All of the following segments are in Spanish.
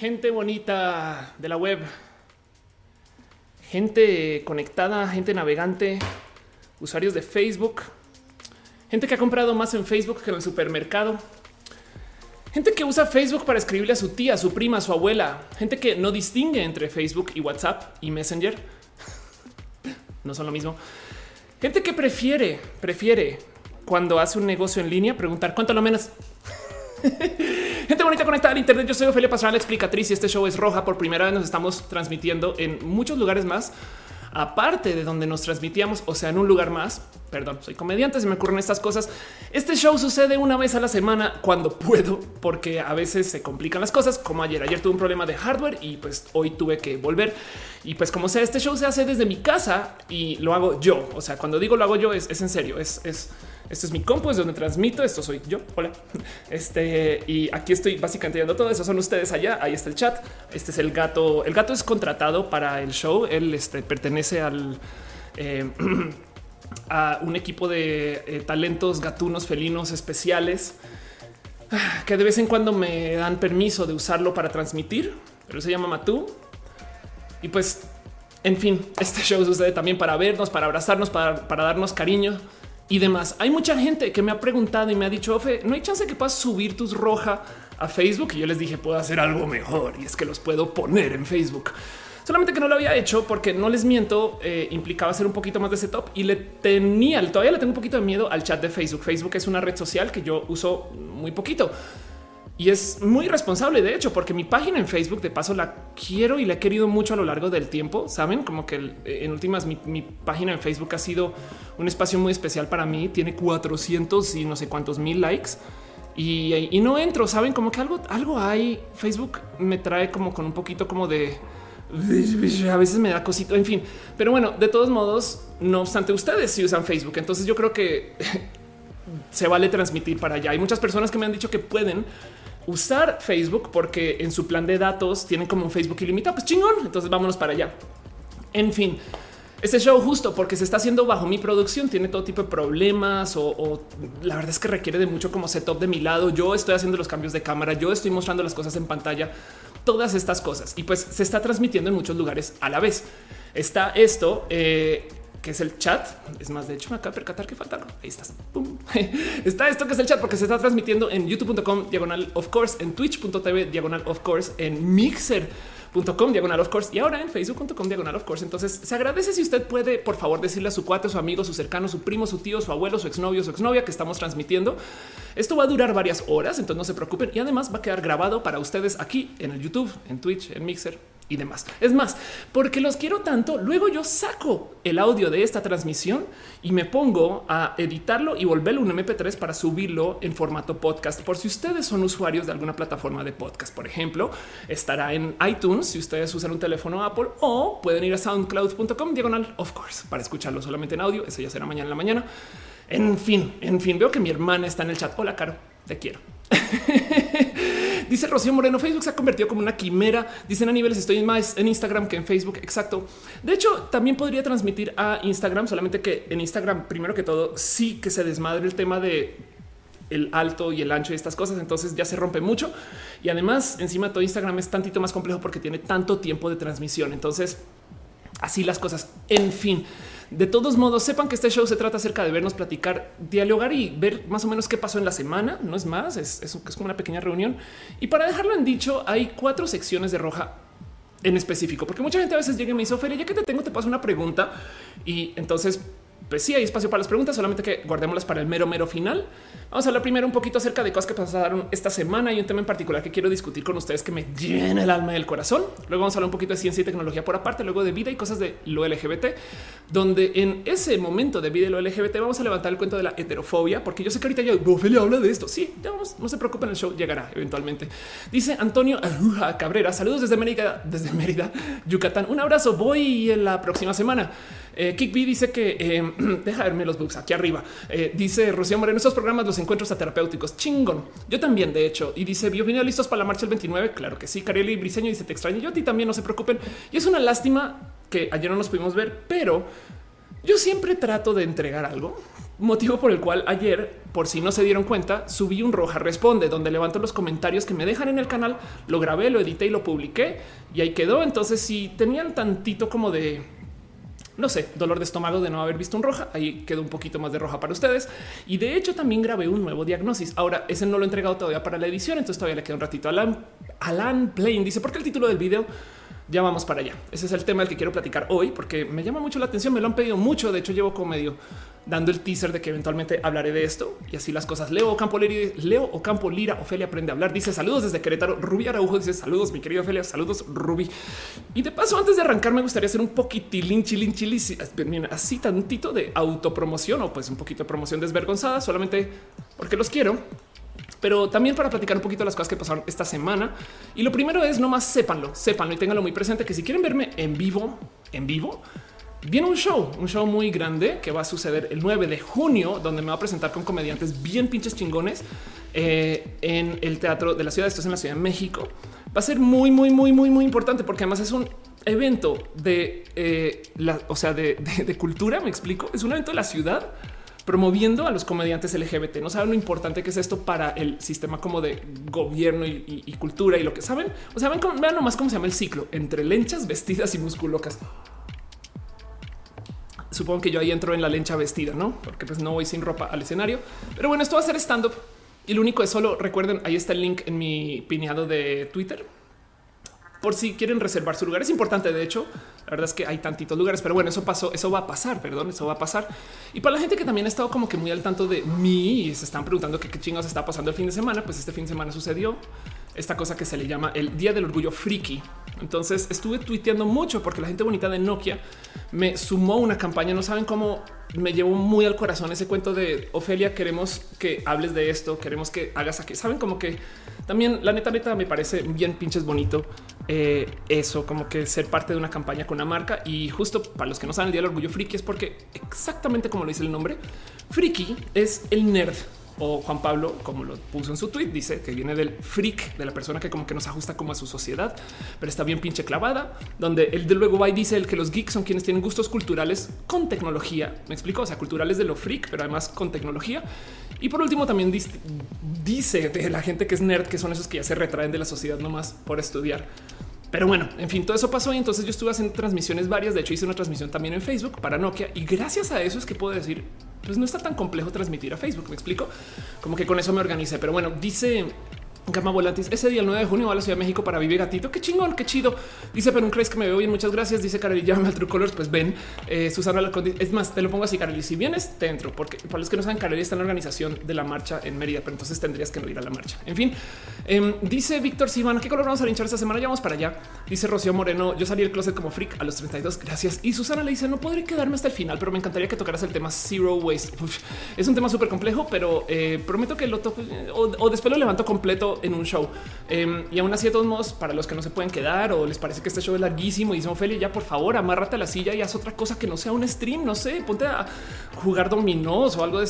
gente bonita de la web, gente conectada, gente navegante, usuarios de Facebook, gente que ha comprado más en Facebook que en el supermercado, gente que usa Facebook para escribirle a su tía, a su prima, su abuela, gente que no distingue entre Facebook y WhatsApp y Messenger. No son lo mismo. Gente que prefiere, prefiere cuando hace un negocio en línea preguntar cuánto lo menos. Bonita conectada al Internet. Yo soy Ofelia Pastrana, la explicatriz y este show es roja. Por primera vez nos estamos transmitiendo en muchos lugares más, aparte de donde nos transmitíamos, o sea, en un lugar más. Perdón, soy comediante, se me ocurren estas cosas. Este show sucede una vez a la semana cuando puedo, porque a veces se complican las cosas, como ayer. Ayer tuve un problema de hardware y pues hoy tuve que volver. Y pues como sea, este show se hace desde mi casa y lo hago yo. O sea, cuando digo lo hago yo es, en serio, es este es mi compu, es donde transmito. Esto soy yo. Hola. Este y aquí estoy básicamente viendo todo eso. Son ustedes allá. Ahí está el chat. Este es el gato. El gato es contratado para el show. Él este, pertenece eh, a un equipo de eh, talentos gatunos felinos especiales que de vez en cuando me dan permiso de usarlo para transmitir, pero se llama Matú. Y pues, en fin, este show sucede también para vernos, para abrazarnos, para darnos cariño y demás. Hay mucha gente que me ha preguntado y me ha dicho, Ofe, no hay chance que puedas subir tus roja a Facebook. Y yo les dije, puedo hacer algo mejor y es que los puedo poner en Facebook. Solamente que no lo había hecho porque no les miento, eh, implicaba hacer un poquito más de setup y le tenía, todavía le tengo un poquito de miedo al chat de Facebook. Facebook es una red social que yo uso muy poquito y es muy responsable, de hecho, porque mi página en Facebook, de paso, la quiero y la he querido mucho a lo largo del tiempo. Saben, como que eh, en últimas, mi, página en Facebook ha sido un espacio muy especial para mí. Tiene 400 y no sé cuántos mil likes. Y, no entro, saben como que algo, algo hay. Facebook me trae como con un poquito como de a veces me da cosito, en fin. Pero bueno, de todos modos, no obstante, ustedes si usan Facebook, entonces yo creo que se vale transmitir para allá. Hay muchas personas que me han dicho que pueden usar Facebook porque en su plan de datos tienen como un Facebook ilimitado. Pues chingón. Entonces vámonos para allá. En fin, este show justo porque se está haciendo bajo mi producción tiene todo tipo de problemas o, la verdad es que requiere de mucho como setup de mi lado. Yo estoy haciendo los cambios de cámara, yo estoy mostrando las cosas en pantalla, todas estas cosas y pues se está transmitiendo en muchos lugares a la vez. Está esto. Eh, que es el chat. Es más, de hecho, me acabo de percatar que falta. Ahí estás. Está esto que es el chat porque se está transmitiendo en youtube.com diagonal of course, en twitch.tv diagonal of course, en mixer.com diagonal of course y ahora en facebook.com diagonal of course. Entonces se agradece si usted puede, por favor, decirle a su cuate, su amigo, su cercano, su primo, su tío, su abuelo, su exnovio, su exnovia que estamos transmitiendo. Esto va a durar varias horas, entonces no se preocupen y además va a quedar grabado para ustedes aquí en el YouTube, en Twitch, en Mixer y demás. Es más, porque los quiero tanto, luego yo saco el audio de esta transmisión y me pongo a editarlo y volverlo un MP3 para subirlo en formato podcast. Por si ustedes son usuarios de alguna plataforma de podcast, por ejemplo, estará en iTunes si ustedes usan un teléfono Apple o pueden ir a soundcloud.com diagonal of course para escucharlo solamente en audio. Eso ya será mañana en la mañana. En fin, en fin, veo que mi hermana está en el chat. Hola, Caro, te quiero. Dice Rocío Moreno, Facebook se ha convertido como una quimera. Dicen a niveles estoy más en Instagram que en Facebook. Exacto. De hecho, también podría transmitir a Instagram, solamente que en Instagram, primero que todo, sí que se desmadre el tema de el alto y el ancho y estas cosas. Entonces ya se rompe mucho. Y además, encima todo Instagram es tantito más complejo porque tiene tanto tiempo de transmisión. Entonces, así las cosas. En fin. De todos modos, sepan que este show se trata acerca de vernos platicar, dialogar y ver más o menos qué pasó en la semana. No es más, es, es, como una pequeña reunión. Y para dejarlo en dicho, hay cuatro secciones de roja en específico, porque mucha gente a veces llega y me dice, Ophelia, ya que te tengo, te paso una pregunta. Y entonces, pues sí, hay espacio para las preguntas, solamente que guardémoslas para el mero, mero final. Vamos a hablar primero un poquito acerca de cosas que pasaron esta semana y un tema en particular que quiero discutir con ustedes que me llena el alma y el corazón. Luego vamos a hablar un poquito de ciencia y tecnología por aparte, luego de vida y cosas de lo LGBT, donde en ese momento de vida y lo LGBT vamos a levantar el cuento de la heterofobia, porque yo sé que ahorita ya Ophelia habla de esto. Sí, ya vamos, no se preocupen, el show llegará eventualmente. Dice Antonio Cabrera, saludos desde Mérida, desde Mérida, Yucatán. Un abrazo, voy en la próxima semana. Eh, Kick B dice que eh, deja verme los books aquí arriba. Eh, dice Rocío Moreno, estos programas los encuentros a terapéuticos. Chingón. Yo también, de hecho. Y dice, vine listos para la marcha el 29. Claro que sí. Cariel y Briseño dice, te extraño. Yo a ti también, no se preocupen. Y es una lástima que ayer no nos pudimos ver, pero yo siempre trato de entregar algo motivo por el cual ayer, por si no se dieron cuenta, subí un roja responde donde levanto los comentarios que me dejan en el canal, lo grabé, lo edité y lo publiqué y ahí quedó. Entonces, si tenían tantito como de no sé, dolor de estómago de no haber visto un roja. Ahí quedó un poquito más de roja para ustedes. Y de hecho también grabé un nuevo diagnóstico. Ahora ese no lo he entregado todavía para la edición, entonces todavía le queda un ratito. Alan, Alan Plain dice, ¿por qué el título del video? Ya vamos para allá. Ese es el tema del que quiero platicar hoy porque me llama mucho la atención. Me lo han pedido mucho. De hecho, llevo como medio dando el teaser de que eventualmente hablaré de esto y así las cosas. Leo Ocampo Lira, Leo Ocampo Lira, Ofelia aprende a hablar. Dice saludos desde Querétaro. Rubí Araujo dice saludos, mi querida Ofelia. Saludos, Rubí. Y de paso, antes de arrancar, me gustaría hacer un poquitilín, chilín, chilín, así tantito de autopromoción o pues un poquito de promoción desvergonzada, solamente porque los quiero pero también para platicar un poquito las cosas que pasaron esta semana. Y lo primero es nomás sépanlo, sépanlo y ténganlo muy presente que si quieren verme en vivo, en vivo, Viene un show, un show muy grande que va a suceder el 9 de junio, donde me va a presentar con comediantes bien pinches chingones eh, en el teatro de la ciudad. Esto es en la Ciudad de México. Va a ser muy, muy, muy, muy, muy importante porque además es un evento de eh, la, o sea, de, cultura. Me explico. Es un evento de la ciudad promoviendo a los comediantes LGBT. No saben lo importante que es esto para el sistema como de gobierno y, cultura y lo que saben. O sea, ven, vean nomás cómo se llama el ciclo entre lenchas, vestidas y musculocas supongo que yo ahí entro en la lencha vestida, no? Porque pues no voy sin ropa al escenario. Pero bueno, esto va a ser stand up y lo único es solo recuerden, ahí está el link en mi pineado de Twitter. Por si quieren reservar su lugar, es importante. De hecho, la verdad es que hay tantitos lugares, pero bueno, eso pasó, eso va a pasar, perdón, eso va a pasar. Y para la gente que también ha estado como que muy al tanto de mí y se están preguntando qué, qué chingados está pasando el fin de semana, pues este fin de semana sucedió esta cosa que se le llama el Día del Orgullo Friki. Entonces estuve tuiteando mucho porque la gente bonita de Nokia me sumó una campaña. No saben cómo me llevó muy al corazón ese cuento de Ofelia. Queremos que hables de esto, queremos que hagas aquí. Saben como que también la neta, neta me parece bien pinches bonito eh, eso, como que ser parte de una campaña con una marca. Y justo para los que no saben, el Día del Orgullo Friki es porque exactamente como lo dice el nombre, Friki es el nerd o Juan Pablo, como lo puso en su tweet, dice que viene del freak de la persona que como que nos ajusta como a su sociedad, pero está bien pinche clavada, donde él de luego va y dice el que los geeks son quienes tienen gustos culturales con tecnología. Me explico, o sea, culturales de lo freak, pero además con tecnología. Y por último, también dice de la gente que es nerd, que son esos que ya se retraen de la sociedad nomás por estudiar. Pero bueno, en fin, todo eso pasó y entonces yo estuve haciendo transmisiones varias. De hecho, hice una transmisión también en Facebook para Nokia y gracias a eso es que puedo decir, pues no está tan complejo transmitir a Facebook. Me explico como que con eso me organicé. Pero bueno, dice Gama Volantis. Ese día, el 9 de junio, va a la Ciudad de México para vivir gatito. Qué chingón, qué chido. Dice, pero un crees que me veo bien. Muchas gracias. Dice Carly, llámame al True Colors. Pues ven, eh, Susana Es más, te lo pongo así, Carly. Si vienes, te entro, porque para los que no saben, Carly está en la organización de la marcha en Mérida, pero entonces tendrías que no ir a la marcha. En fin, em, dice Víctor Sivan, ¿qué color vamos a linchar esta semana? Ya vamos para allá. Dice Rocío Moreno, yo salí del closet como freak a los 32. Gracias. Y Susana le dice, no podré quedarme hasta el final, pero me encantaría que tocaras el tema Zero Waste. es un tema súper complejo, pero eh, prometo que lo toco o después lo levanto completo en un show. Em, y aún así, de todos modos, para los que no se pueden quedar o les parece que este show es larguísimo y dicen, Ophelia, ya por favor, amárrate a la silla y haz otra cosa que no sea un stream. No sé, ponte a jugar dominós o algo de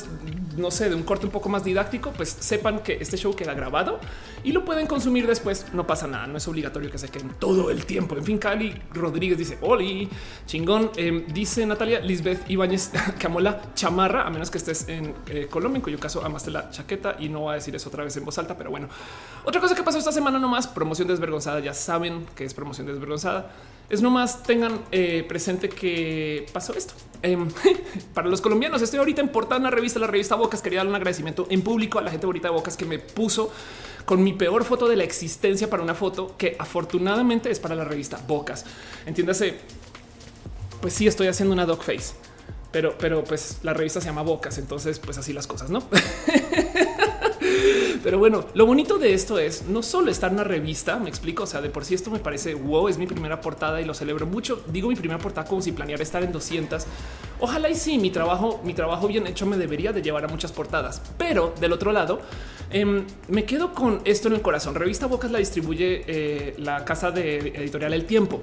no sé, de un corte un poco más didáctico, pues sepan que este show queda grabado y lo pueden consumir después. No pasa nada, no es obligatorio que se queden todo el tiempo. En fin, Cali Rodríguez dice Oli, chingón. Em, dice Natalia Lisbeth Ibáñez que amó la chamarra, a menos que estés en eh, Colombia, en cuyo caso amaste la chaqueta y no va a decir eso otra vez en voz alta. Pero bueno, otra cosa que pasó esta semana nomás, promoción desvergonzada. Ya saben que es promoción desvergonzada es nomás tengan eh, presente que pasó esto. Em, para los colombianos, estoy ahorita en portada una revista, la revista Bocas. Quería dar un agradecimiento en público a la gente bonita de Bocas que me puso con mi peor foto de la existencia para una foto que afortunadamente es para la revista Bocas. Entiéndase, pues sí estoy haciendo una dog face, pero, pero pues la revista se llama Bocas, entonces pues así las cosas, ¿no? Pero bueno, lo bonito de esto es no solo estar en una revista, me explico, o sea, de por sí esto me parece wow, es mi primera portada y lo celebro mucho. Digo mi primera portada como si planeara estar en 200. Ojalá y sí, mi trabajo, mi trabajo bien hecho me debería de llevar a muchas portadas, pero del otro lado em, me quedo con esto en el corazón. Revista Bocas la distribuye eh, la casa de editorial El Tiempo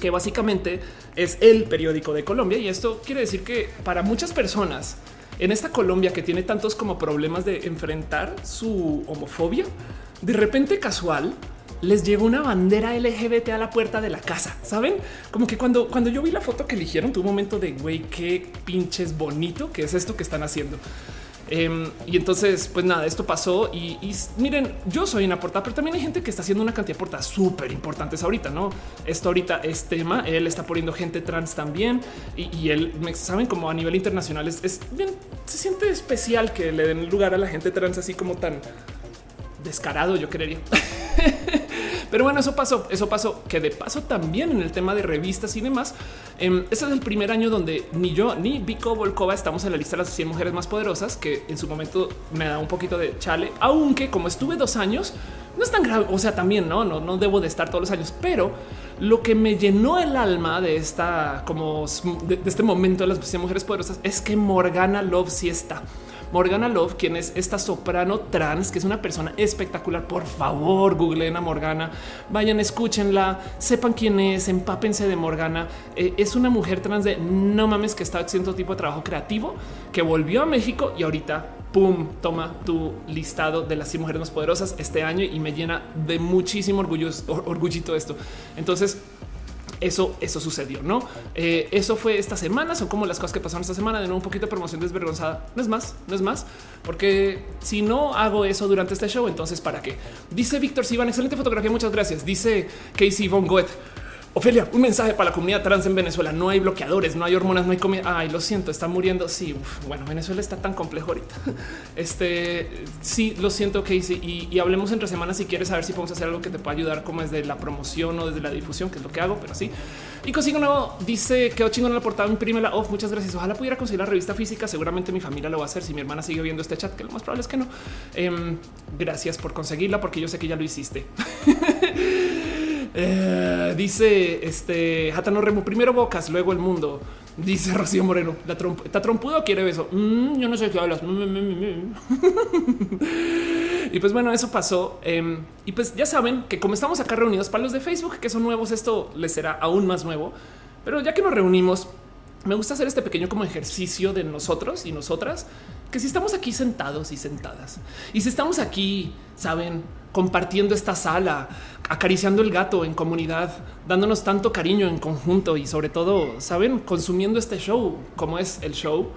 que básicamente es el periódico de Colombia y esto quiere decir que para muchas personas en esta Colombia que tiene tantos como problemas de enfrentar su homofobia, de repente casual, les llegó una bandera LGBT a la puerta de la casa. Saben como que cuando, cuando yo vi la foto que eligieron, tuve un momento de güey, qué pinches bonito que es esto que están haciendo. Em, y entonces, pues nada, esto pasó y, miren, yo soy una portada, pero también hay gente que está haciendo una cantidad de portadas súper importantes ahorita, ¿no? Esto ahorita es tema, él está poniendo gente trans también y, él, me saben, como a nivel internacional es, es bien, se siente especial que le den lugar a la gente trans así como tan descarado, yo creería. Pero bueno, eso pasó, eso pasó, que de paso también en el tema de revistas y demás, eh, este es el primer año donde ni yo ni Vico Volkova estamos en la lista de las 100 mujeres más poderosas, que en su momento me da un poquito de chale, aunque como estuve dos años, no es tan grave, o sea, también no, no, no debo de estar todos los años, pero lo que me llenó el alma de esta, como de, este momento de las 100 mujeres poderosas es que Morgana Love sí está. Morgana Love, quien es esta soprano trans, que es una persona espectacular. Por favor, googleen a Morgana, vayan, escúchenla, sepan quién es, empápense de Morgana. Eh, es una mujer trans de no mames que está haciendo tipo de trabajo creativo, que volvió a México y ahorita pum, toma tu listado de las 100 mujeres más poderosas este año y me llena de muchísimo orgullo, orgullito esto. Entonces, eso, eso sucedió, no? Eh, eso fue esta semana. Son como las cosas que pasaron esta semana. De nuevo, un poquito de promoción desvergonzada. No es más, no es más, porque si no hago eso durante este show, entonces para qué? Dice Víctor Sivan, excelente fotografía. Muchas gracias. Dice Casey Von Goethe. Ofelia, un mensaje para la comunidad trans en Venezuela. No hay bloqueadores, no hay hormonas, no hay comida. Ay, lo siento, está muriendo. Sí, bueno, Venezuela está tan complejo ahorita. Este sí, lo siento, Casey. Y, y, hablemos entre semanas si quieres saber si podemos hacer algo que te pueda ayudar, como es de la promoción o desde la difusión, que es lo que hago, pero sí. Y consigo nuevo dice que chingón en la portada, imprímela. Oh, muchas gracias. Ojalá pudiera conseguir la revista física. Seguramente mi familia lo va a hacer si mi hermana sigue viendo este chat, que lo más probable es que no. Em, gracias por conseguirla, porque yo sé que ya lo hiciste. Eh, dice este Hatano Remo, primero Bocas, luego el mundo. Dice Rocío Moreno, la ¿está trompudo o quiere beso? Mm, yo no sé qué hablas. y pues bueno, eso pasó. Em, y pues ya saben que como estamos acá reunidos para los de Facebook, que son nuevos, esto les será aún más nuevo. Pero ya que nos reunimos, me gusta hacer este pequeño como ejercicio de nosotros y nosotras, que si estamos aquí sentados y sentadas, y si estamos aquí, saben, compartiendo esta sala, acariciando el gato en comunidad, dándonos tanto cariño en conjunto y sobre todo, saben, consumiendo este show como es el show,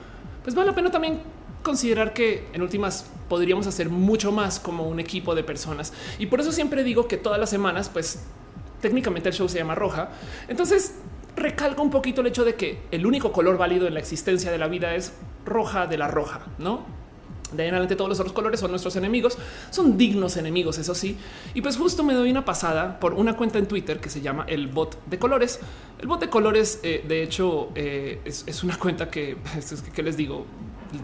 pues vale la pena también considerar que en últimas podríamos hacer mucho más como un equipo de personas. Y por eso siempre digo que todas las semanas, pues técnicamente el show se llama roja. Entonces recalco un poquito el hecho de que el único color válido en la existencia de la vida es roja de la roja, ¿no? De ahí adelante todos los otros colores son nuestros enemigos, son dignos enemigos, eso sí. Y pues justo me doy una pasada por una cuenta en Twitter que se llama el bot de colores. El bot de colores, eh, de hecho, eh, es, una cuenta que, que les digo,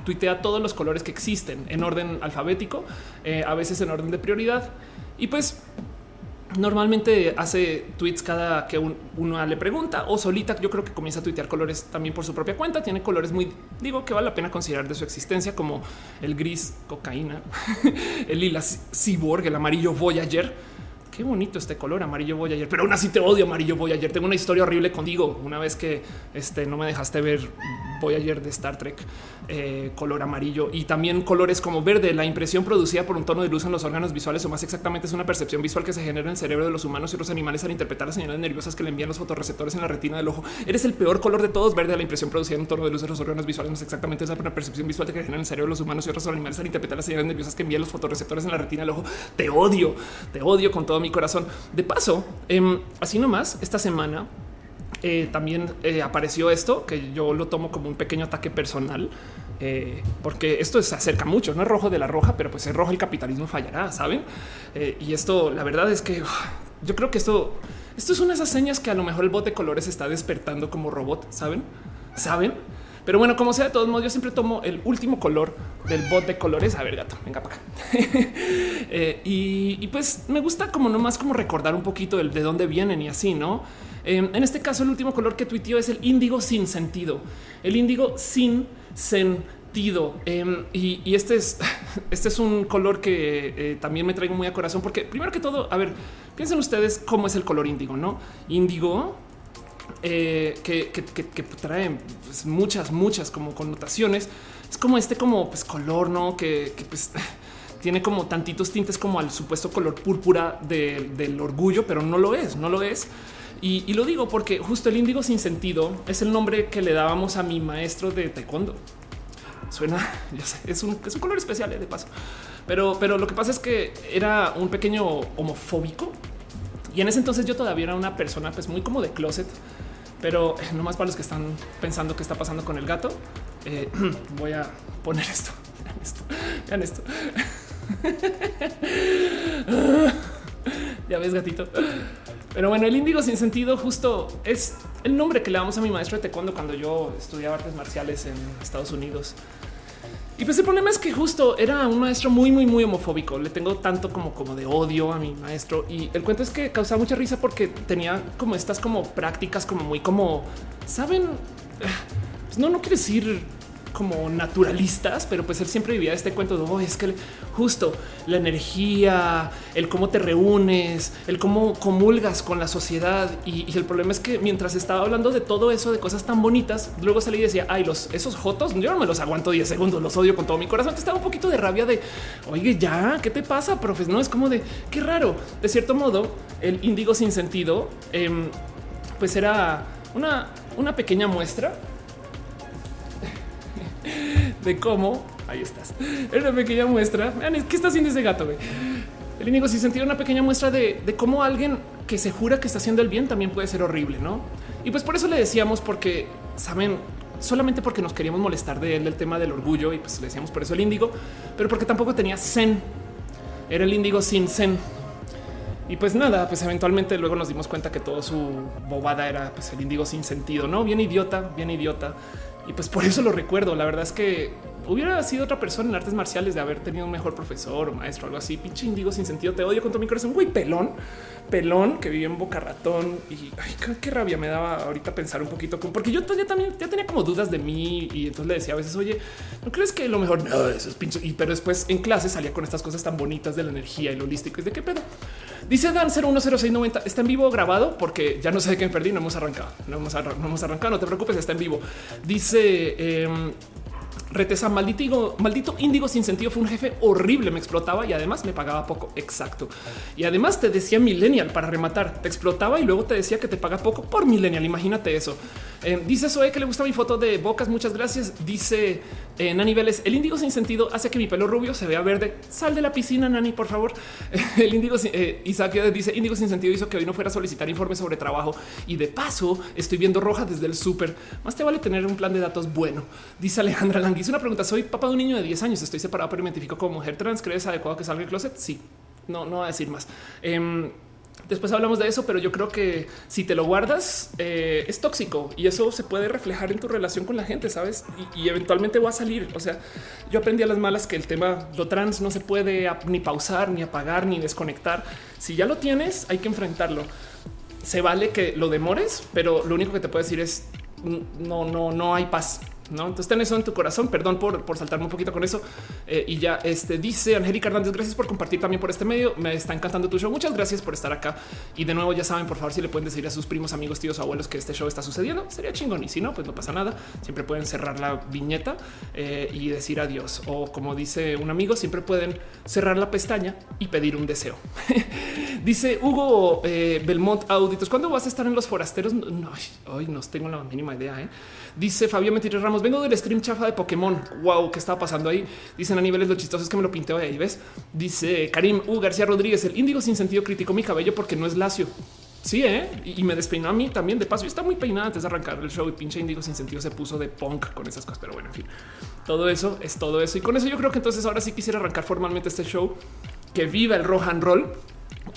tuitea todos los colores que existen en orden alfabético, eh, a veces en orden de prioridad. Y pues normalmente hace tweets cada que uno le pregunta o solita. Yo creo que comienza a tuitear colores también por su propia cuenta. Tiene colores muy, digo que vale la pena considerar de su existencia, como el gris cocaína, el lila cyborg, el amarillo Voyager. Qué bonito este color amarillo Voyager, pero aún así te odio amarillo Voyager. Tengo una historia horrible contigo. Una vez que este, no me dejaste ver Voyager de Star Trek. Eh, color amarillo y también colores como verde. La impresión producida por un tono de luz en los órganos visuales o más exactamente es una percepción visual que se genera en el cerebro de los humanos y otros animales al interpretar las señales nerviosas que le envían los fotorreceptores en la retina del ojo. Eres el peor color de todos. Verde, la impresión producida en un tono de luz en los órganos visuales es exactamente esa percepción visual que genera en el cerebro de los humanos y otros animales al interpretar las señales nerviosas que envían los fotorreceptores en la retina del ojo. Te odio, te odio con todo mi corazón. De paso, em, así nomás, esta semana eh, también eh, apareció esto que yo lo tomo como un pequeño ataque personal, eh, porque esto se acerca mucho. No es rojo de la roja, pero pues es rojo el capitalismo fallará, saben? y esto, la verdad es que yo creo que esto, esto es una de esas señas que a lo mejor el bot de colores está despertando como robot, saben? Saben? Pero bueno, como sea, de todos modos, yo siempre tomo el último color del bot de colores. A ver, gato, venga para acá. y, y, pues me gusta como nomás como recordar un poquito de, de dónde vienen y así, ¿no? En este caso, el último color que tuiteó es el índigo sin sentido, el índigo sin sentido. Em, y, este es este es un color que eh, también me traigo muy a corazón, porque primero que todo, a ver, piensen ustedes cómo es el color índigo, no índigo. Eh, que, trae pues, muchas, muchas como connotaciones. Es como este como pues, color, no que, pues tiene como tantitos tintes como al supuesto color púrpura del orgullo, pero no lo es, no lo es. Y, lo digo porque justo el índigo sin sentido es el nombre que le dábamos a mi maestro de taekwondo. Suena, ya sé, es un, es un color especial eh, de paso. Pero, pero lo que pasa es que era un pequeño homofóbico y en ese entonces yo todavía era una persona pues muy como de closet, pero eh, no más para los que están pensando qué está pasando con el gato. Eh, voy a poner esto. Vean esto. Vean esto. ya ves, gatito. Pero bueno, el índigo sin sentido justo es el nombre que le damos a mi maestro de taekwondo cuando yo estudiaba artes marciales en Estados Unidos. Y pues el problema es que justo era un maestro muy, muy, muy homofóbico. Le tengo tanto como, como de odio a mi maestro. Y el cuento es que causaba mucha risa porque tenía como estas como prácticas como muy como, saben, pues no, no quiero decir como naturalistas, pero pues él siempre vivía este cuento de oh, es que justo la energía, el cómo te reúnes, el cómo comulgas con la sociedad. Y, el problema es que mientras estaba hablando de todo eso, de cosas tan bonitas, luego salí y decía, ay, los esos jotos, yo no me los aguanto 10 segundos, los odio con todo mi corazón. Estaba un poquito de rabia de oye, ya, ¿qué te pasa, profes? No es como de qué raro. De cierto modo, el índigo sin sentido, em, pues era una, una pequeña muestra de cómo ahí estás. Era una pequeña muestra. ¿Qué está haciendo ese gato? El índigo sin sentido, una pequeña muestra de, cómo alguien que se jura que está haciendo el bien también puede ser horrible, no? Y pues por eso le decíamos, porque saben, solamente porque nos queríamos molestar de él del tema del orgullo y pues le decíamos por eso el índigo, pero porque tampoco tenía zen. Era el índigo sin zen. Y pues nada, pues eventualmente luego nos dimos cuenta que todo su bobada era pues el índigo sin sentido, no bien idiota, bien idiota. Y pues por eso lo recuerdo. La verdad es que hubiera sido otra persona en artes marciales de haber tenido un mejor profesor o maestro, algo así. Pinche indigo sin sentido. Te odio con todo mi corazón. Güey, pelón, pelón que vivía en Boca Ratón. Y ay, qué, rabia me daba ahorita pensar un poquito, con, porque yo todavía también ya tenía como dudas de mí. Y entonces le decía a veces, oye, no crees que lo mejor no, eso es pinche. Y pero después en clase salía con estas cosas tan bonitas de la energía y lo holístico. ¿Y de qué pedo? Dice Dan 010690 está en vivo grabado porque ya no sé de qué me perdí. No hemos arrancado, no hemos, arrancado. No te preocupes, está en vivo. Dice eh, Retesa, maldito, maldito índigo sin sentido fue un jefe horrible, me explotaba y además me pagaba poco. Exacto. Y además te decía millennial para rematar, te explotaba y luego te decía que te paga poco por millennial. Imagínate eso. Eh, dice Zoe que le gusta mi foto de bocas. Muchas gracias. Dice eh, Nani Vélez, el índigo sin sentido hace que mi pelo rubio se vea verde. Sal de la piscina, Nani, por favor. el índigo eh, Isaac dice índigo sin sentido hizo que hoy no fuera a solicitar informes sobre trabajo y de paso estoy viendo roja desde el súper. Más te vale tener un plan de datos bueno. Dice Alejandra Langui. Una pregunta. Soy papá de un niño de 10 años. Estoy separado, pero me identifico como mujer trans. ¿Crees adecuado que salga del closet? Sí. No, no va a decir más. Em, Después hablamos de eso, pero yo creo que si te lo guardas eh, es tóxico y eso se puede reflejar en tu relación con la gente, sabes? Y, eventualmente va a salir. O sea, yo aprendí a las malas que el tema lo trans no se puede ni pausar, ni apagar, ni desconectar. Si ya lo tienes, hay que enfrentarlo. Se vale que lo demores, pero lo único que te puedo decir es no, no, no hay paz. No, entonces ten eso en tu corazón. Perdón por, por saltarme un poquito con eso. Eh, y ya este dice Angélica Hernández, gracias por compartir también por este medio. Me está encantando tu show. Muchas gracias por estar acá. Y de nuevo, ya saben, por favor, si le pueden decir a sus primos, amigos, tíos, abuelos que este show está sucediendo, sería chingón. Y si no, pues no pasa nada. Siempre pueden cerrar la viñeta eh, y decir adiós. O como dice un amigo, siempre pueden cerrar la pestaña y pedir un deseo. dice Hugo eh, Belmont Auditos. ¿Cuándo vas a estar en los forasteros? No, hoy no tengo la mínima idea. ¿eh? Dice Fabio Mentiras Ramos, vengo del stream chafa de Pokémon. Wow, ¿qué estaba pasando ahí? Dicen a niveles lo chistoso es que me lo pinté ahí, ¿ves? Dice Karim U. García Rodríguez, el índigo sin sentido crítico mi cabello porque no es lacio. Sí, ¿eh? y, me despeinó a mí también de paso. Y está muy peinada antes de arrancar el show y pinche índigo sin sentido se puso de punk con esas cosas. Pero bueno, en fin, todo eso es todo eso. Y con eso yo creo que entonces ahora sí quisiera arrancar formalmente este show. Que viva el rock and roll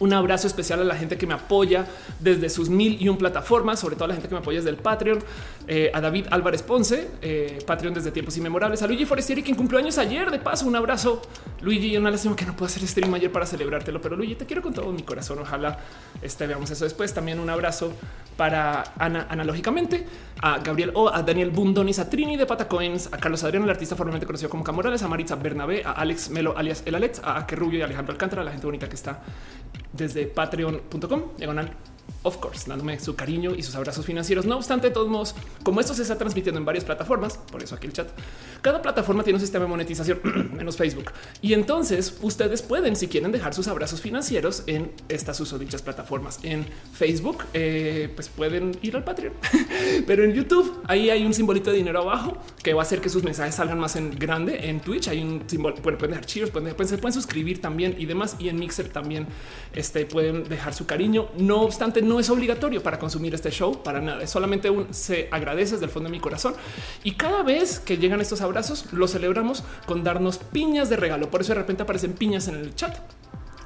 un abrazo especial a la gente que me apoya desde sus mil y un plataformas, sobre todo a la gente que me apoya desde el Patreon, eh, a David Álvarez Ponce, eh, Patreon desde tiempos inmemorables, a Luigi Forestieri, quien cumplió años ayer. De paso, un abrazo. Luigi, una lástima que no puedo hacer stream ayer para celebrártelo, pero Luigi, te quiero con todo mi corazón. Ojalá este, veamos eso después. También un abrazo para Ana, analógicamente, a Gabriel O, a Daniel Bundonis, a Trini de Patacoins, a Carlos Adrián, el artista formalmente conocido como Camorales, a Maritza Bernabé, a Alex Melo, alias El Alex, a Ake Rubio y Alejandro Alcántara, la gente bonita que está desde patreon.com diagonal of course, dándome su cariño y sus abrazos financieros. No obstante, de todos modos, como esto se está transmitiendo en varias plataformas, por eso aquí el chat, cada plataforma tiene un sistema de monetización, menos Facebook. Y entonces ustedes pueden, si quieren, dejar sus abrazos financieros en estas susodichas plataformas. En Facebook, eh, pues pueden ir al Patreon, pero en YouTube ahí hay un simbolito de dinero abajo que va a hacer que sus mensajes salgan más en grande. En Twitch hay un símbolo, bueno, pueden dejar chiros, pueden, pueden, pueden suscribir también y demás. Y en Mixer también este, pueden dejar su cariño. No obstante, es obligatorio para consumir este show para nada. Es solamente un se agradece desde el fondo de mi corazón. Y cada vez que llegan estos abrazos, lo celebramos con darnos piñas de regalo. Por eso de repente aparecen piñas en el chat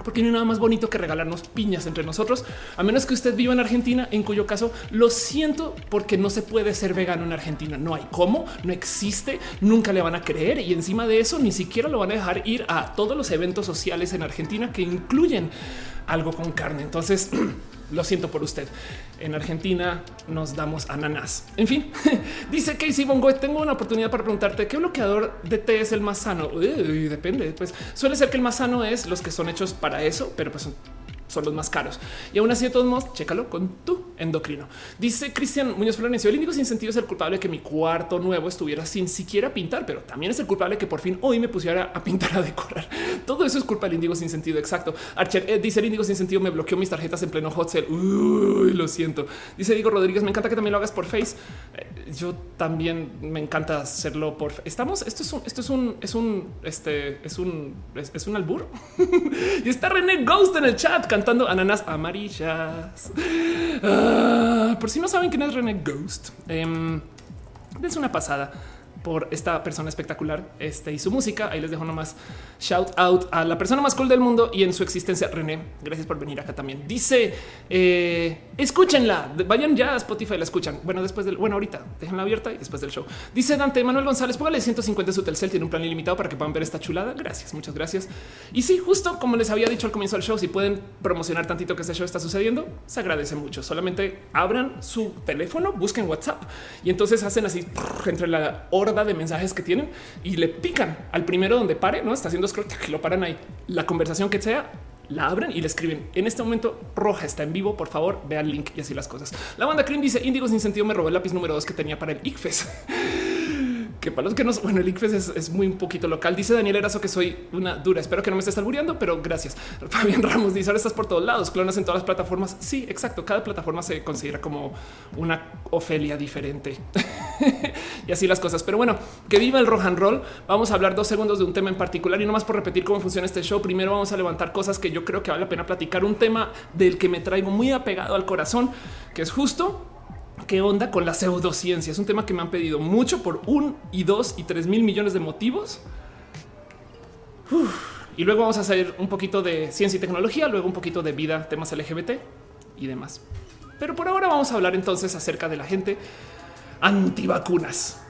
porque no hay nada más bonito que regalarnos piñas entre nosotros, a menos que usted viva en Argentina, en cuyo caso lo siento porque no se puede ser vegano en Argentina. No hay cómo, no existe, nunca le van a creer y encima de eso ni siquiera lo van a dejar ir a todos los eventos sociales en Argentina que incluyen algo con carne. Entonces, lo siento por usted. En Argentina nos damos ananas. En fin, dice Casey Bongo, tengo una oportunidad para preguntarte qué bloqueador de té es el más sano. depende, pues suele ser que el más sano es los que son hechos para eso, pero pues son los más caros. Y aún así, de todos modos, chécalo con tu endocrino. Dice Cristian Muñoz Florencio, el índigo sin sentido es el culpable que mi cuarto nuevo estuviera sin siquiera pintar, pero también es el culpable que por fin hoy me pusiera a pintar, a decorar. Todo eso es culpa del índigo sin sentido. Exacto. Archer eh, dice el índigo sin sentido me bloqueó mis tarjetas en pleno hot sale. Uy, lo siento. Dice Diego Rodríguez, me encanta que también lo hagas por Face. Eh, yo también me encanta hacerlo por Estamos, esto es un, esto es un, es un, este, es un, es, un albur. y está René Ghost en el chat cantando ananas amarillas. Ah, por si no saben quién es René Ghost, es una pasada por esta persona espectacular este, y su música. Ahí les dejo nomás shout out a la persona más cool del mundo y en su existencia. René, gracias por venir acá también. Dice eh, escúchenla, vayan ya a Spotify, la escuchan. Bueno, después del bueno, ahorita déjenla abierta y después del show. Dice Dante Manuel González, póngale 150 su Telcel, tiene un plan ilimitado para que puedan ver esta chulada. Gracias, muchas gracias. Y sí, justo como les había dicho al comienzo del show, si pueden promocionar tantito que este show está sucediendo, se agradece mucho. Solamente abran su teléfono, busquen WhatsApp y entonces hacen así entre la hora de mensajes que tienen y le pican al primero donde pare, no está haciendo scroll, lo paran ahí. La conversación que sea, la abren y le escriben en este momento roja está en vivo. Por favor, vean link y así las cosas. La banda Cream dice Índigo sin sentido me robó el lápiz número dos que tenía para el ICFES. que para los que no, bueno, el ICFES es, muy un poquito local. Dice Daniel Erazo que soy una dura. Espero que no me estés albureando, pero gracias. Fabián Ramos dice ahora estás por todos lados, clonas en todas las plataformas. Sí, exacto. Cada plataforma se considera como una Ofelia diferente y así las cosas. Pero bueno, que viva el rock and roll. Vamos a hablar dos segundos de un tema en particular y no más por repetir cómo funciona este show. Primero vamos a levantar cosas que yo creo que vale la pena platicar. Un tema del que me traigo muy apegado al corazón, que es justo qué onda con la pseudociencia. Es un tema que me han pedido mucho por un y dos y tres mil millones de motivos. Y luego vamos a hacer un poquito de ciencia y tecnología, luego un poquito de vida, temas LGBT y demás. Pero por ahora vamos a hablar entonces acerca de la gente antivacunas.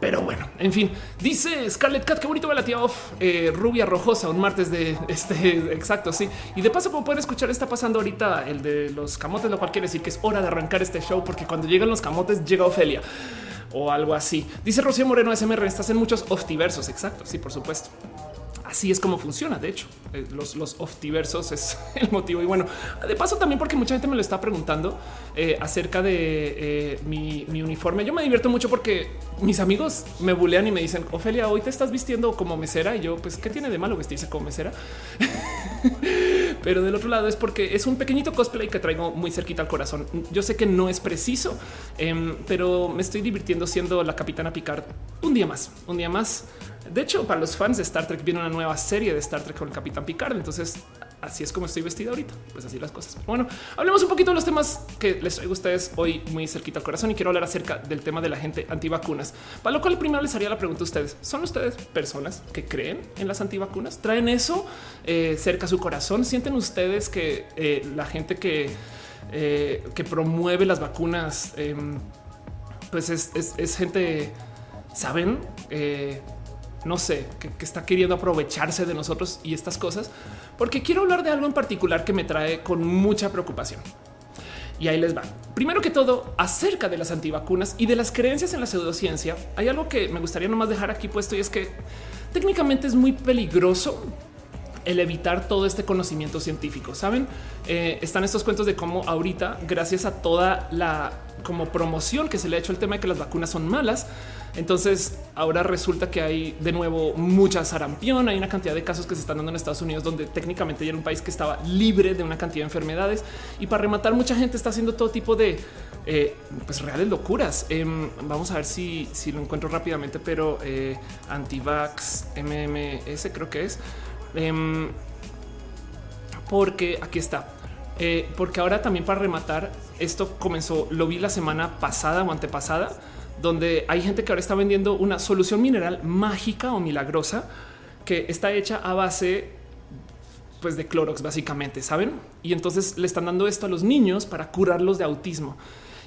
Pero bueno, en fin, dice Scarlett Cat, qué bonito ve la tía eh, rubia rojosa, un martes de este exacto. Sí, y de paso, como pueden escuchar, está pasando ahorita el de los camotes, lo cual quiere decir que es hora de arrancar este show, porque cuando llegan los camotes, llega Ofelia o algo así. Dice Rocío Moreno SMR, estás en muchos oftiversos. Exacto. Sí, por supuesto así es como funciona. De hecho, eh, los, los oftiversos es el motivo. Y bueno, de paso también porque mucha gente me lo está preguntando eh, acerca de eh, mi, uniforme. Yo me divierto mucho porque mis amigos me bulean y me dicen, Ofelia, hoy te estás vistiendo como mesera. Y yo, pues, ¿qué tiene de malo vestirse como mesera? Pero del otro lado es porque es un pequeñito cosplay que traigo muy cerquita al corazón. Yo sé que no es preciso, em, pero me estoy divirtiendo siendo la capitana Picard un día más, un día más de hecho, para los fans de Star Trek viene una nueva serie de Star Trek con el Capitán Picard. Entonces, así es como estoy vestido ahorita. Pues así las cosas. Bueno, hablemos un poquito de los temas que les traigo a ustedes hoy muy cerquita al corazón y quiero hablar acerca del tema de la gente antivacunas. Para lo cual primero les haría la pregunta a ustedes. ¿Son ustedes personas que creen en las antivacunas? ¿Traen eso eh, cerca a su corazón? ¿Sienten ustedes que eh, la gente que, eh, que promueve las vacunas em, pues es, es gente, saben? No sé, que, está queriendo aprovecharse de nosotros y estas cosas, porque quiero hablar de algo en particular que me trae con mucha preocupación. Y ahí les va. Primero que todo, acerca de las antivacunas y de las creencias en la pseudociencia, hay algo que me gustaría nomás dejar aquí puesto y es que técnicamente es muy peligroso el evitar todo este conocimiento científico. Saben, eh, están estos cuentos de cómo ahorita, gracias a toda la como promoción que se le ha hecho el tema de que las vacunas son malas, entonces ahora resulta que hay de nuevo mucha sarampión. Hay una cantidad de casos que se están dando en Estados Unidos, donde técnicamente ya era un país que estaba libre de una cantidad de enfermedades. Y para rematar, mucha gente está haciendo todo tipo de eh, pues reales locuras. Em, vamos a ver si, si, lo encuentro rápidamente, pero eh, antivax MMS creo que es. Em, porque aquí está. Eh, porque ahora también para rematar, esto comenzó, lo vi la semana pasada o antepasada donde hay gente que ahora está vendiendo una solución mineral mágica o milagrosa que está hecha a base pues de Clorox básicamente, ¿saben? Y entonces le están dando esto a los niños para curarlos de autismo.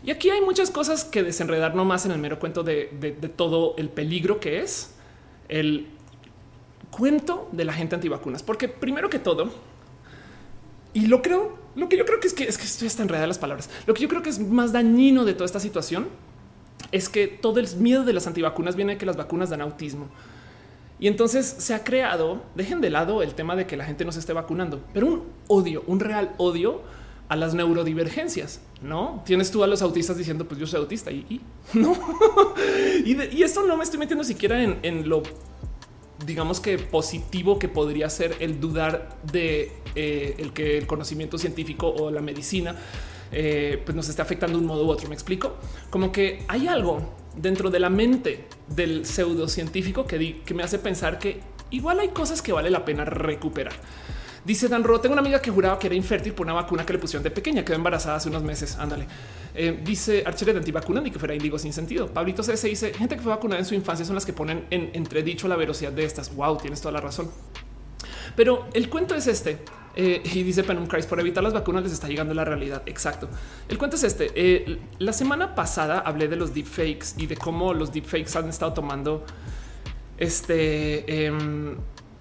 Y aquí hay muchas cosas que desenredar no más en el mero cuento de, todo el peligro que es el cuento de la gente antivacunas. Porque primero que todo, y lo creo, lo que yo creo que es que es que estoy hasta enredada las palabras. Lo que yo creo que es más dañino de toda esta situación es que todo el miedo de las antivacunas viene de que las vacunas dan autismo. Y entonces se ha creado, dejen de lado el tema de que la gente no se esté vacunando, pero un odio, un real odio a las neurodivergencias. No tienes tú a los autistas diciendo, pues yo soy autista y, no. y, esto no me estoy metiendo siquiera en, lo, digamos que positivo que podría ser el dudar de eh, el que el conocimiento científico o la medicina eh, pues nos está afectando de un modo u otro. Me explico como que hay algo dentro de la mente del pseudocientífico que, que me hace pensar que igual hay cosas que vale la pena recuperar. Dice Dan Ro, tengo una amiga que juraba que era infértil por una vacuna que le pusieron de pequeña, quedó embarazada hace unos meses. Ándale. Eh, dice Archer de antivacuna ni que fuera indigo sin sentido. Pablito CS dice gente que fue vacunada en su infancia son las que ponen en entredicho la velocidad de estas. Wow, tienes toda la razón. Pero el cuento es este. Eh, y dice Penum Christ, por evitar las vacunas les está llegando la realidad. Exacto. El cuento es este. Eh, la semana pasada hablé de los deepfakes y de cómo los deepfakes han estado tomando este em,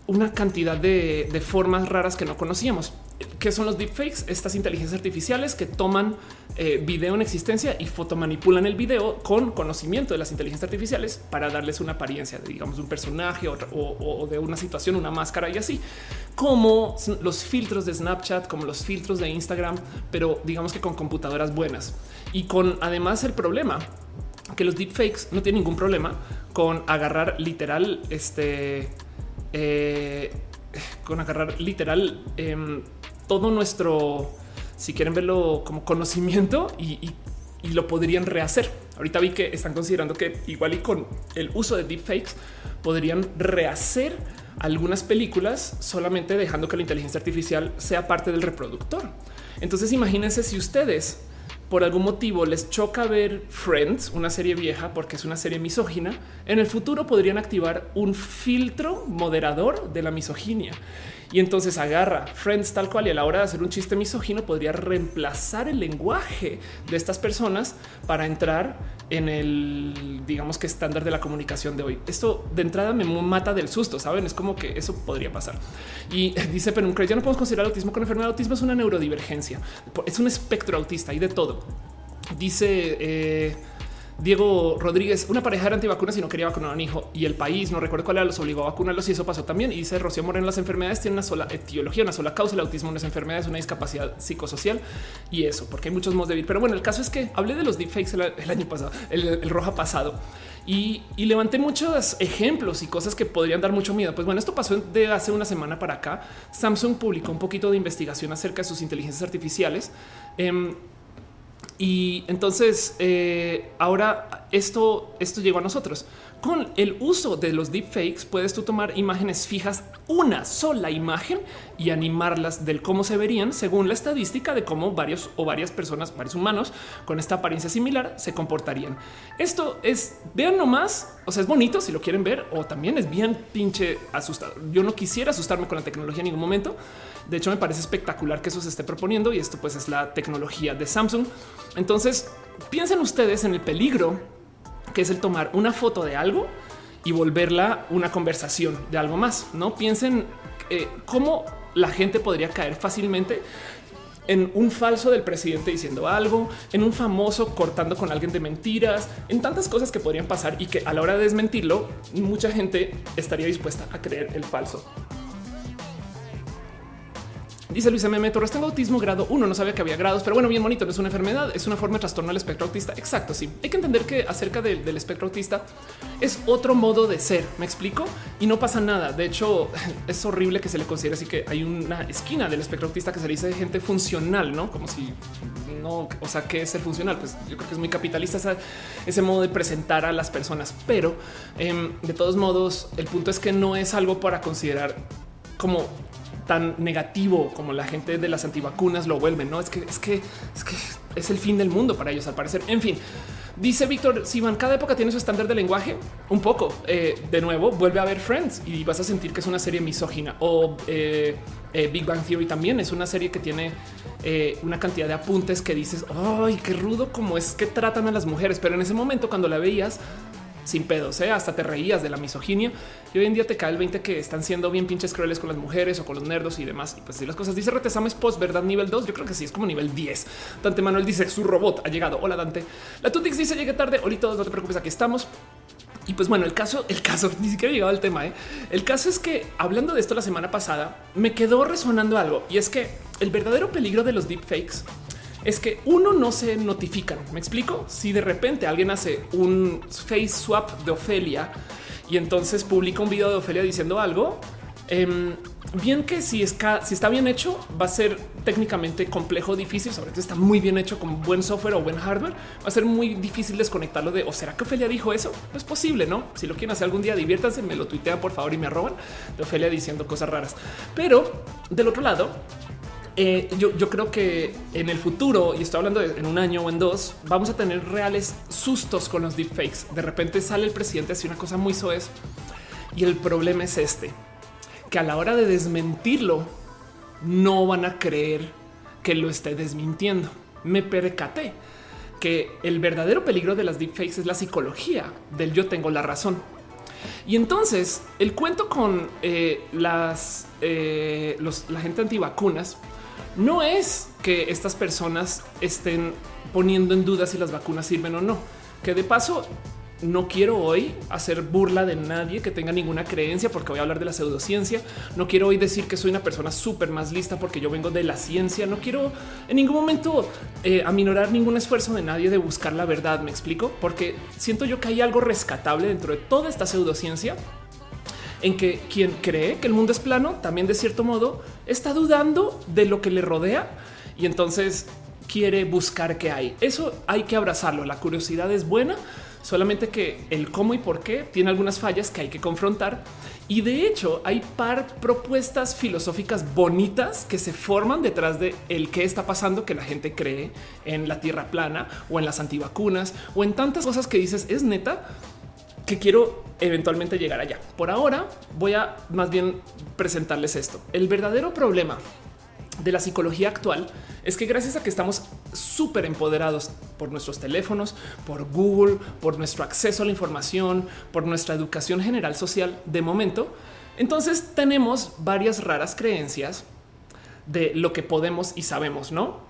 una cantidad de, de formas raras que no conocíamos. ¿Qué son los deepfakes? Estas inteligencias artificiales que toman eh, video en existencia y fotomanipulan el video con conocimiento de las inteligencias artificiales para darles una apariencia de, digamos, un personaje o, de una situación, una máscara y así, como los filtros de Snapchat, como los filtros de Instagram, pero digamos que con computadoras buenas y con además el problema que los deepfakes no tienen ningún problema con agarrar literal este eh, con agarrar literal em, todo nuestro si quieren verlo como conocimiento y, lo podrían rehacer. Ahorita vi que están considerando que igual y con el uso de deepfakes podrían rehacer algunas películas solamente dejando que la inteligencia artificial sea parte del reproductor. Entonces imagínense si ustedes por algún motivo les choca ver Friends, una serie vieja porque es una serie misógina, en el futuro podrían activar un filtro moderador de la misoginia y entonces agarra Friends tal cual y a la hora de hacer un chiste misógino podría reemplazar el lenguaje de estas personas para entrar en el digamos que estándar de la comunicación de hoy. Esto de entrada me mata del susto, saben? Es como que eso podría pasar. Y dice, pero ya no podemos considerar autismo con enfermedad. autismo es una neurodivergencia, es un espectro autista y de todo. Dice eh, Diego Rodríguez, una pareja era antivacunas y no quería vacunar a un hijo y el país no recuerdo cuál era, los obligó a vacunarlos y eso pasó también. Y dice Rocío Moreno, las enfermedades tienen una sola etiología, una sola causa. El autismo no es enfermedad, es una discapacidad psicosocial y eso, porque hay muchos modos de vivir. Pero bueno, el caso es que hablé de los deepfakes el, el año pasado, el, roja pasado y, levanté muchos ejemplos y cosas que podrían dar mucho miedo. Pues bueno, esto pasó de hace una semana para acá. Samsung publicó un poquito de investigación acerca de sus inteligencias artificiales. Em, y entonces eh, ahora esto, esto llegó a nosotros. Con el uso de los deepfakes puedes tú tomar imágenes fijas, una sola imagen y animarlas del cómo se verían según la estadística de cómo varios o varias personas, varios humanos con esta apariencia similar se comportarían. Esto es, vean nomás, o sea, es bonito si lo quieren ver o también es bien pinche asustado. Yo no quisiera asustarme con la tecnología en ningún momento. De hecho, me parece espectacular que eso se esté proponiendo y esto pues es la tecnología de Samsung. Entonces, piensen ustedes en el peligro que es el tomar una foto de algo y volverla una conversación de algo más. No piensen eh, cómo la gente podría caer fácilmente en un falso del presidente diciendo algo, en un famoso cortando con alguien de mentiras, en tantas cosas que podrían pasar y que a la hora de desmentirlo, mucha gente estaría dispuesta a creer el falso. Dice Luis M. Torres, tengo autismo grado 1, no sabía que había grados, pero bueno, bien bonito, no es una enfermedad, es una forma de trastorno del espectro autista. Exacto, sí. Hay que entender que acerca del espectro autista es otro modo de ser, ¿me explico? Y no pasa nada. De hecho, es horrible que se le considere así que hay una esquina del espectro autista que se le dice gente funcional, ¿no? Como si no, o sea, ¿qué es ser funcional? Pues yo creo que es muy capitalista ese modo de presentar a las personas, pero em, de todos modos, el punto es que no es algo para considerar como tan negativo como la gente de las antivacunas lo vuelven. No es que es que es que es el fin del mundo para ellos, al parecer. En fin, dice Víctor Sivan, cada época tiene su estándar de lenguaje. Un poco eh, de nuevo, vuelve a ver Friends y vas a sentir que es una serie misógina o eh, eh, Big Bang Theory también es una serie que tiene una cantidad de apuntes que dices ay, qué rudo como es que tratan a las mujeres. Pero en ese momento, cuando la veías, sin pedos, ¿eh? hasta te reías de la misoginia y hoy en día te cae el 20 que están siendo bien pinches crueles con las mujeres o con los nerdos y demás. Y pues si las cosas dice Retesames post, verdad? Nivel 2. Yo creo que sí es como nivel 10. Dante Manuel dice su robot ha llegado. Hola Dante. La Tutix dice llegué tarde. Todos, no te preocupes, aquí estamos. Y pues bueno, el caso, el caso, ni siquiera he llegado al tema. ¿eh? El caso es que hablando de esto la semana pasada, me quedó resonando algo y es que el verdadero peligro de los deepfakes es que uno no se notifican. Me explico. Si de repente alguien hace un face swap de Ofelia y entonces publica un video de Ofelia diciendo algo, em, bien que si, es si está bien hecho, va a ser técnicamente complejo, difícil, sobre todo está muy bien hecho con buen software o buen hardware, va a ser muy difícil desconectarlo de o será que Ofelia dijo eso? No es posible, no? Si lo quieren hacer algún día, diviértanse, me lo tuitean por favor y me arroban de Ofelia diciendo cosas raras. Pero del otro lado, eh, yo, creo que en el futuro, y estoy hablando en un año o en dos, vamos a tener reales sustos con los deepfakes. De repente sale el presidente así una cosa muy soez y el problema es este, que a la hora de desmentirlo, no van a creer que lo esté desmintiendo. Me percaté que el verdadero peligro de las deepfakes es la psicología del yo tengo la razón. Y entonces el cuento con eh, las eh, la gente antivacunas no es que estas personas estén poniendo en duda si las vacunas sirven o no. Que de paso no quiero hoy hacer burla de nadie que tenga ninguna creencia porque voy a hablar de la pseudociencia. No quiero hoy decir que soy una persona súper más lista porque yo vengo de la ciencia. No quiero en ningún momento eh, aminorar ningún esfuerzo de nadie de buscar la verdad. Me explico porque siento yo que hay algo rescatable dentro de toda esta pseudociencia en que quien cree que el mundo es plano también de cierto modo está dudando de lo que le rodea y entonces quiere buscar qué hay. Eso hay que abrazarlo. La curiosidad es buena, solamente que el cómo y por qué tiene algunas fallas que hay que confrontar. Y de hecho hay par propuestas filosóficas bonitas que se forman detrás de el qué está pasando que la gente cree en la tierra plana o en las antivacunas o en tantas cosas que dices es neta que quiero eventualmente llegar allá. Por ahora voy a más bien presentarles esto. El verdadero problema de la psicología actual es que gracias a que estamos súper empoderados por nuestros teléfonos, por Google, por nuestro acceso a la información, por nuestra educación general social de momento, entonces tenemos varias raras creencias de lo que podemos y sabemos, ¿no?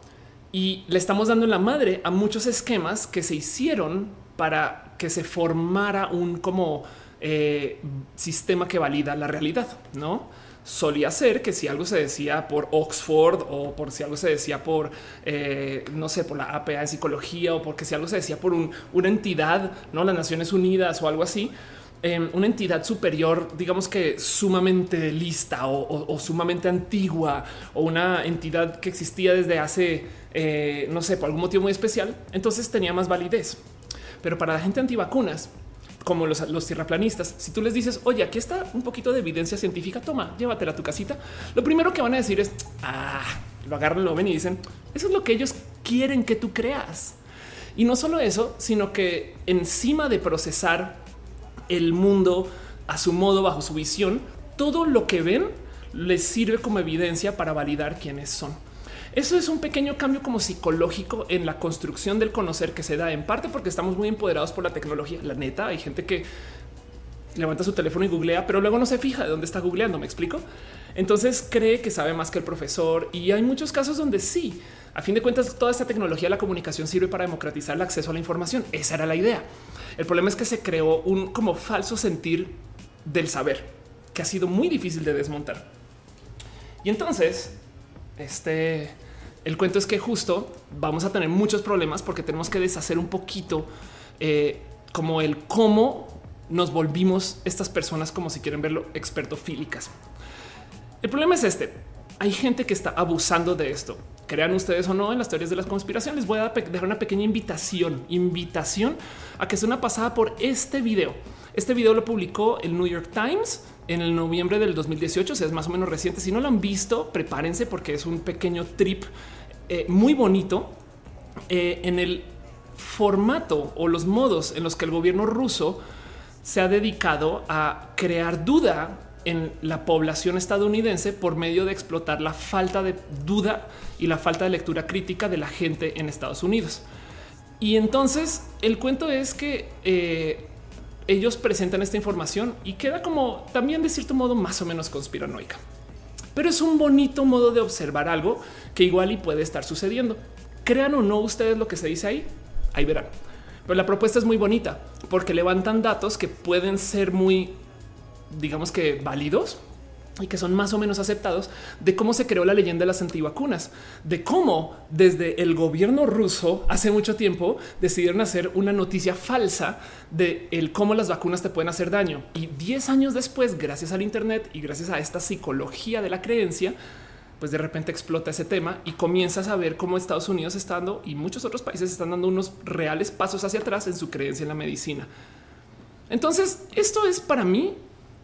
Y le estamos dando la madre a muchos esquemas que se hicieron para que se formara un como eh, sistema que valida la realidad, ¿no? Solía ser que si algo se decía por Oxford o por si algo se decía por, eh, no sé, por la APA de psicología o porque si algo se decía por una entidad, no las Naciones Unidas o algo así, em, una entidad superior, digamos que sumamente lista o, sumamente antigua o una entidad que existía desde hace, eh, no sé, por algún motivo muy especial, entonces tenía más validez. Pero para la gente antivacunas, como los, los tierraplanistas, si tú les dices, oye, aquí está un poquito de evidencia científica, toma, llévatela a tu casita. Lo primero que van a decir es, ah, lo agarran, lo ven y dicen, eso es lo que ellos quieren que tú creas. Y no solo eso, sino que encima de procesar el mundo a su modo, bajo su visión, todo lo que ven les sirve como evidencia para validar quiénes son. Eso es un pequeño cambio como psicológico en la construcción del conocer que se da en parte porque estamos muy empoderados por la tecnología. La neta, hay gente que levanta su teléfono y googlea, pero luego no se fija de dónde está googleando. Me explico. Entonces cree que sabe más que el profesor y hay muchos casos donde sí. A fin de cuentas, toda esta tecnología la comunicación sirve para democratizar el acceso a la información. Esa era la idea. El problema es que se creó un como falso sentir del saber que ha sido muy difícil de desmontar. Y entonces Este, el cuento es que justo vamos a tener muchos problemas porque tenemos que deshacer un poquito eh, como el cómo nos volvimos estas personas, como si quieren verlo, expertofílicas. El problema es este. Hay gente que está abusando de esto. Crean ustedes o no en las teorías de la conspiración. Les voy a dejar una pequeña invitación, invitación a que sea una pasada por este video. Este video lo publicó el New York Times en el noviembre del 2018, o sea, es más o menos reciente. Si no lo han visto, prepárense porque es un pequeño trip eh, muy bonito eh, en el formato o los modos en los que el gobierno ruso se ha dedicado a crear duda en la población estadounidense por medio de explotar la falta de duda y la falta de lectura crítica de la gente en Estados Unidos. Y entonces el cuento es que eh, ellos presentan esta información y queda como también de cierto modo más o menos conspiranoica. Pero es un bonito modo de observar algo que igual y puede estar sucediendo. Crean o no ustedes lo que se dice ahí, ahí verán. Pero la propuesta es muy bonita porque levantan datos que pueden ser muy, digamos que válidos y que son más o menos aceptados de cómo se creó la leyenda de las antivacunas, de cómo desde el gobierno ruso hace mucho tiempo decidieron hacer una noticia falsa de el cómo las vacunas te pueden hacer daño. Y 10 años después, gracias al Internet y gracias a esta psicología de la creencia, pues de repente explota ese tema y comienzas a ver cómo Estados Unidos está dando y muchos otros países están dando unos reales pasos hacia atrás en su creencia en la medicina. Entonces, esto es para mí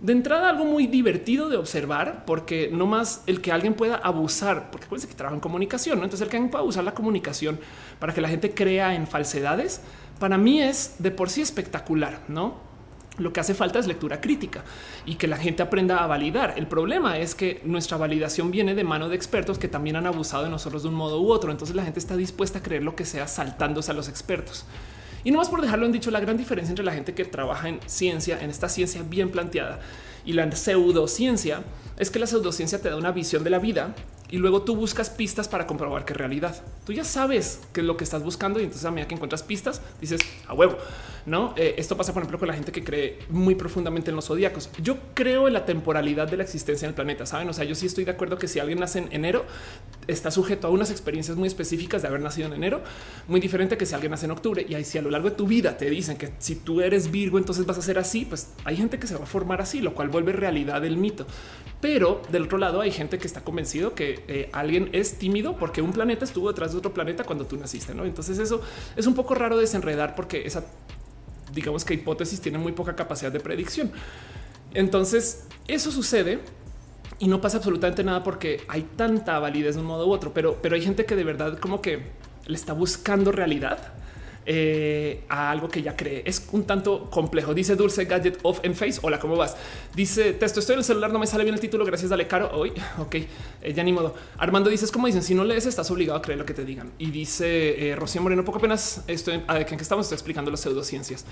de entrada algo muy divertido de observar, porque no más el que alguien pueda abusar, porque acuérdense que trabaja en comunicación, ¿no? entonces el que alguien pueda usar la comunicación para que la gente crea en falsedades, para mí es de por sí espectacular, ¿no? Lo que hace falta es lectura crítica y que la gente aprenda a validar. El problema es que nuestra validación viene de mano de expertos que también han abusado de nosotros de un modo u otro. Entonces la gente está dispuesta a creer lo que sea saltándose a los expertos. Y no más por dejarlo en dicho, la gran diferencia entre la gente que trabaja en ciencia, en esta ciencia bien planteada y la pseudociencia es que la pseudociencia te da una visión de la vida y luego tú buscas pistas para comprobar que es realidad. Tú ya sabes qué es lo que estás buscando y entonces a medida que encuentras pistas dices a huevo. No, eh, esto pasa, por ejemplo, con la gente que cree muy profundamente en los zodiacos. Yo creo en la temporalidad de la existencia en el planeta. Saben, o sea, yo sí estoy de acuerdo que si alguien nace en enero, está sujeto a unas experiencias muy específicas de haber nacido en enero, muy diferente que si alguien nace en octubre. Y ahí, si a lo largo de tu vida te dicen que si tú eres Virgo, entonces vas a ser así, pues hay gente que se va a formar así, lo cual vuelve realidad el mito. Pero del otro lado, hay gente que está convencido que eh, alguien es tímido porque un planeta estuvo detrás de otro planeta cuando tú naciste. ¿no? Entonces, eso es un poco raro desenredar porque esa digamos que hipótesis tiene muy poca capacidad de predicción. Entonces, eso sucede y no pasa absolutamente nada porque hay tanta validez de un modo u otro, pero, pero hay gente que de verdad como que le está buscando realidad eh, a algo que ya cree. Es un tanto complejo. Dice Dulce Gadget Off en Face. Hola, ¿cómo vas? Dice texto. Estoy en el celular, no me sale bien el título. Gracias, dale caro. Hoy, ok, eh, ya ni modo. Armando dice: como dicen, si no lees, estás obligado a creer lo que te digan. Y dice eh, Rocío Moreno, poco apenas estoy a, que estamos explicando las pseudociencias.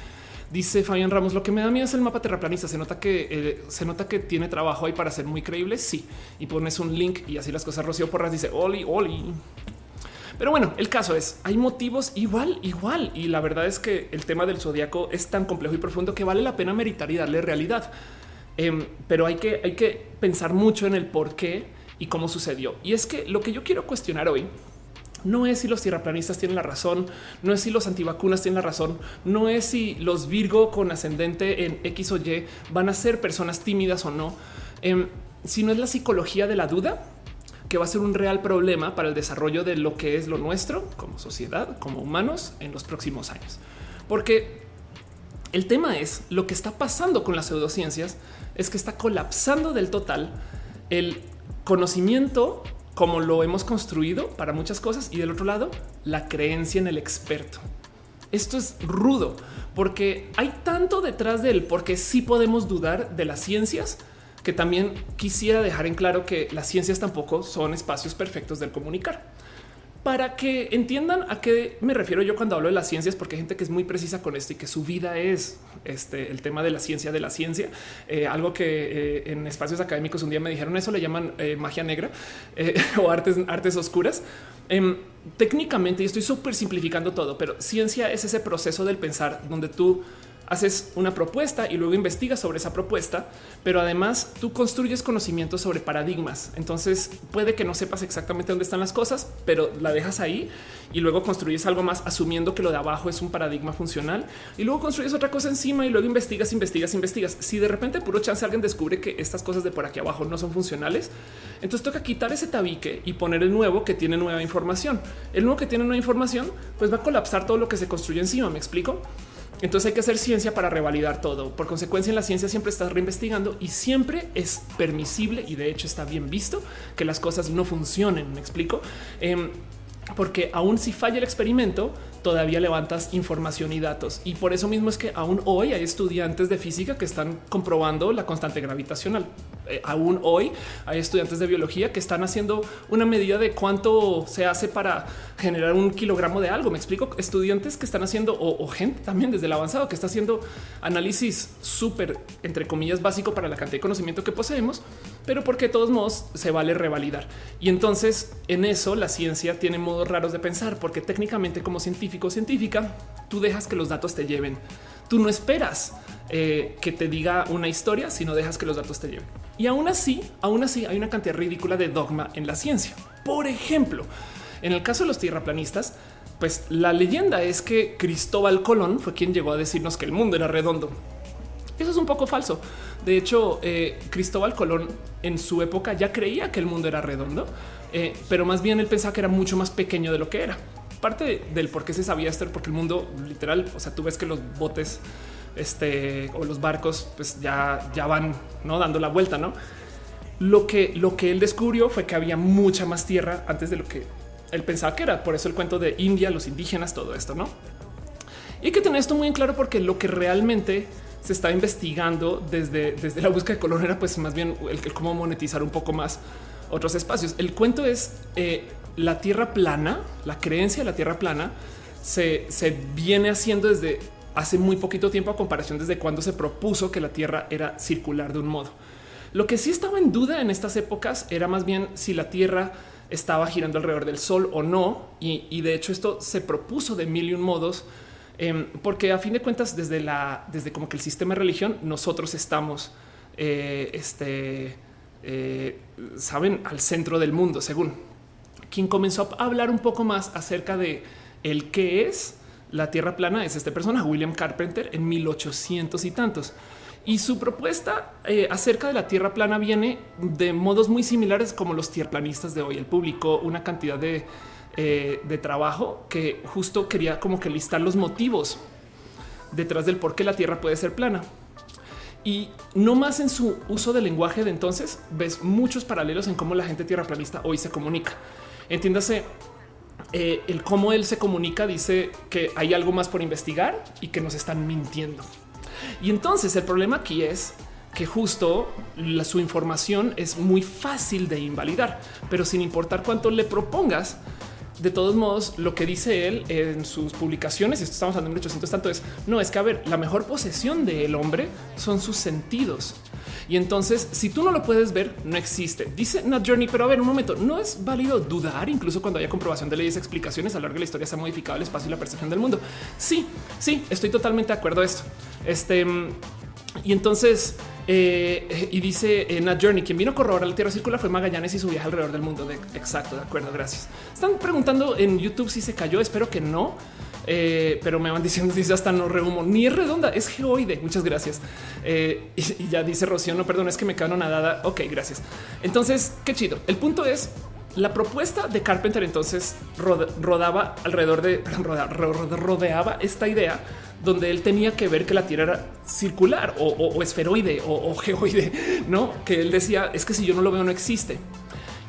Dice Fabián Ramos, lo que me da miedo es el mapa terraplanista. Se nota que se nota que tiene trabajo ahí para ser muy creíble. Sí, y pones un link y así las cosas. Rocío Porras dice Oli, Oli. Pero bueno, el caso es, hay motivos igual, igual. Y la verdad es que el tema del zodiaco es tan complejo y profundo que vale la pena meditar y darle realidad. Em, pero hay que, hay que pensar mucho en el por qué y cómo sucedió. Y es que lo que yo quiero cuestionar hoy no es si los tierraplanistas tienen la razón, no es si los antivacunas tienen la razón, no es si los Virgo con ascendente en X o Y van a ser personas tímidas o no, eh, sino es la psicología de la duda que va a ser un real problema para el desarrollo de lo que es lo nuestro como sociedad, como humanos en los próximos años. Porque el tema es lo que está pasando con las pseudociencias es que está colapsando del total el conocimiento como lo hemos construido para muchas cosas y del otro lado la creencia en el experto. Esto es rudo porque hay tanto detrás de él porque sí podemos dudar de las ciencias que también quisiera dejar en claro que las ciencias tampoco son espacios perfectos del comunicar. Para que entiendan a qué me refiero yo cuando hablo de las ciencias, porque hay gente que es muy precisa con esto y que su vida es este, el tema de la ciencia de la ciencia, eh, algo que eh, en espacios académicos un día me dijeron eso le llaman eh, magia negra o artes, artes oscuras. Em, técnicamente, y estoy súper simplificando todo, pero ciencia es ese proceso del pensar donde tú haces una propuesta y luego investigas sobre esa propuesta, pero además tú construyes conocimiento sobre paradigmas. Entonces puede que no sepas exactamente dónde están las cosas, pero la dejas ahí y luego construyes algo más asumiendo que lo de abajo es un paradigma funcional y luego construyes otra cosa encima y luego investigas, investigas, investigas. Si de repente puro chance alguien descubre que estas cosas de por aquí abajo no son funcionales, entonces toca quitar ese tabique y poner el nuevo que tiene nueva información. El nuevo que tiene nueva información pues va a colapsar todo lo que se construye encima. Me explico. Entonces hay que hacer ciencia para revalidar todo. Por consecuencia, en la ciencia siempre estás reinvestigando y siempre es permisible y de hecho está bien visto que las cosas no funcionen. Me explico. Em, porque aún si falla el experimento, todavía levantas información y datos. Y por eso mismo es que aún hoy hay estudiantes de física que están comprobando la constante gravitacional. Eh, aún hoy hay estudiantes de biología que están haciendo una medida de cuánto se hace para generar un kilogramo de algo. Me explico. Estudiantes que están haciendo o, gente también desde el avanzado que está haciendo análisis súper, entre comillas, básico para la cantidad de conocimiento que poseemos, pero porque de todos modos se vale revalidar. Y entonces en eso la ciencia tiene modos raros de pensar, porque técnicamente como científico científica, tú dejas que los datos te lleven. Tú no esperas eh, que te diga una historia, sino dejas que los datos te lleven. Y aún así, aún así hay una cantidad ridícula de dogma en la ciencia. Por ejemplo, en el caso de los tierraplanistas, pues la leyenda es que Cristóbal Colón fue quien llegó a decirnos que el mundo era redondo. Eso es un poco falso. De hecho, eh, Cristóbal Colón en su época ya creía que el mundo era redondo, eh, pero más bien él pensaba que era mucho más pequeño de lo que era. Parte del por qué se sabía esto, porque el mundo literal, o sea, tú ves que los botes este, o los barcos pues ya, ya van ¿no? dando la vuelta, ¿no? Lo que, lo que él descubrió fue que había mucha más tierra antes de lo que él pensaba que era. Por eso el cuento de India, los indígenas, todo esto, ¿no? Y hay que tener esto muy en claro porque lo que realmente se está investigando desde, desde la búsqueda de color era pues más bien el, cómo monetizar un poco más otros espacios. El cuento es eh, la tierra plana, la creencia de la tierra plana se, se viene haciendo desde hace muy poquito tiempo a comparación desde cuando se propuso que la tierra era circular de un modo. Lo que sí estaba en duda en estas épocas era más bien si la tierra estaba girando alrededor del sol o no. Y, de hecho esto se propuso de mil y un modos, em, porque a fin de cuentas desde la, desde como que el sistema de religión nosotros estamos, eh, este, eh, saben, al centro del mundo, según quien comenzó a hablar un poco más acerca de el qué es la tierra plana es este persona, William Carpenter, en 1800 y tantos. Y su propuesta eh, acerca de la tierra plana viene de modos muy similares como los tierraplanistas de hoy. Él publicó una cantidad de, eh, de trabajo que justo quería como que listar los motivos detrás del por qué la tierra puede ser plana. Y no más en su uso del lenguaje de entonces ves muchos paralelos en cómo la gente tierraplanista hoy se comunica. Entiéndase, eh, el cómo él se comunica dice que hay algo más por investigar y que nos están mintiendo. Y entonces el problema aquí es que justo su información es muy fácil de invalidar, pero sin importar cuánto le propongas, de todos modos, lo que dice él en sus publicaciones, y esto estamos hablando de 1800 tanto es, no, es que a ver, la mejor posesión del hombre son sus sentidos. Y entonces, si tú no lo puedes ver, no existe. Dice Not Journey, pero a ver, un momento, no es válido dudar, incluso cuando haya comprobación de leyes, explicaciones a lo largo de la historia se ha modificado el espacio y la percepción del mundo. Sí, sí, estoy totalmente de acuerdo esto. Este, y entonces, eh, y dice en eh, Journey, quien vino a corroborar la Tierra circular fue Magallanes y su viaje alrededor del mundo. De, exacto, de acuerdo, gracias. Están preguntando en YouTube si se cayó, espero que no. Eh, pero me van diciendo dice hasta no rehumo ni es redonda, es geoide. Muchas gracias. y, ya dice Rocío, no, perdón, es que me quedo nadada. Ok, gracias. Entonces, qué chido. El punto es la propuesta de Carpenter entonces rodaba alrededor de rodeaba esta idea donde él tenía que ver que la Tierra era circular o, esferoide o, geoide, no que él decía es que si yo no lo veo no existe.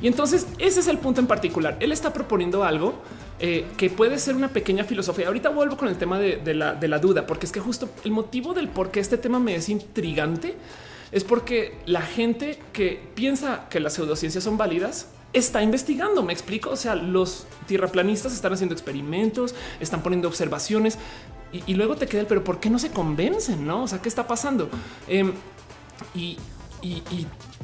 Y entonces ese es el punto en particular. Él está proponiendo algo eh, que puede ser una pequeña filosofía. Ahorita vuelvo con el tema de, la, de la duda, porque es que justo el motivo del por qué este tema me es intrigante es porque la gente que piensa que las pseudociencias son válidas está investigando. Me explico. O sea, los tierraplanistas están haciendo experimentos, están poniendo observaciones y, luego te queda pero ¿por qué no se convencen? No, o sea, ¿qué está pasando? Em, y,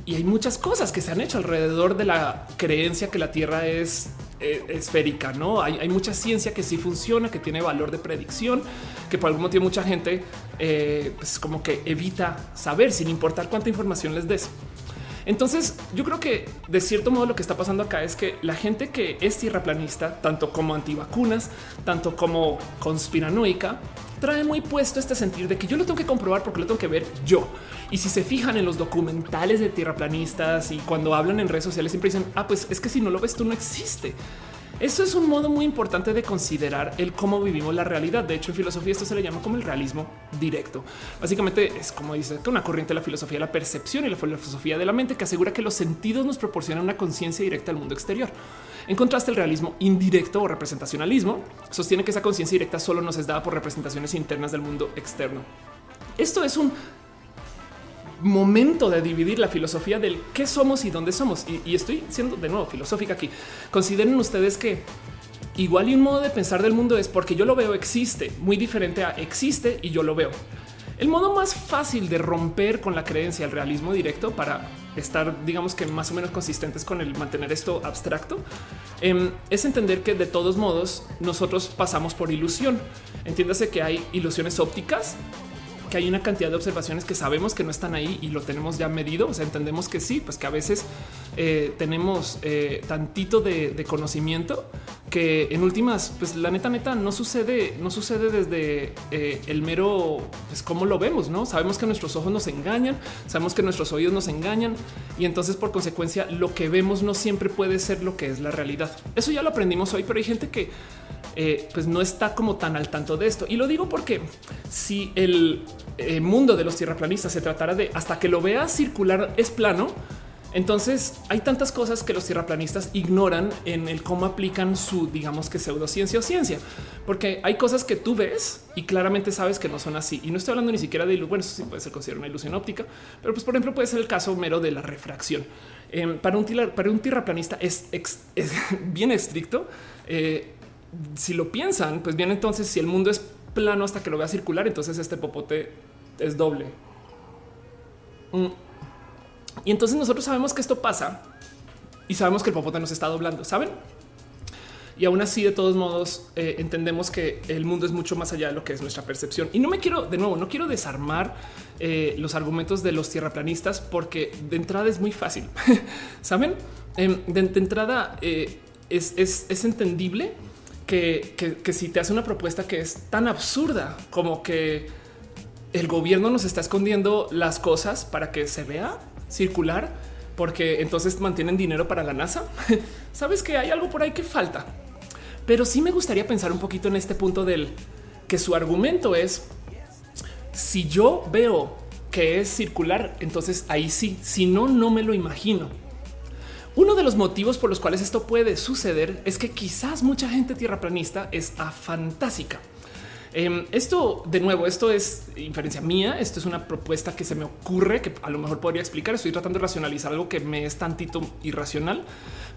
hay muchas cosas que se han hecho alrededor de la creencia que la Tierra es eh, esférica, no hay, hay, mucha ciencia que sí funciona, que tiene valor de predicción, que por algún motivo mucha gente eh, pues como que evita saber sin importar cuánta información les des. Entonces, yo creo que de cierto modo lo que está pasando acá es que la gente que es tierraplanista, tanto como antivacunas, tanto como conspiranoica, trae muy puesto este sentir de que yo lo tengo que comprobar porque lo tengo que ver yo. Y si se fijan en los documentales de tierraplanistas y cuando hablan en redes sociales siempre dicen, ah, pues es que si no lo ves tú no existe. Eso es un modo muy importante de considerar el cómo vivimos la realidad. De hecho, en filosofía esto se le llama como el realismo directo. Básicamente es como dice que una corriente de la filosofía de la percepción y la filosofía de la mente que asegura que los sentidos nos proporcionan una conciencia directa al mundo exterior. En contraste, el realismo indirecto o representacionalismo sostiene que esa conciencia directa solo nos es dada por representaciones internas del mundo externo. Esto es un momento de dividir la filosofía del qué somos y dónde somos. Y, estoy siendo de nuevo filosófica aquí. Consideren ustedes que igual y un modo de pensar del mundo es porque yo lo veo existe, muy diferente a existe y yo lo veo. El modo más fácil de romper con la creencia el realismo directo para estar, digamos que más o menos consistentes con el mantener esto abstracto, em, es entender que de todos modos nosotros pasamos por ilusión. Entiéndase que hay ilusiones ópticas que hay una cantidad de observaciones que sabemos que no están ahí y lo tenemos ya medido. O sea, entendemos que sí, pues que a veces eh, tenemos eh, tantito de, conocimiento que en últimas, pues la neta, neta, no sucede, no sucede desde eh, el mero, pues cómo lo vemos, no sabemos que nuestros ojos nos engañan, sabemos que nuestros oídos nos engañan y entonces por consecuencia lo que vemos no siempre puede ser lo que es la realidad. Eso ya lo aprendimos hoy, pero hay gente que eh, pues no está como tan al tanto de esto. Y lo digo porque si el eh, mundo de los tierraplanistas se tratara de hasta que lo vea circular es plano, entonces hay tantas cosas que los tierraplanistas ignoran en el cómo aplican su, digamos que pseudociencia o ciencia, porque hay cosas que tú ves y claramente sabes que no son así. Y no estoy hablando ni siquiera de bueno, eso sí puede ser considerado una ilusión óptica, pero pues por ejemplo puede ser el caso mero de la refracción. Em, para, un para un tierraplanista es, bien estricto. Eh, si lo piensan, pues bien, entonces si el mundo es plano hasta que lo vea circular, entonces este popote es doble. Mm. Y entonces nosotros sabemos que esto pasa y sabemos que el popote nos está doblando, ¿saben? Y aún así, de todos modos, eh, entendemos que el mundo es mucho más allá de lo que es nuestra percepción. Y no me quiero, de nuevo, no quiero desarmar eh, los argumentos de los tierraplanistas porque de entrada es muy fácil. ¿Saben? Em, de, entrada eh, es, es entendible que, si te hace una propuesta que es tan absurda como que el gobierno nos está escondiendo las cosas para que se vea circular, porque entonces mantienen dinero para la NASA. Sabes que hay algo por ahí que falta, pero sí me gustaría pensar un poquito en este punto del que su argumento es si yo veo que es circular, entonces ahí sí, si no, no me lo imagino. Uno de los motivos por los cuales esto puede suceder es que quizás mucha gente tierraplanista es afantástica. Em, esto, de nuevo, esto es inferencia mía. Esto es una propuesta que se me ocurre que a lo mejor podría explicar. Estoy tratando de racionalizar algo que me es tantito irracional,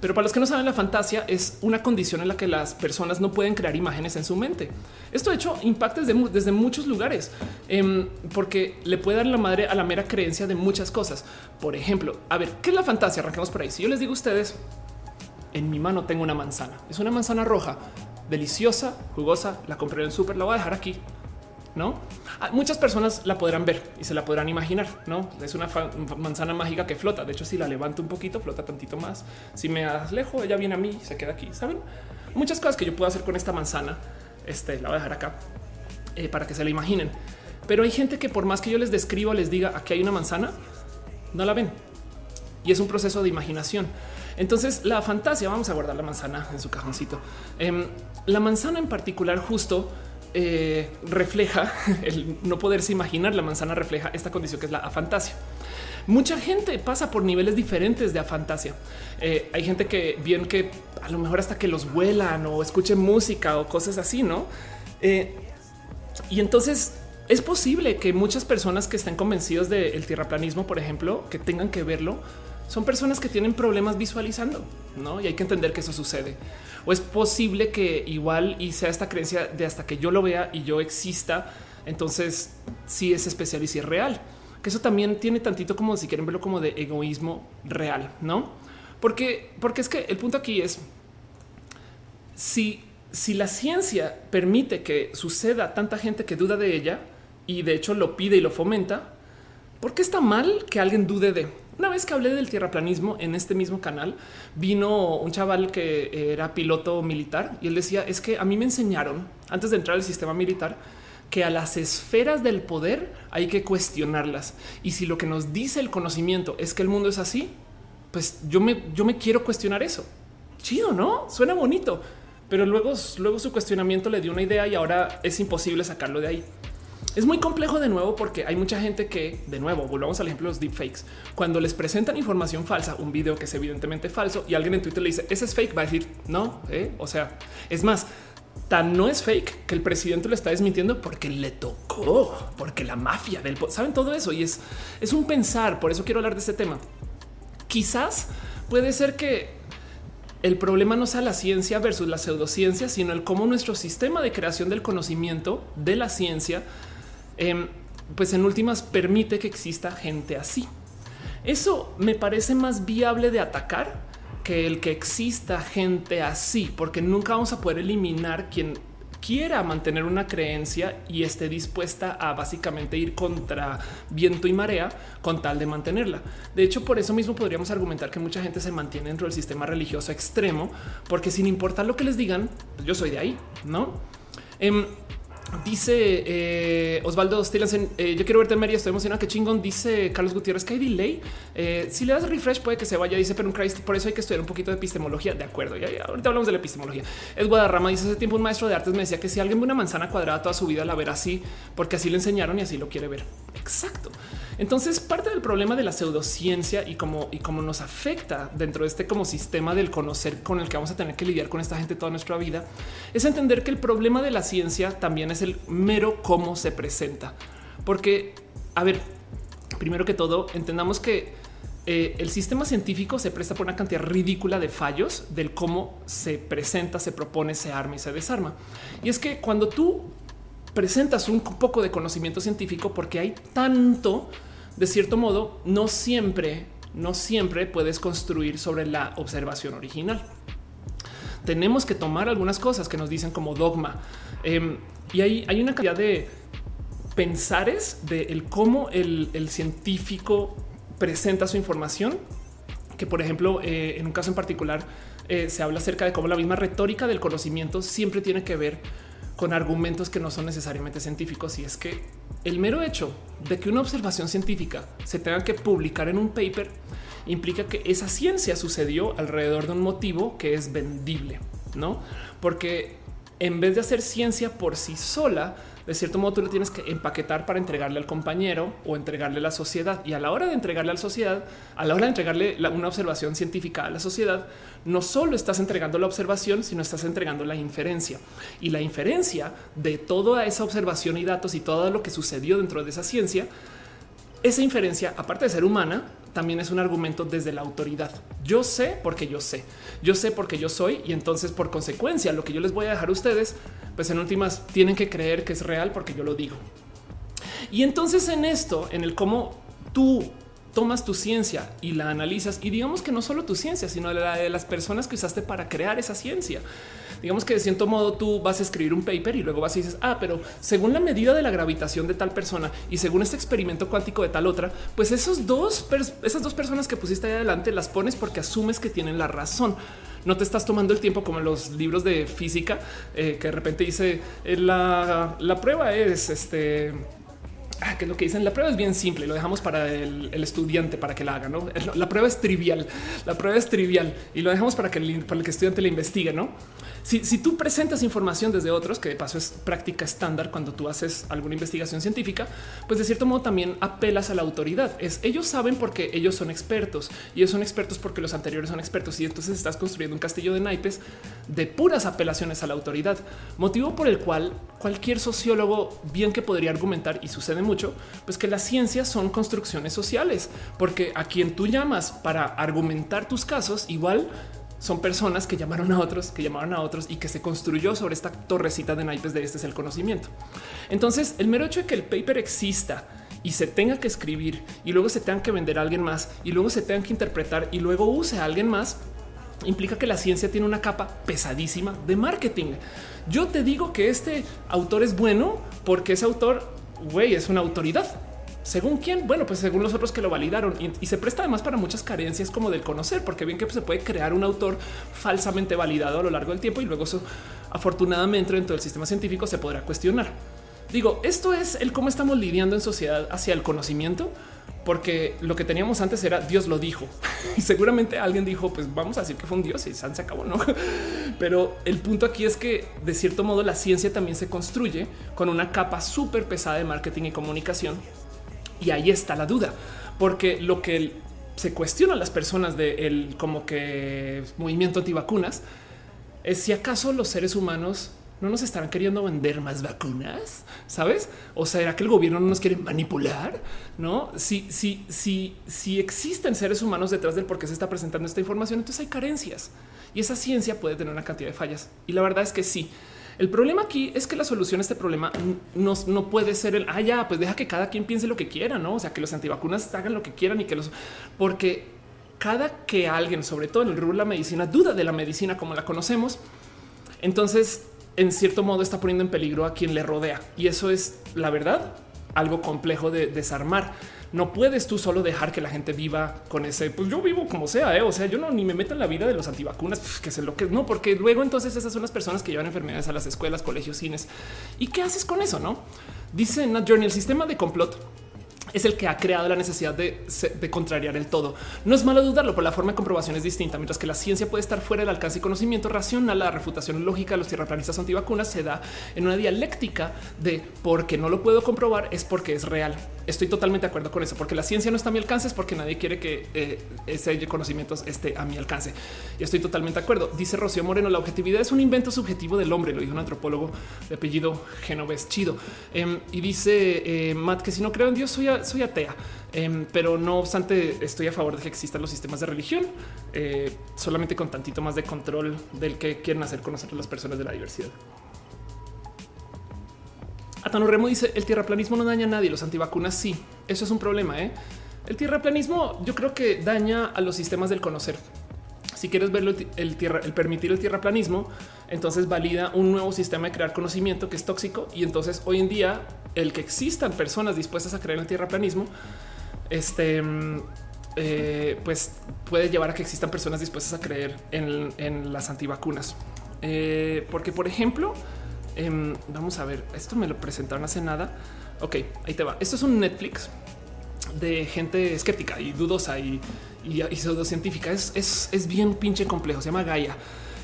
pero para los que no saben, la fantasía es una condición en la que las personas no pueden crear imágenes en su mente. Esto, de hecho, impacta desde, muchos lugares, em, porque le puede dar la madre a la mera creencia de muchas cosas. Por ejemplo, a ver, ¿qué es la fantasía? Arranquemos por ahí. Si yo les digo a ustedes, en mi mano tengo una manzana, es una manzana roja, deliciosa, jugosa, la compré en el súper, la voy a dejar aquí no? Ah, muchas personas la podrán ver y se la podrán imaginar, no? Es una manzana mágica que flota. De hecho, si la levanto un poquito, flota tantito más. Si me alejo, ella viene a mí y se queda aquí. Saben muchas cosas que yo puedo hacer con esta manzana. Este la voy a dejar acá eh, para que se la imaginen. Pero hay gente que, por más que yo les describa, les diga aquí hay una manzana, no la ven y es un proceso de imaginación. Entonces, la fantasía, vamos a guardar la manzana en su cajoncito. Em, la manzana en particular, justo eh, refleja el no poderse imaginar. La manzana refleja esta condición que es la afantasia. Mucha gente pasa por niveles diferentes de afantasia. Eh, hay gente que bien que a lo mejor hasta que los vuelan o escuchen música o cosas así, no? Eh, y entonces es posible que muchas personas que estén convencidos del tierraplanismo, por ejemplo, que tengan que verlo, son personas que tienen problemas visualizando, ¿no? Y hay que entender que eso sucede. O es posible que igual y sea esta creencia de hasta que yo lo vea y yo exista, entonces sí es especial y sí es real. Que eso también tiene tantito como si quieren verlo como de egoísmo real, ¿no? Porque, porque es que el punto aquí es, si, si la ciencia permite que suceda tanta gente que duda de ella y de hecho lo pide y lo fomenta, ¿por qué está mal que alguien dude de? Una vez que hablé del tierraplanismo en este mismo canal, vino un chaval que era piloto militar y él decía, es que a mí me enseñaron antes de entrar al sistema militar que a las esferas del poder hay que cuestionarlas. Y si lo que nos dice el conocimiento es que el mundo es así, pues yo me, yo me quiero cuestionar eso. Chido, ¿no? Suena bonito. Pero luego, luego su cuestionamiento le dio una idea y ahora es imposible sacarlo de ahí. Es muy complejo de nuevo porque hay mucha gente que, de nuevo, volvamos al ejemplo de los deepfakes. Cuando les presentan información falsa, un video que es evidentemente falso y alguien en Twitter le dice ese es fake, va a decir no. ¿eh? O sea, es más, tan no es fake que el presidente lo está desmintiendo porque le tocó, porque la mafia del saben todo eso y es, es un pensar. Por eso quiero hablar de este tema. Quizás puede ser que el problema no sea la ciencia versus la pseudociencia, sino el cómo nuestro sistema de creación del conocimiento de la ciencia Em, pues en últimas permite que exista gente así. Eso me parece más viable de atacar que el que exista gente así, porque nunca vamos a poder eliminar quien quiera mantener una creencia y esté dispuesta a básicamente ir contra viento y marea con tal de mantenerla. De hecho, por eso mismo podríamos argumentar que mucha gente se mantiene dentro del sistema religioso extremo, porque sin importar lo que les digan, yo soy de ahí, ¿no? Em, Dice eh, Osvaldo Stilensen, eh, yo quiero verte en María, estoy emocionado, que chingón. Dice Carlos Gutiérrez, que hay delay. Eh, si le das refresh puede que se vaya, dice, pero un Christ, por eso hay que estudiar un poquito de epistemología. De acuerdo, ya, ahorita hablamos de la epistemología. Es Guadarrama, dice, hace tiempo un maestro de artes me decía que si alguien ve una manzana cuadrada toda su vida la verá así, porque así le enseñaron y así lo quiere ver. Exacto. Entonces, parte del problema de la pseudociencia y cómo, y cómo nos afecta dentro de este como sistema del conocer con el que vamos a tener que lidiar con esta gente toda nuestra vida es entender que el problema de la ciencia también es el mero cómo se presenta. Porque, a ver, primero que todo, entendamos que eh, el sistema científico se presta por una cantidad ridícula de fallos del cómo se presenta, se propone, se arma y se desarma. Y es que cuando tú presentas un poco de conocimiento científico, porque hay tanto, de cierto modo, no siempre, no siempre puedes construir sobre la observación original. Tenemos que tomar algunas cosas que nos dicen como dogma. Em, y hay, hay una cantidad de pensares de cómo el, científico presenta su información, que por ejemplo, eh, en un caso en particular, eh, se habla acerca de cómo la misma retórica del conocimiento siempre tiene que ver con argumentos que no son necesariamente científicos. Y es que el mero hecho de que una observación científica se tenga que publicar en un paper implica que esa ciencia sucedió alrededor de un motivo que es vendible, no? Porque en vez de hacer ciencia por sí sola, de cierto modo tú lo tienes que empaquetar para entregarle al compañero o entregarle a la sociedad. Y a la hora de entregarle a la sociedad, a la hora de entregarle una observación científica a la sociedad, no solo estás entregando la observación, sino estás entregando la inferencia. Y la inferencia de toda esa observación y datos y todo lo que sucedió dentro de esa ciencia, esa inferencia, aparte de ser humana, también es un argumento desde la autoridad. Yo sé porque yo sé, yo sé porque yo soy y entonces por consecuencia lo que yo les voy a dejar a ustedes, pues en últimas tienen que creer que es real porque yo lo digo. Y entonces en esto, en el cómo tú tomas tu ciencia y la analizas y digamos que no solo tu ciencia, sino la de las personas que usaste para crear esa ciencia digamos que de cierto modo tú vas a escribir un paper y luego vas y dices, ah, pero según la medida de la gravitación de tal persona y según este experimento cuántico de tal otra, pues esos dos, esas dos personas que pusiste ahí adelante las pones porque asumes que tienen la razón. No te estás tomando el tiempo como los libros de física eh, que de repente dice eh, la, la prueba es este ah, que lo que dicen la prueba es bien simple, lo dejamos para el, estudiante para que la haga. ¿no? La prueba es trivial, la prueba es trivial y lo dejamos para que el, para el estudiante la investigue. No, si, tú presentas información desde otros, que de paso es práctica estándar cuando tú haces alguna investigación científica, pues de cierto modo también apelas a la autoridad. Es ellos saben porque ellos son expertos y ellos son expertos porque los anteriores son expertos y entonces estás construyendo un castillo de naipes de puras apelaciones a la autoridad, motivo por el cual cualquier sociólogo bien que podría argumentar y sucede mucho, pues que las ciencias son construcciones sociales, porque a quien tú llamas para argumentar tus casos igual son personas que llamaron a otros, que llamaron a otros y que se construyó sobre esta torrecita de naipes de este es el conocimiento. Entonces, el mero hecho de que el paper exista y se tenga que escribir y luego se tenga que vender a alguien más y luego se tenga que interpretar y luego use a alguien más implica que la ciencia tiene una capa pesadísima de marketing. Yo te digo que este autor es bueno porque ese autor, güey, es una autoridad. Según quién? Bueno, pues según los otros que lo validaron y, se presta además para muchas carencias como del conocer, porque bien que se puede crear un autor falsamente validado a lo largo del tiempo y luego eso afortunadamente dentro del sistema científico se podrá cuestionar. Digo, esto es el cómo estamos lidiando en sociedad hacia el conocimiento, porque lo que teníamos antes era Dios lo dijo y seguramente alguien dijo, pues vamos a decir que fue un Dios y se acabó, no? Pero el punto aquí es que de cierto modo la ciencia también se construye con una capa súper pesada de marketing y comunicación. Y ahí está la duda, porque lo que se cuestiona a las personas del como que movimiento antivacunas es si acaso los seres humanos no nos estarán queriendo vender más vacunas, sabes? O ¿será que el gobierno no nos quiere manipular? No, si, si, si, si existen seres humanos detrás del por qué se está presentando esta información, entonces hay carencias y esa ciencia puede tener una cantidad de fallas. Y la verdad es que sí. El problema aquí es que la solución a este problema no, no puede ser el ah, ya, pues deja que cada quien piense lo que quiera, no? O sea, que los antivacunas hagan lo que quieran y que los porque cada que alguien, sobre todo en el rubro de la medicina, duda de la medicina como la conocemos, entonces en cierto modo está poniendo en peligro a quien le rodea. Y eso es la verdad, algo complejo de desarmar. No puedes tú solo dejar que la gente viva con ese, pues yo vivo como sea, ¿eh? o sea, yo no ni me meto en la vida de los antivacunas, que sé lo que no, porque luego entonces esas son las personas que llevan enfermedades a las escuelas, colegios, cines. ¿Y qué haces con eso? No dice Nat Journey, el sistema de complot es el que ha creado la necesidad de, contrariar el todo. No es malo dudarlo, pero la forma de comprobación es distinta. Mientras que la ciencia puede estar fuera del alcance y conocimiento racional, la refutación lógica de los tierraplanistas antivacunas se da en una dialéctica de porque no lo puedo comprobar es porque es real. Estoy totalmente de acuerdo con eso, porque la ciencia no está a mi alcance, es porque nadie quiere que eh, ese conocimiento esté a mi alcance. Y estoy totalmente de acuerdo. Dice Rocío Moreno, la objetividad es un invento subjetivo del hombre, lo dijo un antropólogo de apellido Genovés Chido. Em, y dice eh, Matt que si no creo en Dios soy, soy atea. Em, pero no obstante, estoy a favor de que existan los sistemas de religión, eh, solamente con tantito más de control del que quieren hacer con nosotros las personas de la diversidad. Atano Remo dice el tierraplanismo no daña a nadie, los antivacunas sí. Eso es un problema. ¿eh? El tierraplanismo yo creo que daña a los sistemas del conocer. Si quieres verlo, el, tierra, el permitir el tierraplanismo, entonces valida un nuevo sistema de crear conocimiento que es tóxico. Y entonces hoy en día el que existan personas dispuestas a creer en el tierraplanismo, este, eh, pues puede llevar a que existan personas dispuestas a creer en, las antivacunas. Eh, porque, por ejemplo, Em, vamos a ver, esto me lo presentaron hace nada. Ok, ahí te va. Esto es un Netflix de gente escéptica y dudosa y, pseudocientífica. Es, es, bien pinche complejo. Se llama Gaia.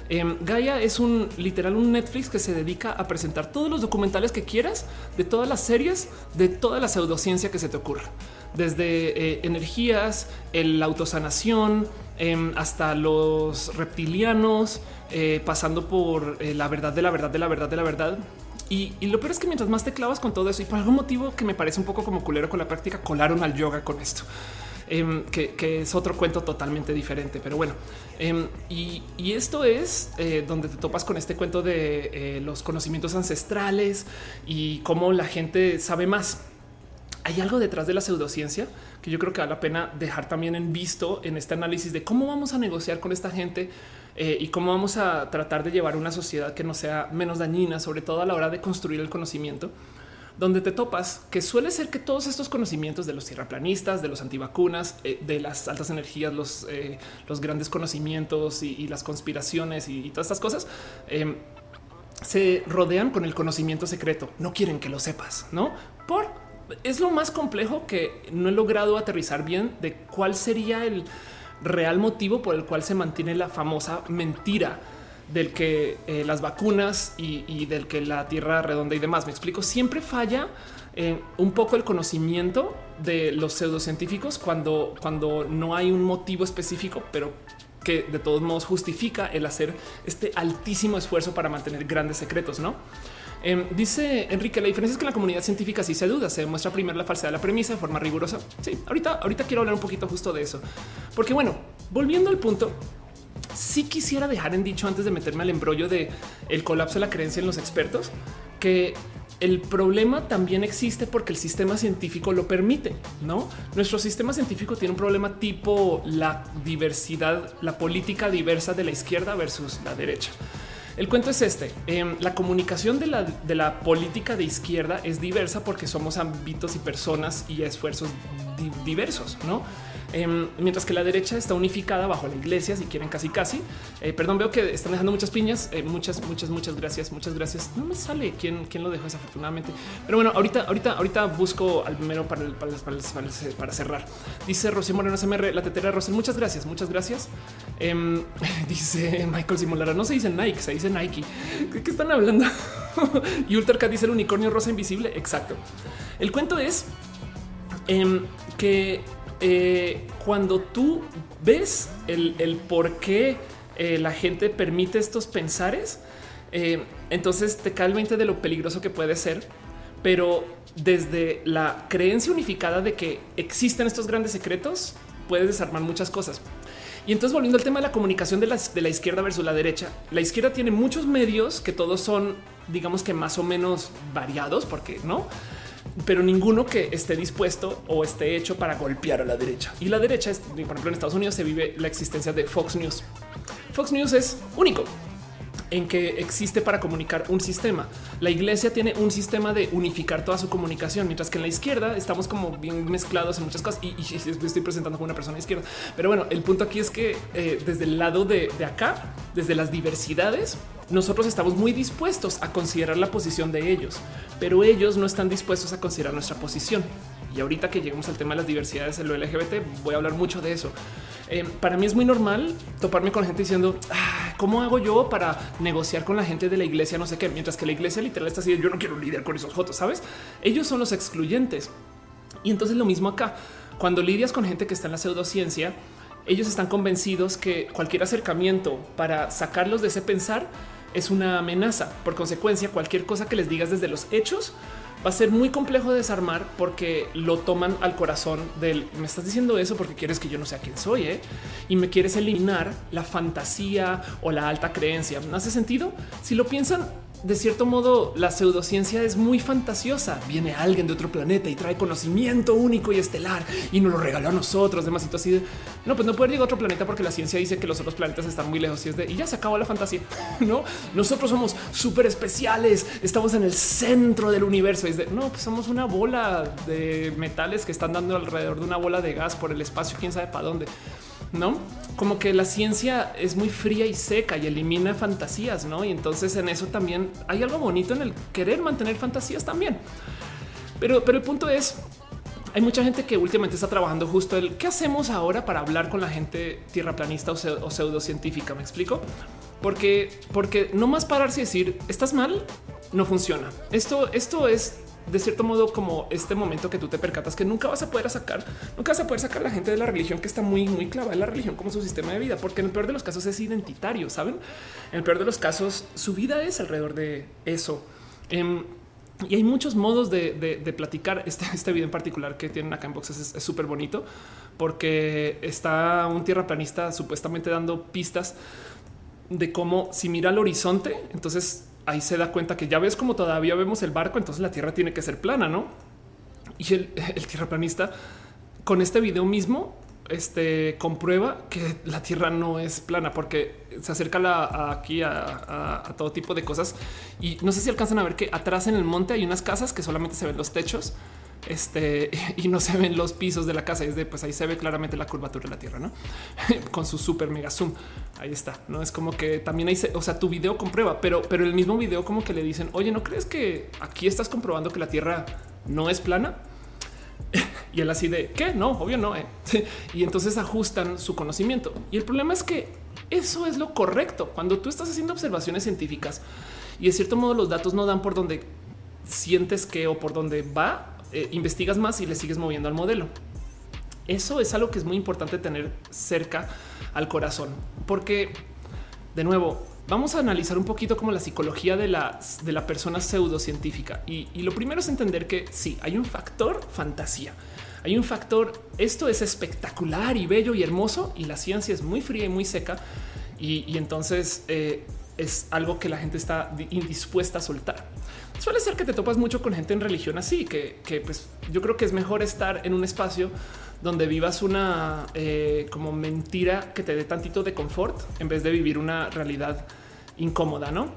Em, Gaia es un literal un Netflix que se dedica a presentar todos los documentales que quieras de todas las series, de toda la pseudociencia que se te ocurra, desde eh, energías, el autosanación, em, hasta los reptilianos, eh, pasando por eh, la verdad de la verdad de la verdad de la verdad. Y, lo peor es que mientras más te clavas con todo eso y por algún motivo que me parece un poco como culero con la práctica, colaron al yoga con esto. Em, que, es otro cuento totalmente diferente. Pero bueno, em, y, esto es eh, donde te topas con este cuento de los conocimientos ancestrales y cómo la gente sabe más. Hay algo detrás de la pseudociencia que yo creo que vale la pena dejar también en visto en este análisis de cómo vamos a negociar con esta gente eh, y cómo vamos a tratar de llevar una sociedad que no sea menos dañina, sobre todo a la hora de construir el conocimiento, donde te topas que suele ser que todos estos conocimientos de los tierraplanistas, de los antivacunas, eh, de las altas energías, los, eh, los grandes conocimientos y, las conspiraciones y, todas estas cosas em, se rodean con el conocimiento secreto. No quieren que lo sepas, no por es lo más complejo que no he logrado aterrizar bien de cuál sería el real motivo por el cual se mantiene la famosa mentira del que eh, las vacunas y, del que la tierra redonda y demás. Me explico, siempre falla eh, un poco el conocimiento de los pseudocientíficos cuando, cuando no hay un motivo específico, pero que de todos modos justifica el hacer este altísimo esfuerzo para mantener grandes secretos, ¿no? Em, dice Enrique, la diferencia es que en la comunidad científica sí se duda, se demuestra primero la falsedad de la premisa de forma rigurosa. Sí, ahorita, ahorita quiero hablar un poquito justo de eso, porque bueno, volviendo al punto, sí quisiera dejar en dicho antes de meterme al embrollo de el colapso de la creencia en los expertos, que el problema también existe porque el sistema científico lo permite, ¿no? Nuestro sistema científico tiene un problema tipo la diversidad, la política diversa de la izquierda versus la derecha. El cuento es este. Em, la comunicación de la, de la política de izquierda es diversa porque somos ámbitos y personas y esfuerzos diversos, ¿no? Em, mientras que la derecha está unificada bajo la iglesia, si quieren casi casi. Eh, perdón, veo que están dejando muchas piñas. Eh, muchas, muchas, muchas gracias. Muchas gracias. No me sale quién, quién lo dejó desafortunadamente. Pero bueno, ahorita, ahorita, ahorita busco al primero para, para, para, cerrar. Dice Rocío Moreno SMR, la tetera Rosel. Muchas gracias, muchas gracias. Em, dice Michael Simolara, no se dice Nike, se dice Nike. ¿De qué están hablando? y Ultracat dice el unicornio rosa invisible. Exacto. El cuento es em, que eh, cuando tú ves el, por qué eh, la gente permite estos pensares, eh, entonces te cae el 20 de lo peligroso que puede ser, pero desde la creencia unificada de que existen estos grandes secretos, puedes desarmar muchas cosas. Y entonces volviendo al tema de la comunicación de la izquierda versus la derecha, la izquierda tiene muchos medios que todos son, digamos que más o menos variados, porque no, pero ninguno que esté dispuesto o esté hecho para golpear a la derecha. Y la derecha es, por ejemplo, en Estados Unidos se vive la existencia de Fox News. Fox News es único en que existe para comunicar un sistema. La iglesia tiene un sistema de unificar toda su comunicación, mientras que en la izquierda estamos como bien mezclados en muchas cosas y, estoy presentando como una persona izquierda. Pero bueno, el punto aquí es que eh, desde el lado de, de acá, desde las diversidades, nosotros estamos muy dispuestos a considerar la posición de ellos, pero ellos no están dispuestos a considerar nuestra posición. Y ahorita que lleguemos al tema de las diversidades en lo LGBT, voy a hablar mucho de eso. Eh, para mí es muy normal toparme con gente diciendo ah, cómo hago yo para negociar con la gente de la iglesia, no sé qué, mientras que la iglesia literal está así. Yo no quiero lidiar con esos fotos, sabes? Ellos son los excluyentes. Y entonces lo mismo acá. Cuando lidias con gente que está en la pseudociencia, ellos están convencidos que cualquier acercamiento para sacarlos de ese pensar es una amenaza. Por consecuencia, cualquier cosa que les digas desde los hechos va a ser muy complejo de desarmar porque lo toman al corazón del me estás diciendo eso porque quieres que yo no sea quien soy ¿eh? y me quieres eliminar la fantasía o la alta creencia. ¿No hace sentido? Si lo piensan, de cierto modo, la pseudociencia es muy fantasiosa. Viene alguien de otro planeta y trae conocimiento único y estelar y nos lo regaló a nosotros. Demasiado así. De, no, pues no puede llegar a otro planeta porque la ciencia dice que los otros planetas están muy lejos y es de y ya se acabó la fantasía. No, nosotros somos súper especiales. Estamos en el centro del universo. Es de no, pues somos una bola de metales que están dando alrededor de una bola de gas por el espacio. Quién sabe para dónde no como que la ciencia es muy fría y seca y elimina fantasías, no? Y entonces en eso también hay algo bonito en el querer mantener fantasías también. Pero, pero el punto es, hay mucha gente que últimamente está trabajando justo el qué hacemos ahora para hablar con la gente tierraplanista o, o pseudocientífica. Me explico porque, porque no más pararse y decir estás mal, no funciona. Esto, esto es de cierto modo como este momento que tú te percatas que nunca vas a poder sacar, nunca vas a poder sacar a la gente de la religión que está muy, muy clavada en la religión como su sistema de vida, porque en el peor de los casos es identitario, saben? En el peor de los casos, su vida es alrededor de eso. Em, y hay muchos modos de, platicar. Este, este video en particular que tienen acá en boxes es súper bonito porque está un tierra planista supuestamente dando pistas de cómo si mira al horizonte, entonces ahí se da cuenta que ya ves como todavía vemos el barco, entonces la tierra tiene que ser plana, ¿no? Y el, el tierraplanista con este video mismo este comprueba que la tierra no es plana porque se acerca aquí a, todo tipo de cosas y no sé si alcanzan a ver que atrás en el monte hay unas casas que solamente se ven los techos este y no se ven los pisos de la casa. Es de pues ahí se ve claramente la curvatura de la tierra, no con su super mega zoom. Ahí está. No es como que también hay, o sea, tu video comprueba, pero, pero el mismo video, como que le dicen, oye, no crees que aquí estás comprobando que la tierra no es plana? y él así de qué? No, obvio no. Eh". y entonces ajustan su conocimiento. Y el problema es que eso es lo correcto. Cuando tú estás haciendo observaciones científicas y de cierto modo los datos no dan por donde sientes que o por donde va, eh, investigas más y le sigues moviendo al modelo. Eso es algo que es muy importante tener cerca al corazón, porque de nuevo vamos a analizar un poquito como la psicología de la, de persona pseudocientífica. Y, y lo primero es entender que sí, hay un factor fantasía. Hay un factor, esto es espectacular y bello y hermoso y la ciencia es muy fría y muy seca. Y, entonces eh, es algo que la gente está indispuesta a soltar. Suele ser que te topas mucho con gente en religión así, que, pues yo creo que es mejor estar en un espacio donde vivas una eh, como mentira que te dé tantito de confort en vez de vivir una realidad incómoda, ¿no?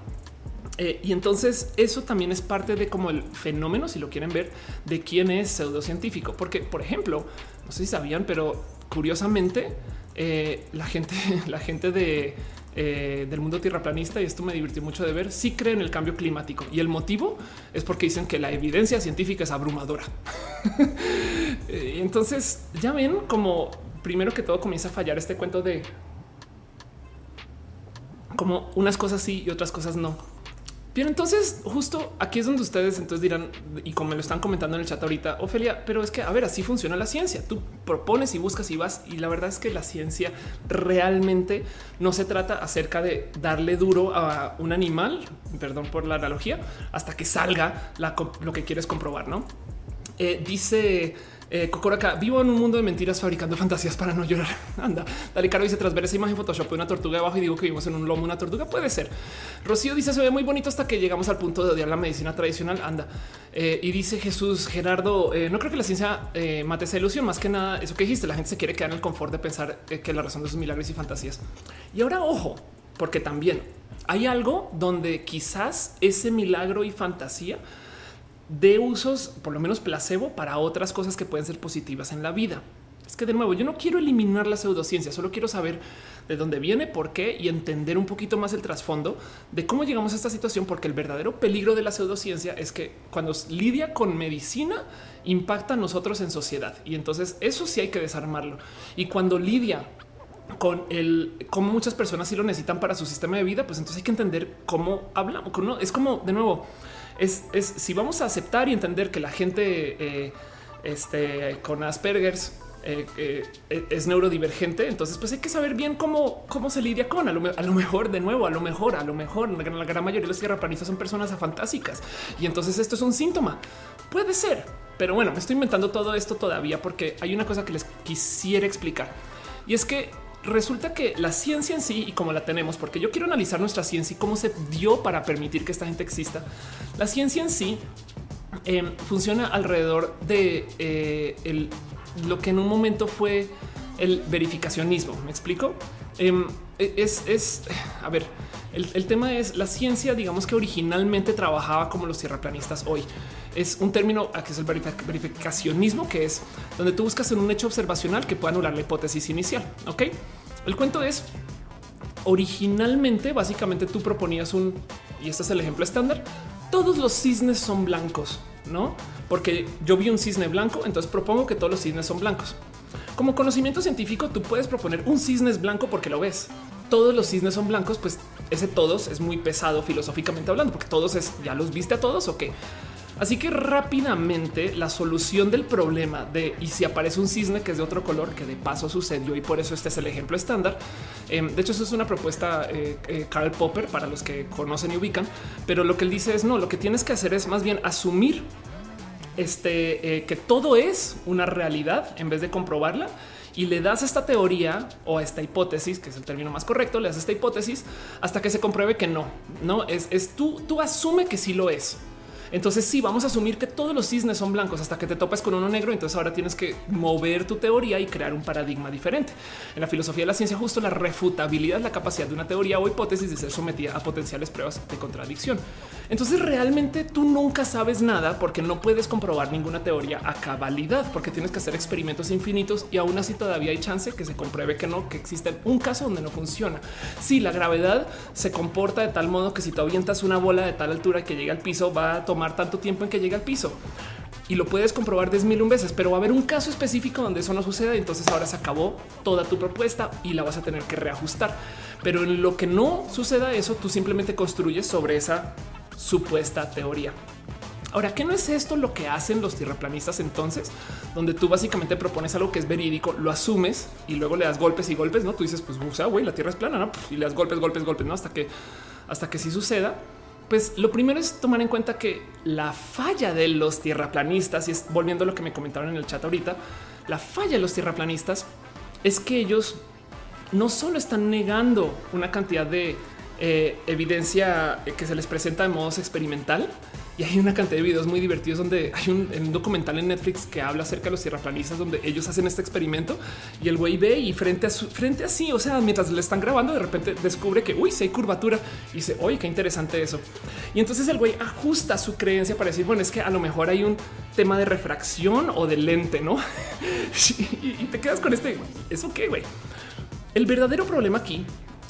Eh, y entonces eso también es parte de como el fenómeno, si lo quieren ver, de quién es pseudocientífico. Porque, por ejemplo, no sé si sabían, pero curiosamente eh, la gente, la gente de eh, del mundo tierraplanista, y esto me divirtió mucho de ver, sí creen en el cambio climático. Y el motivo es porque dicen que la evidencia científica es abrumadora. entonces ya ven como primero que todo comienza a fallar este cuento de como unas cosas sí y otras cosas no. Bien, entonces justo aquí es donde ustedes entonces dirán y como me lo están comentando en el chat ahorita, Ofelia, pero es que a ver, así funciona la ciencia. Tú propones y buscas y vas y la verdad es que la ciencia realmente no se trata acerca de darle duro a un animal, perdón por la analogía, hasta que salga lo que quieres comprobar, ¿no? Eh, dice eh, acá vivo en un mundo de mentiras fabricando fantasías para no llorar. Anda, dale caro dice tras ver esa imagen Photoshop de una tortuga abajo y digo que vivimos en un lomo, una tortuga puede ser. Rocío dice se ve muy bonito hasta que llegamos al punto de odiar la medicina tradicional. Anda eh, y dice Jesús Gerardo, eh, no creo que la ciencia eh, mate esa ilusión. Más que nada, eso que dijiste, la gente se quiere quedar en el confort de pensar que la razón de sus milagros y fantasías. Y ahora ojo, porque también hay algo donde quizás ese milagro y fantasía de usos, por lo menos placebo, para otras cosas que pueden ser positivas en la vida. Es que de nuevo, yo no quiero eliminar la pseudociencia, solo quiero saber de dónde viene, por qué y entender un poquito más el trasfondo de cómo llegamos a esta situación, porque el verdadero peligro de la pseudociencia es que cuando lidia con medicina impacta a nosotros en sociedad y entonces eso sí hay que desarmarlo. Y cuando lidia con el cómo muchas personas sí lo necesitan para su sistema de vida, pues entonces hay que entender cómo hablamos. Es como de nuevo, es, si vamos a aceptar y entender que la gente eh, este, con Asperger's eh, eh, es neurodivergente, entonces pues hay que saber bien cómo, cómo se lidia con a lo, mejor de nuevo, a lo mejor, a lo mejor la, la gran mayoría de los tierraplanistas son personas afantásicas y entonces esto es un síntoma. Puede ser, pero bueno, me estoy inventando todo esto todavía porque hay una cosa que les quisiera explicar y es que resulta que la ciencia en sí y como la tenemos, porque yo quiero analizar nuestra ciencia y cómo se dio para permitir que esta gente exista. La ciencia en sí em, funciona alrededor de eh, lo que en un momento fue el verificacionismo. Me explico. Em, e, es, a ver, el, tema es la ciencia, digamos que originalmente trabajaba como los tierraplanistas hoy. Es un término que es el verificacionismo, que es donde tú buscas en un hecho observacional que pueda anular la hipótesis inicial. Ok, el cuento es originalmente, básicamente tú proponías un, y este es el ejemplo estándar, todos los cisnes son blancos, no? Porque yo vi un cisne blanco, entonces propongo que todos los cisnes son blancos. Como conocimiento científico, tú puedes proponer un cisne blanco porque lo ves. Todos los cisnes son blancos, pues ese todos es muy pesado filosóficamente hablando, porque todos es ya los viste a todos o qué. Así que rápidamente la solución del problema de y si aparece un cisne que es de otro color, que de paso sucedió y por eso este es el ejemplo estándar. Em, de hecho, eso es una propuesta eh, eh, Karl Popper para los que conocen y ubican, pero lo que él dice es no, lo que tienes que hacer es más bien asumir este, eh, que todo es una realidad en vez de comprobarla y le das esta teoría o esta hipótesis, que es el término más correcto, le das esta hipótesis hasta que se compruebe que no, no es, es tú, tú asume que sí lo es. Entonces sí, vamos a asumir que todos los cisnes son blancos hasta que te topas con uno negro. Entonces ahora tienes que mover tu teoría y crear un paradigma diferente. En la filosofía de la ciencia, justo la refutabilidad es la capacidad de una teoría o hipótesis de ser sometida a potenciales pruebas de contradicción. Entonces realmente tú nunca sabes nada porque no puedes comprobar ninguna teoría a cabalidad, porque tienes que hacer experimentos infinitos y aún así todavía hay chance que se compruebe que no, que existe un caso donde no funciona. Si la gravedad se comporta de tal modo que si tú avientas una bola de tal altura que llega al piso, va a tomar tanto tiempo en que llegue al piso y lo puedes comprobar 10 mil veces, pero va a haber un caso específico donde eso no suceda. Entonces ahora se acabó toda tu propuesta y la vas a tener que reajustar. Pero en lo que no suceda eso, tú simplemente construyes sobre esa supuesta teoría. Ahora, ¿qué no es esto lo que hacen los tierraplanistas entonces? Donde tú básicamente propones algo que es verídico, lo asumes y luego le das golpes y golpes, ¿no? Tú dices, pues, o güey, la Tierra es plana, ¿no? Y le das golpes, golpes, golpes, ¿no? Hasta que, hasta que sí suceda. Pues lo primero es tomar en cuenta que la falla de los tierraplanistas, y es volviendo a lo que me comentaron en el chat ahorita, la falla de los tierraplanistas es que ellos no solo están negando una cantidad de eh, evidencia que se les presenta de modos experimental y hay una cantidad de videos muy divertidos donde hay un, documental en Netflix que habla acerca de los tierraplanistas, donde ellos hacen este experimento y el güey ve y frente a su frente así, o sea, mientras le están grabando, de repente descubre que uy, si hay curvatura y dice, oye, qué interesante eso. Y entonces el güey ajusta su creencia para decir, bueno, es que a lo mejor hay un tema de refracción o de lente, no? y te quedas con este. Eso qué, güey. El verdadero problema aquí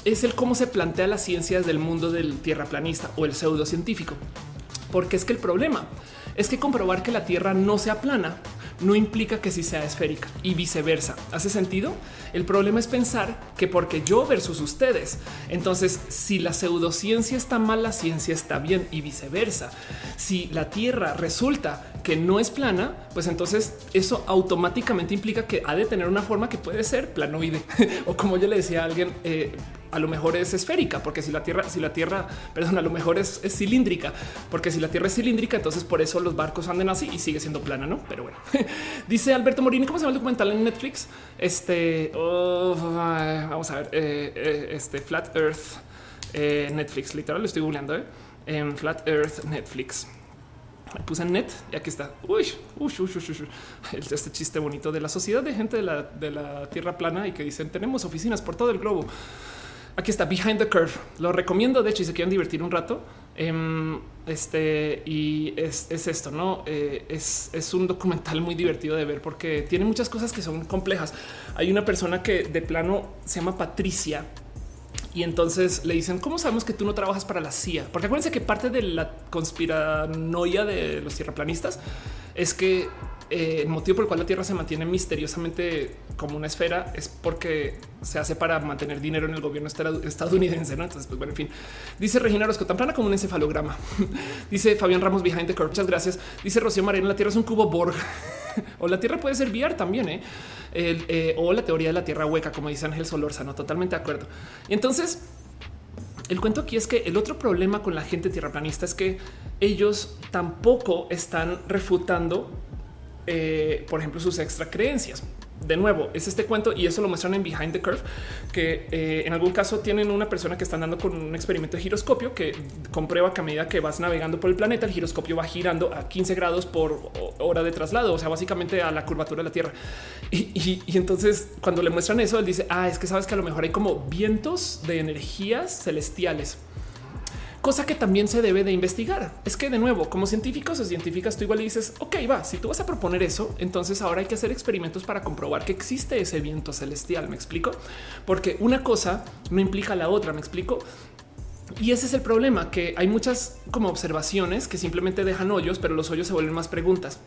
es el cómo se plantea la ciencia desde el mundo del tierraplanista o el pseudocientífico. Porque es que el problema es que comprobar que la Tierra no sea plana no implica que sí sea esférica y viceversa. ¿Hace sentido? El problema es pensar que porque yo versus ustedes, entonces si la pseudociencia está mal, la ciencia está bien y viceversa. Si la Tierra resulta que no es plana, pues entonces eso automáticamente implica que ha de tener una forma que puede ser planoide o como yo le decía a alguien, eh, a lo mejor es esférica, porque si la Tierra, si la Tierra, perdón, a lo mejor es, cilíndrica, porque si la Tierra es cilíndrica, entonces por eso los barcos anden así y sigue siendo plana, ¿no? Pero bueno, dice Alberto Morini, ¿cómo se llama el documental en Netflix? Este, vamos a ver, eh, eh, este Flat Earth, eh, Netflix, literal, lo estoy googleando, en Flat Earth Netflix. puse en net y aquí está. Uy, uy, uy, uy, este chiste bonito de la sociedad de gente de la, de la tierra plana y que dicen tenemos oficinas por todo el globo. Aquí está Behind the Curve. Lo recomiendo. De hecho, si se quieren divertir un rato, em, este y es, esto, no eh, es, es, un documental muy divertido de ver porque tiene muchas cosas que son complejas. Hay una persona que de plano se llama Patricia y entonces le dicen cómo sabemos que tú no trabajas para la CIA, porque acuérdense que parte de la conspiranoia de los tierraplanistas es que eh, el motivo por el cual la Tierra se mantiene misteriosamente como una esfera es porque se hace para mantener dinero en el gobierno estadounidense. Entonces, pues bueno, en fin, dice Regina Rosco, tan plana como un encefalograma. dice Fabián Ramos Behind the Curve. Muchas gracias. Dice Rocío Marino, la Tierra es un cubo Borg. o la Tierra puede ser VR también, ¿eh? Eh, o la teoría de la Tierra hueca, como dice Ángel Solórzano. Totalmente de acuerdo. Y entonces, el cuento aquí es que el otro problema con la gente tierraplanista es que ellos tampoco están refutando eh, por ejemplo, sus extra creencias. De nuevo, es este cuento y eso lo muestran en Behind the Curve, que eh, en algún caso tienen una persona que está andando con un experimento de giroscopio que comprueba que a medida que vas navegando por el planeta, el giroscopio va girando a 15 grados por hora de traslado, o sea, básicamente a la curvatura de la Tierra. Y, y entonces cuando le muestran eso, él dice, ah, es que sabes que a lo mejor hay como vientos de energías celestiales cosa que también se debe de investigar. Es que de nuevo, como científicos o científicas, tú igual dices, ok, va, si tú vas a proponer eso, entonces ahora hay que hacer experimentos para comprobar que existe ese viento celestial. Me explico, porque una cosa no implica la otra. Me explico. Y ese es el problema, que hay muchas como observaciones que simplemente dejan hoyos, pero los hoyos se vuelven más preguntas.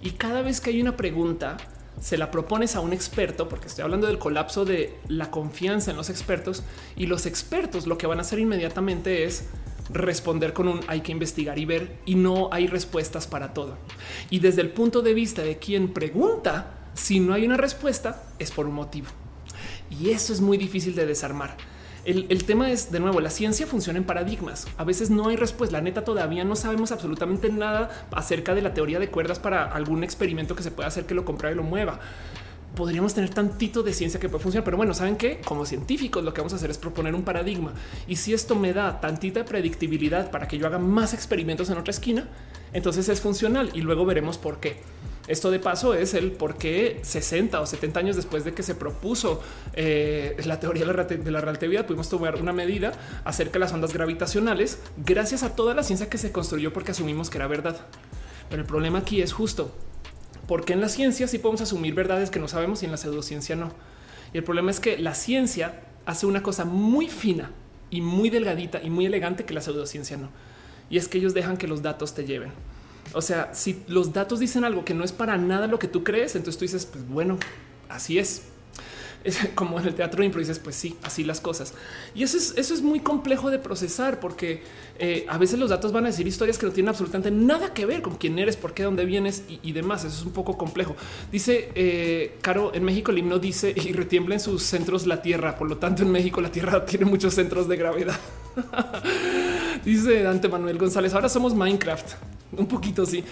Y cada vez que hay una pregunta, se la propones a un experto, porque estoy hablando del colapso de la confianza en los expertos y los expertos lo que van a hacer inmediatamente es responder con un hay que investigar y ver y no hay respuestas para todo. Y desde el punto de vista de quien pregunta, si no hay una respuesta es por un motivo. Y eso es muy difícil de desarmar. El, tema es, de nuevo, la ciencia funciona en paradigmas. A veces no hay respuesta. La neta todavía no sabemos absolutamente nada acerca de la teoría de cuerdas para algún experimento que se pueda hacer que lo compre y lo mueva. Podríamos tener tantito de ciencia que puede funcionar, pero bueno, saben que como científicos lo que vamos a hacer es proponer un paradigma. Y si esto me da tantita predictibilidad para que yo haga más experimentos en otra esquina, entonces es funcional y luego veremos por qué. Esto de paso es el por qué 60 o 70 años después de que se propuso eh, la teoría de la relatividad, pudimos tomar una medida acerca de las ondas gravitacionales gracias a toda la ciencia que se construyó porque asumimos que era verdad. Pero el problema aquí es justo porque en la ciencia sí podemos asumir verdades que no sabemos y en la pseudociencia no. Y el problema es que la ciencia hace una cosa muy fina y muy delgadita y muy elegante que la pseudociencia no. Y es que ellos dejan que los datos te lleven. O sea, si los datos dicen algo que no es para nada lo que tú crees, entonces tú dices, pues bueno, así es. Como en el teatro impro dices, pues sí, así las cosas. Y eso es, eso es muy complejo de procesar porque eh, a veces los datos van a decir historias que no tienen absolutamente nada que ver con quién eres, por qué, dónde vienes y, demás. Eso es un poco complejo. Dice eh, Caro, en México el himno dice y retiembla en sus centros la tierra. Por lo tanto, en México la tierra tiene muchos centros de gravedad. dice Dante Manuel González, ahora somos Minecraft. Un poquito sí.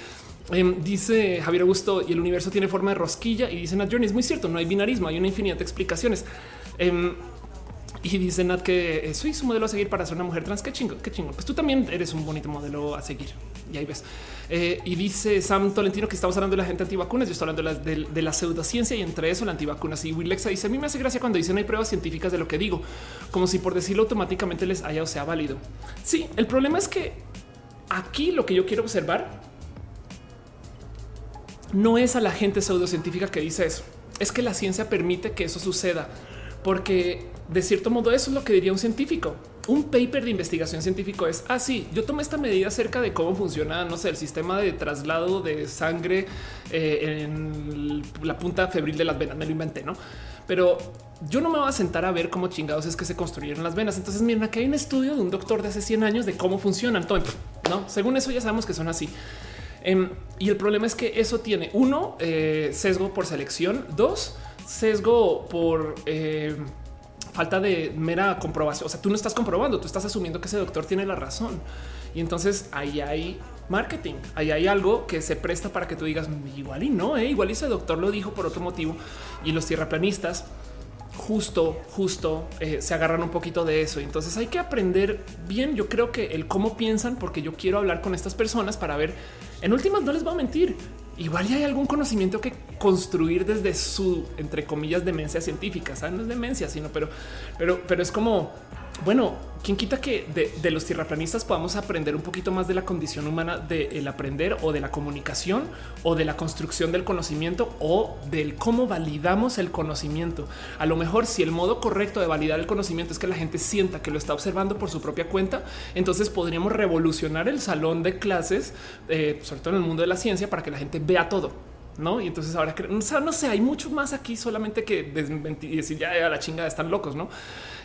Em, dice Javier Augusto y el universo tiene forma de rosquilla y dicen a Journey es muy cierto, no hay binarismo, hay una infinidad de explicaciones. Em, Y dice Nat que soy su modelo a seguir para ser una mujer trans. Qué chingo, qué chingo. Pues tú también eres un bonito modelo a seguir. Y ahí ves. Eh, y dice Sam Tolentino que estamos hablando de la gente antivacunas. Yo estoy hablando de la, de, la pseudociencia y entre eso la antivacunas. Y Willexa dice: A mí me hace gracia cuando dicen hay pruebas científicas de lo que digo, como si por decirlo automáticamente les haya o sea válido. Sí, el problema es que aquí lo que yo quiero observar no es a la gente pseudocientífica que dice eso, es que la ciencia permite que eso suceda, porque de cierto modo eso es lo que diría un científico. Un paper de investigación científico es así. Ah, yo tomé esta medida acerca de cómo funciona, no sé, el sistema de traslado de sangre eh, en la punta febril de las venas. Me lo inventé, no? Pero yo no me voy a sentar a ver cómo chingados es que se construyeron las venas. Entonces, miren, aquí hay un estudio de un doctor de hace 100 años de cómo funcionan. Todo, no, según eso ya sabemos que son así. Em, y el problema es que eso tiene uno eh, sesgo por selección, dos sesgo por eh, falta de mera comprobación. O sea, tú no estás comprobando, tú estás asumiendo que ese doctor tiene la razón. Y entonces ahí hay marketing, ahí hay algo que se presta para que tú digas igual y no, eh, igual ese doctor lo dijo por otro motivo. Y los tierraplanistas justo, justo eh, se agarran un poquito de eso. Entonces hay que aprender bien. Yo creo que el cómo piensan, porque yo quiero hablar con estas personas para ver en últimas no les va a mentir. Igual ya hay algún conocimiento que construir desde su, entre comillas, demencia científica. ¿sabes? No es demencia, sino, pero, pero, pero es como bueno, quien quita que de, los tierraplanistas podamos aprender un poquito más de la condición humana del aprender o de la comunicación o de la construcción del conocimiento o del cómo validamos el conocimiento. A lo mejor si el modo correcto de validar el conocimiento es que la gente sienta que lo está observando por su propia cuenta, entonces podríamos revolucionar el salón de clases, eh, sobre todo en el mundo de la ciencia, para que la gente vea todo. No, y entonces ahora no sé, hay mucho más aquí solamente que decir ya a la chinga están locos, no?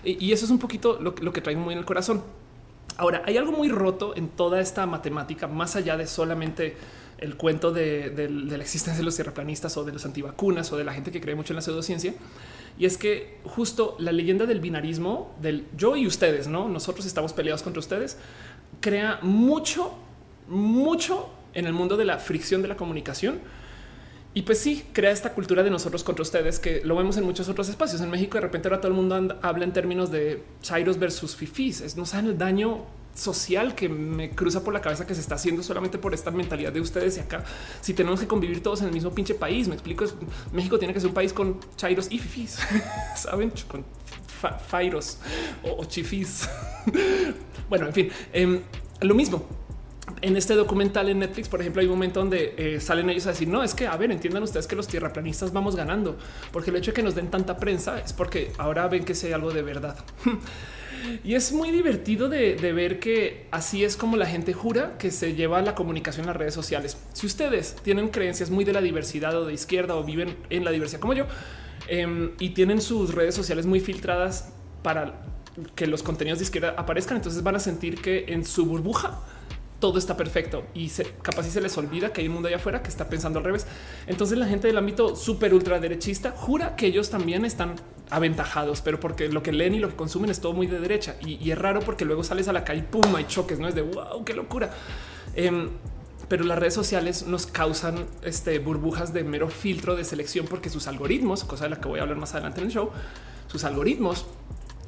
Y, eso es un poquito lo, que trae muy en el corazón. Ahora, hay algo muy roto en toda esta matemática, más allá de solamente el cuento de, la existencia de los tierraplanistas o de los antivacunas o de la gente que cree mucho en la pseudociencia. Y es que justo la leyenda del binarismo, del yo y ustedes, no nosotros estamos peleados contra ustedes, crea mucho, mucho en el mundo de la fricción de la comunicación y pues sí, crea esta cultura de nosotros contra ustedes que lo vemos en muchos otros espacios. En México de repente ahora todo el mundo habla en términos de chairos versus fifís. no saben el daño social que me cruza por la cabeza que se está haciendo solamente por esta mentalidad de ustedes y acá. Si tenemos que convivir todos en el mismo pinche país, me explico, México tiene que ser un país con chairos y fifís, saben, con fairos o, chifís. bueno, en fin, em, lo mismo en este documental en Netflix, por ejemplo, hay un momento donde eh, salen ellos a decir, no, es que, a ver, entiendan ustedes que los tierraplanistas vamos ganando, porque el hecho de que nos den tanta prensa es porque ahora ven que sea algo de verdad. y es muy divertido de, ver que así es como la gente jura que se lleva la comunicación en las redes sociales. Si ustedes tienen creencias muy de la diversidad o de izquierda o viven en la diversidad como yo em, y tienen sus redes sociales muy filtradas para que los contenidos de izquierda aparezcan, entonces van a sentir que en su burbuja todo está perfecto y se, capaz si se les olvida que hay un mundo allá afuera que está pensando al revés. Entonces la gente del ámbito súper ultraderechista jura que ellos también están aventajados, pero porque lo que leen y lo que consumen es todo muy de derecha y, es raro porque luego sales a la calle pum, hay choques, no es de wow, qué locura. Em, pero las redes sociales nos causan este, burbujas de mero filtro de selección porque sus algoritmos, cosa de la que voy a hablar más adelante en el show, sus algoritmos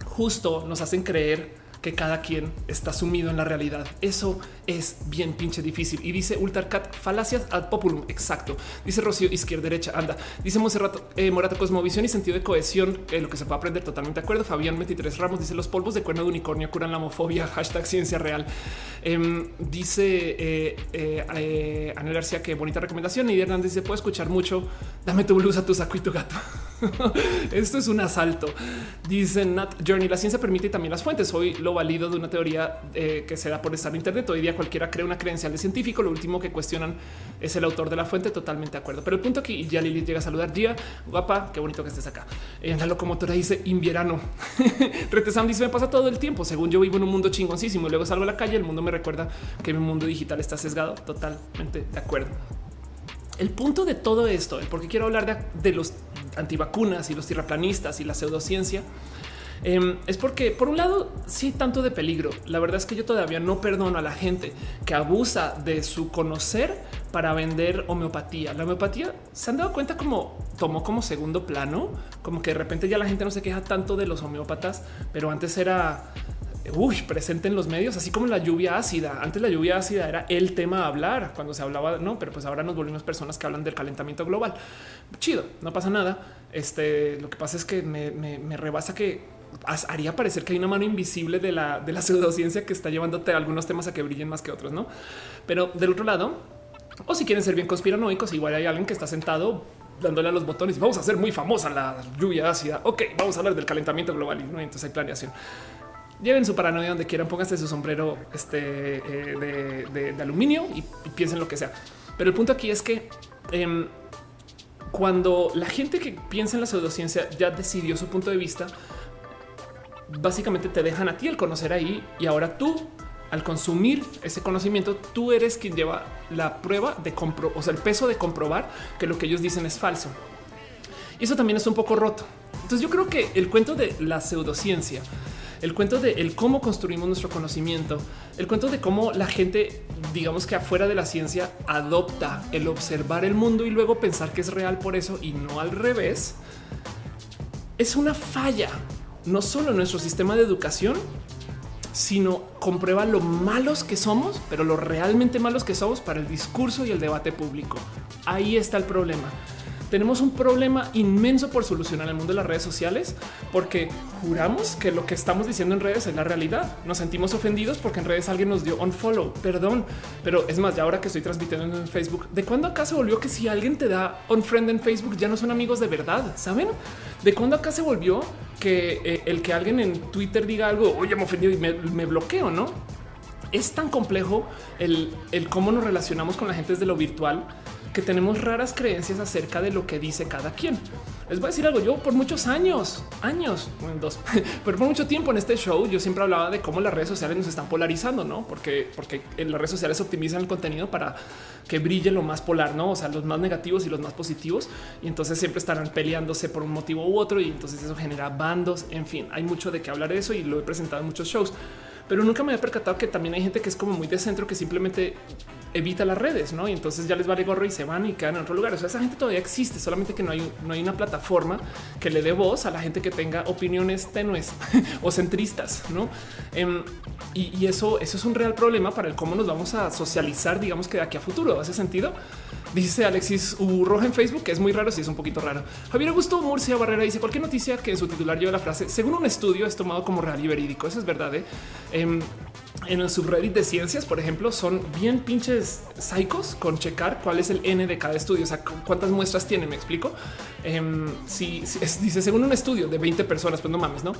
justo nos hacen creer que cada quien está sumido en la realidad. Eso es bien pinche difícil. Y dice Ultarcat, falacias ad populum. Exacto. Dice Rocío, izquierda, derecha, anda. Dice Monserrat eh, Morata, cosmovisión y sentido de cohesión, eh, lo que se puede aprender totalmente de acuerdo. Fabián 23 Ramos dice los polvos de cuerno de unicornio curan la homofobia. Hashtag ciencia real. Em, dice eh, eh, Anel García, que bonita recomendación. Y Hernández dice, puedo escuchar mucho. Dame tu blusa, tu saco y tu gato. Esto es un asalto. Dice Nat Journey, la ciencia permite también las fuentes. Hoy lo válido de una teoría eh, que se da por estar en Internet. Hoy día cualquiera crea una credencial de científico. Lo último que cuestionan es el autor de la fuente. Totalmente de acuerdo. Pero el punto aquí, ya Lili llega a saludar. Día guapa, qué bonito que estés acá. En eh, la locomotora dice invierno. Retesam dice me pasa todo el tiempo. Según yo vivo en un mundo chingoncísimo y luego salgo a la calle. El mundo me recuerda que mi mundo digital está sesgado. Totalmente de acuerdo. El punto de todo esto, el por qué quiero hablar de, de los antivacunas y los tierraplanistas y la pseudociencia, Em, es porque por un lado sí tanto de peligro. La verdad es que yo todavía no perdono a la gente que abusa de su conocer para vender homeopatía. La homeopatía se han dado cuenta como tomó como segundo plano, como que de repente ya la gente no se queja tanto de los homeópatas, pero antes era uy, presente en los medios, así como la lluvia ácida. Antes la lluvia ácida era el tema a hablar cuando se hablaba, no, pero pues ahora nos volvimos personas que hablan del calentamiento global. Chido, no pasa nada. Este, lo que pasa es que me, me, rebasa que haría parecer que hay una mano invisible de la, de la pseudociencia que está llevándote algunos temas a que brillen más que otros, no? Pero del otro lado, o si quieren ser bien conspiranoicos, igual hay alguien que está sentado dándole a los botones. Vamos a hacer muy famosa la lluvia ácida. Ok, vamos a hablar del calentamiento global. ¿no? Entonces hay planeación lleven su paranoia donde quieran, pónganse su sombrero este, eh, de, aluminio y, piensen lo que sea. Pero el punto aquí es que em, cuando la gente que piensa en la pseudociencia ya decidió su punto de vista, básicamente te dejan a ti el conocer ahí y ahora tú al consumir ese conocimiento, tú eres quien lleva la prueba de compro, o sea, el peso de comprobar que lo que ellos dicen es falso. Y eso también es un poco roto. Entonces yo creo que el cuento de la pseudociencia el cuento de el cómo construimos nuestro conocimiento, el cuento de cómo la gente, digamos que afuera de la ciencia, adopta el observar el mundo y luego pensar que es real por eso y no al revés, es una falla, no solo nuestro sistema de educación, sino comprueba lo malos que somos, pero lo realmente malos que somos para el discurso y el debate público. Ahí está el problema tenemos un problema inmenso por solucionar el mundo de las redes sociales porque juramos que lo que estamos diciendo en redes es la realidad. Nos sentimos ofendidos porque en redes alguien nos dio un follow. Perdón, pero es más, ya ahora que estoy transmitiendo en Facebook, ¿de cuándo acá se volvió que si alguien te da un friend en Facebook ya no son amigos de verdad? ¿Saben? ¿De cuándo acá se volvió que eh, el que alguien en Twitter diga algo, oye, me ofendido y me, bloqueo, no? Es tan complejo el cómo nos relacionamos con la gente desde lo virtual que tenemos raras creencias acerca de lo que dice cada quien. Les voy a decir algo. Yo por muchos años, años, dos, pero por mucho tiempo en este show, yo siempre hablaba de cómo las redes sociales nos están polarizando, no? Porque, porque en las redes sociales optimizan el contenido para que brille lo más polar, no? O sea, los más negativos y los más positivos. Y entonces siempre estarán peleándose por un motivo u otro. Y entonces eso genera bandos. En fin, hay mucho de qué hablar de eso y lo he presentado en muchos shows pero nunca me había percatado que también hay gente que es como muy de centro que simplemente evita las redes, ¿no? Y entonces ya les vale gorro y se van y quedan en otro lugar. O sea, esa gente todavía existe, solamente que no hay, no hay una plataforma que le dé voz a la gente que tenga opiniones tenues o centristas, ¿no? Em, y, eso, eso es un real problema para el cómo nos vamos a socializar, digamos que de aquí a futuro. ¿Hace sentido? Dice Alexis Urroja en Facebook, que es muy raro, si es un poquito raro. Javier Augusto Murcia Barrera dice cualquier noticia que en su titular lleve la frase según un estudio es tomado como real y verídico. Eso es verdad. ¿eh? Em, en el subreddit de ciencias, por ejemplo, son bien pinches psicos con checar cuál es el N de cada estudio, o sea, cuántas muestras tiene, me explico. Em, si, dice según un estudio de 20 personas, pues no mames, no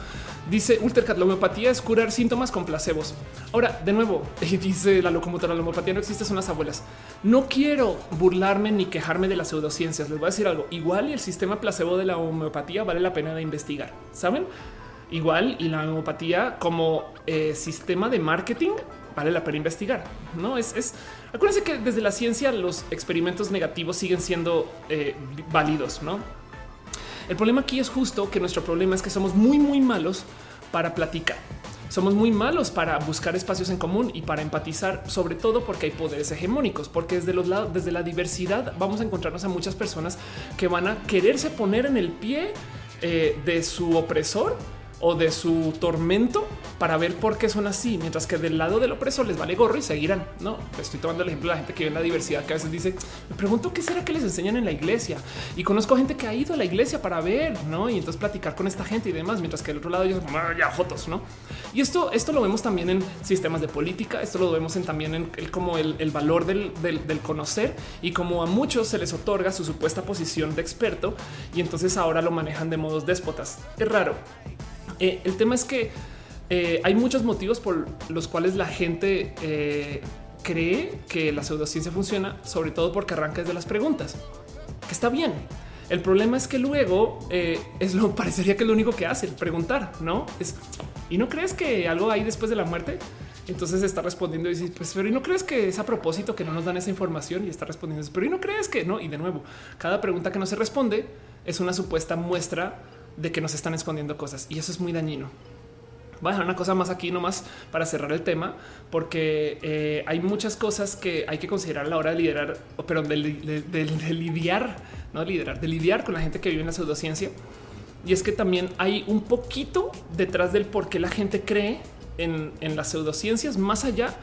dice Ultercat, la homeopatía es curar síntomas con placebos. Ahora, de nuevo, dice la locomotora, la homeopatía no existe, son las abuelas. No quiero burlarme ni quejarme de las pseudociencias. Les voy a decir algo. Igual el sistema placebo de la homeopatía vale la pena de investigar. Saben? Igual y la homeopatía como eh, sistema de marketing vale la pena investigar. No es, es acuérdense que desde la ciencia los experimentos negativos siguen siendo eh, válidos. No, el problema aquí es justo que nuestro problema es que somos muy, muy malos para platicar. Somos muy malos para buscar espacios en común y para empatizar, sobre todo porque hay poderes hegemónicos, porque desde los lados, desde la diversidad vamos a encontrarnos a muchas personas que van a quererse poner en el pie eh, de su opresor o de su tormento para ver por qué son así, mientras que del lado del opresor les vale gorro y seguirán. No estoy tomando el ejemplo de la gente que ve en la diversidad, que a veces dice, me pregunto qué será que les enseñan en la iglesia y conozco gente que ha ido a la iglesia para ver, no? Y entonces platicar con esta gente y demás, mientras que del otro lado ellos ya fotos, no? Y esto, esto lo vemos también en sistemas de política. Esto lo vemos también en el, como el, valor del, del conocer y como a muchos se les otorga su supuesta posición de experto y entonces ahora lo manejan de modos déspotas. Es raro. Eh, el tema es que eh, hay muchos motivos por los cuales la gente eh, cree que la pseudociencia funciona, sobre todo porque arranca desde las preguntas, que está bien. El problema es que luego es lo parecería que es lo único que hace, preguntar, no es y no crees que algo hay después de la muerte. Entonces está respondiendo y dice, pues, pero y no crees que es a propósito que no nos dan esa información y está respondiendo, pero y no crees que no. Y de nuevo, cada pregunta que no se responde es una supuesta muestra de que nos están escondiendo cosas y eso es muy dañino. Voy a dejar una cosa más aquí nomás para cerrar el tema, porque eh, hay muchas cosas que hay que considerar a la hora de liderar, pero de, lidiar, no de liderar, de lidiar con la gente que vive en la pseudociencia. Y es que también hay un poquito detrás del por qué la gente cree en, en las pseudociencias, más allá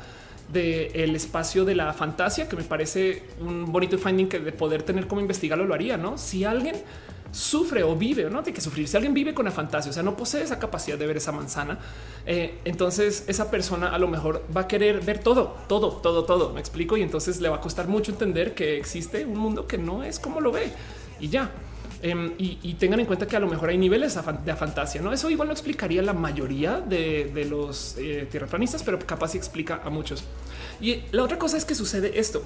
del espacio de la fantasía, que me parece un bonito finding que de poder tener como investigarlo lo haría, ¿no? Si alguien sufre o vive o no tiene que sufrir. Si alguien vive con la fantasía, o sea, no posee esa capacidad de ver esa manzana, eh, entonces esa persona a lo mejor va a querer ver todo, todo, todo, todo. Me explico. Y entonces le va a costar mucho entender que existe un mundo que no es como lo ve y ya. Em, y, tengan en cuenta que a lo mejor hay niveles de fantasía. No, eso igual no explicaría la mayoría de, los eh, tierraplanistas, pero capaz sí explica a muchos. Y la otra cosa es que sucede esto.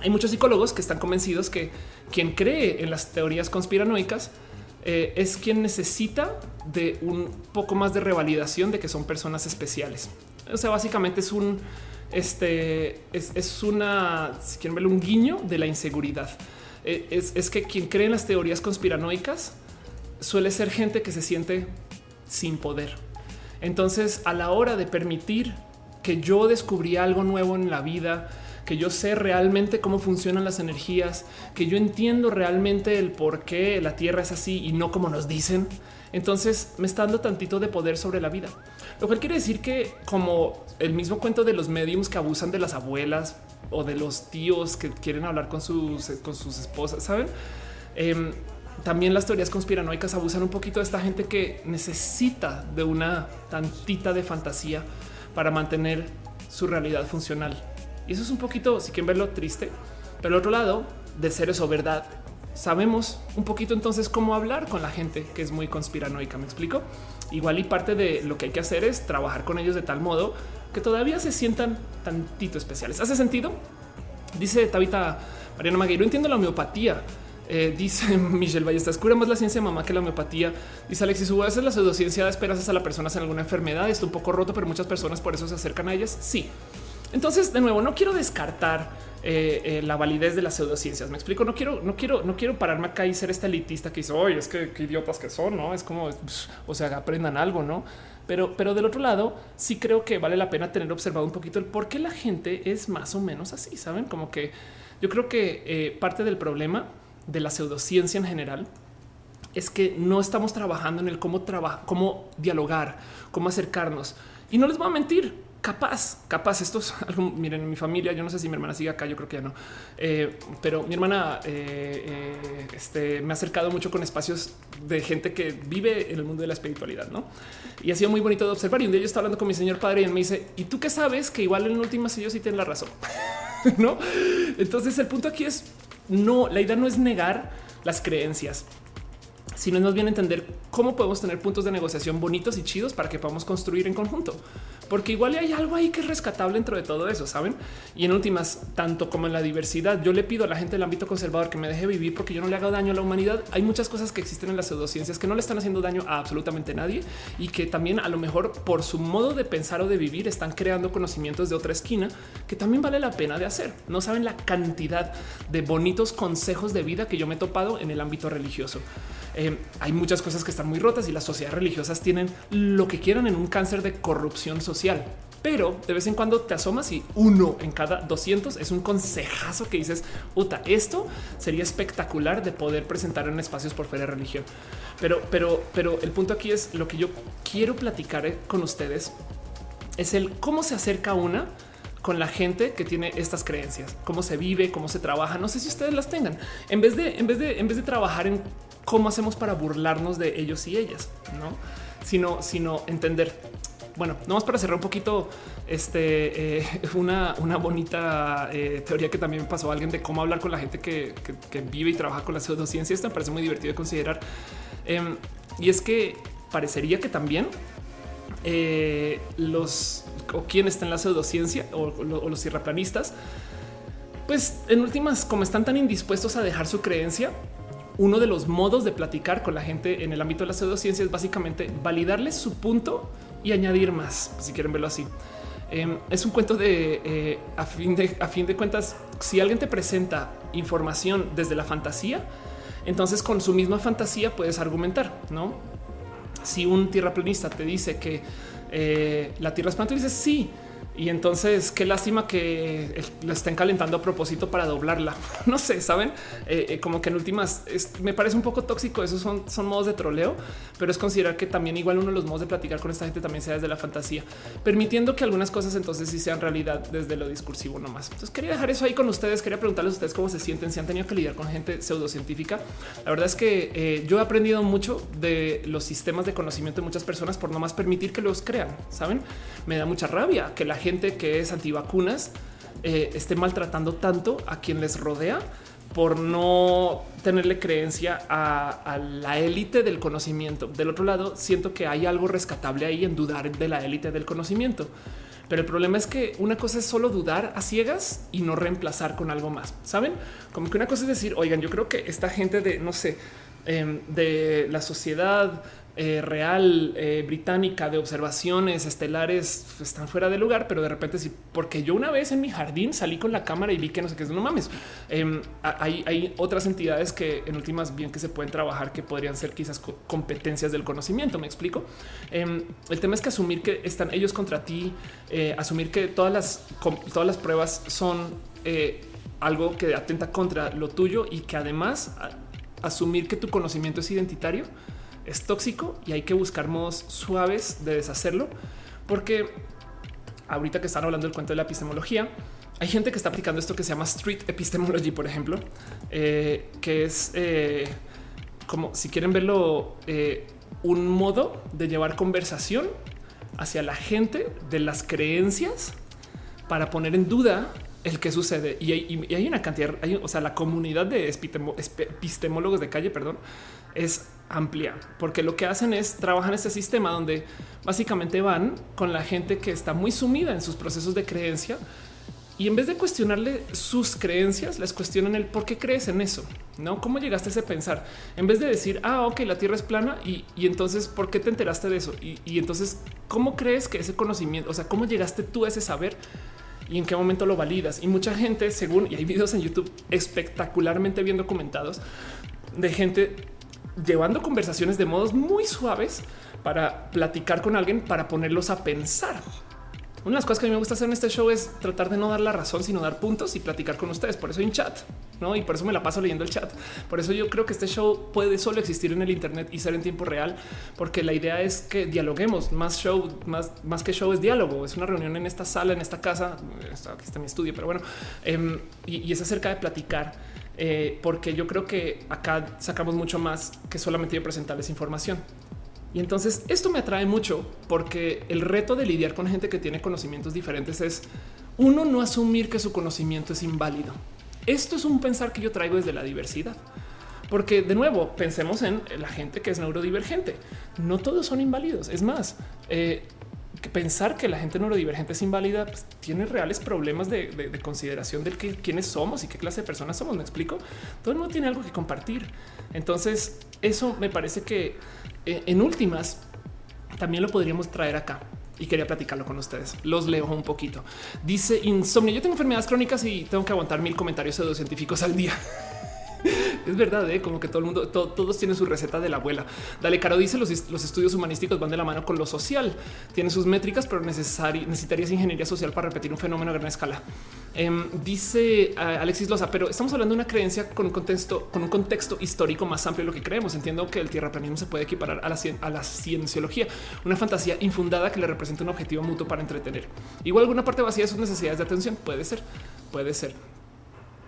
Hay muchos psicólogos que están convencidos que quien cree en las teorías conspiranoicas eh, es quien necesita de un poco más de revalidación de que son personas especiales. O sea, básicamente es un este es, una, si quieren verlo, un guiño de la inseguridad. Eh, es, es, que quien cree en las teorías conspiranoicas suele ser gente que se siente sin poder. Entonces, a la hora de permitir que yo descubrí algo nuevo en la vida, que yo sé realmente cómo funcionan las energías, que yo entiendo realmente el por qué la Tierra es así y no como nos dicen, entonces me está dando tantito de poder sobre la vida. Lo cual quiere decir que como el mismo cuento de los mediums que abusan de las abuelas o de los tíos que quieren hablar con sus, con sus esposas, ¿saben? Em, también las teorías conspiranoicas abusan un poquito de esta gente que necesita de una tantita de fantasía para mantener su realidad funcional. Y eso es un poquito, si quieren verlo, triste. Pero al otro lado, de ser eso verdad, sabemos un poquito entonces cómo hablar con la gente que es muy conspiranoica. Me explico. Igual y parte de lo que hay que hacer es trabajar con ellos de tal modo que todavía se sientan tantito especiales. ¿Hace sentido? Dice Tabita Mariana Magueiro, entiendo la homeopatía. Eh, dice Michelle Ballestas, cura más la ciencia mamá que la homeopatía. Dice Alexis, a veces la pseudociencia da esperanzas a las personas en alguna enfermedad. Está un poco roto, pero muchas personas por eso se acercan a ellas. Sí, entonces, de nuevo, no quiero descartar eh, eh, la validez de las pseudociencias. Me explico. No quiero, no quiero, no quiero pararme acá y ser este elitista que dice, oye, es que qué idiotas que son, no es como, o sea, aprendan algo, no? Pero, pero del otro lado, sí creo que vale la pena tener observado un poquito el por qué la gente es más o menos así. Saben, como que yo creo que eh, parte del problema de la pseudociencia en general es que no estamos trabajando en el cómo trabajar, cómo dialogar, cómo acercarnos. Y no les voy a mentir, capaz, capaz, esto es algo, miren, en mi familia, yo no sé si mi hermana sigue acá, yo creo que ya no, eh, pero mi hermana eh, eh, este, me ha acercado mucho con espacios de gente que vive en el mundo de la espiritualidad, ¿no? Y ha sido muy bonito de observar. Y un día yo estaba hablando con mi señor padre y él me dice, ¿y tú qué sabes? Que igual en últimas ellos sí tienen la razón, ¿no? Entonces el punto aquí es, no, la idea no es negar las creencias, sino nos viene a entender cómo podemos tener puntos de negociación bonitos y chidos para que podamos construir en conjunto porque igual hay algo ahí que es rescatable dentro de todo eso, saben? Y en últimas, tanto como en la diversidad, yo le pido a la gente del ámbito conservador que me deje vivir porque yo no le haga daño a la humanidad. Hay muchas cosas que existen en las pseudociencias que no le están haciendo daño a absolutamente nadie y que también a lo mejor por su modo de pensar o de vivir están creando conocimientos de otra esquina que también vale la pena de hacer. No saben la cantidad de bonitos consejos de vida que yo me he topado en el ámbito religioso. Hay muchas cosas que están muy rotas y las sociedades religiosas tienen lo que quieran en un cáncer de corrupción social. Pero de vez en cuando te asomas y uno en cada 200 es un consejazo que dices, Uta, esto sería espectacular de poder presentar en espacios por fuera de religión. Pero, pero, pero el punto aquí es lo que yo quiero platicar eh, con ustedes es el cómo se acerca una con la gente que tiene estas creencias, cómo se vive, cómo se trabaja. No sé si ustedes las tengan. En vez de, en vez de, en vez de trabajar en cómo hacemos para burlarnos de ellos y ellas, no, sino, sino entender. Bueno, nomás para cerrar un poquito, este eh, una, una bonita eh, teoría que también pasó a alguien de cómo hablar con la gente que, vive y trabaja con la pseudociencia. Esto me parece muy divertido de considerar. Em, y es que parecería que también eh, los o quien está en la pseudociencia o, o los tierraplanistas, pues en últimas, como están tan indispuestos a dejar su creencia, uno de los modos de platicar con la gente en el ámbito de la pseudociencia es básicamente validarles su punto y añadir más, si quieren verlo así. Em, es un cuento de eh, a, fin de a fin de cuentas, si alguien te presenta información desde la fantasía, entonces con su misma fantasía puedes argumentar, ¿no? Si un tierraplanista te dice que eh, la tierra es plana, tú dices sí, y entonces qué lástima que lo estén calentando a propósito para doblarla. No sé, saben, eh, eh, como que en últimas me parece un poco tóxico. Esos son, son modos de troleo, pero es considerar que también igual uno de los modos de platicar con esta gente también sea desde la fantasía, permitiendo que algunas cosas entonces sí sean realidad desde lo discursivo nomás. Entonces quería dejar eso ahí con ustedes. Quería preguntarles a ustedes cómo se sienten, si han tenido que lidiar con gente pseudocientífica. La verdad es que eh, yo he aprendido mucho de los sistemas de conocimiento de muchas personas por no más permitir que los crean. Saben, me da mucha rabia que la gente que es antivacunas eh, esté maltratando tanto a quien les rodea por no tenerle creencia a, la élite del conocimiento. Del otro lado, siento que hay algo rescatable ahí en dudar de la élite del conocimiento. Pero el problema es que una cosa es solo dudar a ciegas y no reemplazar con algo más. Saben como que una cosa es decir, oigan, yo creo que esta gente de no sé, em, de la sociedad eh, real eh, británica de observaciones estelares están fuera de lugar, pero de repente sí, porque yo una vez en mi jardín salí con la cámara y vi que no sé qué es, no mames. Em, hay, otras entidades que en últimas bien que se pueden trabajar que podrían ser quizás competencias del conocimiento. Me explico. Em, el tema es que asumir que están ellos contra ti, eh, asumir que todas las, todas las pruebas son algo que atenta contra lo tuyo y que además asumir que tu conocimiento es identitario es tóxico y hay que buscar modos suaves de deshacerlo, porque ahorita que están hablando del cuento de la epistemología, hay gente que está aplicando esto que se llama street epistemology, por ejemplo, eh, que es eh, como si quieren verlo, eh, un modo de llevar conversación hacia la gente de las creencias para poner en duda el que sucede. Y hay, una cantidad, o sea, la comunidad de epistemólogos de calle, perdón, es amplia, porque lo que hacen es trabajar este sistema donde básicamente van con la gente que está muy sumida en sus procesos de creencia y en vez de cuestionarle sus creencias, les cuestionan el por qué crees en eso, no cómo llegaste a ese pensar. En vez de decir, ah, ok, la tierra es plana y, entonces por qué te enteraste de eso? Y, y entonces, cómo crees que ese conocimiento, o sea, cómo llegaste tú a ese saber? y en qué momento lo validas. Y mucha gente, según y hay videos en YouTube espectacularmente bien documentados de gente llevando conversaciones de modos muy suaves para platicar con alguien, para ponerlos a pensar. Una de las cosas que a mí me gusta hacer en este show es tratar de no dar la razón, sino dar puntos y platicar con ustedes. Por eso hay un chat, ¿no? Y por eso me la paso leyendo el chat. Por eso yo creo que este show puede solo existir en el Internet y ser en tiempo real, porque la idea es que dialoguemos. Más show, más, más que show es diálogo. Es una reunión en esta sala, en esta casa. Aquí está mi estudio, pero bueno, em, y, y es acerca de platicar eh, porque yo creo que acá sacamos mucho más que solamente yo presentarles información. Y entonces esto me atrae mucho porque el reto de lidiar con gente que tiene conocimientos diferentes es uno no asumir que su conocimiento es inválido. Esto es un pensar que yo traigo desde la diversidad. Porque de nuevo, pensemos en la gente que es neurodivergente. No todos son inválidos. Es más, eh, pensar que la gente neurodivergente es inválida pues, tiene reales problemas de, consideración de que, quiénes somos y qué clase de personas somos. Me explico. Todo el mundo tiene algo que compartir. Entonces, eso me parece que eh, en últimas también lo podríamos traer acá y quería platicarlo con ustedes. Los leo un poquito. Dice insomnio. Yo tengo enfermedades crónicas y tengo que aguantar mil comentarios científicos al día. es verdad, ¿eh? como que todo el mundo, todos tienen su receta de la abuela. Dale, Caro dice los, estudios humanísticos van de la mano con lo social. Tienen sus métricas, pero necesitarías ingeniería social para repetir un fenómeno a gran escala. Em, dice eh, Alexis Loza, pero estamos hablando de una creencia con un contexto, con un contexto histórico más amplio de lo que creemos. Entiendo que el tierraplanismo se puede equiparar a la, a la cienciología, una fantasía infundada que le representa un objetivo mutuo para entretener. Igual alguna parte vacía de sus necesidades de atención puede ser, puede ser.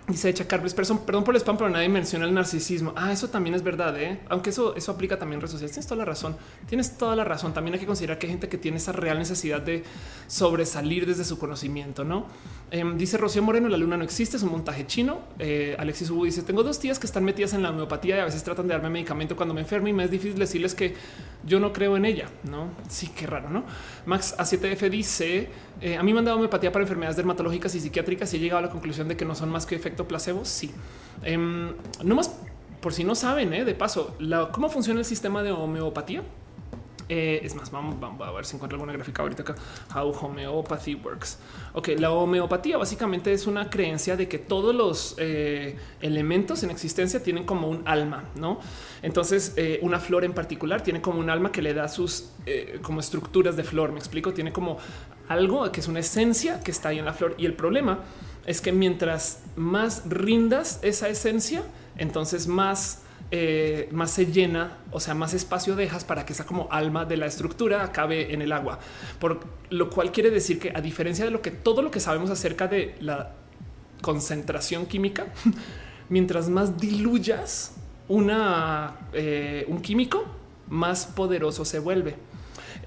Dice Echa Carles, perdón, perdón por el spam, pero nadie menciona el narcisismo. Ah, eso también es verdad, ¿eh? aunque eso, eso aplica también en redes sociales. Tienes toda la razón. Tienes toda la razón. También hay que considerar que hay gente que tiene esa real necesidad de sobresalir desde su conocimiento, no? Em, dice Rocío Moreno: La luna no existe, es un montaje chino. Eh, Alexis Hugo dice: Tengo dos tías que están metidas en la homeopatía y a veces tratan de darme medicamento cuando me enfermo y me es difícil decirles que yo no creo en ella. No, sí, qué raro, no? Max A7F dice: eh, A mí me han dado homeopatía para enfermedades dermatológicas y psiquiátricas y he llegado a la conclusión de que no son más que efectos placebo? Sí. Em, no más por si no saben, eh, de paso, cómo funciona el sistema de homeopatía. Eh, es más, vamos, vamos, a ver si encuentro alguna gráfica ahorita acá. How homeopathy works. Ok, la homeopatía básicamente es una creencia de que todos los elementos en existencia tienen como un alma, no? Entonces, una flor en particular tiene como un alma que le da sus como estructuras de flor. Me explico, tiene como algo que es una esencia que está ahí en la flor. Y el problema es que mientras más rindas esa esencia, entonces más eh, más se llena, o sea, más espacio dejas para que esa como alma de la estructura acabe en el agua. Por lo cual quiere decir que a diferencia de lo que todo lo que sabemos acerca de la concentración química, mientras más diluyas una, eh, un químico, más poderoso se vuelve.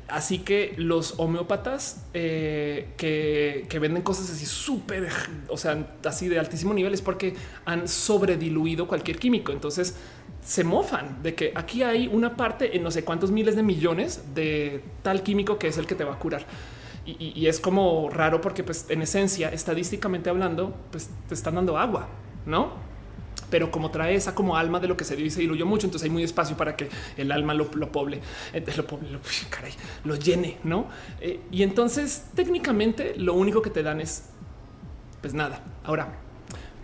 Así que los homeópatas eh, que, venden cosas así súper, o sea, así de altísimo nivel es porque han sobrediluido cualquier químico. Entonces se mofan de que aquí hay una parte en no sé cuántos miles de millones de tal químico que es el que te va a curar. Y, y es como raro porque pues en esencia, estadísticamente hablando, pues te están dando agua, ¿no? Pero como trae esa como alma de lo que se dio y se diluyó mucho, entonces hay muy espacio para que el alma lo, lo poble, eh, lo, poble, lo, caray, lo llene, ¿no? Eh, y entonces técnicamente lo único que te dan es, pues nada. Ahora,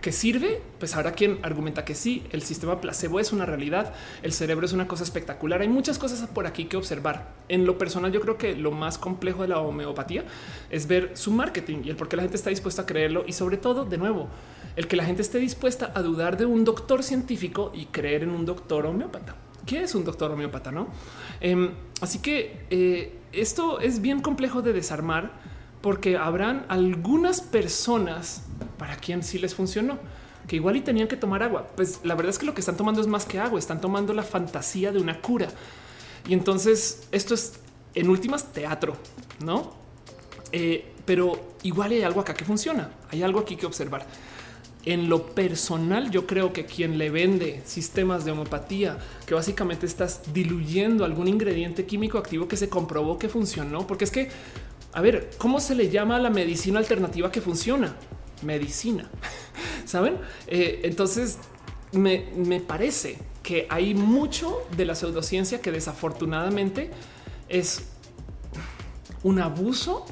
¿qué sirve? Pues habrá quien argumenta que sí, el sistema placebo es una realidad, el cerebro es una cosa espectacular, hay muchas cosas por aquí que observar. En lo personal yo creo que lo más complejo de la homeopatía es ver su marketing y el por qué la gente está dispuesta a creerlo y sobre todo, de nuevo, el que la gente esté dispuesta a dudar de un doctor científico y creer en un doctor homeópata. ¿Qué es un doctor homeópata? No? Em, así que eh, esto es bien complejo de desarmar porque habrán algunas personas para quien sí les funcionó que igual y tenían que tomar agua. Pues la verdad es que lo que están tomando es más que agua, están tomando la fantasía de una cura. Y entonces esto es en últimas teatro, no? Eh, pero igual hay algo acá que funciona. Hay algo aquí que observar. En lo personal, yo creo que quien le vende sistemas de homeopatía, que básicamente estás diluyendo algún ingrediente químico activo que se comprobó que funcionó, porque es que, a ver, ¿cómo se le llama la medicina alternativa que funciona? Medicina, ¿saben? Eh, entonces, me, me parece que hay mucho de la pseudociencia que desafortunadamente es un abuso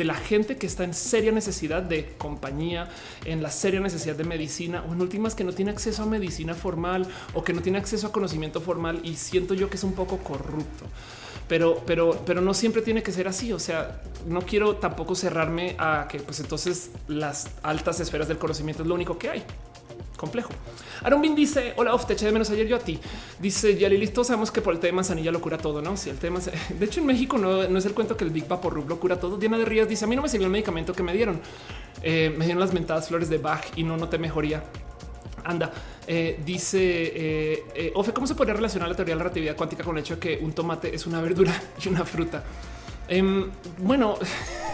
de la gente que está en seria necesidad de compañía, en la seria necesidad de medicina o en últimas que no tiene acceso a medicina formal o que no tiene acceso a conocimiento formal y siento yo que es un poco corrupto. Pero, pero, pero no siempre tiene que ser así. O sea, no quiero tampoco cerrarme a que pues entonces las altas esferas del conocimiento es lo único que hay complejo. Aaron dice: Hola, of, te eché de menos ayer yo a ti. Dice ya listo. Sabemos que por el tema de manzanilla lo cura todo, no? Si el tema, de hecho, en México no, es el cuento que el Big Vapor Rub lo cura todo. Diana de Ríos dice: A mí no me sirvió el medicamento que me dieron. Eh, me dieron las mentadas flores de Bach y no noté mejoría. Anda, eh, dice eh, Ofe, ¿cómo se podría relacionar la teoría de la relatividad cuántica con el hecho de que un tomate es una verdura y una fruta? Em, bueno,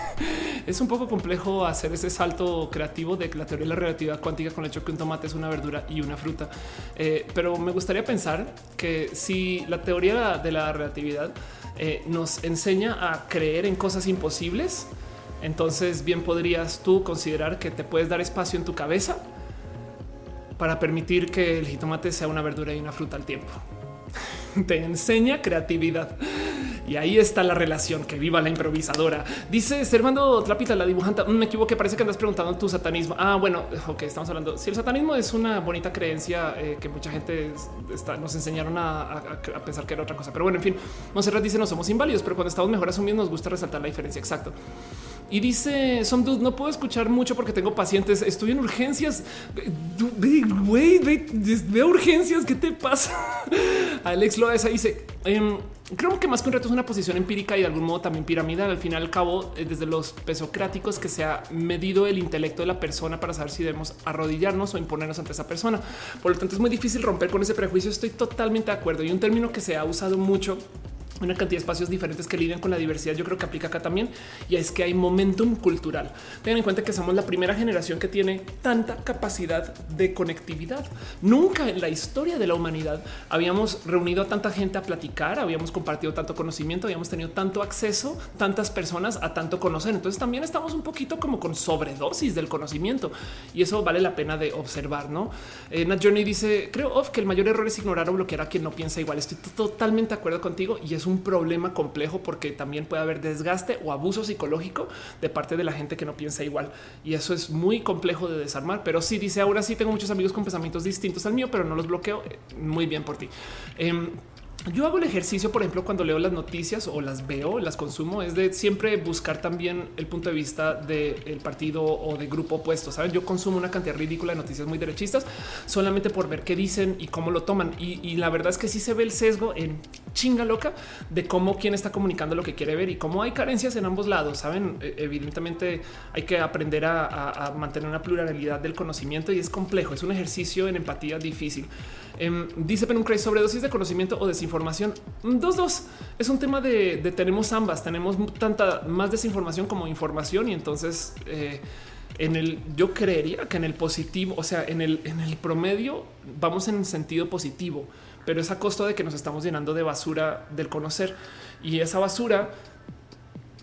es un poco complejo hacer ese salto creativo de la teoría de la relatividad cuántica con el hecho que un tomate es una verdura y una fruta. Eh, pero me gustaría pensar que si la teoría de la relatividad eh, nos enseña a creer en cosas imposibles, entonces bien podrías tú considerar que te puedes dar espacio en tu cabeza para permitir que el jitomate sea una verdura y una fruta al tiempo. Te enseña creatividad. Y ahí está la relación. Que viva la improvisadora. Dice Servando Trapita, la dibujante. Mm, me equivoqué. Parece que andas preguntando tu satanismo. Ah, bueno, ok, estamos hablando. Si el satanismo es una bonita creencia eh, que mucha gente nos enseñaron a, pensar que era otra cosa. Pero bueno, en fin, Monserrat dice no somos inválidos, pero cuando estamos mejor asumiendo nos gusta resaltar la diferencia. Exacto. Y dice Som Dude, no puedo escuchar mucho porque tengo pacientes. Estoy en urgencias. Güey, ve, urgencias. ¿Qué te pasa? Alex Loesa dice: em, Creo que más que un reto es una posición empírica y de algún modo también piramidal. Al final, al cabo, eh, desde los pesocráticos que se ha medido el intelecto de la persona para saber si debemos arrodillarnos o imponernos ante esa persona. Por lo tanto, es muy difícil romper con ese prejuicio. Estoy totalmente de acuerdo. Y un término que se ha usado mucho una cantidad de espacios diferentes que lidian con la diversidad. Yo creo que aplica acá también y es que hay momentum cultural. Tengan en cuenta que somos la primera generación que tiene tanta capacidad de conectividad. Nunca en la historia de la humanidad habíamos reunido a tanta gente a platicar, habíamos compartido tanto conocimiento, habíamos tenido tanto acceso, tantas personas a tanto conocer. Entonces también estamos un poquito como con sobredosis del conocimiento y eso vale la pena de observar. No, eh, Nat Journey dice: Creo que el mayor error es ignorar o bloquear a quien no piensa igual. Estoy totalmente de acuerdo contigo y es es un problema complejo porque también puede haber desgaste o abuso psicológico de parte de la gente que no piensa igual. Y eso es muy complejo de desarmar. Pero sí dice ahora sí tengo muchos amigos con pensamientos distintos al mío, pero no los bloqueo. Muy bien por ti. Em, yo hago el ejercicio, por ejemplo, cuando leo las noticias o las veo, las consumo, es de siempre buscar también el punto de vista del partido o de grupo opuesto. Saben, yo consumo una cantidad ridícula de noticias muy derechistas solamente por ver qué dicen y cómo lo toman. Y, la verdad es que sí se ve el sesgo en chinga loca de cómo quien está comunicando lo que quiere ver y cómo hay carencias en ambos lados. Saben, e, evidentemente hay que aprender a, mantener una pluralidad del conocimiento y es complejo. Es un ejercicio en empatía difícil. Em, dice Penuncray sobre dosis de conocimiento o desinformación. Mm, dos, dos. Es un tema de, tenemos ambas. Tenemos tanta más desinformación como información y entonces eh, en el yo creería que en el positivo, o sea, en el, en el promedio vamos en sentido positivo, pero es a costo de que nos estamos llenando de basura del conocer y esa basura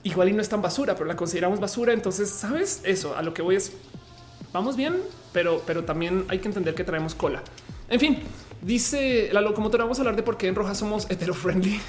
igual y no es tan basura, pero la consideramos basura. Entonces, sabes eso a lo que voy es vamos bien, pero, pero también hay que entender que traemos cola. En fin, dice la locomotora. Vamos a hablar de por qué en Roja somos hetero friendly.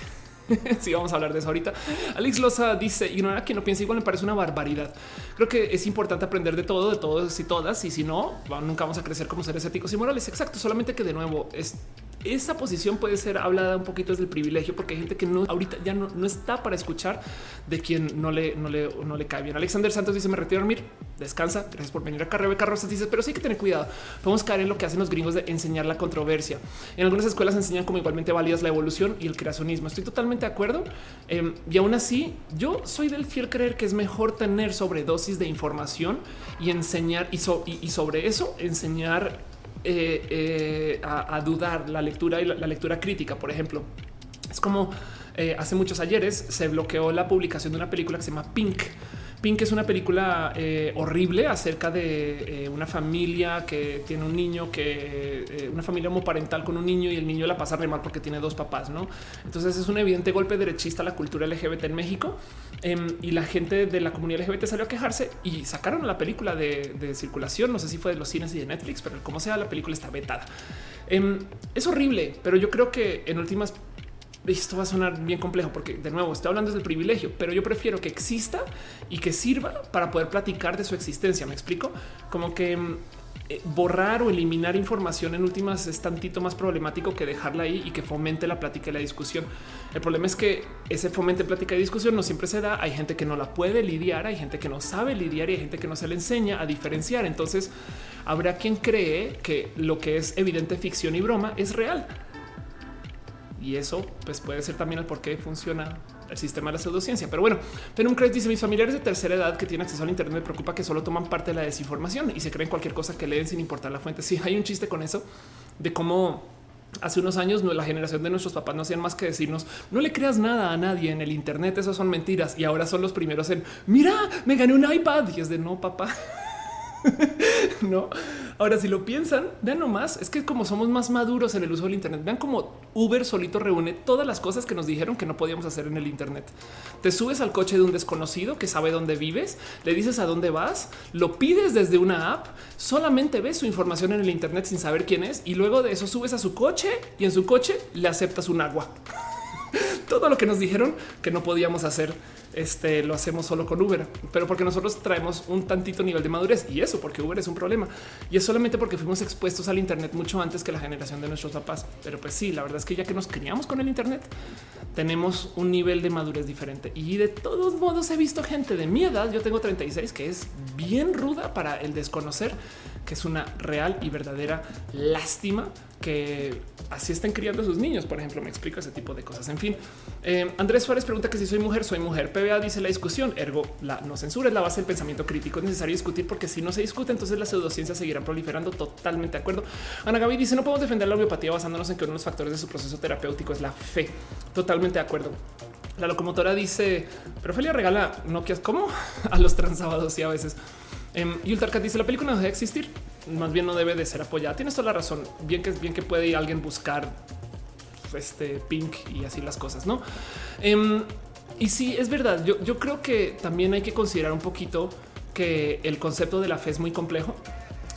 sí, vamos a hablar de eso ahorita. Alex Loza dice ignorar a quien no piensa igual me parece una barbaridad. Creo que es importante aprender de todo, de todos y todas. Y si no, nunca vamos a crecer como seres éticos y morales. Exacto. Solamente que de nuevo es esa posición puede ser hablada un poquito desde el privilegio, porque hay gente que no ahorita ya no, está para escuchar de quien no le, no le, no le cae bien. Alexander Santos dice: Me retiro a dormir, descansa. Gracias por venir acá. Rebeca Rosas dice: Pero sí hay que tener cuidado. Podemos caer en lo que hacen los gringos de enseñar la controversia. En algunas escuelas enseñan como igualmente válidas la evolución y el creacionismo. Estoy totalmente de acuerdo. Em, y aún así, yo soy del fiel creer que es mejor tener sobredosis de información y enseñar y sobre eso enseñar eh, eh, a, dudar la lectura y la, lectura crítica, por ejemplo. Es como eh, hace muchos ayeres se bloqueó la publicación de una película que se llama Pink Pink es una película eh, horrible acerca de eh, una familia que tiene un niño que eh, una familia homoparental con un niño y el niño la pasa re mal porque tiene dos papás, ¿no? Entonces es un evidente golpe derechista a la cultura LGBT en México em, y la gente de la comunidad LGBT salió a quejarse y sacaron la película de, circulación. No sé si fue de los cines y de Netflix, pero como sea, la película está vetada. Em, es horrible, pero yo creo que en últimas esto va a sonar bien complejo porque de nuevo estoy hablando del privilegio, pero yo prefiero que exista y que sirva para poder platicar de su existencia. Me explico como que mm, eh, borrar o eliminar información en últimas es tantito más problemático que dejarla ahí y que fomente la plática y la discusión. El problema es que ese fomente plática y discusión no siempre se da. Hay gente que no la puede lidiar, hay gente que no sabe lidiar y hay gente que no se le enseña a diferenciar. Entonces habrá quien cree que lo que es evidente ficción y broma es real y eso pues puede ser también el por qué funciona el sistema de la pseudociencia. Pero bueno, un dice mis familiares de tercera edad que tienen acceso al Internet me preocupa que solo toman parte de la desinformación y se creen cualquier cosa que leen sin importar la fuente. Sí, hay un chiste con eso de cómo hace unos años la generación de nuestros papás no hacían más que decirnos no le creas nada a nadie en el Internet. Eso son mentiras y ahora son los primeros en mira, me gané un iPad y es de no, papá. no. Ahora, si lo piensan, vean nomás, es que como somos más maduros en el uso del Internet, vean cómo Uber solito reúne todas las cosas que nos dijeron que no podíamos hacer en el Internet. Te subes al coche de un desconocido que sabe dónde vives, le dices a dónde vas, lo pides desde una app, solamente ves su información en el Internet sin saber quién es y luego de eso subes a su coche y en su coche le aceptas un agua. Todo lo que nos dijeron que no podíamos hacer este, lo hacemos solo con Uber, pero porque nosotros traemos un tantito nivel de madurez y eso porque Uber es un problema y es solamente porque fuimos expuestos al Internet mucho antes que la generación de nuestros papás. Pero pues sí, la verdad es que ya que nos criamos con el Internet, tenemos un nivel de madurez diferente y de todos modos he visto gente de mi edad. Yo tengo 36 que es bien ruda para el desconocer, que es una real y verdadera lástima que así estén criando a sus niños. Por ejemplo, me explico ese tipo de cosas. En fin, eh, Andrés Suárez pregunta que si soy mujer, soy mujer. PBA dice la discusión, ergo la no censura es la base del pensamiento crítico. Es necesario discutir porque si no se discute, entonces las pseudociencias seguirán proliferando. Totalmente de acuerdo. Ana Gaby dice no podemos defender la homeopatía basándonos en que uno de los factores de su proceso terapéutico es la fe. Totalmente de acuerdo. La locomotora dice, pero Felia regala Nokia como a los transábados y a veces. Um, y Ultarcat dice la película no debe existir, más bien no debe de ser apoyada. Tienes toda la razón. Bien que es bien que puede alguien buscar este pink y así las cosas, no? Em, y sí, es verdad. Yo, yo creo que también hay que considerar un poquito que el concepto de la fe es muy complejo.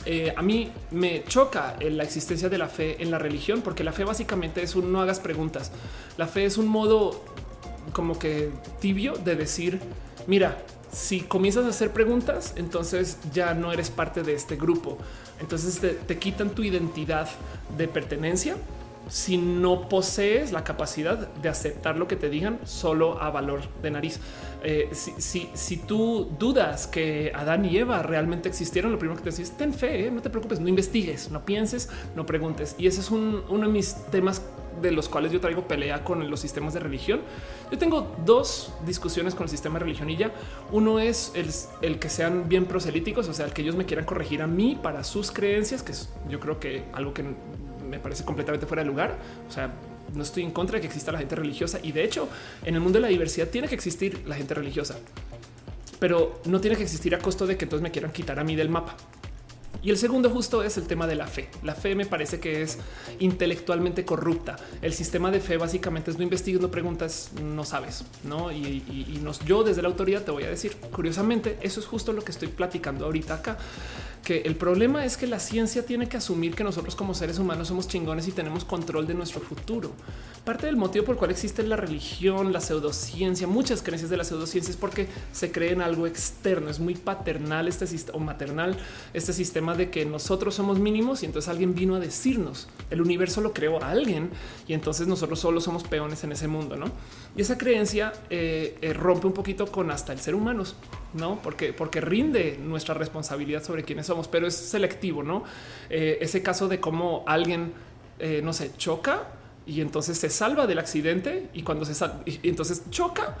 Eh, a mí me choca la existencia de la fe en la religión, porque la fe básicamente es un no hagas preguntas. La fe es un modo como que tibio de decir, mira, si comienzas a hacer preguntas, entonces ya no eres parte de este grupo. Entonces te, quitan tu identidad de pertenencia si no posees la capacidad de aceptar lo que te digan solo a valor de nariz. Eh, si, tú dudas que Adán y Eva realmente existieron, lo primero que te decís, ten fe, eh, no te preocupes, no investigues, no pienses, no preguntes. Y ese es uno de mis temas de los cuales yo traigo pelea con los sistemas de religión. Yo tengo dos discusiones con el sistema de religión y ya. Uno es el, el que sean bien proselíticos, o sea, el que ellos me quieran corregir a mí para sus creencias, que es yo creo que algo que me parece completamente fuera de lugar. O sea, no estoy en contra de que exista la gente religiosa y de hecho en el mundo de la diversidad tiene que existir la gente religiosa, pero no tiene que existir a costo de que entonces me quieran quitar a mí del mapa. Y el segundo justo es el tema de la fe. La fe me parece que es intelectualmente corrupta. El sistema de fe básicamente es no investigas, no preguntas, no sabes, ¿no? Y, yo desde la autoridad te voy a decir, curiosamente, eso es justo lo que estoy platicando ahorita acá que el problema es que la ciencia tiene que asumir que nosotros como seres humanos somos chingones y tenemos control de nuestro futuro. Parte del motivo por el cual existe la religión, la pseudociencia, muchas creencias de la pseudociencia es porque se cree en algo externo. Es muy paternal este sistema o maternal este sistema de que nosotros somos mínimos y entonces alguien vino a decirnos el universo lo creó a alguien y entonces nosotros solo somos peones en ese mundo, no? Y esa creencia eh, eh, rompe un poquito con hasta el ser humano, no? Porque, porque rinde nuestra responsabilidad sobre quiénes somos, pero es selectivo, no? Eh, ese caso de cómo alguien, no sé, choca y entonces se salva del accidente y cuando se salva, entonces choca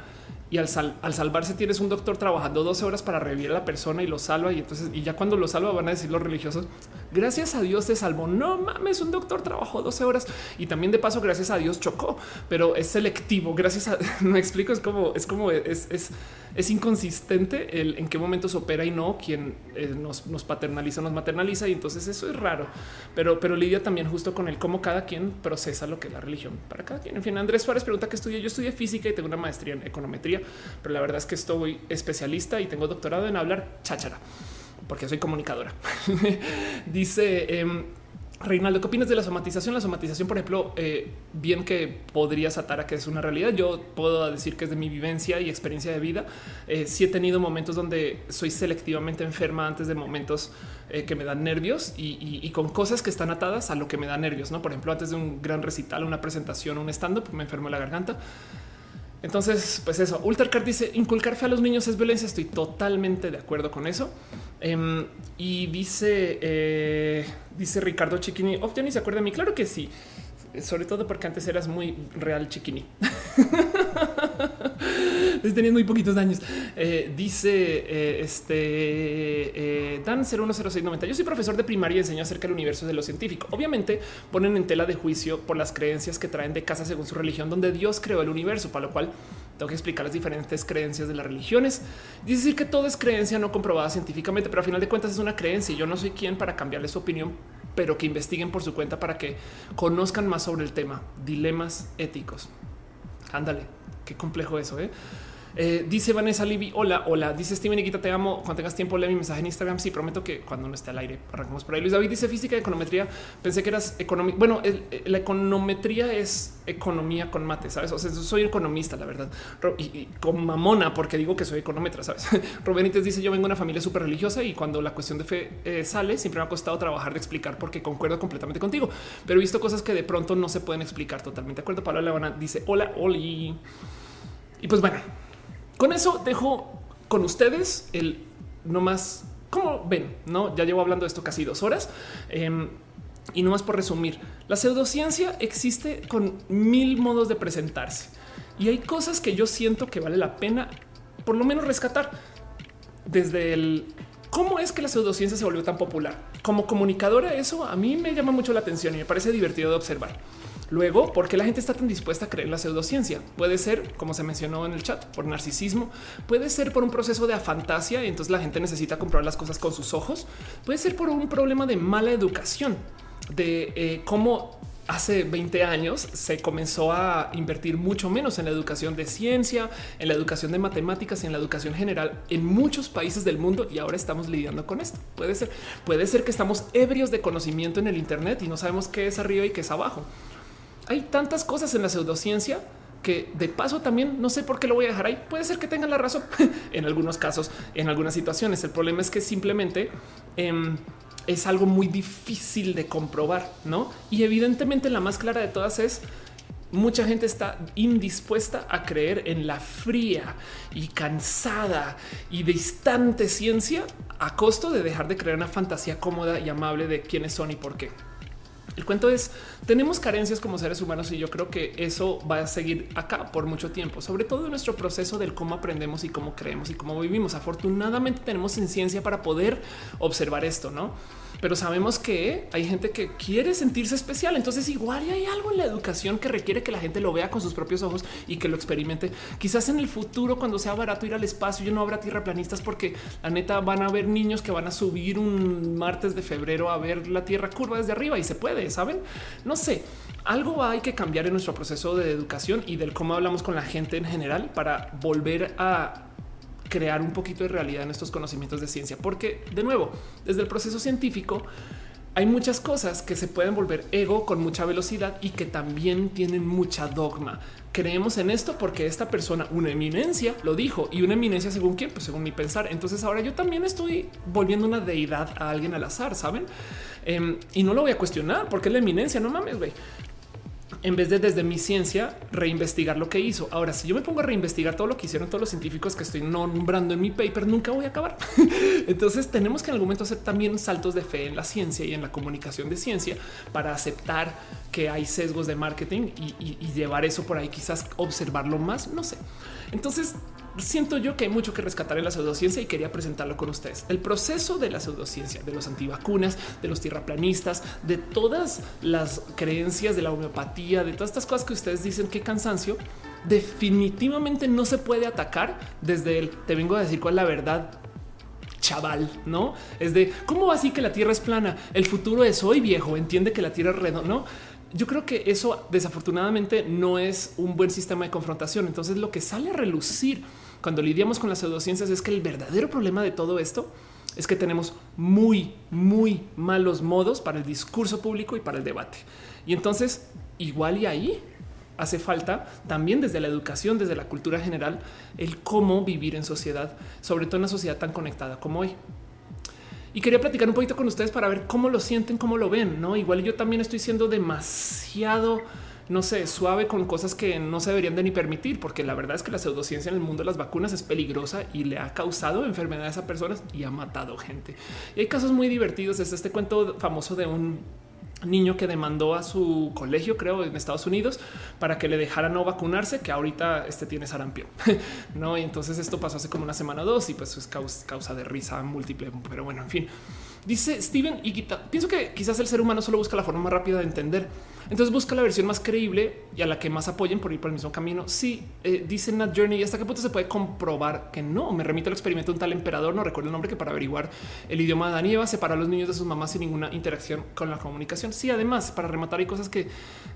y al, al, salvarse tienes un doctor trabajando 12 horas para revivir a la persona y lo salva y entonces y ya cuando lo salva van a decir los religiosos gracias a Dios te salvó no mames un doctor trabajó 12 horas y también de paso gracias a Dios chocó pero es selectivo gracias a me explico es como es como es, es inconsistente el en qué momentos opera y no quien eh, nos, nos, paternaliza, nos maternaliza. Y entonces eso es raro, pero, pero lidia también justo con el cómo cada quien procesa lo que es la religión para cada quien. En fin, Andrés Suárez pregunta que estudié. Yo estudié física y tengo una maestría en econometría, pero la verdad es que estoy especialista y tengo doctorado en hablar cháchara porque soy comunicadora. Dice em, Reinaldo, ¿qué opinas de la somatización? La somatización, por ejemplo, eh, bien que podrías atar a que es una realidad. Yo puedo decir que es de mi vivencia y experiencia de vida. Eh, sí he tenido momentos donde soy selectivamente enferma antes de momentos eh, que me dan nervios y, con cosas que están atadas a lo que me da nervios. No, por ejemplo, antes de un gran recital, una presentación, un stand up, me enfermo la garganta. Entonces, pues eso. Ultracar dice inculcar fe a los niños es violencia. Estoy totalmente de acuerdo con eso. Em, y dice, eh, dice Ricardo Chiquini, oh, ni se acuerda de mí. Claro que sí, sobre todo porque antes eras muy real Chiquini. Teniendo muy poquitos años. Eh, dice eh, este eh, Dan 010690. Yo soy profesor de primaria y enseño acerca del universo de lo científico. Obviamente ponen en tela de juicio por las creencias que traen de casa según su religión, donde Dios creó el universo, para lo cual tengo que explicar las diferentes creencias de las religiones. y decir que todo es creencia no comprobada científicamente, pero a final de cuentas es una creencia. y Yo no soy quien para cambiarle su opinión, pero que investiguen por su cuenta para que conozcan más sobre el tema. Dilemas éticos. Ándale, qué complejo eso. ¿eh? Eh, dice Vanessa Libby, hola, hola. Dice Steven Iquita, te amo. Cuando tengas tiempo, lee mi mensaje en Instagram. Sí, prometo que cuando no esté al aire, arrancamos por ahí. Luis David dice física y econometría. Pensé que eras economía. Bueno, la econometría es economía con mate, sabes? O sea, soy economista, la verdad. Y, con mamona, porque digo que soy econometra, sabes? Robenites dice: Yo vengo de una familia súper religiosa y cuando la cuestión de fe eh, sale, siempre me ha costado trabajar de explicar porque concuerdo completamente contigo. Pero he visto cosas que de pronto no se pueden explicar totalmente. De acuerdo, Pablo Levana dice: Hola, Oli. Y pues bueno, con eso dejo con ustedes el no más como ven, no ya llevo hablando de esto casi dos horas. Em, y no más por resumir, la pseudociencia existe con mil modos de presentarse y hay cosas que yo siento que vale la pena por lo menos rescatar desde el cómo es que la pseudociencia se volvió tan popular. Como comunicadora, eso a mí me llama mucho la atención y me parece divertido de observar. Luego, ¿por qué la gente está tan dispuesta a creer la pseudociencia? Puede ser, como se mencionó en el chat, por narcisismo, puede ser por un proceso de afantasia y entonces la gente necesita comprobar las cosas con sus ojos, puede ser por un problema de mala educación, de eh, cómo hace 20 años se comenzó a invertir mucho menos en la educación de ciencia, en la educación de matemáticas y en la educación general en muchos países del mundo y ahora estamos lidiando con esto. Puede ser, puede ser que estamos ebrios de conocimiento en el Internet y no sabemos qué es arriba y qué es abajo hay tantas cosas en la pseudociencia que de paso también no sé por qué lo voy a dejar ahí. Puede ser que tengan la razón en algunos casos, en algunas situaciones. El problema es que simplemente em, es algo muy difícil de comprobar, no? Y evidentemente la más clara de todas es mucha gente está indispuesta a creer en la fría y cansada y distante ciencia a costo de dejar de creer una fantasía cómoda y amable de quiénes son y por qué. El cuento es, tenemos carencias como seres humanos y yo creo que eso va a seguir acá por mucho tiempo, sobre todo en nuestro proceso del cómo aprendemos y cómo creemos y cómo vivimos. Afortunadamente tenemos ciencia para poder observar esto, ¿no? Pero sabemos que hay gente que quiere sentirse especial. Entonces igual hay algo en la educación que requiere que la gente lo vea con sus propios ojos y que lo experimente. Quizás en el futuro, cuando sea barato ir al espacio, ya no habrá tierraplanistas porque la neta van a haber niños que van a subir un martes de febrero a ver la tierra curva desde arriba y se puede, saben? No sé. Algo hay que cambiar en nuestro proceso de educación y del cómo hablamos con la gente en general para volver a crear un poquito de realidad en estos conocimientos de ciencia, porque de nuevo, desde el proceso científico, hay muchas cosas que se pueden volver ego con mucha velocidad y que también tienen mucha dogma. Creemos en esto porque esta persona, una eminencia, lo dijo y una eminencia según quién, pues según mi pensar. Entonces ahora yo también estoy volviendo una deidad a alguien al azar, saben? Em, y no lo voy a cuestionar porque es la eminencia. No mames, güey en vez de desde mi ciencia reinvestigar lo que hizo. Ahora, si yo me pongo a reinvestigar todo lo que hicieron todos los científicos que estoy nombrando en mi paper, nunca voy a acabar. Entonces tenemos que en algún momento hacer también saltos de fe en la ciencia y en la comunicación de ciencia para aceptar que hay sesgos de marketing y, y llevar eso por ahí, quizás observarlo más, no sé. Entonces siento yo que hay mucho que rescatar en la pseudociencia y quería presentarlo con ustedes. El proceso de la pseudociencia, de los antivacunas, de los tierraplanistas, de todas las creencias de la homeopatía, de todas estas cosas que ustedes dicen que cansancio, definitivamente no se puede atacar desde el te vengo a decir cuál es la verdad chaval, no es de cómo así que la tierra es plana. El futuro es hoy viejo. Entiende que la tierra es redonda. No, yo creo que eso desafortunadamente no es un buen sistema de confrontación. Entonces, lo que sale a relucir cuando lidiamos con las pseudociencias es que el verdadero problema de todo esto es que tenemos muy, muy malos modos para el discurso público y para el debate. Y entonces, igual y ahí hace falta también desde la educación, desde la cultura general, el cómo vivir en sociedad, sobre todo en una sociedad tan conectada como hoy. Y quería platicar un poquito con ustedes para ver cómo lo sienten, cómo lo ven, ¿no? Igual yo también estoy siendo demasiado no sé, suave con cosas que no se deberían de ni permitir, porque la verdad es que la pseudociencia en el mundo de las vacunas es peligrosa y le ha causado enfermedades a personas y ha matado gente. Y hay casos muy divertidos. Es este cuento famoso de un niño que demandó a su colegio, creo, en Estados Unidos, para que le dejara no vacunarse, que ahorita este tiene sarampión. no, y entonces esto pasó hace como una semana o dos y pues es causa, causa de risa múltiple. Pero bueno, en fin. Dice Steven y pienso que quizás el ser humano solo busca la forma más rápida de entender. Entonces busca la versión más creíble y a la que más apoyen por ir por el mismo camino. Sí, eh, dice Nat Journey, ¿hasta qué punto se puede comprobar que no? Me remito al experimento de un tal emperador, no recuerdo el nombre, que para averiguar el idioma de Danieva separa a los niños de sus mamás sin ninguna interacción con la comunicación. Sí, además, para rematar hay cosas que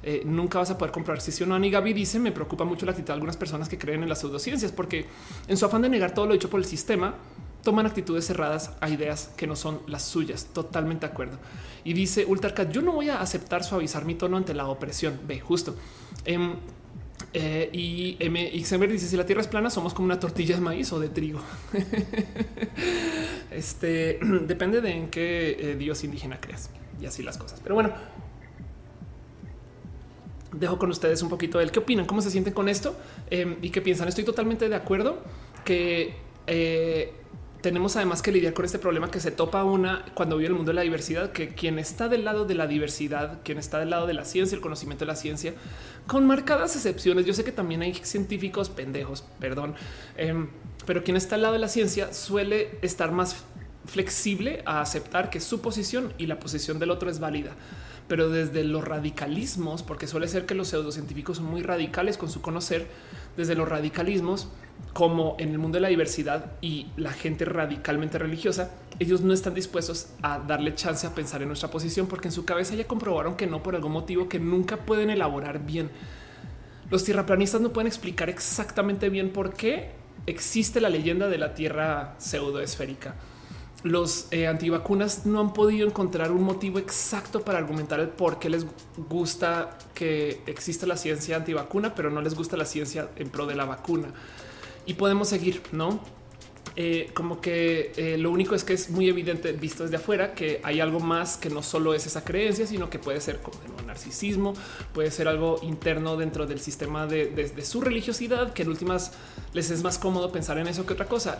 eh, nunca vas a poder comprobar. Si sí o no, Ani Gaby dice, me preocupa mucho la actitud de algunas personas que creen en las pseudociencias, porque en su afán de negar todo lo dicho por el sistema, toman actitudes cerradas a ideas que no son las suyas. Totalmente de acuerdo. Y dice Ultracat, yo no voy a aceptar suavizar mi tono ante la opresión. Ve, justo. Em, eh, y MXMR dice si la tierra es plana somos como una tortilla de maíz o de trigo. este depende de en qué eh, dios indígena creas y así las cosas. Pero bueno, dejo con ustedes un poquito del qué opinan, cómo se sienten con esto em, y qué piensan. Estoy totalmente de acuerdo que eh, tenemos además que lidiar con este problema que se topa una cuando vive el mundo de la diversidad, que quien está del lado de la diversidad, quien está del lado de la ciencia, el conocimiento de la ciencia, con marcadas excepciones. Yo sé que también hay científicos pendejos, perdón, em, pero quien está al lado de la ciencia suele estar más flexible a aceptar que su posición y la posición del otro es válida. Pero desde los radicalismos, porque suele ser que los pseudocientíficos son muy radicales con su conocer, desde los radicalismos, como en el mundo de la diversidad y la gente radicalmente religiosa, ellos no están dispuestos a darle chance a pensar en nuestra posición porque en su cabeza ya comprobaron que no por algún motivo que nunca pueden elaborar bien. Los tierraplanistas no pueden explicar exactamente bien por qué existe la leyenda de la tierra pseudoesférica. Los eh, antivacunas no han podido encontrar un motivo exacto para argumentar el por qué les gusta que exista la ciencia antivacuna, pero no les gusta la ciencia en pro de la vacuna. Y podemos seguir, ¿no? Eh, como que eh, lo único es que es muy evidente visto desde afuera que hay algo más que no solo es esa creencia, sino que puede ser como narcisismo, puede ser algo interno dentro del sistema de, su religiosidad, que en últimas les es más cómodo pensar en eso que otra cosa.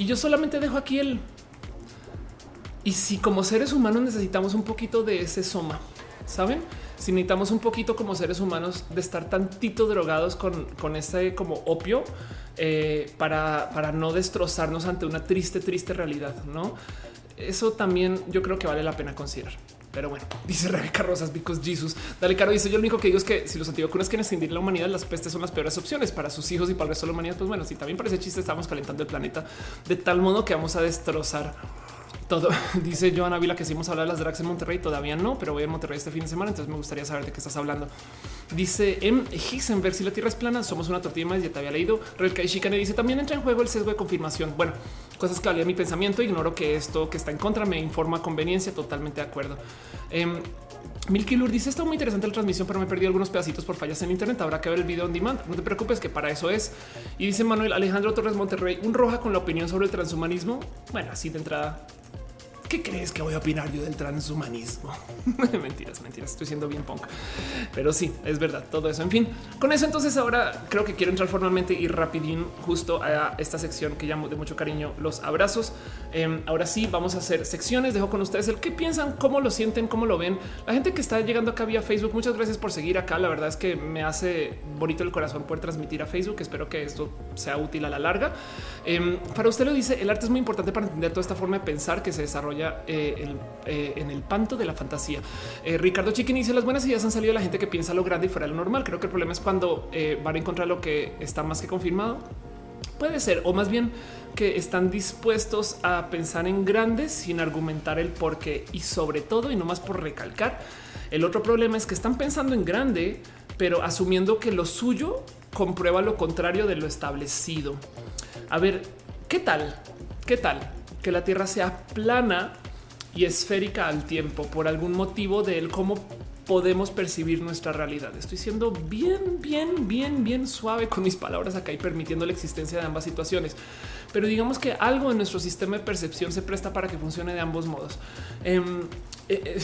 Y yo solamente dejo aquí el... Y si como seres humanos necesitamos un poquito de ese soma, ¿saben? Si necesitamos un poquito como seres humanos de estar tantito drogados con, con ese como opio, eh, para, para no destrozarnos ante una triste, triste realidad. No, eso también yo creo que vale la pena considerar. Pero bueno, dice Rebeca Rosas, because Jesus. Dale, Caro dice: Yo lo único que digo es que si los antivacunas quieren extinguir la humanidad, las pestes son las peores opciones para sus hijos y para el resto de la humanidad. Pues bueno, si también parece chiste, estamos calentando el planeta de tal modo que vamos a destrozar todo dice Joana Vila que si hemos hablado de las drags en Monterrey, todavía no, pero voy a Monterrey este fin de semana, entonces me gustaría saber de qué estás hablando. Dice M. Hisenberg, si la Tierra es plana, somos una tortilla más, ya te había leído. Real Shikane dice también entra en juego el sesgo de confirmación. Bueno, cosas que valía mi pensamiento, ignoro que esto que está en contra me informa conveniencia, totalmente de acuerdo. Eh, Milky Lur dice está muy interesante la transmisión, pero me perdí algunos pedacitos por fallas en internet. Habrá que ver el video on demand. No te preocupes que para eso es. Y dice Manuel Alejandro Torres Monterrey, un roja con la opinión sobre el transhumanismo. Bueno, así de entrada ¿Qué crees que voy a opinar yo del transhumanismo? mentiras, mentiras. Estoy siendo bien punk, pero sí, es verdad todo eso. En fin, con eso, entonces ahora creo que quiero entrar formalmente y rapidín justo a esta sección que llamo de mucho cariño los abrazos. Em, ahora sí, vamos a hacer secciones. Dejo con ustedes el qué piensan, cómo lo sienten, cómo lo ven. La gente que está llegando acá vía Facebook, muchas gracias por seguir acá. La verdad es que me hace bonito el corazón poder transmitir a Facebook. Espero que esto sea útil a la larga. Em, para usted lo dice, el arte es muy importante para entender toda esta forma de pensar que se desarrolla eh, eh, en el panto de la fantasía. Eh, Ricardo Chiquín dice las buenas ideas han salido la gente que piensa lo grande y fuera de lo normal. Creo que el problema es cuando van a encontrar lo que está más que confirmado. Puede ser, o más bien que están dispuestos a pensar en grandes sin argumentar el por qué y sobre todo y no más por recalcar. El otro problema es que están pensando en grande, pero asumiendo que lo suyo comprueba lo contrario de lo establecido. A ver, ¿qué tal? ¿Qué tal? Que la Tierra sea plana y esférica al tiempo por algún motivo de él, cómo podemos percibir nuestra realidad. Estoy siendo bien, bien, bien, bien suave con mis palabras acá y permitiendo la existencia de ambas situaciones. Pero digamos que algo en nuestro sistema de percepción se presta para que funcione de ambos modos. Em, eh,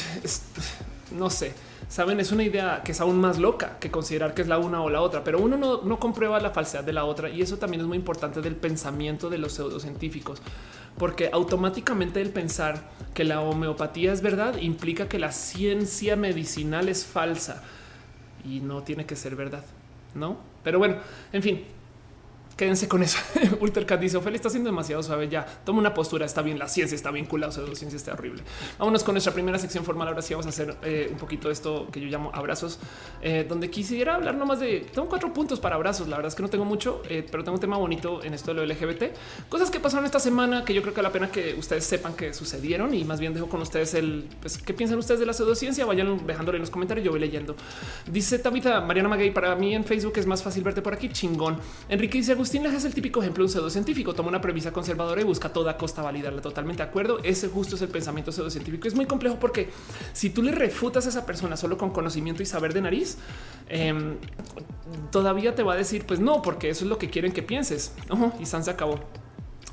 no sé, saben, es una idea que es aún más loca que considerar que es la una o la otra, pero uno no, no comprueba la falsedad de la otra y eso también es muy importante del pensamiento de los pseudocientíficos porque automáticamente el pensar que la homeopatía es verdad implica que la ciencia medicinal es falsa y no tiene que ser verdad, ¿no? Pero bueno, en fin, quédense con eso. Ultercat dice Ophelia está siendo demasiado suave. Ya toma una postura. Está bien. La ciencia está bien culada. La ciencia está horrible. Vámonos con nuestra primera sección formal. Ahora sí vamos a hacer eh, un poquito de esto que yo llamo abrazos, eh, donde quisiera hablar nomás de tengo cuatro puntos para abrazos. La verdad es que no tengo mucho, eh, pero tengo un tema bonito en esto de lo LGBT. Cosas que pasaron esta semana que yo creo que la pena que ustedes sepan que sucedieron y más bien dejo con ustedes el pues, qué piensan ustedes de la pseudociencia. Vayan dejándole en los comentarios. Yo voy leyendo. Dice Tabita Mariana Maguey. Para mí en Facebook es más fácil verte por aquí. Chingón. Enrique dice Agustín es el típico ejemplo de un pseudocientífico. Toma una premisa conservadora y busca a toda costa validarla. Totalmente de acuerdo. Ese justo es el pensamiento pseudocientífico. Es muy complejo porque si tú le refutas a esa persona solo con conocimiento y saber de nariz, em, todavía te va a decir, pues no, porque eso es lo que quieren que pienses. y San se acabó.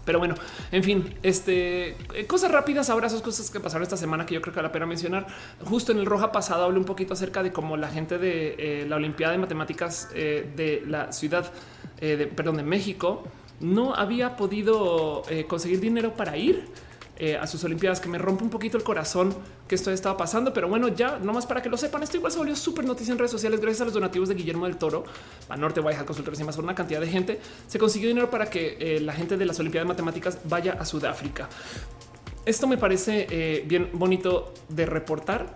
Pero bueno, en fin, este eh, cosas rápidas, abrazos, cosas que pasaron esta semana que yo creo que vale la pena mencionar. Justo en el Roja pasado hablé un poquito acerca de cómo la gente de eh, la Olimpiada de Matemáticas eh, de la ciudad, de, perdón, de México, no había podido conseguir dinero para ir eh, a sus Olimpiadas, que me rompe un poquito el corazón que esto estaba pasando. Pero bueno, ya nomás para que lo sepan, esto igual se volvió súper noticia en redes sociales gracias a los donativos de Guillermo del Toro, a Norte Guayja Consultores y más por una cantidad de gente. Se consiguió dinero para que eh, la gente de las Olimpiadas de Matemáticas vaya a Sudáfrica. Esto me parece eh, bien bonito de reportar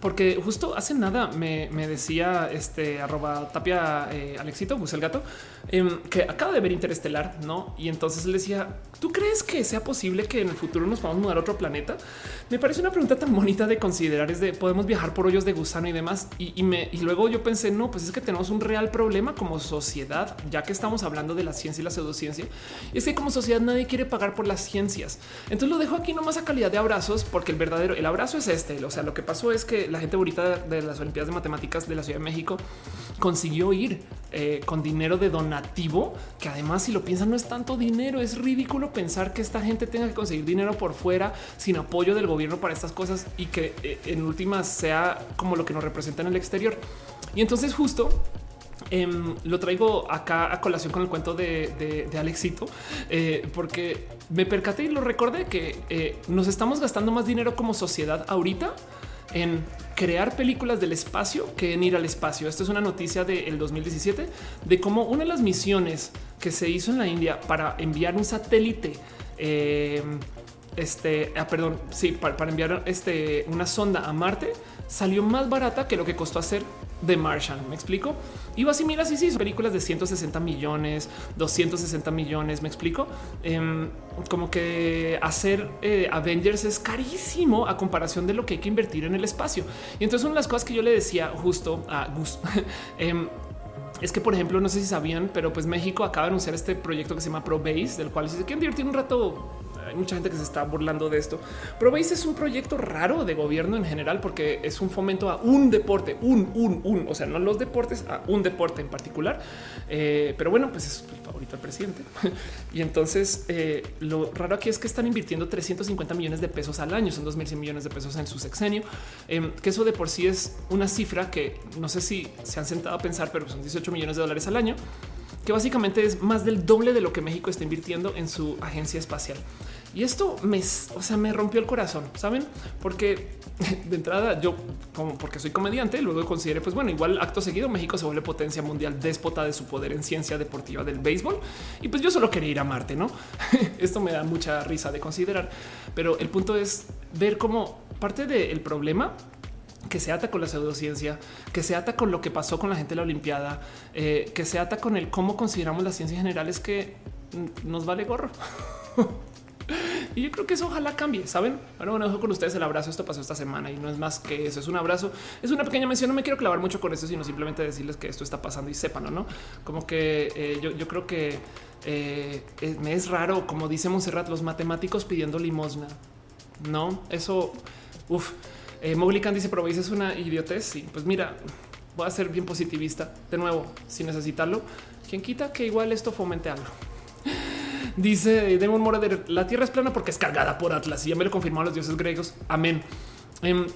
porque justo hace nada me, decía este arroba tapia eh, Alexito, pues el gato, em, que acaba de ver Interestelar, no? Y entonces le decía, ¿tú crees que sea posible que en el futuro nos podamos mudar a otro planeta? Me parece una pregunta tan bonita de considerar. Es de podemos viajar por hoyos de gusano y demás. Y, me, y luego yo pensé, no, pues es que tenemos un real problema como sociedad, ya que estamos hablando de la ciencia y la pseudociencia. Y es que como sociedad nadie quiere pagar por las ciencias. Entonces lo dejo aquí nomás a calidad de abrazos, porque el verdadero el abrazo es este. O sea, lo que pasó es que la gente ahorita de las Olimpiadas de Matemáticas de la Ciudad de México consiguió ir eh, con dinero de donativo, que además si lo piensan no es tanto dinero, es ridículo pensar que esta gente tenga que conseguir dinero por fuera sin apoyo del gobierno para estas cosas y que eh, en últimas sea como lo que nos representa en el exterior. Y entonces justo em, lo traigo acá a colación con el cuento de, de, Alexito, eh, porque me percaté y lo recordé que nos estamos gastando más dinero como sociedad ahorita en crear películas del espacio que en ir al espacio. Esto es una noticia del 2017 de cómo una de las misiones que se hizo en la India para enviar un satélite, eh, este, ah, perdón, sí, para, enviar este, una sonda a Marte, salió más barata que lo que costó hacer The Martian. Me explico. Iba así, mira, sí, sí, son películas de 160 millones, 260 millones. Me explico. Em, como que hacer eh, Avengers es carísimo a comparación de lo que hay que invertir en el espacio. Y entonces, una de las cosas que yo le decía justo a Gus em, es que, por ejemplo, no sé si sabían, pero pues México acaba de anunciar este proyecto que se llama ProBase, del cual si se quieren divertir un rato hay mucha gente que se está burlando de esto. Pero veis, es un proyecto raro de gobierno en general porque es un fomento a un deporte, un, un, un, o sea, no los deportes, a un deporte en particular. Eh, pero bueno, pues es el favorito del presidente. y entonces eh, lo raro aquí es que están invirtiendo 350 millones de pesos al año, son 2100 millones de pesos en su sexenio, em, que eso de por sí es una cifra que no sé si se han sentado a pensar, pero son 18 millones de dólares al año que básicamente es más del doble de lo que México está invirtiendo en su agencia espacial. Y esto me, o sea, me rompió el corazón, saben? Porque de entrada yo, como porque soy comediante, luego consideré, pues bueno, igual acto seguido México se vuelve potencia mundial déspota de su poder en ciencia deportiva del béisbol. Y pues yo solo quería ir a Marte, no? esto me da mucha risa de considerar, pero el punto es ver cómo parte del problema que se ata con la pseudociencia, que se ata con lo que pasó con la gente de la Olimpiada, eh, que se ata con el cómo consideramos la ciencia en general es que nos vale gorro. Y yo creo que eso ojalá cambie, ¿saben? Bueno, bueno, dejo con ustedes el abrazo. Esto pasó esta semana y no es más que eso. Es un abrazo. Es una pequeña mención. No me quiero clavar mucho con esto, sino simplemente decirles que esto está pasando y sepan, ¿no? Como que eh, yo, creo que eh, me es raro, como dice Monserrat, los matemáticos pidiendo limosna. No, eso, uff. Eh, Moglican dice, pero es una idiotez. Y pues mira, voy a ser bien positivista de nuevo, sin necesitarlo. Quien quita que igual esto fomente algo. Dice Demon Morader, la Tierra es plana porque es cargada por Atlas y ya me lo confirmaron los dioses griegos. Amén. Em,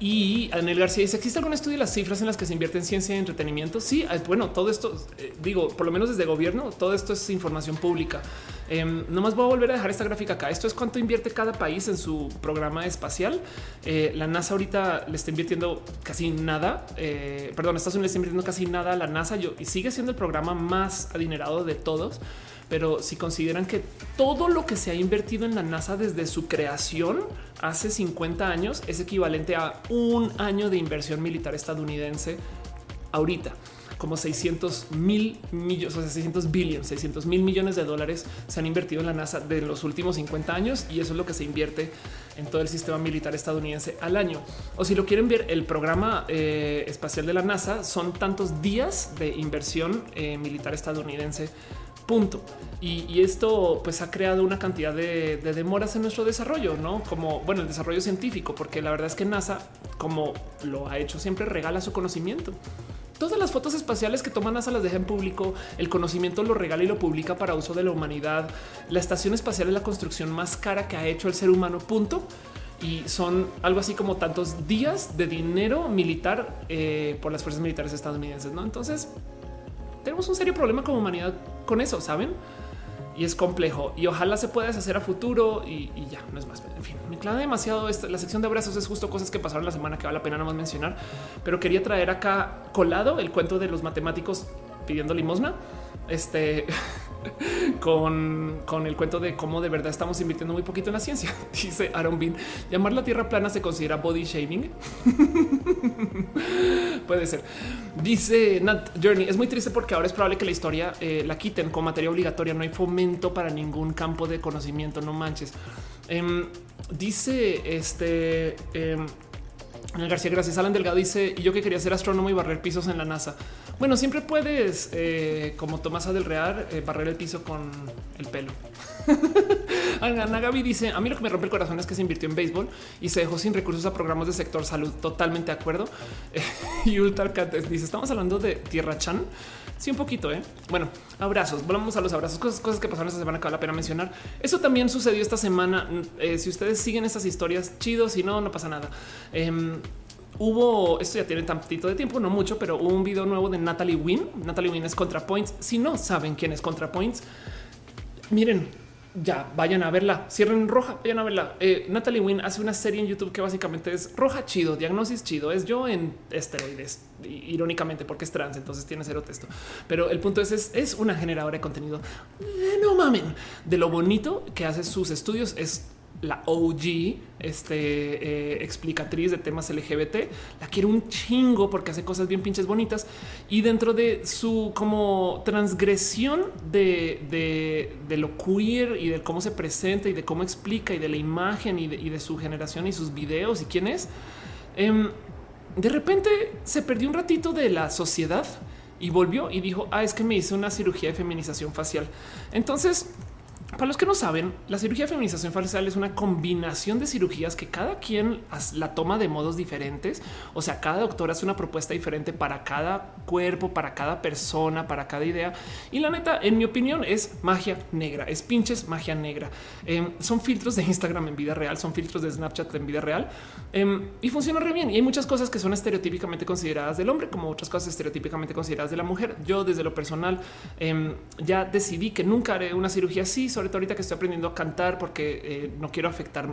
y Anel García dice: ¿Existe algún estudio de las cifras en las que se invierte en ciencia y entretenimiento? Sí, eh, bueno, todo esto, eh, digo, por lo menos desde gobierno, todo esto es información pública. Eh, nomás voy a volver a dejar esta gráfica acá. Esto es cuánto invierte cada país en su programa espacial. la NASA ahorita le está invirtiendo casi nada. perdón, Estados Unidos está invirtiendo casi nada a la NASA y sigue siendo el programa más adinerado de todos pero si consideran que todo lo que se ha invertido en la NASA desde su creación hace 50 años es equivalente a un año de inversión militar estadounidense ahorita como 600 mil millones, o sea, 600 billones, 600 mil millones de dólares se han invertido en la NASA de los últimos 50 años y eso es lo que se invierte en todo el sistema militar estadounidense al año. O si lo quieren ver, el programa eh, espacial de la NASA son tantos días de inversión eh, militar estadounidense Punto. Y, esto pues ha creado una cantidad de, demoras en nuestro desarrollo, no como bueno, el desarrollo científico, porque la verdad es que NASA, como lo ha hecho siempre, regala su conocimiento. Todas las fotos espaciales que toma NASA las deja en público, el conocimiento lo regala y lo publica para uso de la humanidad. La estación espacial es la construcción más cara que ha hecho el ser humano, punto. Y son algo así como tantos días de dinero militar eh, por las fuerzas militares estadounidenses. No, entonces tenemos un serio problema como humanidad con eso, ¿saben? Y es complejo y ojalá se pueda deshacer a futuro y, ya, no es más. En fin, me clava demasiado esto. La sección de abrazos es justo cosas que pasaron la semana que vale la pena nada más mencionar, pero quería traer acá colado el cuento de los matemáticos pidiendo limosna. Este con, con el cuento de cómo de verdad estamos invirtiendo muy poquito en la ciencia. Dice Aaron Bean, llamar la Tierra plana se considera body shaming. Puede ser. Dice Nat Journey, es muy triste porque ahora es probable que la historia eh, la quiten con materia obligatoria. No hay fomento para ningún campo de conocimiento, no manches. Em, dice este... Em, García, gracias. Alan Delgado dice: Y yo que quería ser astrónomo y barrer pisos en la NASA. Bueno, siempre puedes, eh, como Tomasa del Real, eh, barrer el piso con el pelo. Ana Gaby dice: A mí lo que me rompe el corazón es que se invirtió en béisbol y se dejó sin recursos a programas de sector salud. Totalmente de acuerdo. y Ultra dice: Estamos hablando de Tierra Chan. Sí, un poquito. ¿eh? Bueno, abrazos. Volvamos a los abrazos. Cosas, cosas que pasaron esta semana que vale la pena mencionar. Eso también sucedió esta semana. Eh, si ustedes siguen estas historias, chido. Si no, no pasa nada. Em, hubo, esto ya tiene tantito de tiempo, no mucho, pero hubo un video nuevo de Natalie Wynn. Natalie Wynn es ContraPoints. Si no saben quién es ContraPoints, miren, ya vayan a verla. Cierren roja, vayan a verla. Eh, Natalie Wynn hace una serie en YouTube que básicamente es roja chido, diagnosis chido. Es yo en esteroides, irónicamente, porque es trans, entonces tiene cero texto. Pero el punto es, es, una generadora de contenido. No mamen de lo bonito que hace sus estudios. Es la OG, este eh, explicatriz de temas LGBT, la quiero un chingo porque hace cosas bien pinches bonitas y dentro de su como transgresión de, de, lo queer y de cómo se presenta y de cómo explica y de la imagen y de, su generación y sus videos y quién es, em, de repente se perdió un ratito de la sociedad y volvió y dijo, ah, es que me hice una cirugía de feminización facial. Entonces para los que no saben, la cirugía de feminización facial es una combinación de cirugías que cada quien la toma de modos diferentes. O sea, cada doctor hace una propuesta diferente para cada cuerpo, para cada persona, para cada idea. Y la neta, en mi opinión, es magia negra, es pinches magia negra. Em, son filtros de Instagram en vida real, son filtros de Snapchat en vida real em, y funciona re bien. Y hay muchas cosas que son estereotípicamente consideradas del hombre, como otras cosas estereotípicamente consideradas de la mujer. Yo, desde lo personal, em, ya decidí que nunca haré una cirugía así ahorita que estoy aprendiendo a cantar porque eh, no quiero afectar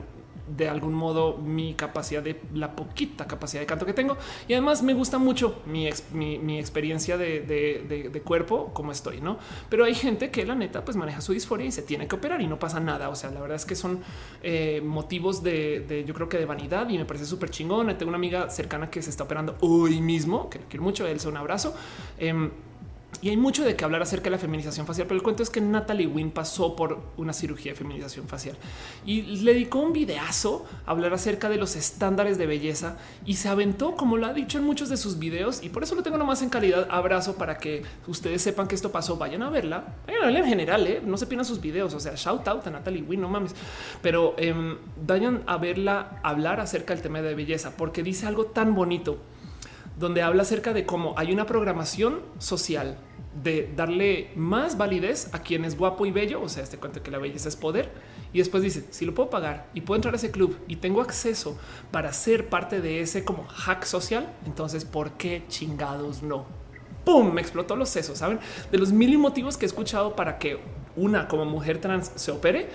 de algún modo mi capacidad de la poquita capacidad de canto que tengo. Y además me gusta mucho mi, mi, experiencia de, cuerpo como estoy, no? Pero hay gente que la neta pues maneja su disforia y se tiene que operar y no pasa nada. O sea, la verdad es que son eh, motivos de, yo creo que de vanidad y me parece súper chingón. Tengo una amiga cercana que se está operando hoy mismo, que quiero mucho. Él un abrazo. Em, y hay mucho de qué hablar acerca de la feminización facial, pero el cuento es que Natalie Wynn pasó por una cirugía de feminización facial y le dedicó un videazo a hablar acerca de los estándares de belleza y se aventó, como lo ha dicho en muchos de sus videos, y por eso lo tengo nomás en calidad abrazo para que ustedes sepan que esto pasó. Vayan a verla, vayan a verla en general, ¿eh? no se pierdan sus videos. O sea, shout out a Natalie Wynn, no mames, pero eh, vayan a verla hablar acerca del tema de belleza, porque dice algo tan bonito donde habla acerca de cómo hay una programación social de darle más validez a quien es guapo y bello. O sea, este cuento que la belleza es poder. Y después dice, si lo puedo pagar y puedo entrar a ese club y tengo acceso para ser parte de ese como hack social, entonces, ¿por qué chingados no? ¡Pum! Me explotó los sesos, ¿saben? De los mil motivos que he escuchado para que una como mujer trans se opere,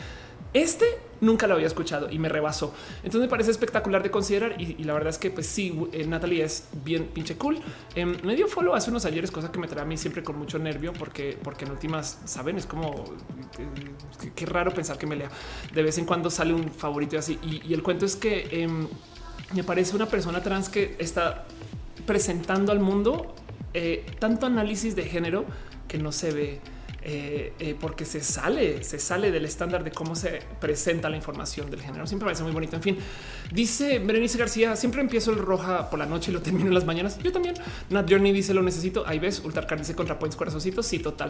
este nunca lo había escuchado y me rebasó. Entonces me parece espectacular de considerar y, la verdad es que pues sí, eh, Natalie es bien pinche cool. Eh, me dio follow hace unos ayeres, cosa que me trae a mí siempre con mucho nervio porque, porque en últimas, saben, es como eh, qué raro pensar que me lea. De vez en cuando sale un favorito así. Y, el cuento es que em, me parece una persona trans que está presentando al mundo eh, tanto análisis de género que no se ve eh, eh, porque se sale, se sale del estándar de cómo se presenta la información del género. Siempre parece muy bonito. En fin, dice Berenice García: siempre empiezo el roja por la noche y lo termino en las mañanas. Yo también. Nat Journey dice: Lo necesito. Ahí ves, Ultracar dice ContraPoints corazoncitos. Sí, total.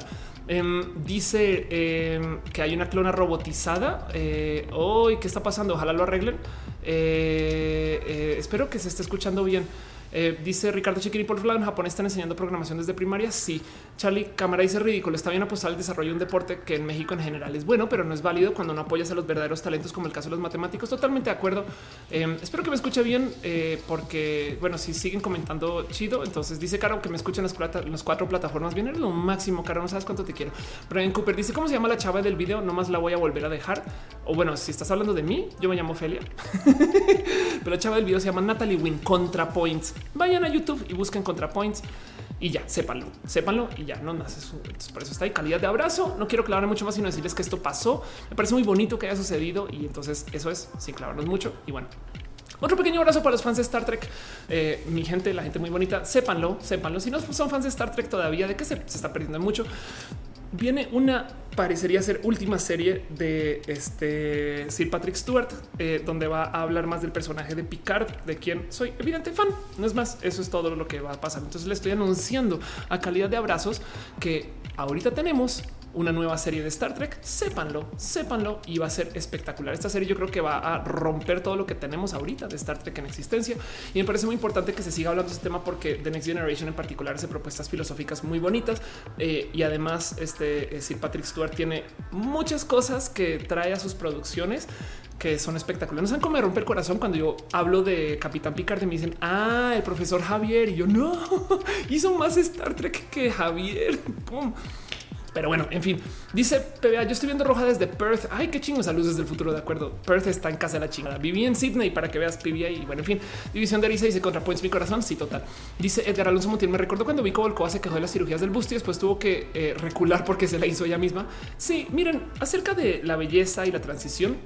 Em, dice em, que hay una clona robotizada. Eh, hoy, ¿qué está pasando? Ojalá lo arreglen. espero que se esté escuchando bien. Eh, dice Ricardo Chiquiri por en Japón están enseñando programación desde primaria. Sí, Charlie Cámara dice ridículo. Está bien apostar al desarrollo de un deporte que en México en general es bueno, pero no es válido cuando no apoyas a los verdaderos talentos, como el caso de los matemáticos. Totalmente de acuerdo. Em, espero que me escuche bien, eh, porque bueno, si siguen comentando chido, entonces dice Caro que me escuchen las, cuatro plataformas. Viene lo máximo. Caro, no sabes cuánto te quiero. Brian Cooper dice cómo se llama la chava del video. Nomás la voy a volver a dejar. O bueno, si estás hablando de mí, yo me llamo Felia, pero la chava del video se llama Natalie Win ContraPoints vayan a YouTube y busquen ContraPoints y ya, sépanlo, sépanlo y ya no más. Eso, por eso está ahí calidad de abrazo. No quiero clavar mucho más, sino decirles que esto pasó. Me parece muy bonito que haya sucedido y entonces eso es sin clavarnos mucho. Y bueno, otro pequeño abrazo para los fans de Star Trek. Eh, mi gente, la gente muy bonita, sépanlo, sépanlo. Si no son fans de Star Trek todavía, de que se, está perdiendo mucho viene una parecería ser última serie de este Sir Patrick Stewart, eh, donde va a hablar más del personaje de Picard, de quien soy evidente fan. No es más, eso es todo lo que va a pasar. Entonces le estoy anunciando a calidad de abrazos que ahorita tenemos una nueva serie de Star Trek. Sépanlo, sépanlo y va a ser espectacular. Esta serie yo creo que va a romper todo lo que tenemos ahorita de Star Trek en existencia y me parece muy importante que se siga hablando de este tema porque The Next Generation en particular hace propuestas filosóficas muy bonitas eh, y además este eh, Sir Patrick Stewart tiene muchas cosas que trae a sus producciones que son espectaculares. No saben cómo me rompe el corazón cuando yo hablo de Capitán Picard y me dicen, ah, el profesor Javier. Y yo no hizo más Star Trek que Javier. Pero bueno, en fin, dice PBA, yo estoy viendo roja desde Perth. Ay, qué chingo saludos desde el futuro. De acuerdo. Perth está en casa de la chingada. Viví en Sydney para que veas PBA. Y bueno, en fin, división de Arisa dice contrapoints mi corazón. Sí, total. Dice Edgar Alonso Montiel. Me recuerdo cuando Vico Volcova se quejó de las cirugías del busto y después tuvo que eh, recular porque se la hizo ella misma. Sí, miren, acerca de la belleza y la transición,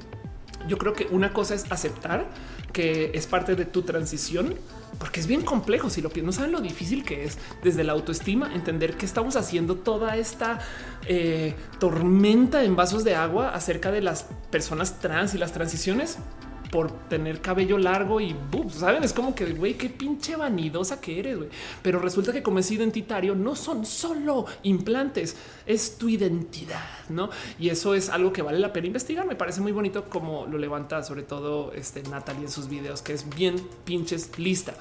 yo creo que una cosa es aceptar que es parte de tu transición porque es bien complejo. Si lo no saben lo difícil que es desde la autoestima entender que estamos haciendo toda esta eh, tormenta en vasos de agua acerca de las personas trans y las transiciones por tener cabello largo y saben, es como que güey, qué pinche vanidosa que eres, güey. Pero resulta que como es identitario, no son solo implantes, es tu identidad, no? Y eso es algo que vale la pena investigar. Me parece muy bonito como lo levanta, sobre todo este Natalie en sus videos, que es bien pinches lista.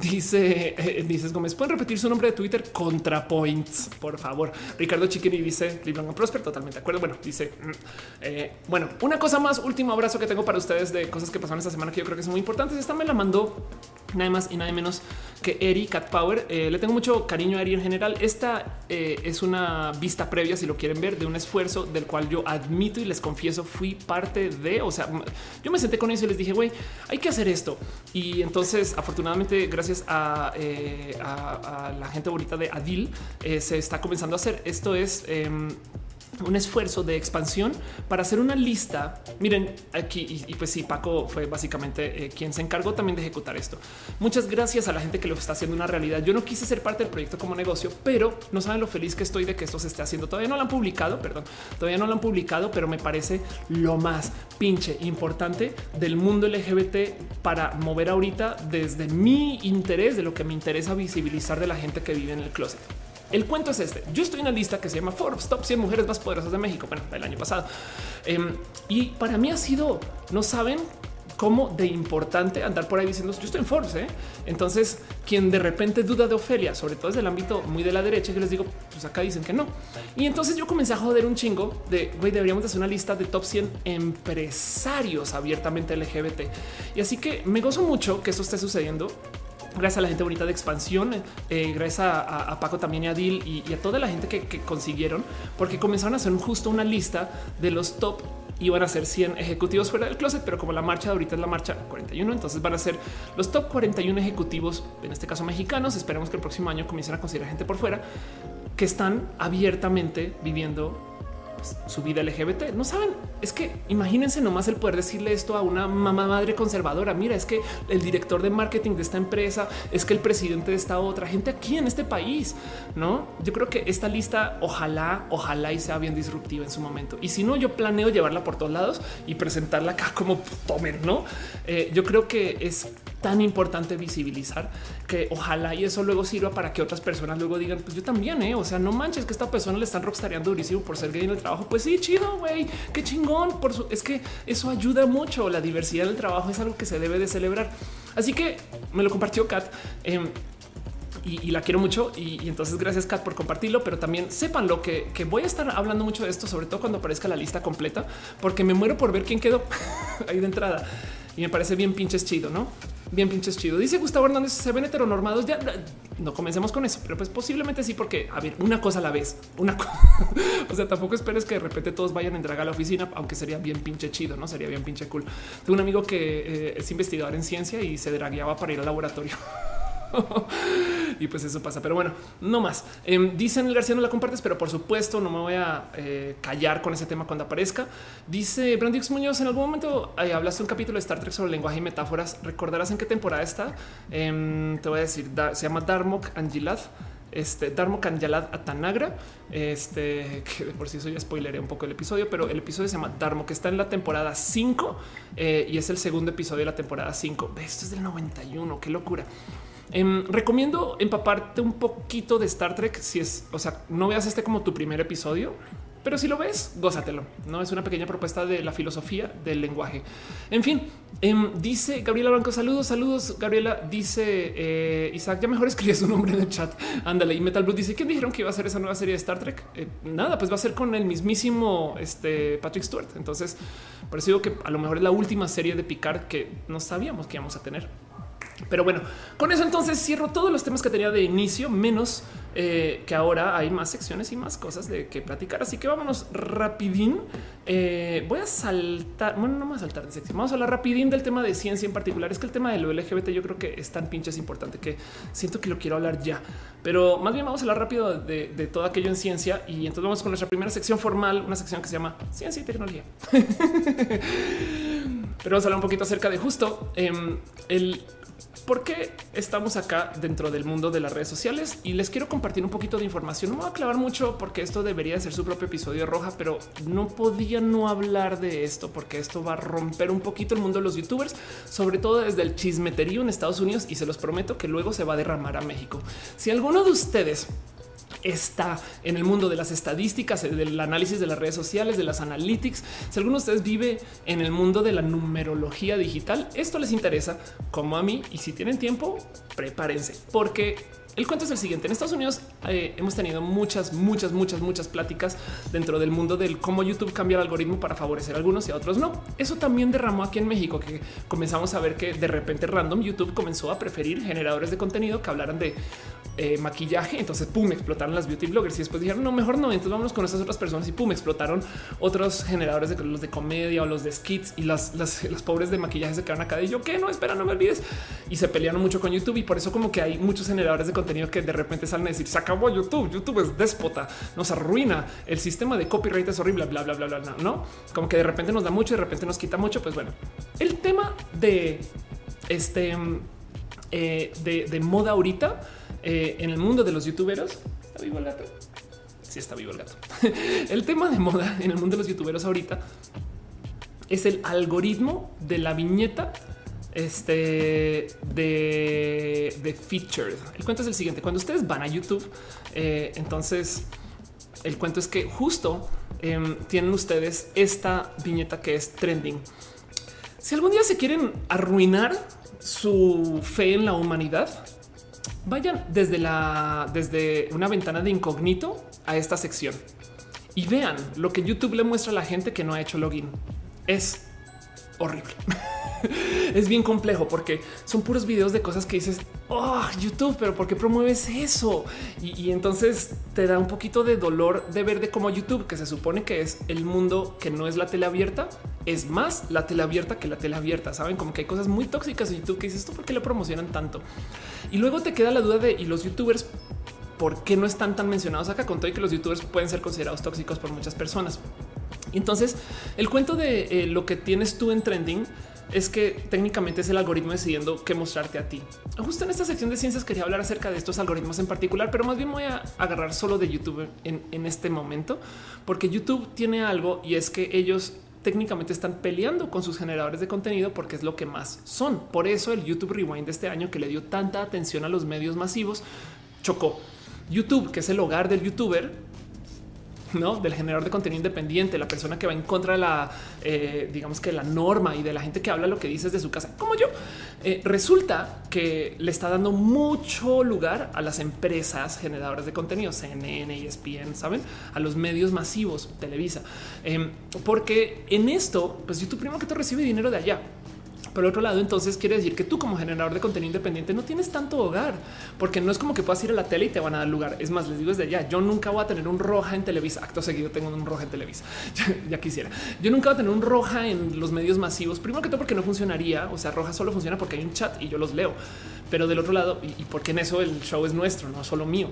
Dice, eh, dices Gómez, pueden repetir su nombre de Twitter ContraPoints, por favor. Ricardo Chiquini dice Libran Prosper, totalmente de acuerdo. Bueno, dice, mm, eh, bueno, una cosa más, último abrazo que tengo para ustedes de cosas que pasaron esta semana que yo creo que son muy importantes. Esta me la mandó nada más y nada menos que Eri Cat Power. Eh, le tengo mucho cariño a Eri en general. Esta es una vista previa, si lo quieren ver, de un esfuerzo del cual yo admito y les confieso fui parte de. O sea, yo me senté con ellos y les dije, güey, hay que hacer esto. Y entonces, afortunadamente, gracias eh, a, la gente bonita de Adil, eh, se está comenzando a hacer. Esto es em, un esfuerzo de expansión para hacer una lista. Miren aquí, y, pues sí, Paco fue básicamente eh, quien se encargó también de ejecutar esto. Muchas gracias a la gente que lo está haciendo una realidad. Yo no quise ser parte del proyecto como negocio, pero no saben lo feliz que estoy de que esto se esté haciendo. Todavía no lo han publicado, perdón, todavía no lo han publicado, pero me parece lo más pinche importante del mundo LGBT para mover ahorita desde mi interés, de lo que me interesa visibilizar de la gente que vive en el closet. El cuento es este. Yo estoy en una lista que se llama Forbes Top 100 mujeres más poderosas de México. Bueno, el año pasado. Em, y para mí ha sido, no saben cómo de importante andar por ahí diciendo yo estoy en Forbes. ¿eh? Entonces, quien de repente duda de Ofelia, sobre todo desde el ámbito muy de la derecha, yo les digo, pues acá dicen que no. Y entonces yo comencé a joder un chingo de güey, deberíamos hacer una lista de top 100 empresarios abiertamente LGBT. Y así que me gozo mucho que esto esté sucediendo gracias a la gente bonita de expansión, eh, gracias a, Paco también y a Dil y, a toda la gente que, consiguieron, porque comenzaron a hacer justo una lista de los top. Iban a ser 100 ejecutivos fuera del closet, pero como la marcha de ahorita es la marcha 41, entonces van a ser los top 41 ejecutivos, en este caso mexicanos. Esperemos que el próximo año comiencen a considerar gente por fuera que están abiertamente viviendo su vida LGBT. No saben, es que imagínense nomás el poder decirle esto a una mamá madre conservadora. Mira, es que el director de marketing de esta empresa es que el presidente de esta otra gente aquí en este país, no? Yo creo que esta lista, ojalá, ojalá y sea bien disruptiva en su momento. Y si no, yo planeo llevarla por todos lados y presentarla acá como tomen, no? Eh, yo creo que es tan importante visibilizar que ojalá y eso luego sirva para que otras personas luego digan, pues yo también, ¿eh? o sea, no manches que esta persona le están rockstareando durísimo por ser gay en el trabajo. Pues sí, chido, güey, qué chingón. Por su... Es que eso ayuda mucho. La diversidad del trabajo es algo que se debe de celebrar. Así que me lo compartió Kat. Em, y, la quiero mucho. Y, entonces gracias Kat por compartirlo, pero también sepan lo que, que, voy a estar hablando mucho de esto, sobre todo cuando aparezca la lista completa, porque me muero por ver quién quedó ahí de entrada. Y me parece bien pinches chido, ¿no? Bien pinches chido. Dice Gustavo Hernández, se ven heteronormados. Ya no comencemos con eso, pero pues posiblemente sí, porque a ver, una cosa a la vez, una cosa. o sea, tampoco esperes que de repente todos vayan en drag a la oficina, aunque sería bien pinche chido, no sería bien pinche cool. Tengo un amigo que eh, es investigador en ciencia y se dragueaba para ir al laboratorio. y pues eso pasa. Pero bueno, no más. Eh, dicen el García no la compartes, pero por supuesto no me voy a eh, callar con ese tema cuando aparezca. Dice Brandix Muñoz, en algún momento eh, hablaste un capítulo de Star Trek sobre lenguaje y metáforas. ¿Recordarás en qué temporada está? Em, te voy a decir, se llama Darmok Angilad este Darmo Kanjalad Atanagra, este que por si eso ya spoileré un poco el episodio, pero el episodio se llama Darmo, que está en la temporada 5 eh, y es el segundo episodio de la temporada 5. Esto es del 91. Qué locura. Em, recomiendo empaparte un poquito de Star Trek si es, o sea, no veas este como tu primer episodio, pero si lo ves, gózatelo. No es una pequeña propuesta de la filosofía del lenguaje. En fin, em, dice Gabriela Blanco, saludos, saludos. Gabriela dice eh, Isaac, ya mejor escribí su nombre en el chat. Ándale. Y Metal Blue dice: ¿Quién dijeron que iba a ser esa nueva serie de Star Trek? Eh, nada, pues va a ser con el mismísimo este, Patrick Stewart. Entonces, digo que a lo mejor es la última serie de Picard que no sabíamos que íbamos a tener. Pero bueno, con eso entonces cierro todos los temas que tenía de inicio, menos eh, que ahora hay más secciones y más cosas de que platicar. Así que vámonos rapidín. Eh, voy a saltar, bueno, no más saltar de sección. Vamos a hablar rapidín del tema de ciencia en particular. Es que el tema de lo LGBT yo creo que es tan pinche es importante que siento que lo quiero hablar ya. Pero más bien vamos a hablar rápido de, todo aquello en ciencia y entonces vamos con nuestra primera sección formal, una sección que se llama ciencia y tecnología. Pero vamos a hablar un poquito acerca de justo em, el por qué estamos acá dentro del mundo de las redes sociales y les quiero compartir un poquito de información. No me voy a clavar mucho porque esto debería ser su propio episodio roja, pero no podía no hablar de esto porque esto va a romper un poquito el mundo de los youtubers, sobre todo desde el chismeterío en Estados Unidos y se los prometo que luego se va a derramar a México. Si alguno de ustedes está en el mundo de las estadísticas, del análisis de las redes sociales, de las analytics. Si alguno de ustedes vive en el mundo de la numerología digital, esto les interesa como a mí. Y si tienen tiempo, prepárense porque el cuento es el siguiente. En Estados Unidos eh, hemos tenido muchas, muchas, muchas, muchas pláticas dentro del mundo del cómo YouTube cambia el algoritmo para favorecer a algunos y a otros no. Eso también derramó aquí en México, que comenzamos a ver que de repente random YouTube comenzó a preferir generadores de contenido que hablaran de eh, maquillaje. Entonces, pum, explotaron las beauty bloggers y después dijeron, no, mejor no. Entonces, vámonos con estas otras personas y pum, explotaron otros generadores de los de comedia o los de skits y las, las, pobres de maquillaje se quedaron acá. Y yo, ¿qué? No, espera, no me olvides. Y se pelearon mucho con YouTube y por eso, como que hay muchos generadores de contenido que de repente salen a decir, se acabó YouTube. YouTube es déspota, nos arruina. El sistema de copyright es horrible, bla, bla, bla, bla, bla. No como que de repente nos da mucho y de repente nos quita mucho. Pues bueno, el tema de este eh, de, de moda ahorita eh, en el mundo de los youtuberos. ¿Está vivo el gato? Sí, está vivo el gato. el tema de moda en el mundo de los youtuberos ahorita es el algoritmo de la viñeta este de, de featured. El cuento es el siguiente. Cuando ustedes van a YouTube, eh, entonces el cuento es que justo em, tienen ustedes esta viñeta que es trending. Si algún día se quieren arruinar su fe en la humanidad, vayan desde la desde una ventana de incógnito a esta sección y vean lo que YouTube le muestra a la gente que no ha hecho login. Es horrible. es bien complejo porque son puros videos de cosas que dices, oh, YouTube, pero ¿por qué promueves eso? Y, entonces te da un poquito de dolor de ver de cómo YouTube, que se supone que es el mundo que no es la tele abierta, es más la tele abierta que la tele abierta. Saben como que hay cosas muy tóxicas en YouTube que dices, ¿esto por qué lo promocionan tanto? Y luego te queda la duda de, ¿y los youtubers por qué no están tan mencionados acá? Con todo y que los youtubers pueden ser considerados tóxicos por muchas personas. Entonces el cuento de eh, lo que tienes tú en trending es que técnicamente es el algoritmo decidiendo qué mostrarte a ti. Justo en esta sección de ciencias quería hablar acerca de estos algoritmos en particular, pero más bien voy a agarrar solo de YouTube en, este momento, porque YouTube tiene algo y es que ellos técnicamente están peleando con sus generadores de contenido porque es lo que más son. Por eso el YouTube Rewind de este año que le dio tanta atención a los medios masivos chocó. YouTube, que es el hogar del youtuber, ¿no? del generador de contenido independiente, la persona que va en contra de la, eh, digamos que la norma y de la gente que habla lo que dices de su casa, como yo, eh, resulta que le está dando mucho lugar a las empresas generadoras de contenido, CNN, ESPN, saben, a los medios masivos, Televisa, em, porque en esto, pues YouTube primero que te recibe dinero de allá Por otro lado, entonces quiere decir que tú como generador de contenido independiente no tienes tanto hogar, porque no es como que puedas ir a la tele y te van a dar lugar. Es más, les digo desde ya, yo nunca voy a tener un roja en Televisa. Acto seguido tengo un roja en Televisa. ya quisiera. Yo nunca voy a tener un roja en los medios masivos. Primero que todo porque no funcionaría. O sea, roja solo funciona porque hay un chat y yo los leo. Pero del otro lado, y, porque en eso el show es nuestro, no solo mío.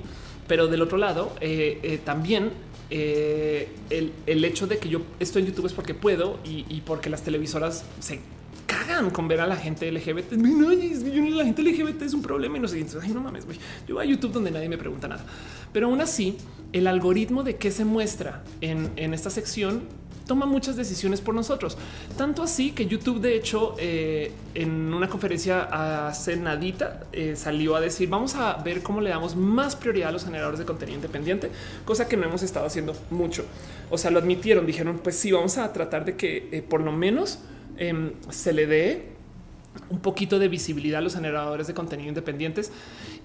Pero del otro lado, eh, eh, también eh, el, hecho de que yo estoy en YouTube es porque puedo y, y porque las televisoras se cagan con ver a la gente LGBT. No, la gente LGBT es un problema y no sé. Ay, no mames, Yo voy a YouTube donde nadie me pregunta nada. Pero aún así, el algoritmo de qué se muestra en, esta sección toma muchas decisiones por nosotros. Tanto así que YouTube, de hecho, eh, en una conferencia hace nadita eh, salió a decir vamos a ver cómo le damos más prioridad a los generadores de contenido independiente, cosa que no hemos estado haciendo mucho. O sea, lo admitieron, dijeron pues sí, vamos a tratar de que eh, por lo menos Em, se le dé un poquito de visibilidad a los generadores de contenido independientes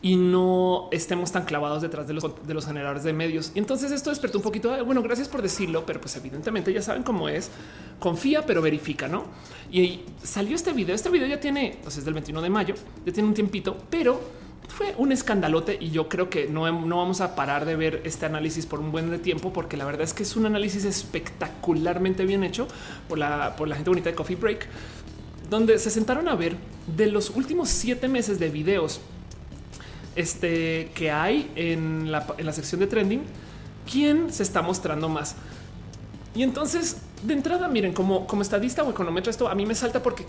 y no estemos tan clavados detrás de los, de los generadores de medios. Y entonces esto despertó un poquito, bueno, gracias por decirlo, pero pues evidentemente ya saben cómo es, confía pero verifica, ¿no? Y salió este video, este video ya tiene, pues es del 21 de mayo, ya tiene un tiempito, pero fue un escandalote y yo creo que no, no, vamos a parar de ver este análisis por un buen de tiempo porque la verdad es que es un análisis espectacularmente bien hecho por la, por la gente bonita de Coffee Break, donde se sentaron a ver de los últimos siete meses de videos este, que hay en la, en la sección de trending, quién se está mostrando más. Y entonces, de entrada, miren, como, como estadista o económetro, esto a mí me salta porque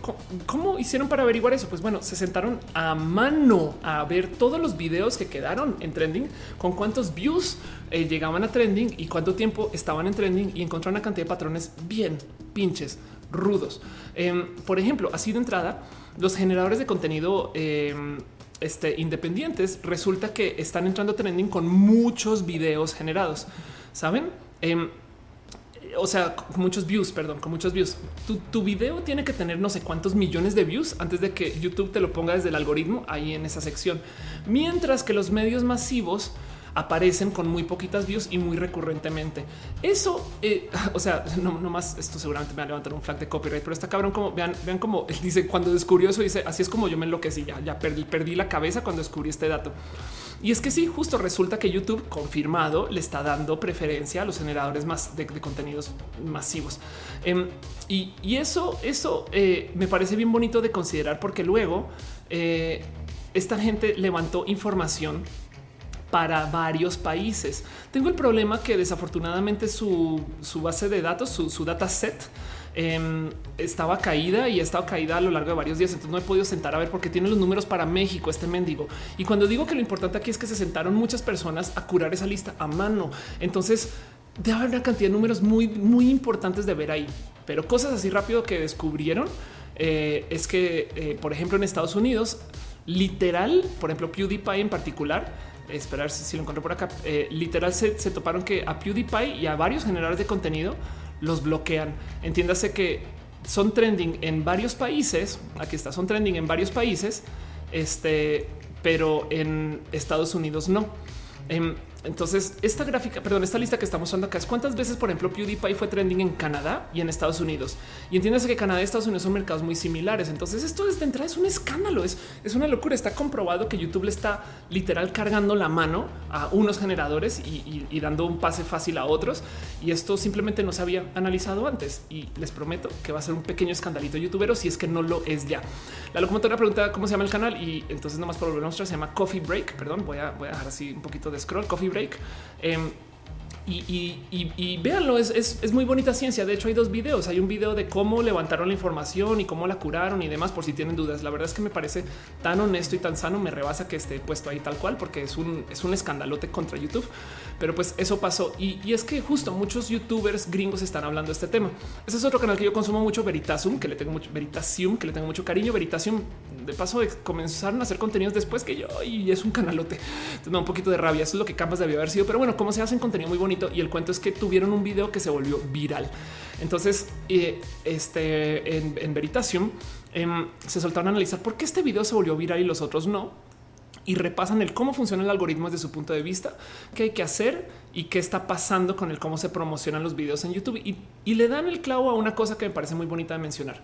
¿cómo hicieron para averiguar eso? Pues bueno, se sentaron a mano a ver todos los videos que quedaron en trending, con cuántos views eh, llegaban a trending y cuánto tiempo estaban en trending y encontraron una cantidad de patrones bien pinches, rudos. Em, por ejemplo, así de entrada, los generadores de contenido em, este, independientes resulta que están entrando trending con muchos videos generados. Saben? Em, o sea, con muchos views, perdón, con muchos views. Tu, video tiene que tener no sé cuántos millones de views antes de que YouTube te lo ponga desde el algoritmo ahí en esa sección. Mientras que los medios masivos aparecen con muy poquitas views y muy recurrentemente. Eso, eh, o sea, no, más esto seguramente me va a levantar un flag de copyright, pero está cabrón como vean, vean como él dice cuando descubrió eso, dice así es como yo me enloquecí, ya, perdí la cabeza cuando descubrí este dato. Y es que sí, justo resulta que YouTube confirmado le está dando preferencia a los generadores más de, contenidos masivos. Em, y, eso, eso eh, me parece bien bonito de considerar porque luego eh, esta gente levantó información para varios países. Tengo el problema que desafortunadamente su, base de datos, su, su dataset, Em, estaba caída y ha estado caída a lo largo de varios días. Entonces no he podido sentar a ver porque tiene los números para México, este mendigo. Y cuando digo que lo importante aquí es que se sentaron muchas personas a curar esa lista a mano. Entonces debe haber una cantidad de números muy, muy importantes de ver ahí. Pero cosas así rápido que descubrieron eh, es que, eh, por ejemplo, en Estados Unidos, literal, por ejemplo, PewDiePie en particular, esperar si, lo encuentro por acá, eh, literal se, se toparon que a PewDiePie y a varios generadores de contenido los bloquean. Entiéndase que son trending en varios países. Aquí está, son trending en varios países, este, pero en Estados Unidos no. Em, entonces, esta gráfica, perdón, esta lista que estamos usando acá es cuántas veces, por ejemplo, PewDiePie fue trending en Canadá y en Estados Unidos. Y entiéndase que Canadá y Estados Unidos son mercados muy similares. Entonces, esto desde entrada es un escándalo, es, es una locura. Está comprobado que YouTube le está literal cargando la mano a unos generadores y, dando un pase fácil a otros. Y esto simplemente no se había analizado antes. Y les prometo que va a ser un pequeño escandalito youtubero si es que no lo es ya. La locomotora pregunta cómo se llama el canal y entonces nomás por volver a mostrar se llama Coffee Break. Perdón, voy a, voy a dejar así un poquito de scroll. Coffee break. Em, y, véanlo, es, muy bonita ciencia. De hecho, hay dos videos. Hay un video de cómo levantaron la información y cómo la curaron y demás, por si tienen dudas. La verdad es que me parece tan honesto y tan sano, me rebasa que esté puesto ahí tal cual, porque es un, es un escandalote contra YouTube. Pero pues eso pasó. Y, es que justo muchos youtubers gringos están hablando de este tema. Ese es otro canal que yo consumo mucho, Veritasum, que le tengo mucho, Veritasium, que le tengo mucho cariño. Veritasium, de paso, comenzaron a hacer contenidos después que yo y es un canalote. Entonces me un poquito de rabia. Eso es lo que Canvas debió haber sido. Pero bueno, como se hacen contenido muy bonito y el cuento es que tuvieron un video que se volvió viral. Entonces, eh, este en, Veritasium em, se soltaron a analizar por qué este video se volvió viral y los otros no. Y repasan el cómo funciona el algoritmo desde su punto de vista, qué hay que hacer y qué está pasando con el cómo se promocionan los videos en YouTube. Y, y le dan el clavo a una cosa que me parece muy bonita de mencionar.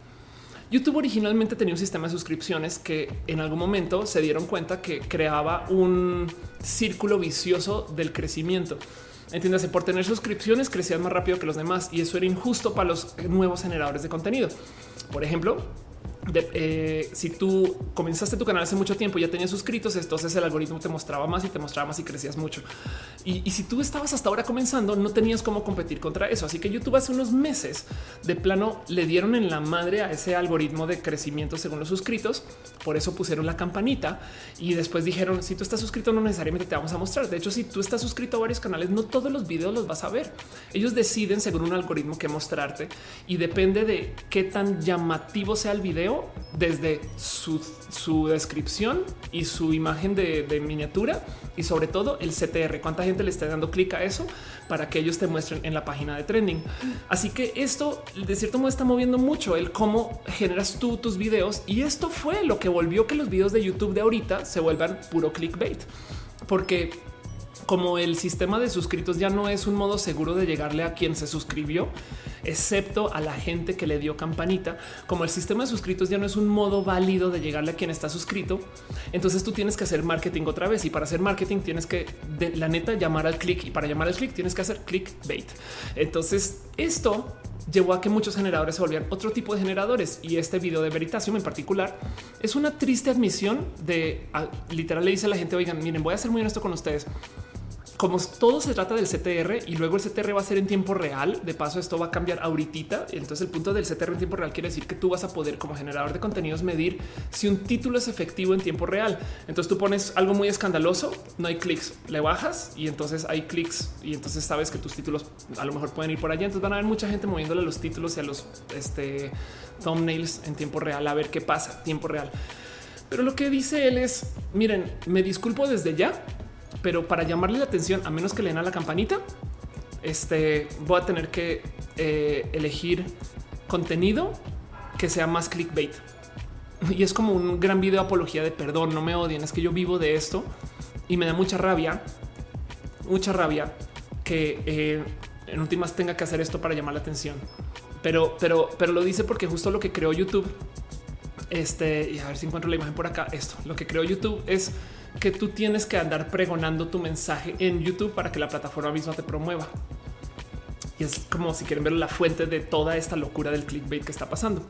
YouTube originalmente tenía un sistema de suscripciones que en algún momento se dieron cuenta que creaba un círculo vicioso del crecimiento. Entiéndase, por tener suscripciones crecían más rápido que los demás y eso era injusto para los nuevos generadores de contenido. Por ejemplo, eh, si tú comenzaste tu canal hace mucho tiempo y ya tenías suscritos, entonces el algoritmo te mostraba más y te mostraba más y crecías mucho. Y, y, si tú estabas hasta ahora comenzando, no tenías cómo competir contra eso. Así que YouTube hace unos meses de plano le dieron en la madre a ese algoritmo de crecimiento según los suscritos. Por eso pusieron la campanita y después dijeron si tú estás suscrito no necesariamente te vamos a mostrar. De hecho, si tú estás suscrito a varios canales, no todos los videos los vas a ver. Ellos deciden según un algoritmo que mostrarte y depende de qué tan llamativo sea el video desde su, descripción y su imagen de, miniatura y sobre todo el CTR, cuánta gente le está dando clic a eso para que ellos te muestren en la página de trending. Así que esto de cierto modo está moviendo mucho el cómo generas tú tus videos y esto fue lo que volvió que los videos de YouTube de ahorita se vuelvan puro clickbait, porque como el sistema de suscritos ya no es un modo seguro de llegarle a quien se suscribió, excepto a la gente que le dio campanita, como el sistema de suscritos ya no es un modo válido de llegarle a quien está suscrito, entonces tú tienes que hacer marketing otra vez y para hacer marketing tienes que de la neta llamar al clic y para llamar al clic tienes que hacer clickbait. Entonces esto llevó a que muchos generadores se volvieran otro tipo de generadores y este video de Veritasium en particular es una triste admisión de literal le dice a la gente oigan miren voy a ser muy honesto con ustedes como todo se trata del CTR y luego el CTR va a ser en tiempo real, de paso esto va a cambiar ahorita. Entonces el punto del CTR en tiempo real quiere decir que tú vas a poder como generador de contenidos medir si un título es efectivo en tiempo real. Entonces tú pones algo muy escandaloso, no hay clics, le bajas y entonces hay clics y entonces sabes que tus títulos a lo mejor pueden ir por allá. Entonces van a haber mucha gente moviéndole los títulos y a los este, thumbnails en tiempo real a ver qué pasa, tiempo real. Pero lo que dice él es, miren, me disculpo desde ya pero para llamarle la atención, a menos que le den a la campanita, este voy a tener que eh, elegir contenido que sea más clickbait. Y es como un gran video de apología de perdón, no me odien, es que yo vivo de esto y me da mucha rabia, mucha rabia que eh, en últimas tenga que hacer esto para llamar la atención. Pero, pero, pero lo dice porque justo lo que creó YouTube, este, y a ver si encuentro la imagen por acá, esto, lo que creó YouTube es que tú tienes que andar pregonando tu mensaje en YouTube para que la plataforma misma te promueva. Y es como si quieren ver la fuente de toda esta locura del clickbait que está pasando.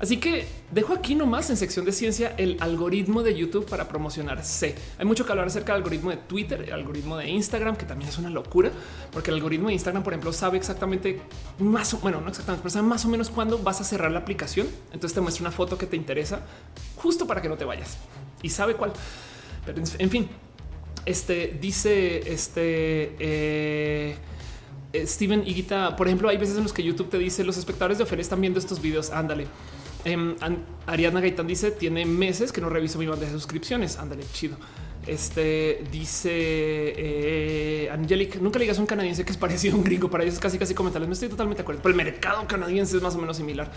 Así que dejo aquí nomás en sección de ciencia el algoritmo de YouTube para promocionarse. Hay mucho que hablar acerca del algoritmo de Twitter, el algoritmo de Instagram, que también es una locura, porque el algoritmo de Instagram, por ejemplo, sabe exactamente más o bueno, no exactamente, pero sabe más o menos cuándo vas a cerrar la aplicación. Entonces te muestra una foto que te interesa justo para que no te vayas y sabe cuál. Pero en fin, este dice este eh, Steven Higuita, por ejemplo, hay veces en los que YouTube te dice los espectadores de Ofelia están viendo estos videos. Ándale. Em, Ariadna Gaitán dice tiene meses que no reviso mi bandeja de suscripciones. Ándale, chido. Este dice eh, Angelic, nunca le digas a un canadiense que es parecido a un gringo. Para ellos es casi, casi comentarles. Me estoy totalmente de acuerdo. Pero el mercado canadiense es más o menos similar.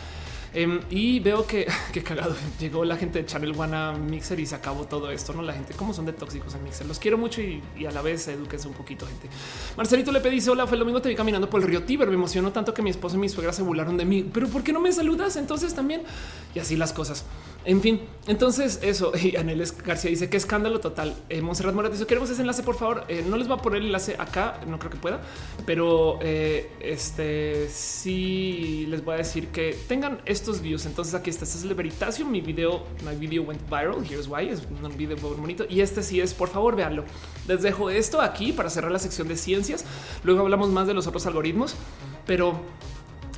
Em, y veo que qué cagado llegó la gente de Channel One a Mixer y se acabó todo esto. No la gente, cómo son de tóxicos en Mixer. Los quiero mucho y, a la vez eduquense un poquito, gente. Marcelito le pedí, Hola, fue el domingo. Te vi caminando por el río Tíber. Me emocionó tanto que mi esposo y mi suegra se burlaron de mí. Pero ¿por qué no me saludas entonces también? Y así las cosas. En fin, entonces eso. Y Aneles García dice qué escándalo total. Eh, Monserrat Morat queremos ese enlace, por favor. Eh, no les va a poner el enlace acá, no creo que pueda, pero eh, este sí les voy a decir que tengan estos views. Entonces aquí está, este es el Veritasium. Mi video, my video went viral. Here's why es un video muy bonito y este sí es. Por favor, véanlo. Les dejo esto aquí para cerrar la sección de ciencias. Luego hablamos más de los otros algoritmos, pero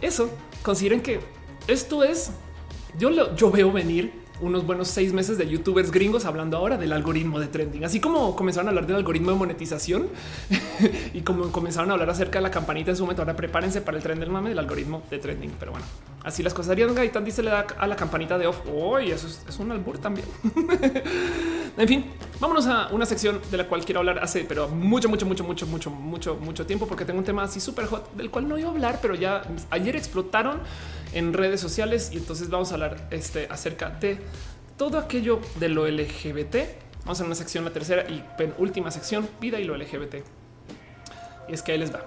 eso consideren que esto es yo, yo veo venir unos buenos seis meses de youtubers gringos hablando ahora del algoritmo de trending, así como comenzaron a hablar del algoritmo de monetización y como comenzaron a hablar acerca de la campanita en su momento. Ahora prepárense para el tren del mame del algoritmo de trending. Pero bueno, así las cosas. Ariana Gaitán dice le da a la campanita de off. Hoy eso es, un albur también. en fin, vámonos a una sección de la cual quiero hablar hace, pero mucho, mucho, mucho, mucho, mucho, mucho, mucho tiempo, porque tengo un tema así súper hot del cual no iba a hablar, pero ya ayer explotaron en redes sociales y entonces vamos a hablar este, acerca de todo aquello de lo LGBT. Vamos a una sección, la tercera y última sección, vida y lo LGBT. Y es que ahí les va.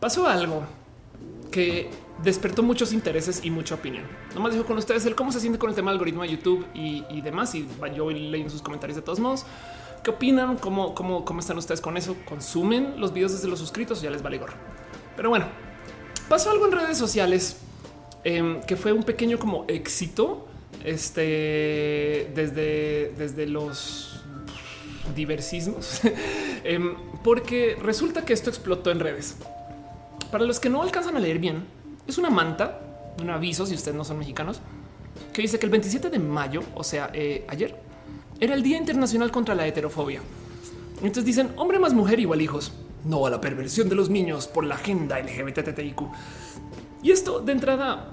Pasó algo que despertó muchos intereses y mucha opinión. Nomás dijo con ustedes el cómo se siente con el tema del algoritmo de YouTube y, demás. Y yo voy leyendo sus comentarios de todos modos. ¿Qué opinan? ¿Cómo, cómo, cómo están ustedes con eso? ¿Consumen los videos desde los suscritos ya les vale gorro? Pero bueno, pasó algo en redes sociales em, que fue un pequeño como éxito este, desde, desde los diversismos, em, porque resulta que esto explotó en redes. Para los que no alcanzan a leer bien, es una manta, un aviso si ustedes no son mexicanos, que dice que el 27 de mayo, o sea, eh, ayer, era el Día Internacional contra la Heterofobia. Entonces dicen hombre más mujer igual hijos. No a la perversión de los niños por la agenda LGBTTIQ. Y esto de entrada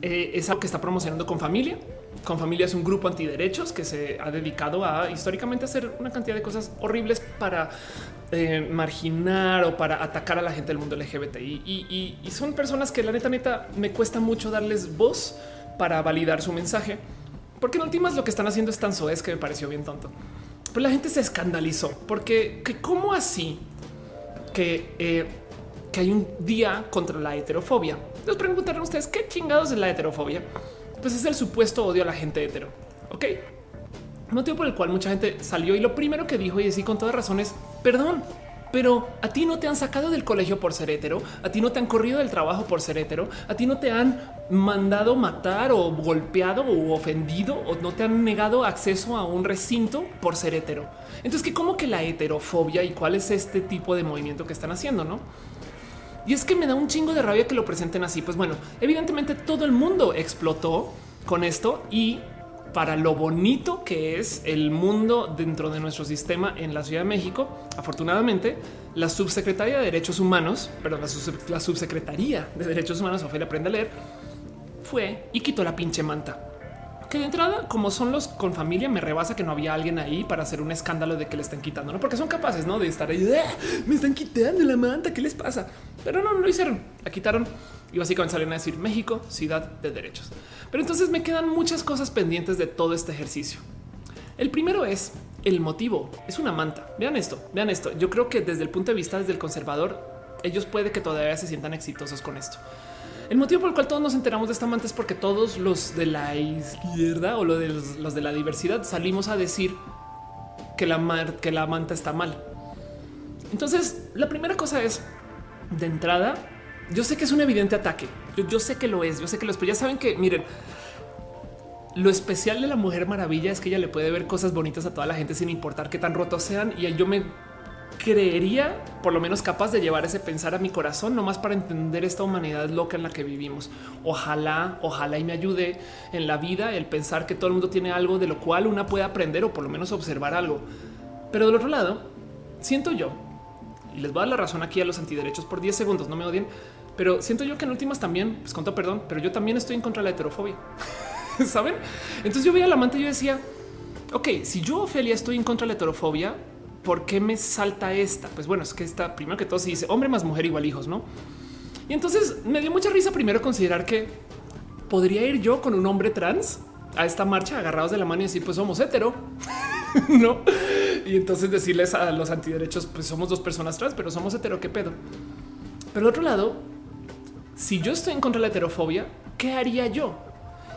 eh, es algo que está promocionando con familia. Con familia es un grupo antiderechos que se ha dedicado a históricamente hacer una cantidad de cosas horribles para eh, marginar o para atacar a la gente del mundo LGBTI. Y, son personas que la neta, neta, me cuesta mucho darles voz para validar su mensaje porque en últimas lo que están haciendo es tan soez que me pareció bien tonto. Pero la gente se escandalizó porque que cómo así que, eh, que hay un día contra la heterofobia. Les preguntarán ustedes qué chingados es la heterofobia. Pues es el supuesto odio a la gente hetero. Ok, motivo por el cual mucha gente salió y lo primero que dijo y decía con todas razones, perdón, pero a ti no te han sacado del colegio por ser hetero, a ti no te han corrido del trabajo por ser hetero, a ti no te han mandado matar o golpeado o ofendido o no te han negado acceso a un recinto por ser hetero. Entonces, ¿qué como que la heterofobia y cuál es este tipo de movimiento que están haciendo, no? Y es que me da un chingo de rabia que lo presenten así. Pues bueno, evidentemente todo el mundo explotó con esto y para lo bonito que es el mundo dentro de nuestro sistema en la Ciudad de México. Afortunadamente, la subsecretaria de Derechos Humanos, pero la, subsecretaría de Derechos Humanos, Ofelia Aprende a Leer, fue y quitó la pinche manta. Que de entrada, como son los con familia, me rebasa que no había alguien ahí para hacer un escándalo de que le están quitando, no porque son capaces ¿no? de estar ahí. Ah, me están quitando la manta. ¿Qué les pasa? Pero no, no lo hicieron. La quitaron y básicamente salen a decir México, ciudad de derechos. Pero entonces me quedan muchas cosas pendientes de todo este ejercicio. El primero es el motivo. Es una manta. Vean esto, vean esto. Yo creo que desde el punto de vista desde el conservador, ellos puede que todavía se sientan exitosos con esto. El motivo por el cual todos nos enteramos de esta manta es porque todos los de la izquierda o los de, los de la diversidad salimos a decir que la, que la manta está mal. Entonces, la primera cosa es, de entrada, yo sé que es un evidente ataque. Yo, sé que lo es. Yo sé que lo es. Pero ya saben que, miren, lo especial de la Mujer Maravilla es que ella le puede ver cosas bonitas a toda la gente sin importar qué tan rotos sean. Y yo me creería por lo menos capaz de llevar ese pensar a mi corazón, nomás para entender esta humanidad loca en la que vivimos. Ojalá, ojalá y me ayude en la vida el pensar que todo el mundo tiene algo de lo cual una puede aprender o por lo menos observar algo. Pero del otro lado, siento yo, y les voy a dar la razón aquí a los antiderechos por 10 segundos, no me odien, pero siento yo que en últimas también, pues con todo perdón, pero yo también estoy en contra de la heterofobia. ¿Saben? Entonces yo veía la amante y yo decía, ok, si yo, Ophelia, estoy en contra de la heterofobia, ¿por qué me salta esta? Pues bueno, es que está primero que todo se dice hombre más mujer igual hijos, ¿no? Y entonces me dio mucha risa primero considerar que podría ir yo con un hombre trans a esta marcha agarrados de la mano y decir, pues somos hetero, ¿no? Y entonces decirles a los antiderechos, pues somos dos personas trans, pero somos hetero, ¿qué pedo? Pero al otro lado, si yo estoy en contra de la heterofobia, ¿qué haría yo?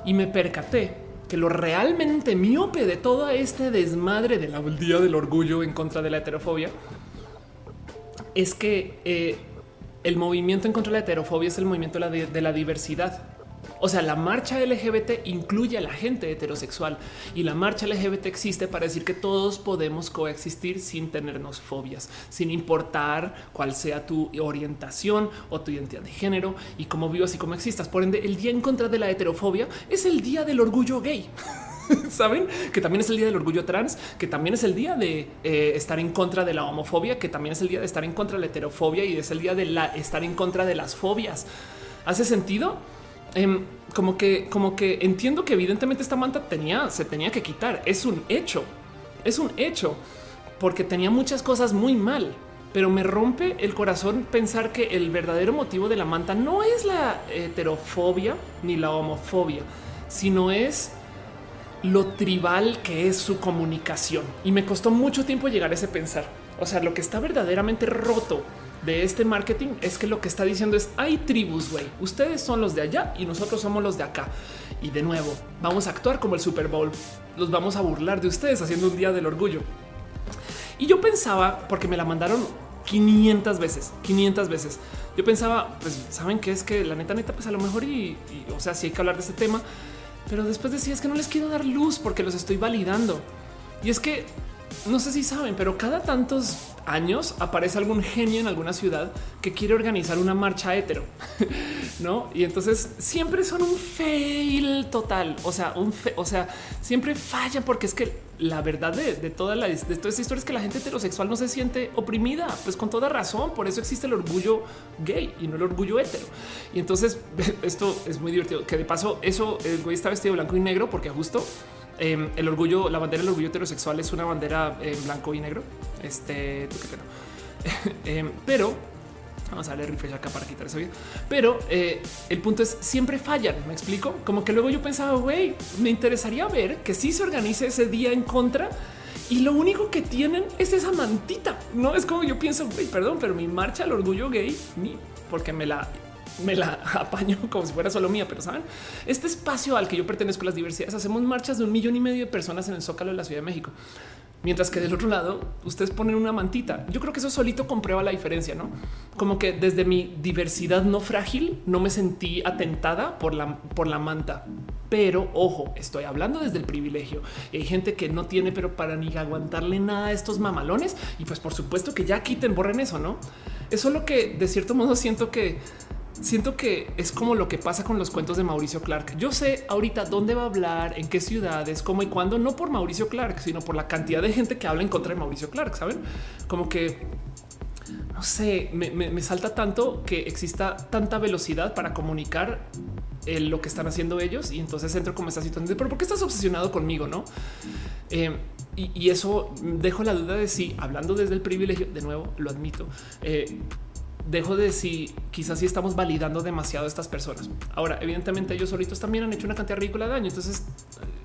Y me percaté que lo realmente miope de todo este desmadre del día del orgullo en contra de la heterofobia es que eh, el movimiento en contra de la heterofobia es el movimiento de la diversidad. O sea, la marcha LGBT incluye a la gente heterosexual y la marcha LGBT existe para decir que todos podemos coexistir sin tenernos fobias, sin importar cuál sea tu orientación o tu identidad de género y cómo vivas y cómo existas. Por ende, el día en contra de la heterofobia es el día del orgullo gay. Saben que también es el día del orgullo trans, que también es el día de eh, estar en contra de la homofobia, que también es el día de estar en contra de la heterofobia y es el día de la, estar en contra de las fobias. ¿Hace sentido? Em, como que, como que entiendo que evidentemente esta manta tenía, se tenía que quitar. Es un hecho, es un hecho, porque tenía muchas cosas muy mal. Pero me rompe el corazón pensar que el verdadero motivo de la manta no es la heterofobia ni la homofobia, sino es lo tribal que es su comunicación. Y me costó mucho tiempo llegar a ese pensar. O sea, lo que está verdaderamente roto de este marketing es que lo que está diciendo es hay tribus, güey. Ustedes son los de allá y nosotros somos los de acá. Y de nuevo, vamos a actuar como el Super Bowl. Los vamos a burlar de ustedes haciendo un día del orgullo. Y yo pensaba, porque me la mandaron 500 veces, 500 veces. Yo pensaba, pues saben que es que la neta, neta, pues a lo mejor y, o sea, sí hay que hablar de este tema, pero después decía es que no les quiero dar luz porque los estoy validando. Y es que no sé si saben, pero cada tantos años aparece algún genio en alguna ciudad que quiere organizar una marcha hetero, no? Y entonces siempre son un fail total. O sea, un o sea, siempre falla porque es que la verdad de, toda la de toda esta historia es que la gente heterosexual no se siente oprimida, pues con toda razón. Por eso existe el orgullo gay y no el orgullo hetero. Y entonces esto es muy divertido. Que de paso, eso el güey está vestido de blanco y negro porque justo Em, el orgullo, la bandera del orgullo heterosexual es una bandera en blanco y negro. Este, em, pero vamos a darle refresh acá para quitar eso bien. Pero eh, el punto es siempre fallan. Me explico como que luego yo pensaba, güey, me interesaría ver que si se organice ese día en contra y lo único que tienen es esa mantita. No es como yo pienso, perdón, pero mi marcha al orgullo gay, mi, porque me la me la apaño como si fuera solo mía, pero saben, este espacio al que yo pertenezco, las diversidades, hacemos marchas de un millón y medio de personas en el Zócalo de la Ciudad de México. Mientras que del otro lado ustedes ponen una mantita. Yo creo que eso solito comprueba la diferencia, no? Como que desde mi diversidad no frágil no me sentí atentada por la, por la manta. Pero ojo, estoy hablando desde el privilegio. Hay gente que no tiene, pero para ni aguantarle nada a estos mamalones. Y pues por supuesto que ya quiten, borren eso, no? Eso es lo que de cierto modo siento que siento que es como lo que pasa con los cuentos de Mauricio Clark. Yo sé ahorita dónde va a hablar, en qué ciudades, cómo y cuándo, no por Mauricio Clark, sino por la cantidad de gente que habla en contra de Mauricio Clark. Saben como que no sé, me, salta tanto que exista tanta velocidad para comunicar eh, lo que están haciendo ellos. Y entonces entro como esta situación de pero por qué estás obsesionado conmigo? No? Eh, y, eso dejo la duda de si hablando desde el privilegio, de nuevo lo admito, eh, dejo de si quizás sí estamos validando demasiado a estas personas. Ahora, evidentemente ellos solitos también han hecho una cantidad ridícula de daño. Entonces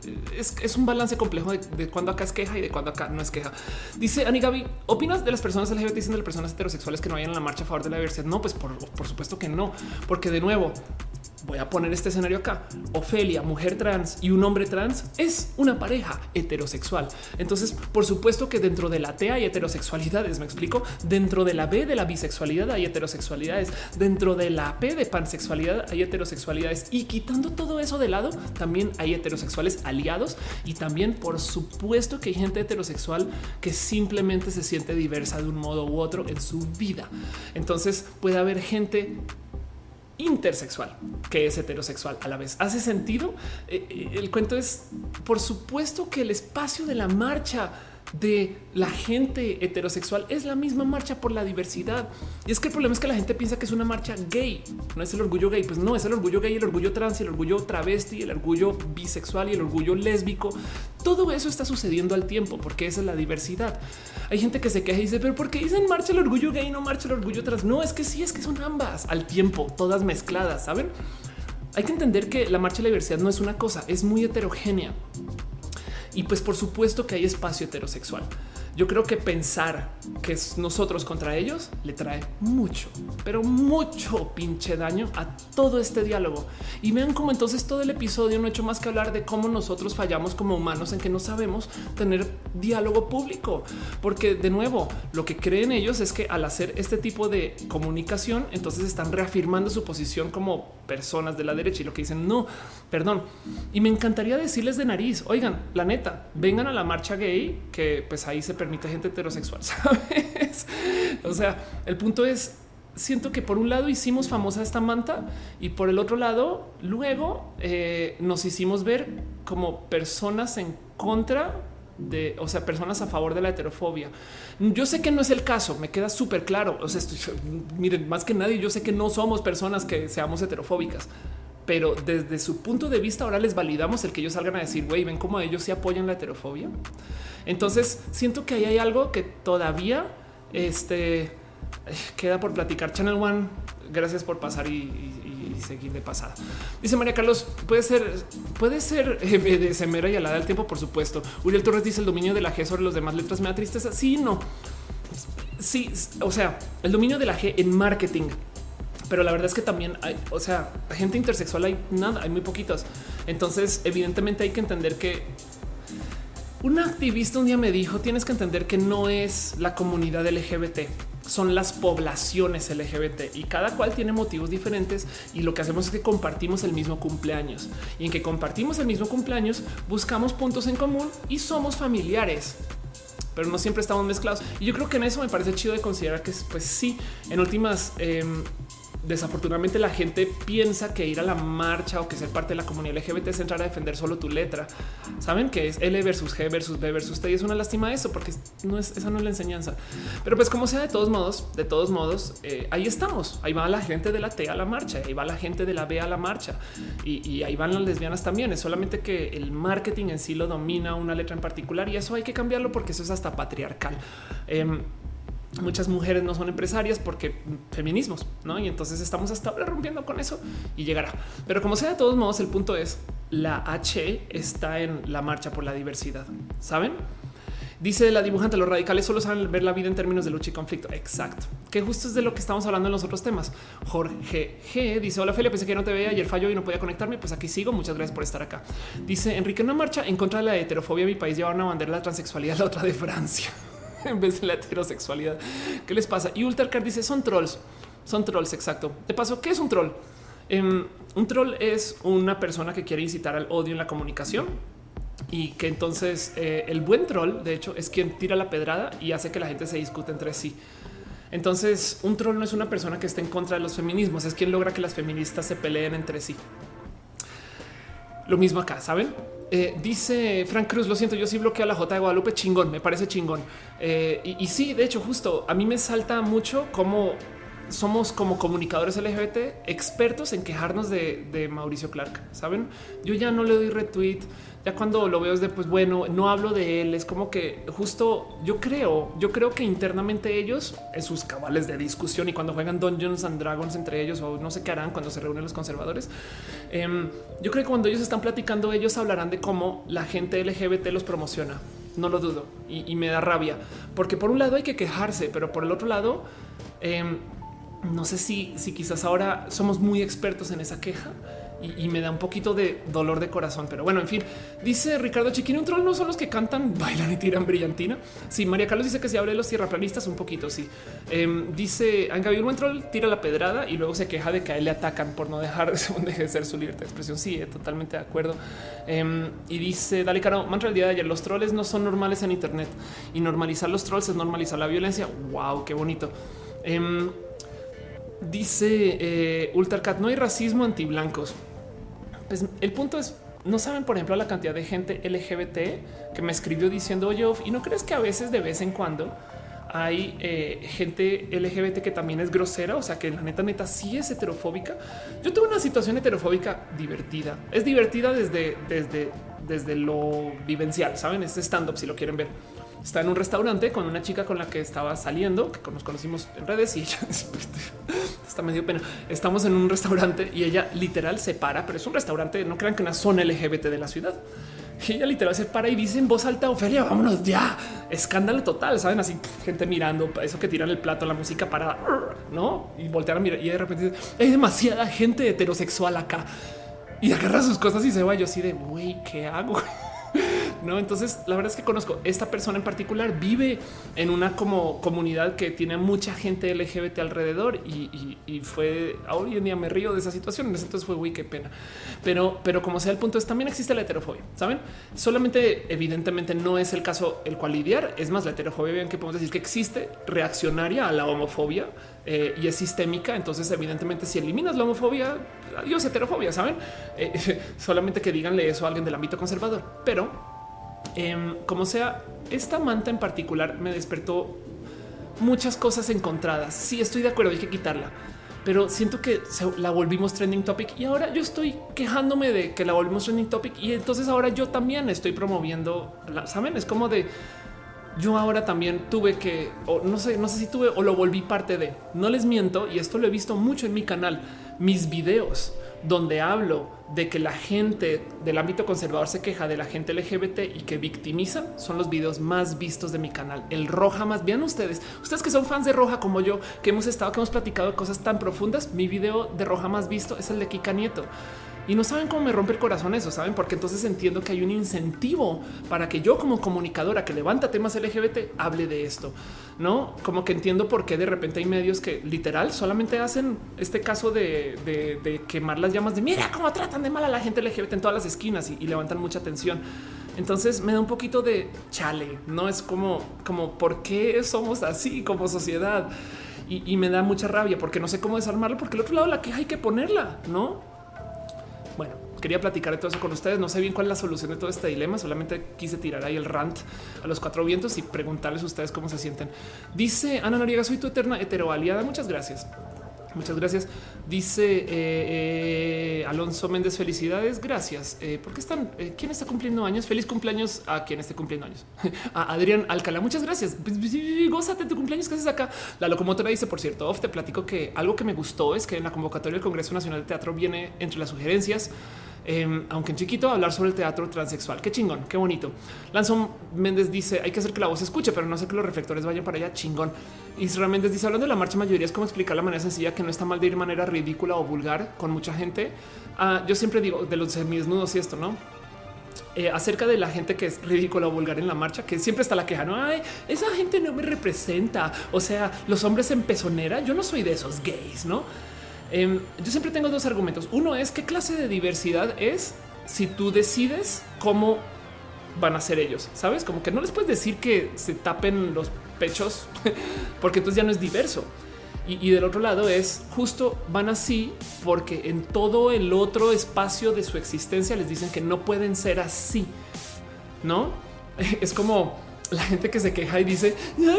eh, es, un balance complejo de, cuando acá es queja y de cuando acá no es queja. Dice Ani Gaby, ¿opinas de las personas LGBT diciendo de las personas heterosexuales que no vayan a la marcha a favor de la diversidad? No, pues por, por supuesto que no, porque de nuevo voy a poner este escenario acá. Ofelia, mujer trans y un hombre trans es una pareja heterosexual. Entonces, por supuesto que dentro de la T hay heterosexualidades, me explico. Dentro de la B de la bisexualidad hay heterosexualidades. Dentro de la P de pansexualidad hay heterosexualidades. Y quitando todo eso de lado, también hay heterosexuales aliados. Y también, por supuesto, que hay gente heterosexual que simplemente se siente diversa de un modo u otro en su vida. Entonces, puede haber gente intersexual que es heterosexual a la vez. ¿Hace sentido? Eh, eh, el cuento es, por supuesto que el espacio de la marcha de la gente heterosexual es la misma marcha por la diversidad. Y es que el problema es que la gente piensa que es una marcha gay, no es el orgullo gay, pues no es el orgullo gay, el orgullo trans, el orgullo travesti, el orgullo bisexual y el orgullo lésbico. Todo eso está sucediendo al tiempo porque esa es la diversidad. Hay gente que se queja y dice, pero ¿por qué dicen marcha el orgullo gay no marcha el orgullo trans? No, es que sí, es que son ambas al tiempo, todas mezcladas, ¿saben? Hay que entender que la marcha de la diversidad no es una cosa, es muy heterogénea. Y pues por supuesto que hay espacio heterosexual. Yo creo que pensar que es nosotros contra ellos le trae mucho, pero mucho pinche daño a todo este diálogo. Y vean cómo entonces todo el episodio no ha hecho más que hablar de cómo nosotros fallamos como humanos en que no sabemos tener diálogo público. Porque de nuevo, lo que creen ellos es que al hacer este tipo de comunicación, entonces están reafirmando su posición como personas de la derecha y lo que dicen no, perdón. Y me encantaría decirles de nariz, oigan, la neta, vengan a la marcha gay, que pues ahí se permite gente heterosexual, ¿sabes? O sea, el punto es, siento que por un lado hicimos famosa esta manta y por el otro lado luego eh, nos hicimos ver como personas en contra de, o sea, personas a favor de la heterofobia. Yo sé que no es el caso, me queda súper claro. O sea, miren, más que nadie, yo sé que no somos personas que seamos heterofóbicas, pero desde su punto de vista ahora les validamos el que ellos salgan a decir, güey, ven cómo ellos sí apoyan la heterofobia. Entonces siento que ahí hay algo que todavía este, queda por platicar. Channel One, gracias por pasar y, seguir de pasada. Dice María Carlos, puede ser, puede ser eh, de semera y alada del tiempo, por supuesto. Uriel Torres dice el dominio de la G sobre los demás letras me da tristeza. Sí, no. sí, o sea, el dominio de la G en marketing. Pero la verdad es que también hay, o sea, gente intersexual hay nada, hay muy poquitos. Entonces, evidentemente hay que entender que un activista un día me dijo, tienes que entender que no es la comunidad LGBT, son las poblaciones LGBT y cada cual tiene motivos diferentes y lo que hacemos es que compartimos el mismo cumpleaños y en que compartimos el mismo cumpleaños buscamos puntos en común y somos familiares pero no siempre estamos mezclados. Y yo creo que en eso me parece chido de considerar que, pues sí, en últimas, eh, desafortunadamente la gente piensa que ir a la marcha o que ser parte de la comunidad LGBT es entrar a defender solo tu letra. Saben que es L versus G versus B versus T y es una lástima eso porque no es esa no es la enseñanza. Pero pues como sea de todos modos, de todos modos, eh, ahí estamos. Ahí va la gente de la T a la marcha, ahí va la gente de la B a la marcha y, ahí van las lesbianas también. Es solamente que el marketing en sí lo domina una letra en particular y eso hay que cambiarlo porque eso es hasta patriarcal. Em, muchas mujeres no son empresarias porque feminismos, ¿no? Y entonces estamos hasta ahora rompiendo con eso y llegará. Pero como sea, de todos modos, el punto es, la H está en la marcha por la diversidad, ¿saben? Dice la dibujante, los radicales solo saben ver la vida en términos de lucha y conflicto. Exacto. Que justo es de lo que estamos hablando en los otros temas. Jorge G dice, hola Felipe, pensé que no te veía, ayer falló y no podía conectarme, pues aquí sigo, muchas gracias por estar acá. Dice, Enrique, una marcha en contra de la heterofobia en mi país lleva una bandera de la transexualidad, la otra de Francia. en vez de la heterosexualidad. ¿Qué les pasa? Y Ultracar dice son trolls, son trolls. Exacto. De paso, ¿qué es un troll? Em, un troll es una persona que quiere incitar al odio en la comunicación y que entonces eh, el buen troll, de hecho, es quien tira la pedrada y hace que la gente se discute entre sí. Entonces, un troll no es una persona que esté en contra de los feminismos, es quien logra que las feministas se peleen entre sí. Lo mismo acá, ¿saben? Eh, dice Frank Cruz, lo siento, yo sí bloqueo a la J de Guadalupe, chingón, me parece chingón. Eh, y, y, sí, de hecho, justo a mí me salta mucho cómo somos como comunicadores LGBT expertos en quejarnos de, Mauricio Clark. Saben, yo ya no le doy retweet. Ya cuando lo veo es de pues bueno, no hablo de él. Es como que justo yo creo, yo creo que internamente ellos en sus cabales de discusión y cuando juegan Dungeons and Dragons entre ellos o no sé qué harán cuando se reúnen los conservadores. Em, yo creo que cuando ellos están platicando, ellos hablarán de cómo la gente LGBT los promociona. No lo dudo y, me da rabia porque por un lado hay que quejarse, pero por el otro lado, em, no sé si, si quizás ahora somos muy expertos en esa queja y, me da un poquito de dolor de corazón. Pero bueno, en fin, dice Ricardo Chiquini, un troll no son los que cantan, bailan y tiran brillantina. Sí, María Carlos dice que se abre los tierraplanistas un poquito. Sí, em, dice Anga un buen troll tira la pedrada y luego se queja de que a él le atacan por no dejar de ejercer su libertad de expresión. Sí, eh, totalmente de acuerdo. Em, y dice Dale Caro, mantra el día de ayer. Los troles no son normales en Internet y normalizar los trolls es normalizar la violencia. Wow, qué bonito. Dice eh, Ultracat, no hay racismo anti blancos. Pues el punto es, no saben, por ejemplo, la cantidad de gente LGBT que me escribió diciendo, oye, y no crees que a veces de vez en cuando hay eh, gente LGBT que también es grosera, o sea que la neta neta sí es heterofóbica. Yo tuve una situación heterofóbica divertida. Es divertida desde, desde, desde lo vivencial, saben, es stand up si lo quieren ver está en un restaurante con una chica con la que estaba saliendo, que nos conocimos en redes y ella está medio pena. Estamos en un restaurante y ella literal se para, pero es un restaurante, no crean que una zona LGBT de la ciudad. Y ella literal se para y dice en voz alta, Ofelia, vámonos ya. Escándalo total, saben así, gente mirando, eso que tiran el plato, la música para, ¿no? Y voltear a mirar y de repente hay demasiada gente heterosexual acá. Y agarra sus cosas y se va yo así de, güey, ¿qué hago? No, entonces la verdad es que conozco esta persona en particular vive en una como comunidad que tiene mucha gente LGBT alrededor y, fue hoy en día me río de esa situación. Entonces fue uy, qué pena, pero, pero como sea, el punto es también existe la heterofobia. Saben, solamente evidentemente no es el caso el cual lidiar. Es más, la heterofobia, bien que podemos decir que existe reaccionaria a la homofobia eh, y es sistémica. Entonces, evidentemente, si eliminas la homofobia, adiós heterofobia, saben? Eh, solamente que díganle eso a alguien del ámbito conservador, pero Em, como sea, esta manta en particular me despertó muchas cosas encontradas. Sí, estoy de acuerdo, hay que quitarla, pero siento que la volvimos trending topic y ahora yo estoy quejándome de que la volvimos trending topic y entonces ahora yo también estoy promoviendo, saben, es como de yo ahora también tuve que, o no sé, no sé si tuve o lo volví parte de. No les miento y esto lo he visto mucho en mi canal, mis videos donde hablo de que la gente del ámbito conservador se queja de la gente LGBT y que victimizan son los videos más vistos de mi canal. El Roja más bien ustedes, ustedes que son fans de Roja como yo, que hemos estado, que hemos platicado cosas tan profundas. Mi video de Roja más visto es el de Kika Nieto. Y no saben cómo me rompe el corazón eso, saben? Porque entonces entiendo que hay un incentivo para que yo como comunicadora que levanta temas LGBT hable de esto, ¿no? Como que entiendo por qué de repente hay medios que literal solamente hacen este caso de, quemar las llamas de mira cómo tratan de mal a la gente LGBT en todas las esquinas y, levantan mucha atención. Entonces me da un poquito de chale, no es como, como por qué somos así como sociedad y, y me da mucha rabia porque no sé cómo desarmarlo, porque el otro lado la queja hay que ponerla, no? Bueno, quería platicar de todo eso con ustedes. No sé bien cuál es la solución de todo este dilema. Solamente quise tirar ahí el rant a los cuatro vientos y preguntarles a ustedes cómo se sienten. Dice Ana Noriega, soy tu eterna heteroaliada. Muchas gracias. Muchas gracias. Dice eh, eh, Alonso Méndez, felicidades. Gracias. Eh, ¿Por qué están? ¿Quién está cumpliendo años? Feliz cumpleaños a quien esté cumpliendo años. a Adrián Alcalá, muchas gracias. Pues, pues, gózate tu cumpleaños que haces acá. La locomotora dice, por cierto, te platico que algo que me gustó es que en la convocatoria del Congreso Nacional de Teatro viene entre las sugerencias Em, aunque en chiquito, hablar sobre el teatro transexual. Qué chingón, qué bonito. Lanzón Méndez dice hay que hacer que la voz se escuche, pero no sé que los reflectores vayan para allá. Chingón. Israel Méndez dice hablando de la marcha mayoría es como explicar la manera sencilla que no está mal de ir de manera ridícula o vulgar con mucha gente. Ah, yo siempre digo de los semidesnudos y esto, no? Eh, acerca de la gente que es ridícula o vulgar en la marcha, que siempre está la queja, no hay esa gente no me representa. O sea, los hombres en pezonera, yo no soy de esos gays, no? Em, yo siempre tengo dos argumentos. Uno es qué clase de diversidad es si tú decides cómo van a ser ellos. Sabes como que no les puedes decir que se tapen los pechos porque entonces ya no es diverso. Y, del otro lado es justo van así porque en todo el otro espacio de su existencia les dicen que no pueden ser así. No es como la gente que se queja y dice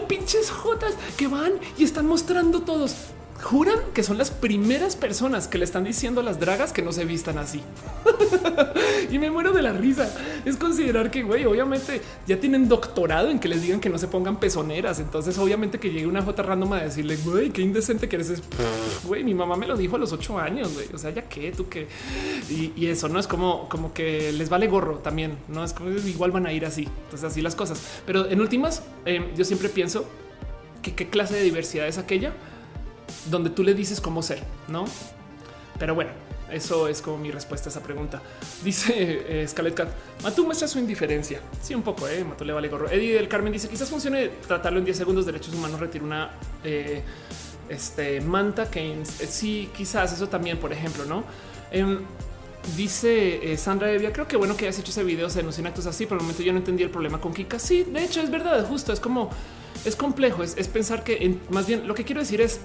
pinches jotas que van y están mostrando todos juran que son las primeras personas que le están diciendo a las dragas que no se vistan así. y me muero de la risa. Es considerar que, güey, obviamente ya tienen doctorado en que les digan que no se pongan pezoneras. Entonces, obviamente que llegue una J random a decirle, güey, qué indecente que eres. Güey, mi mamá me lo dijo a los ocho años, güey. O sea, ya qué, tú qué. Y, eso no es como, como que les vale gorro también. No es como igual van a ir así. Entonces, así las cosas. Pero en últimas, eh, yo siempre pienso que qué clase de diversidad es aquella donde tú le dices cómo ser, no? Pero bueno, eso es como mi respuesta a esa pregunta. Dice eh, Scarlett Cat, Matú muestra su indiferencia. Sí, un poco, eh. Matú le vale gorro. Eddie del Carmen dice quizás funcione tratarlo en 10 segundos. Derechos humanos retira una eh, este, manta que eh, sí, quizás eso también, por ejemplo, no? Em, dice Sandra Evia, creo que bueno que hayas hecho ese video, se denuncian actos así. Por el momento yo no entendí el problema con Kika. Sí, de hecho es verdad, justo es como es complejo. Es, pensar que más bien lo que quiero decir es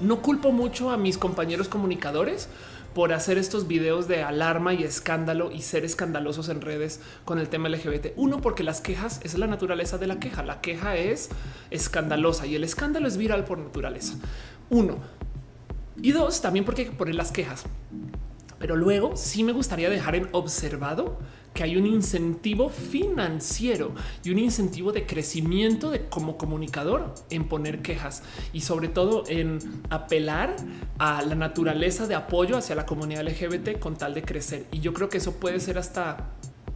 no culpo mucho a mis compañeros comunicadores por hacer estos videos de alarma y escándalo y ser escandalosos en redes con el tema LGBT. Uno, porque las quejas es la naturaleza de la queja. La queja es escandalosa y el escándalo es viral por naturaleza. Uno. Y dos, también porque hay que poner las quejas. Pero luego sí me gustaría dejar en observado que hay un incentivo financiero y un incentivo de crecimiento de como comunicador en poner quejas y sobre todo en apelar a la naturaleza de apoyo hacia la comunidad LGBT con tal de crecer. Y yo creo que eso puede ser hasta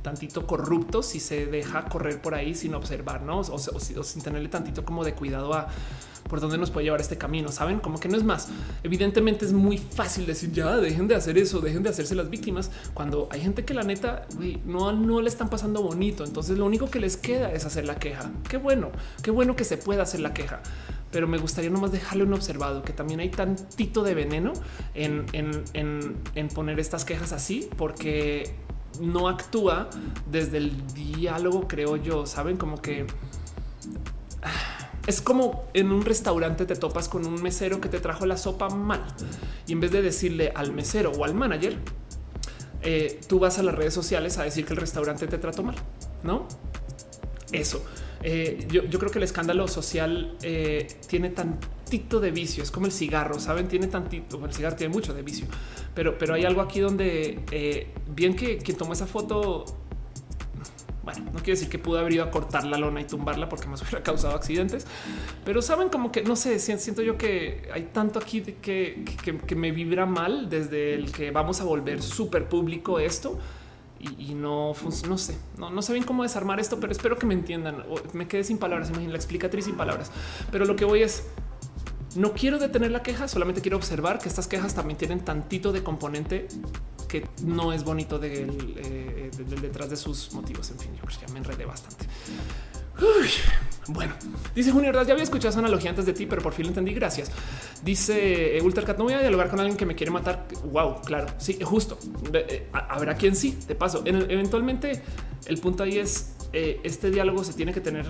tantito corrupto si se deja correr por ahí sin observarnos o, sin tenerle tantito como de cuidado a por dónde nos puede llevar este camino. Saben como que no es más. Evidentemente es muy fácil decir ya dejen de hacer eso, dejen de hacerse las víctimas cuando hay gente que la neta no, no le están pasando bonito. Entonces lo único que les queda es hacer la queja. Qué bueno, qué bueno que se pueda hacer la queja pero me gustaría nomás dejarle un observado que también hay tantito de veneno en, en, poner estas quejas así, porque no actúa desde el diálogo, creo yo. Saben como que es como en un restaurante te topas con un mesero que te trajo la sopa mal y en vez de decirle al mesero o al manager, eh, tú vas a las redes sociales a decir que el restaurante te trató mal, no? Eso. Eh, yo, creo que el escándalo social eh, tiene tantito de vicio, es como el cigarro, saben, tiene tantito, el cigarro tiene mucho de vicio, pero, pero hay algo aquí donde bien que quien tomó esa foto Bueno, no quiere decir que pudo haber ido a cortar la lona y tumbarla porque más hubiera causado accidentes, pero saben como que no sé, siento yo que hay tanto aquí de que, que, me vibra mal desde el que vamos a volver súper público esto y, no, no sé, no, no sé bien cómo desarmar esto, pero espero que me entiendan. Me quedé sin palabras, imagínate la explicatriz sin palabras, pero lo que voy es no quiero detener la queja, solamente quiero observar que estas quejas también tienen tantito de componente que no es bonito eh, detrás de sus motivos. En fin, yo creo que ya me enredé bastante. Bueno, dice Junior, ya había escuchado esa analogía antes de ti, pero por fin lo entendí. Gracias. Dice eh, Ultracat, no voy a dialogar con alguien que me quiere matar. Wow, claro, sí, justo. Eh, habrá quien sí, de paso. Eventualmente, el punto ahí es este diálogo se tiene que tener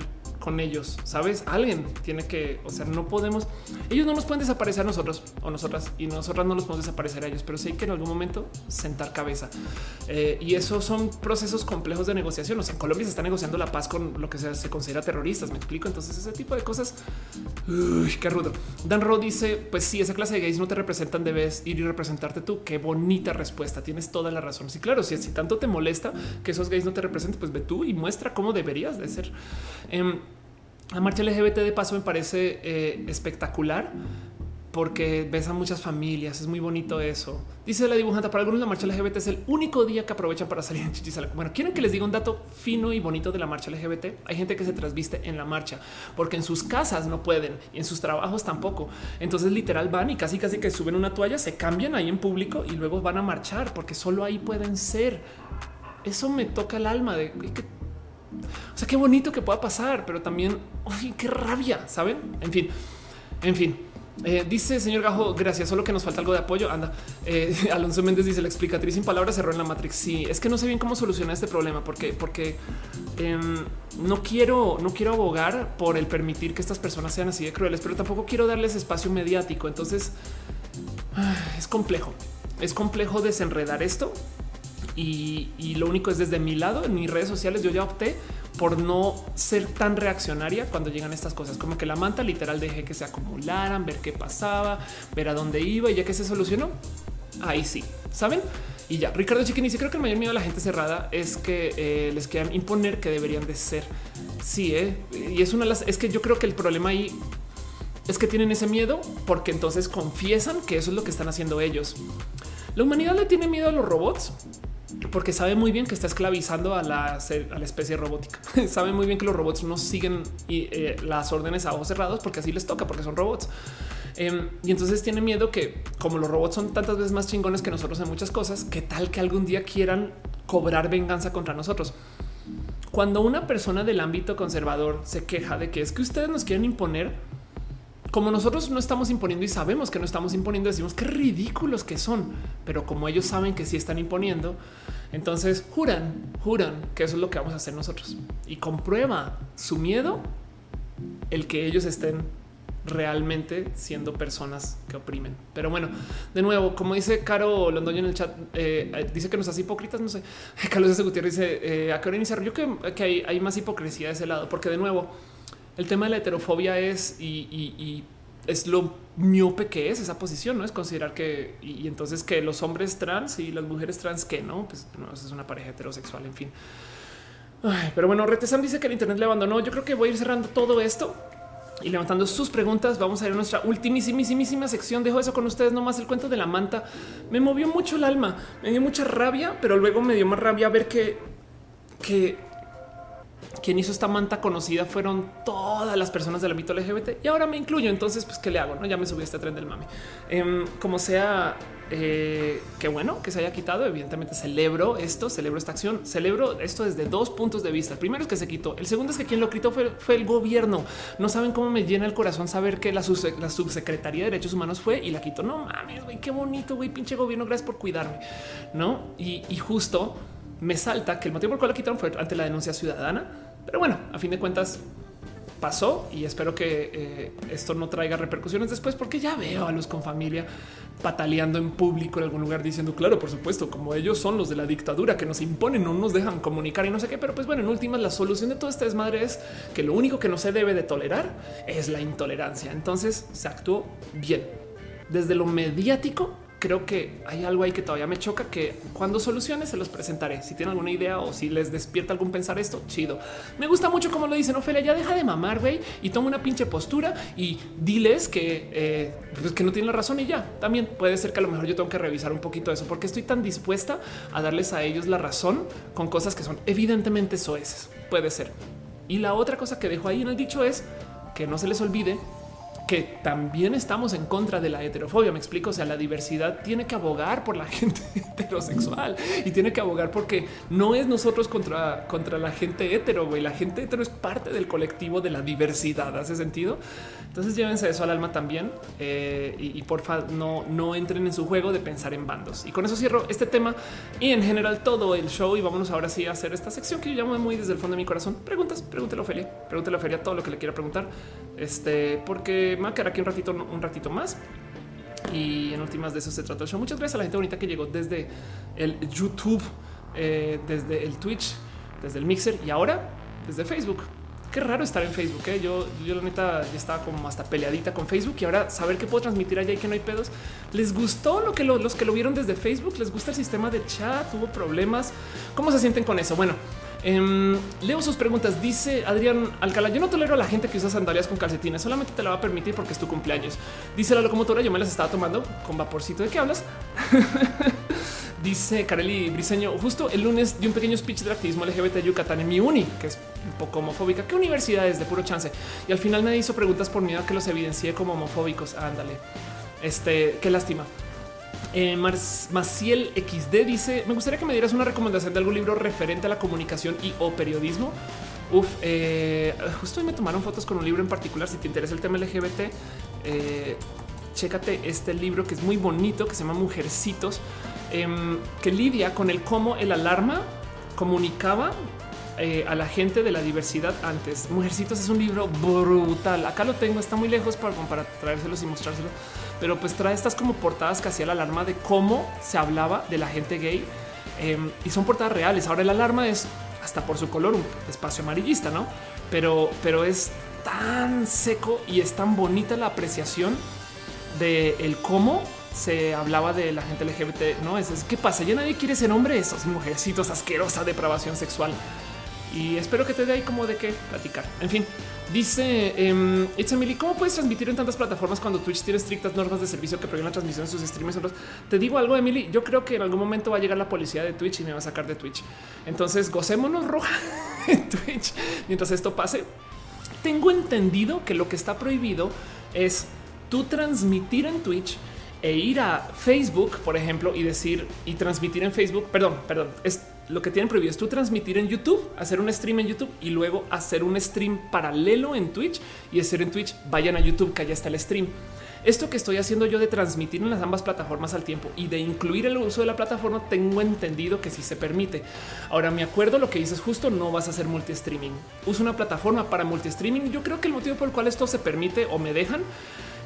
con ellos, sabes? Alguien tiene que, o sea, no podemos, ellos no nos pueden desaparecer a nosotros o nosotras y nosotras no los podemos desaparecer a ellos, pero sí hay que en algún momento sentar cabeza. Eh, y esos son procesos complejos de negociación. O sea, en Colombia se está negociando la paz con lo que se, se considera terroristas. Me explico. Entonces, ese tipo de cosas, uy, qué rudo. Dan Ro dice: Pues sí, esa clase de gays no te representan, debes ir y representarte tú. Qué bonita respuesta. Tienes toda la razón. Sí, claro, si, si tanto te molesta que esos gays no te representen, pues ve tú y muestra cómo deberías de ser. Em, la marcha LGBT de paso me parece eh, espectacular porque ves a muchas familias. Es muy bonito eso. Dice la dibujante para algunos la marcha LGBT es el único día que aprovechan para salir en chichis. Bueno, quieren que les diga un dato fino y bonito de la marcha LGBT. Hay gente que se trasviste en la marcha porque en sus casas no pueden y en sus trabajos tampoco. Entonces literal van y casi casi que suben una toalla, se cambian ahí en público y luego van a marchar porque solo ahí pueden ser. Eso me toca el alma de que o sea, qué bonito que pueda pasar, pero también qué rabia, saben? En fin, en fin. Eh, dice señor Gajo, gracias, solo que nos falta algo de apoyo. Anda, eh, Alonso Méndez dice la explicatriz sin palabras cerró en la Matrix. Sí, es que no sé bien cómo solucionar este problema porque, porque em, no quiero, no quiero abogar por el permitir que estas personas sean así de crueles, pero tampoco quiero darles espacio mediático. Entonces es complejo, es complejo desenredar esto y, lo único es desde mi lado, en mis redes sociales, yo ya opté por no ser tan reaccionaria cuando llegan estas cosas, como que la manta literal dejé que se acumularan, ver qué pasaba, ver a dónde iba y ya que se solucionó, ahí sí, ¿saben? Y ya, Ricardo Chiquini dice, creo que el mayor miedo a la gente cerrada es que eh, les quieran imponer que deberían de ser. Sí, ¿eh? y es una de las, es que yo creo que el problema ahí es que tienen ese miedo porque entonces confiesan que eso es lo que están haciendo ellos. La humanidad le tiene miedo a los robots porque sabe muy bien que está esclavizando a la, especie robótica. sabe muy bien que los robots no siguen eh, las órdenes a ojos cerrados porque así les toca, porque son robots. Em, y entonces tiene miedo que como los robots son tantas veces más chingones que nosotros en muchas cosas, que tal que algún día quieran cobrar venganza contra nosotros. Cuando una persona del ámbito conservador se queja de que es que ustedes nos quieren imponer, como nosotros no estamos imponiendo y sabemos que no estamos imponiendo, decimos qué ridículos que son, pero como ellos saben que sí están imponiendo, entonces juran, juran que eso es lo que vamos a hacer nosotros y comprueba su miedo el que ellos estén realmente siendo personas que oprimen. Pero bueno, de nuevo, como dice Caro Londoño en el chat, eh, dice que nos hace hipócritas. No sé. Carlos S. Gutiérrez dice eh, a qué hora iniciar. Yo que, hay, hay, más hipocresía de ese lado, porque de nuevo, el tema de la heterofobia es y, es lo miope que es esa posición, no es considerar que y, entonces que los hombres trans y las mujeres trans que no, pues no, es una pareja heterosexual, en fin. pero bueno, Retesam dice que el Internet le abandonó. Yo creo que voy a ir cerrando todo esto y levantando sus preguntas. Vamos a ir a nuestra ultimísima sección. Dejo eso con ustedes nomás. El cuento de la manta me movió mucho el alma, me dio mucha rabia, pero luego me dio más rabia ver que, que quien hizo esta manta conocida fueron todas las personas del ámbito LGBT y ahora me incluyo. Entonces, pues, ¿qué le hago? No, ya me subí a este tren del mame. Em, como sea, eh, qué bueno que se haya quitado. Evidentemente, celebro esto, celebro esta acción, celebro esto desde dos puntos de vista. El primero es que se quitó. El segundo es que quien lo quitó fue, el gobierno. No saben cómo me llena el corazón saber que la, subsecretaría de Derechos Humanos fue y la quitó. No mames, güey, qué bonito, güey, pinche gobierno. Gracias por cuidarme. No, y, y justo me salta que el motivo por el cual la quitaron fue ante la denuncia ciudadana pero bueno, a fin de cuentas pasó y espero que eh, esto no traiga repercusiones después porque ya veo a los con familia pataleando en público en algún lugar diciendo claro, por supuesto, como ellos son los de la dictadura que nos imponen, no nos dejan comunicar y no sé qué, pero pues bueno, en últimas la solución de todo este desmadre es que lo único que no se debe de tolerar es la intolerancia. Entonces se actuó bien desde lo mediático creo que hay algo ahí que todavía me choca que cuando soluciones se los presentaré. Si tienen alguna idea o si les despierta algún pensar esto, chido. Me gusta mucho como lo dicen Ofelia, ya deja de mamar, güey, y toma una pinche postura y diles que, eh, pues que no tienen la razón y ya. También puede ser que a lo mejor yo tengo que revisar un poquito eso porque estoy tan dispuesta a darles a ellos la razón con cosas que son evidentemente soeces. Puede ser. Y la otra cosa que dejo ahí en el dicho es que no se les olvide que también estamos en contra de la heterofobia. Me explico. O sea, la diversidad tiene que abogar por la gente heterosexual y tiene que abogar porque no es nosotros contra, contra la gente hetero. Güey. La gente hetero es parte del colectivo de la diversidad. Hace sentido. Entonces llévense eso al alma también eh, y, y porfa no, no entren en su juego de pensar en bandos. Y con eso cierro este tema y en general todo el show. Y vámonos ahora sí a hacer esta sección que yo llamo muy desde el fondo de mi corazón. Preguntas, pregúntelo a Ophelia, pregúntelo a Ophelia todo lo que le quiera preguntar. Este, porque me a quedar aquí un ratito, un ratito más. Y en últimas de eso se trata el show. Muchas gracias a la gente bonita que llegó desde el YouTube, eh, desde el Twitch, desde el Mixer y ahora desde Facebook. Qué raro estar en Facebook. ¿eh? Yo, yo la neta ya estaba como hasta peleadita con Facebook y ahora saber que puedo transmitir allá y que no hay pedos. Les gustó lo que los que lo vieron desde Facebook. Les gusta el sistema de chat. Hubo problemas. ¿Cómo se sienten con eso? Bueno, Em, leo sus preguntas. Dice Adrián Alcalá: Yo no tolero a la gente que usa sandalias con calcetines, solamente te la va a permitir porque es tu cumpleaños. Dice la locomotora: Yo me las estaba tomando con vaporcito. ¿De qué hablas? Dice Kareli Briseño, justo el lunes di un pequeño speech de activismo LGBT Yucatán en mi uni, que es un poco homofóbica. ¿Qué universidad es de puro chance? Y al final me hizo preguntas por miedo a que los evidencie como homofóbicos. Ándale. Este, qué lástima. Eh, Maciel XD dice: Me gustaría que me dieras una recomendación de algún libro referente a la comunicación y o periodismo. Uf, eh, justo hoy me tomaron fotos con un libro en particular. Si te interesa el tema LGBT, eh, chécate este libro que es muy bonito, que se llama Mujercitos, em, que lidia con el cómo el alarma comunicaba eh, a la gente de la diversidad antes. Mujercitos es un libro brutal. Acá lo tengo, está muy lejos para, para traérselos y mostrárselo, pero pues trae estas como portadas que hacía la alarma de cómo se hablaba de la gente gay em, y son portadas reales. Ahora el alarma es hasta por su color un espacio amarillista, no? Pero, pero es tan seco y es tan bonita la apreciación de el cómo se hablaba de la gente LGBT. No es, es qué pasa. Ya nadie quiere ser hombre. Esos mujercitos asquerosa depravación sexual y espero que te dé ahí como de qué platicar. En fin, dice um, It's Emily, ¿cómo puedes transmitir en tantas plataformas cuando Twitch tiene estrictas normas de servicio que prohíben la transmisión de sus streams? Te digo algo, Emily, yo creo que en algún momento va a llegar la policía de Twitch y me va a sacar de Twitch. Entonces gocémonos roja en Twitch mientras esto pase. Tengo entendido que lo que está prohibido es tú transmitir en Twitch e ir a Facebook, por ejemplo, y decir y transmitir en Facebook. Perdón, perdón, es lo que tienen prohibido es transmitir en YouTube, hacer un stream en YouTube y luego hacer un stream paralelo en Twitch y hacer en Twitch. Vayan a YouTube, que allá está el stream. Esto que estoy haciendo yo de transmitir en las ambas plataformas al tiempo y de incluir el uso de la plataforma, tengo entendido que sí se permite. Ahora me acuerdo lo que dices justo, no vas a hacer multi streaming. Uso una plataforma para multi streaming. Yo creo que el motivo por el cual esto se permite o me dejan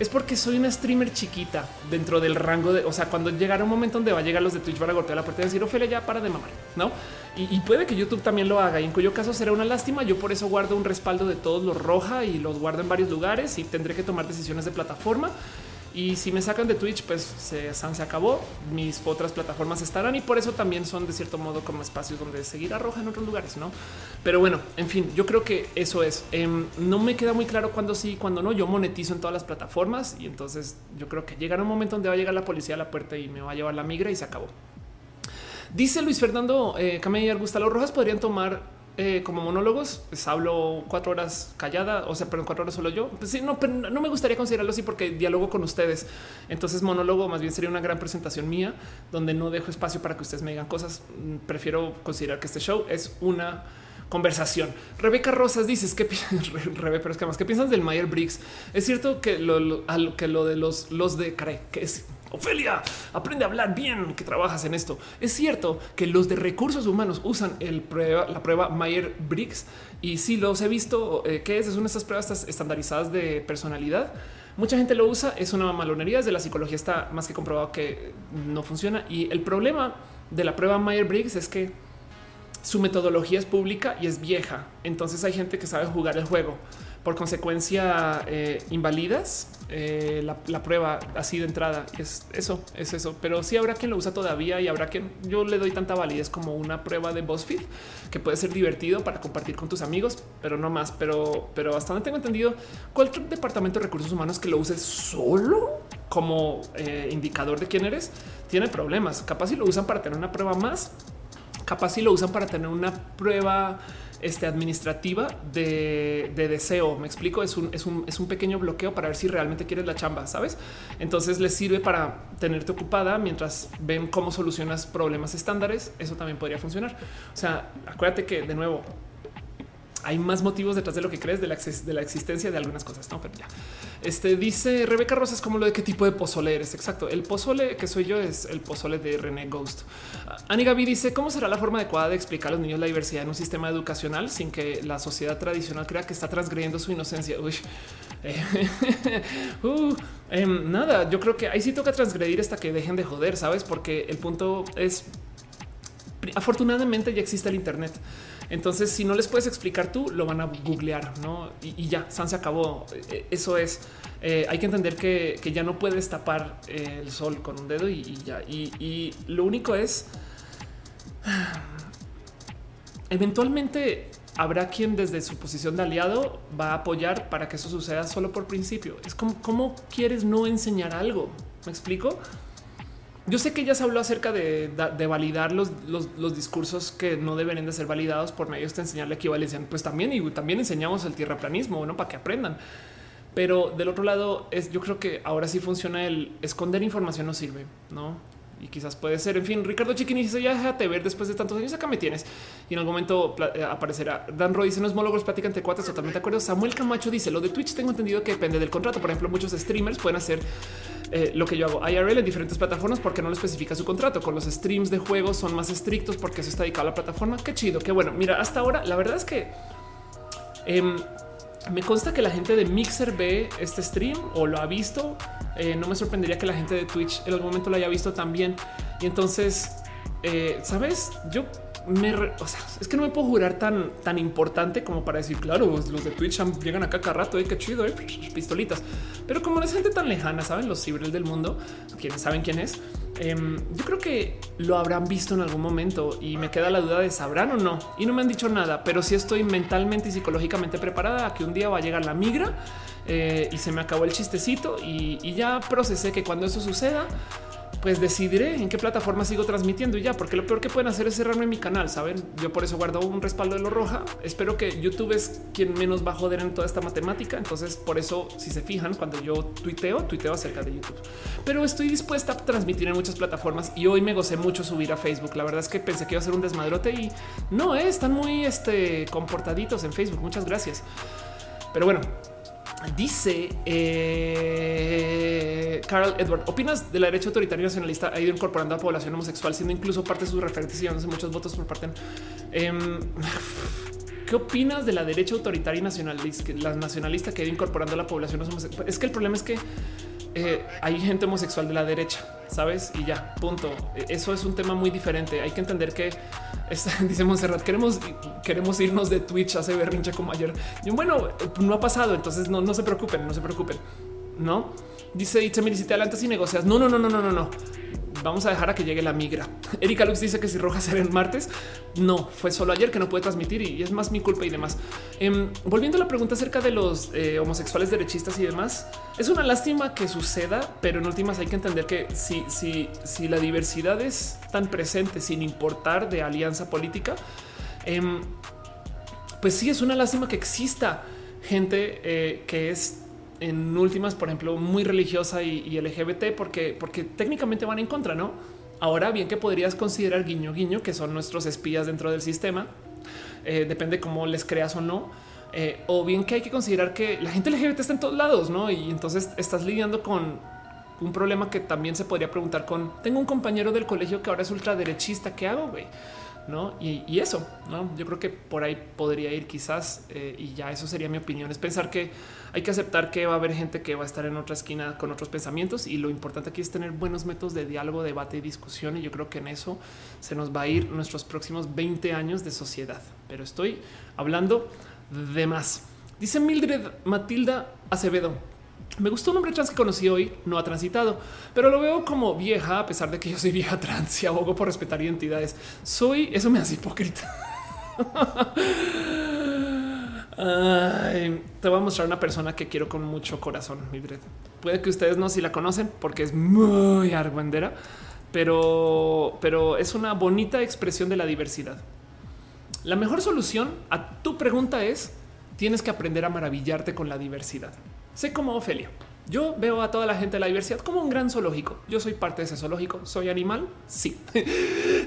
es porque soy una streamer chiquita dentro del rango de, o sea, cuando llegará un momento donde va a llegar los de Twitch para golpear la puerta y decir, Ophelia, ya para de mamar, ¿no? Y, puede que YouTube también lo haga, y en cuyo caso será una lástima. Yo por eso guardo un respaldo de todos los roja y los guardo en varios lugares y tendré que tomar decisiones de plataforma. Y si me sacan de Twitch, pues se, se acabó. Mis otras plataformas estarán y por eso también son de cierto modo como espacios donde seguir a Roja en otros lugares, no? Pero bueno, en fin, yo creo que eso es. Em, no me queda muy claro cuándo sí, cuándo no. Yo monetizo en todas las plataformas y entonces yo creo que llegará un momento donde va a llegar la policía a la puerta y me va a llevar la migra y se acabó. Dice Luis Fernando eh, Camilla Augusta, los rojas podrían tomar eh, como monólogos, pues hablo cuatro horas callada, o sea, perdón, cuatro horas solo yo. Pues sí, no, pero no me gustaría considerarlo así porque diálogo con ustedes. Entonces, monólogo más bien sería una gran presentación mía donde no dejo espacio para que ustedes me digan cosas. Mm, prefiero considerar que este show es una conversación. Rebeca Rosas dices que Rebe, pero es que más piensas del Mayer Briggs. Es cierto que lo, que lo de los, los de Care, que es Ofelia, aprende a hablar bien que trabajas en esto. Es cierto que los de recursos humanos usan la prueba Mayer Briggs y si los he visto, eh, es, es una de estas pruebas estandarizadas de personalidad. Mucha gente lo usa, es una malonería. Desde la psicología está más que comprobado que no funciona. Y el problema de la prueba Mayer Briggs es que su metodología es pública y es vieja. Entonces hay gente que sabe jugar el juego por consecuencia eh, invalidas eh, la, prueba así de entrada. Es eso, es eso. Pero sí habrá quien lo usa todavía y habrá quien yo le doy tanta validez como una prueba de BuzzFeed que puede ser divertido para compartir con tus amigos, pero no más. Pero, pero hasta donde tengo entendido, cualquier departamento de recursos humanos que lo use solo como eh, indicador de quién eres tiene problemas. Capaz si lo usan para tener una prueba más, capaz si lo usan para tener una prueba este, administrativa de, deseo. Me explico, es un, es, un, es un pequeño bloqueo para ver si realmente quieres la chamba, sabes? Entonces les sirve para tenerte ocupada mientras ven cómo solucionas problemas estándares. Eso también podría funcionar. O sea, acuérdate que de nuevo hay más motivos detrás de lo que crees de la, existencia de algunas cosas. No, pero ya este dice Rebeca Rosas como lo de qué tipo de pozole eres. Exacto. El pozole que soy yo es el pozole de René Ghost. Ani Gaby dice cómo será la forma adecuada de explicar a los niños la diversidad en un sistema educacional sin que la sociedad tradicional crea que está transgrediendo su inocencia. Uy. Uh, em, nada, yo creo que ahí sí toca transgredir hasta que dejen de joder, sabes? Porque el punto es afortunadamente ya existe el Internet. Entonces, si no les puedes explicar tú, lo van a googlear, ¿no? Y, ya, San se acabó. E, eso es. Eh, hay que entender que, ya no puedes tapar el sol con un dedo y, ya. Y, lo único es... Eventualmente habrá quien desde su posición de aliado va a apoyar para que eso suceda solo por principio. Es como cómo quieres no enseñar algo. ¿Me explico? Yo sé que ya se habló acerca de, validar los, discursos que no deberían de ser validados por medios de enseñar la equivalencia. Pues también y también enseñamos el tierraplanismo, no para que aprendan. Pero del otro lado es yo creo que ahora sí funciona el esconder información no sirve, no? Y quizás puede ser. En fin, Ricardo Chiquini dice ya déjate ver después de tantos años. Acá me tienes y en algún momento eh, aparecerá. Dan Roy dice no es monólogos, plática entre cuates. Totalmente de acuerdo. Samuel Camacho dice lo de Twitch. Tengo entendido que depende del contrato. Por ejemplo, muchos streamers pueden hacer eh, lo que yo hago IRL en diferentes plataformas porque no lo especifica su contrato. Con los streams de juegos son más estrictos porque eso está dedicado a la plataforma. Qué chido, qué bueno. Mira, hasta ahora la verdad es que em, me consta que la gente de Mixer ve este stream o lo ha visto. Eh, no me sorprendería que la gente de Twitch en algún momento lo haya visto también. Y entonces, eh, sabes, yo me, es que no me puedo jurar tan, tan importante como para decir, claro, los de Twitch llegan acá cada rato, eh, qué chido, eh, pistolitas. Pero como es gente tan lejana, saben los ciberes del mundo, quienes saben quién es, em, yo creo que lo habrán visto en algún momento y me queda la duda de sabrán o no. Y no me han dicho nada, pero sí estoy mentalmente y psicológicamente preparada a que un día va a llegar la migra eh, y se me acabó el chistecito y, y ya procesé que cuando eso suceda, pues decidiré en qué plataforma sigo transmitiendo y ya, porque lo peor que pueden hacer es cerrarme mi canal. Saben, yo por eso guardo un respaldo de lo roja. Espero que YouTube es quien menos va a joder en toda esta matemática. Entonces, por eso, si se fijan, cuando yo tuiteo, tuiteo acerca de YouTube, pero estoy dispuesta a transmitir en muchas plataformas y hoy me gocé mucho subir a Facebook. La verdad es que pensé que iba a ser un desmadrote y no eh, están muy este, comportaditos en Facebook. Muchas gracias. Pero bueno, Dice eh, Carl Edward, ¿opinas de la derecha autoritaria nacionalista ha ido incorporando a la población homosexual, siendo incluso parte de sus referentes y dándose muchos votos por parte? Em, ¿Qué opinas de la derecha autoritaria nacionalista, la nacionalista que ha ido incorporando a la población homosexual? Es que el problema es que eh, hay gente homosexual de la derecha, sabes? Y ya, punto. E, eso es un tema muy diferente. Hay que entender que dice Monserrat, queremos, queremos irnos de Twitch hace berrinche como ayer. Y bueno, no ha pasado, entonces no, no se preocupen, no se preocupen. No dice Itzemir, si te adelantas y negocias. No, no, no, no, no, no, no vamos a dejar a que llegue la migra. Erika Lux dice que si Roja será el martes, no fue solo ayer que no puede transmitir y es más mi culpa y demás. Em, volviendo a la pregunta acerca de los eh, homosexuales derechistas y demás, es una lástima que suceda, pero en últimas hay que entender que si, si, si la diversidad es tan presente sin importar de alianza política, em, pues sí es una lástima que exista gente eh, que es en últimas, por ejemplo, muy religiosa y, LGBT, porque, porque técnicamente van en contra, ¿no? Ahora bien que podrías considerar guiño guiño, que son nuestros espías dentro del sistema, eh, depende cómo les creas o no. Eh, o bien que hay que considerar que la gente LGBT está en todos lados, ¿no? Y entonces estás lidiando con un problema que también se podría preguntar con, tengo un compañero del colegio que ahora es ultraderechista, ¿qué hago, güey? ¿No? Y, eso, ¿no? Yo creo que por ahí podría ir quizás eh, y ya eso sería mi opinión. Es pensar que hay que aceptar que va a haber gente que va a estar en otra esquina con otros pensamientos y lo importante aquí es tener buenos métodos de diálogo, debate y discusión y yo creo que en eso se nos va a ir nuestros próximos 20 años de sociedad. Pero estoy hablando de más. Dice Mildred Matilda Acevedo. Me gustó un hombre trans que conocí hoy, no ha transitado, pero lo veo como vieja, a pesar de que yo soy vieja trans y abogo por respetar identidades. Soy, eso me hace hipócrita. te voy a mostrar una persona que quiero con mucho corazón, Mildred. Puede que ustedes no si la conocen porque es muy argüendera, pero, pero es una bonita expresión de la diversidad. La mejor solución a tu pregunta es tienes que aprender a maravillarte con la diversidad. Sé como Ofelia. Yo veo a toda la gente de la diversidad como un gran zoológico. Yo soy parte de ese zoológico. ¿Soy animal? Sí.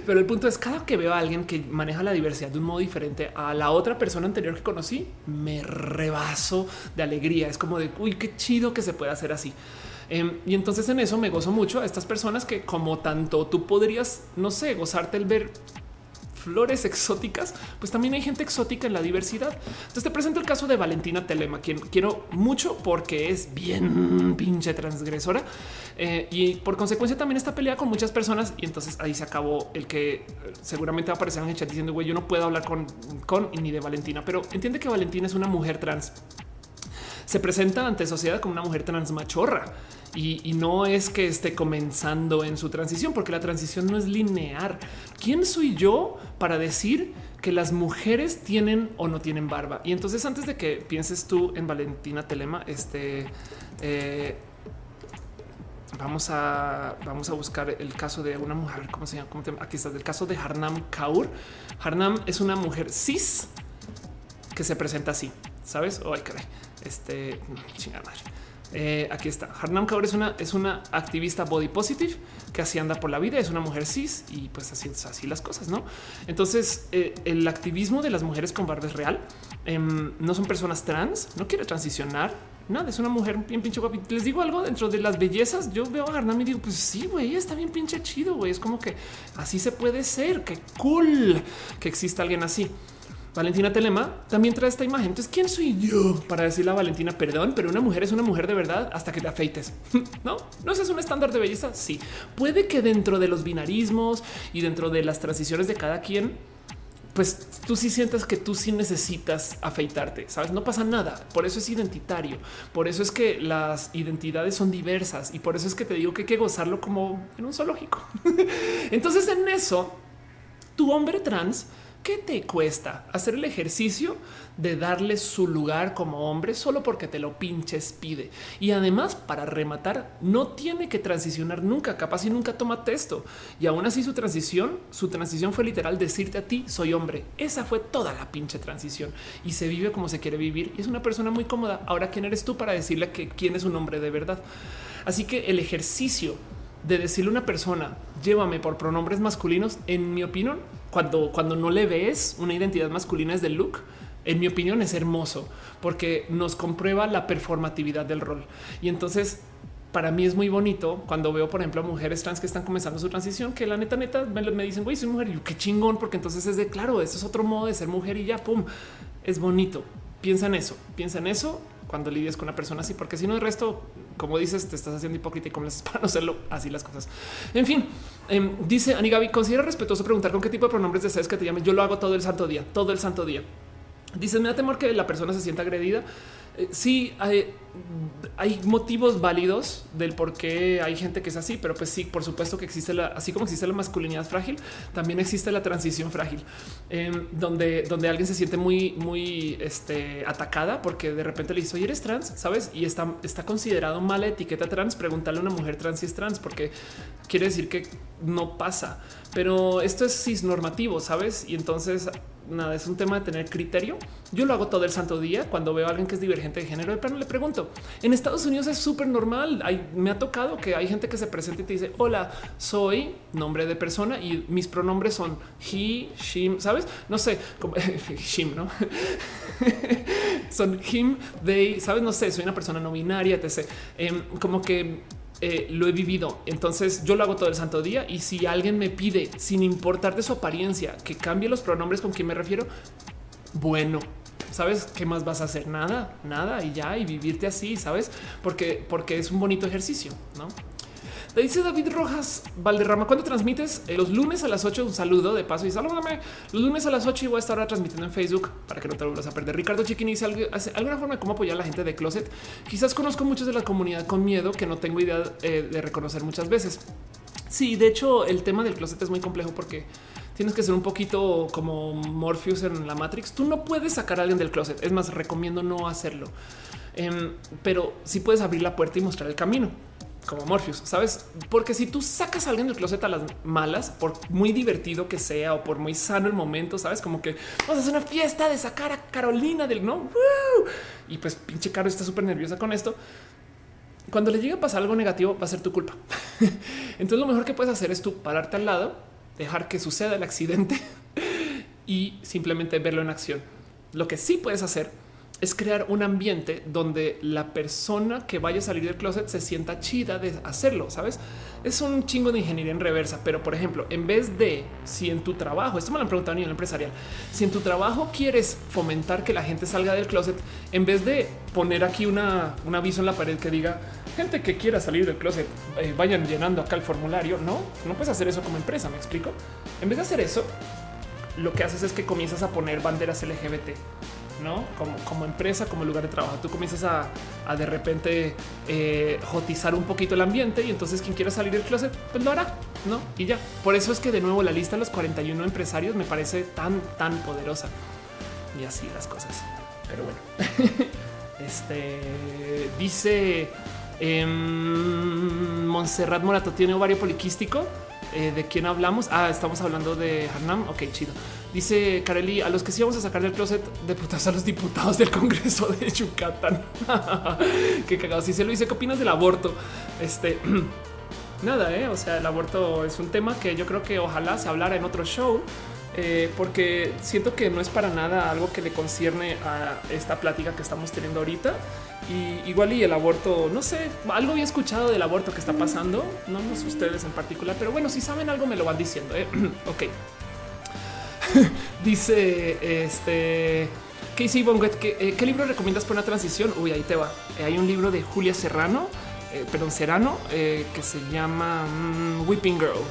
Pero el punto es, cada que veo a alguien que maneja la diversidad de un modo diferente a la otra persona anterior que conocí, me rebaso de alegría. Es como de, uy, qué chido que se pueda hacer así. Em, y entonces en eso me gozo mucho a estas personas que como tanto tú podrías, no sé, gozarte el ver flores exóticas, pues también hay gente exótica en la diversidad. Entonces te presento el caso de Valentina Telema, quien quiero mucho porque es bien pinche transgresora eh, y por consecuencia también está peleada con muchas personas. Y entonces ahí se acabó el que eh, seguramente va a aparecer en el chat diciendo güey, yo no puedo hablar con, con ni de Valentina, pero entiende que Valentina es una mujer trans. Se presenta ante sociedad como una mujer trans machorra y, no es que esté comenzando en su transición, porque la transición no es lineal. ¿Quién soy yo para decir que las mujeres tienen o no tienen barba? Y entonces antes de que pienses tú en Valentina Telema, este... Eh, vamos a vamos a buscar el caso de una mujer, ¿cómo se llama? Aquí está, el caso de Harnam Kaur. Harnam es una mujer cis que se presenta así, ¿sabes? Ay, caray. Este, chingada madre. Eh, aquí está. Harnam Kaur es una, es una activista body positive que así anda por la vida. Es una mujer cis y pues así así las cosas, no? Entonces, eh, el activismo de las mujeres con barba es real. Em, no son personas trans, no quiere transicionar. Nada, es una mujer bien pinche guapa. Les digo algo dentro de las bellezas. Yo veo a Harnam y digo, pues sí, güey, está bien pinche chido, güey. Es como que así se puede ser. Qué cool que exista alguien así. Valentina Telema también trae esta imagen. Entonces, ¿quién soy yo para decirle a Valentina, perdón, pero una mujer es una mujer de verdad hasta que te afeites? No, no es un estándar de belleza. Sí, puede que dentro de los binarismos y dentro de las transiciones de cada quien, pues tú sí sientas que tú sí necesitas afeitarte, sabes? No pasa nada. Por eso es identitario. Por eso es que las identidades son diversas y por eso es que te digo que hay que gozarlo como en un zoológico. Entonces, en eso, tu hombre trans ¿Qué te cuesta hacer el ejercicio de darle su lugar como hombre solo porque te lo pinches pide? Y además, para rematar, no tiene que transicionar nunca, capaz y nunca toma texto. Y aún así su transición, su transición fue literal decirte a ti, soy hombre. Esa fue toda la pinche transición. Y se vive como se quiere vivir. Y es una persona muy cómoda. Ahora, ¿quién eres tú para decirle que quién es un hombre de verdad? Así que el ejercicio de decirle a una persona, llévame por pronombres masculinos, en mi opinión, cuando, cuando no le ves una identidad masculina es del look, en mi opinión es hermoso porque nos comprueba la performatividad del rol. Y entonces para mí es muy bonito cuando veo, por ejemplo, a mujeres trans que están comenzando su transición, que la neta, neta me, dicen, güey, soy mujer. Y qué chingón, porque entonces es de claro, eso es otro modo de ser mujer y ya, pum, es bonito. Piensa en eso, piensa en eso cuando lidias con una persona así, porque si no, el resto, como dices, te estás haciendo hipócrita y como para no hacerlo así las cosas. En fin, em, dice Ani Gaby, considera respetuoso preguntar con qué tipo de pronombres deseas que te llamen. Yo lo hago todo el santo día, todo el santo día. Dices, me da temor que la persona se sienta agredida. Eh, sí, hay, motivos válidos del por qué hay gente que es así, pero pues sí, por supuesto que existe la, así como existe la masculinidad frágil, también existe la transición frágil, em, donde, donde alguien se siente muy, muy este, atacada porque de repente le dice, oye, eres trans, sabes? Y está, está considerado mala etiqueta trans. Preguntarle a una mujer trans si es trans, porque quiere decir que no pasa, pero esto es cisnormativo, sabes? Y entonces nada, es un tema de tener criterio. Yo lo hago todo el santo día cuando veo a alguien que es divergente de género. Plano le pregunto. En Estados Unidos es súper normal. Me ha tocado que hay gente que se presenta y te dice: Hola, soy nombre de persona y mis pronombres son he, she, sabes? No sé, como him, no son him, they, sabes? No sé, soy una persona no binaria, etc. Em, como que eh, lo he vivido. Entonces yo lo hago todo el santo día y si alguien me pide, sin importar de su apariencia, que cambie los pronombres con quien me refiero, bueno, ¿sabes qué más vas a hacer? Nada, nada y ya y vivirte así, ¿sabes? Porque, porque es un bonito ejercicio, ¿no? Dice David Rojas Valderrama, ¿cuándo transmites? Eh, los lunes a las 8, un saludo de paso y salúdame. Los lunes a las 8 y voy a estar ahora transmitiendo en Facebook para que no te vuelvas a perder. Ricardo Chiquini dice alguna forma de cómo apoyar a la gente de Closet. Quizás conozco muchos de la comunidad con miedo que no tengo idea eh, de reconocer muchas veces. Sí, de hecho, el tema del closet es muy complejo porque tienes que ser un poquito como Morpheus en la Matrix. Tú no puedes sacar a alguien del closet. Es más, recomiendo no hacerlo. Em, pero sí puedes abrir la puerta y mostrar el camino como Morpheus, sabes? Porque si tú sacas a alguien del closet a las malas, por muy divertido que sea o por muy sano el momento, sabes? Como que vamos a hacer una fiesta de sacar a Carolina del no y pues pinche Caro está súper nerviosa con esto. Cuando le llegue a pasar algo negativo, va a ser tu culpa. Entonces, lo mejor que puedes hacer es tú pararte al lado, dejar que suceda el accidente y simplemente verlo en acción. Lo que sí puedes hacer es crear un ambiente donde la persona que vaya a salir del closet se sienta chida de hacerlo. Sabes, es un chingo de ingeniería en reversa. Pero, por ejemplo, en vez de si en tu trabajo, esto me lo han preguntado a nivel empresarial, si en tu trabajo quieres fomentar que la gente salga del closet, en vez de poner aquí una, un aviso en la pared que diga gente que quiera salir del closet, eh, vayan llenando acá el formulario. No, no puedes hacer eso como empresa. Me explico. En vez de hacer eso, lo que haces es que comienzas a poner banderas LGBT no como, como empresa, como lugar de trabajo. Tú comienzas a, de repente eh, jotizar un poquito el ambiente y entonces quien quiera salir del closet, pues lo hará, no? Y ya por eso es que de nuevo la lista de los 41 empresarios me parece tan, tan poderosa y así las cosas. Pero bueno, este dice eh, Montserrat Morato tiene ovario poliquístico. Eh, ¿De quién hablamos? Ah, estamos hablando de Harnam. Ok, chido. Dice Kareli, a los que sí vamos a sacar del closet de putas a los diputados del Congreso de Yucatán. Qué cagado. Si se lo dice, ¿qué opinas del aborto? Este nada, ¿eh? o sea, el aborto es un tema que yo creo que ojalá se hablara en otro show. Eh, porque siento que no es para nada algo que le concierne a esta plática que estamos teniendo ahorita. Y igual y el aborto, no sé, algo había escuchado del aborto que está pasando, no, no sé ustedes en particular, pero bueno, si saben algo me lo van diciendo. ¿eh? ok. Dice este Casey Bonguet, ¿qué, eh, ¿qué libro recomiendas para una transición? Uy, ahí te va. Eh, hay un libro de Julia Serrano, perdón, Serrano, que se llama mm, Weeping Girl.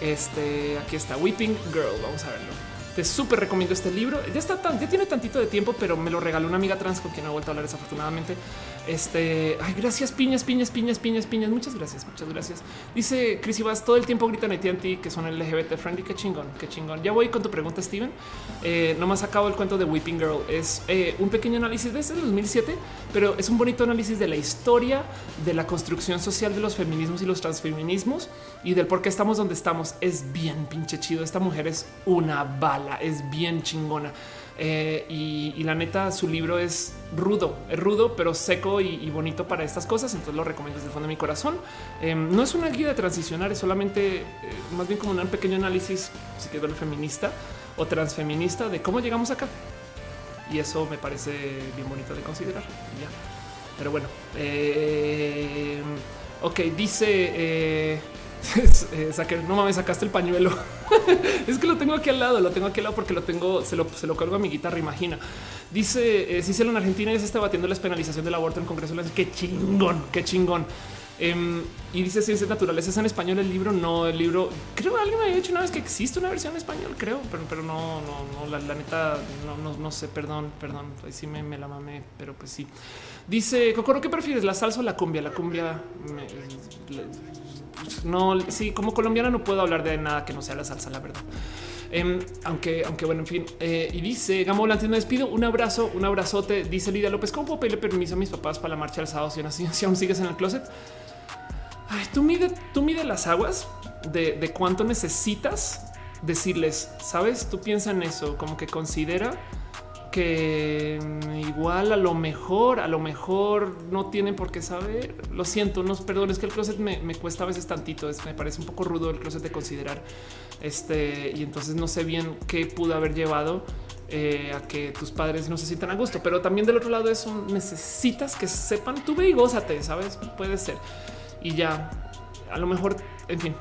Este aquí está Weeping Girl. Vamos a verlo. Te súper recomiendo este libro. Ya está tan, ya tiene tantito de tiempo, pero me lo regaló una amiga trans con quien ha vuelto a hablar desafortunadamente. Este, ay, gracias, piñas, piñas, piñas, piñas, piñas. Muchas gracias, muchas gracias. Dice Chris Ibas, todo el tiempo gritan ti que son LGBT friendly. Qué chingón, qué chingón. Ya voy con tu pregunta, Steven. Eh, nomás acabo el cuento de Weeping Girl. Es eh, un pequeño análisis de ese 2007, pero es un bonito análisis de la historia de la construcción social de los feminismos y los transfeminismos y del por qué estamos donde estamos. Es bien pinche chido. Esta mujer es una bala, es bien chingona. Eh, y, la neta, su libro es rudo, rudo, pero seco y, bonito para estas cosas. Entonces lo recomiendo desde el fondo de mi corazón. Em, no es una guía de transicionar, es solamente eh, más bien como un pequeño análisis, si quieres verlo feminista o transfeminista de cómo llegamos acá. Y eso me parece bien bonito de considerar. Ya. Pero bueno, eh, ok, dice eh, no mames, sacaste el pañuelo. es que lo tengo aquí al lado, lo tengo aquí al lado porque lo tengo, se lo, se lo cargo a mi guitarra, imagina. Dice eh, Cicelo en Argentina ya se está batiendo la penalización del aborto en el Congreso. Qué chingón, qué chingón. Em, y dice ciencias naturales. Es en español el libro, no el libro. Creo que alguien me había dicho una vez que existe una versión en español, creo, pero, pero no, no, no la, neta, no, no, sé. Perdón, perdón. Ahí sí me, me, la mamé, pero pues sí. Dice Cocoro, ¿qué prefieres? ¿La salsa o la cumbia? La cumbia no, sí, como colombiana no puedo hablar de nada que no sea la salsa, la verdad. Em, aunque, aunque bueno, en fin. Eh, y dice Gamo Volante, me despido. Un abrazo, un abrazote. Dice Lidia López, ¿cómo puedo pedirle permiso a mis papás para la marcha del sábado si, si aún sigues en el closet? Ay, tú mide, tú mide las aguas de, de cuánto necesitas decirles, sabes, tú piensa en eso, como que considera que mm, igual a lo mejor, a lo mejor no tienen por qué saber. Lo siento, no, perdón, es que el closet me, cuesta a veces tantito. Es, me parece un poco rudo el closet de considerar. Este y entonces no sé bien qué pudo haber llevado eh, a que tus padres no se sientan a gusto, pero también del otro lado eso necesitas que sepan tu ve y gózate, sabes? Puede ser y ya a lo mejor, en fin,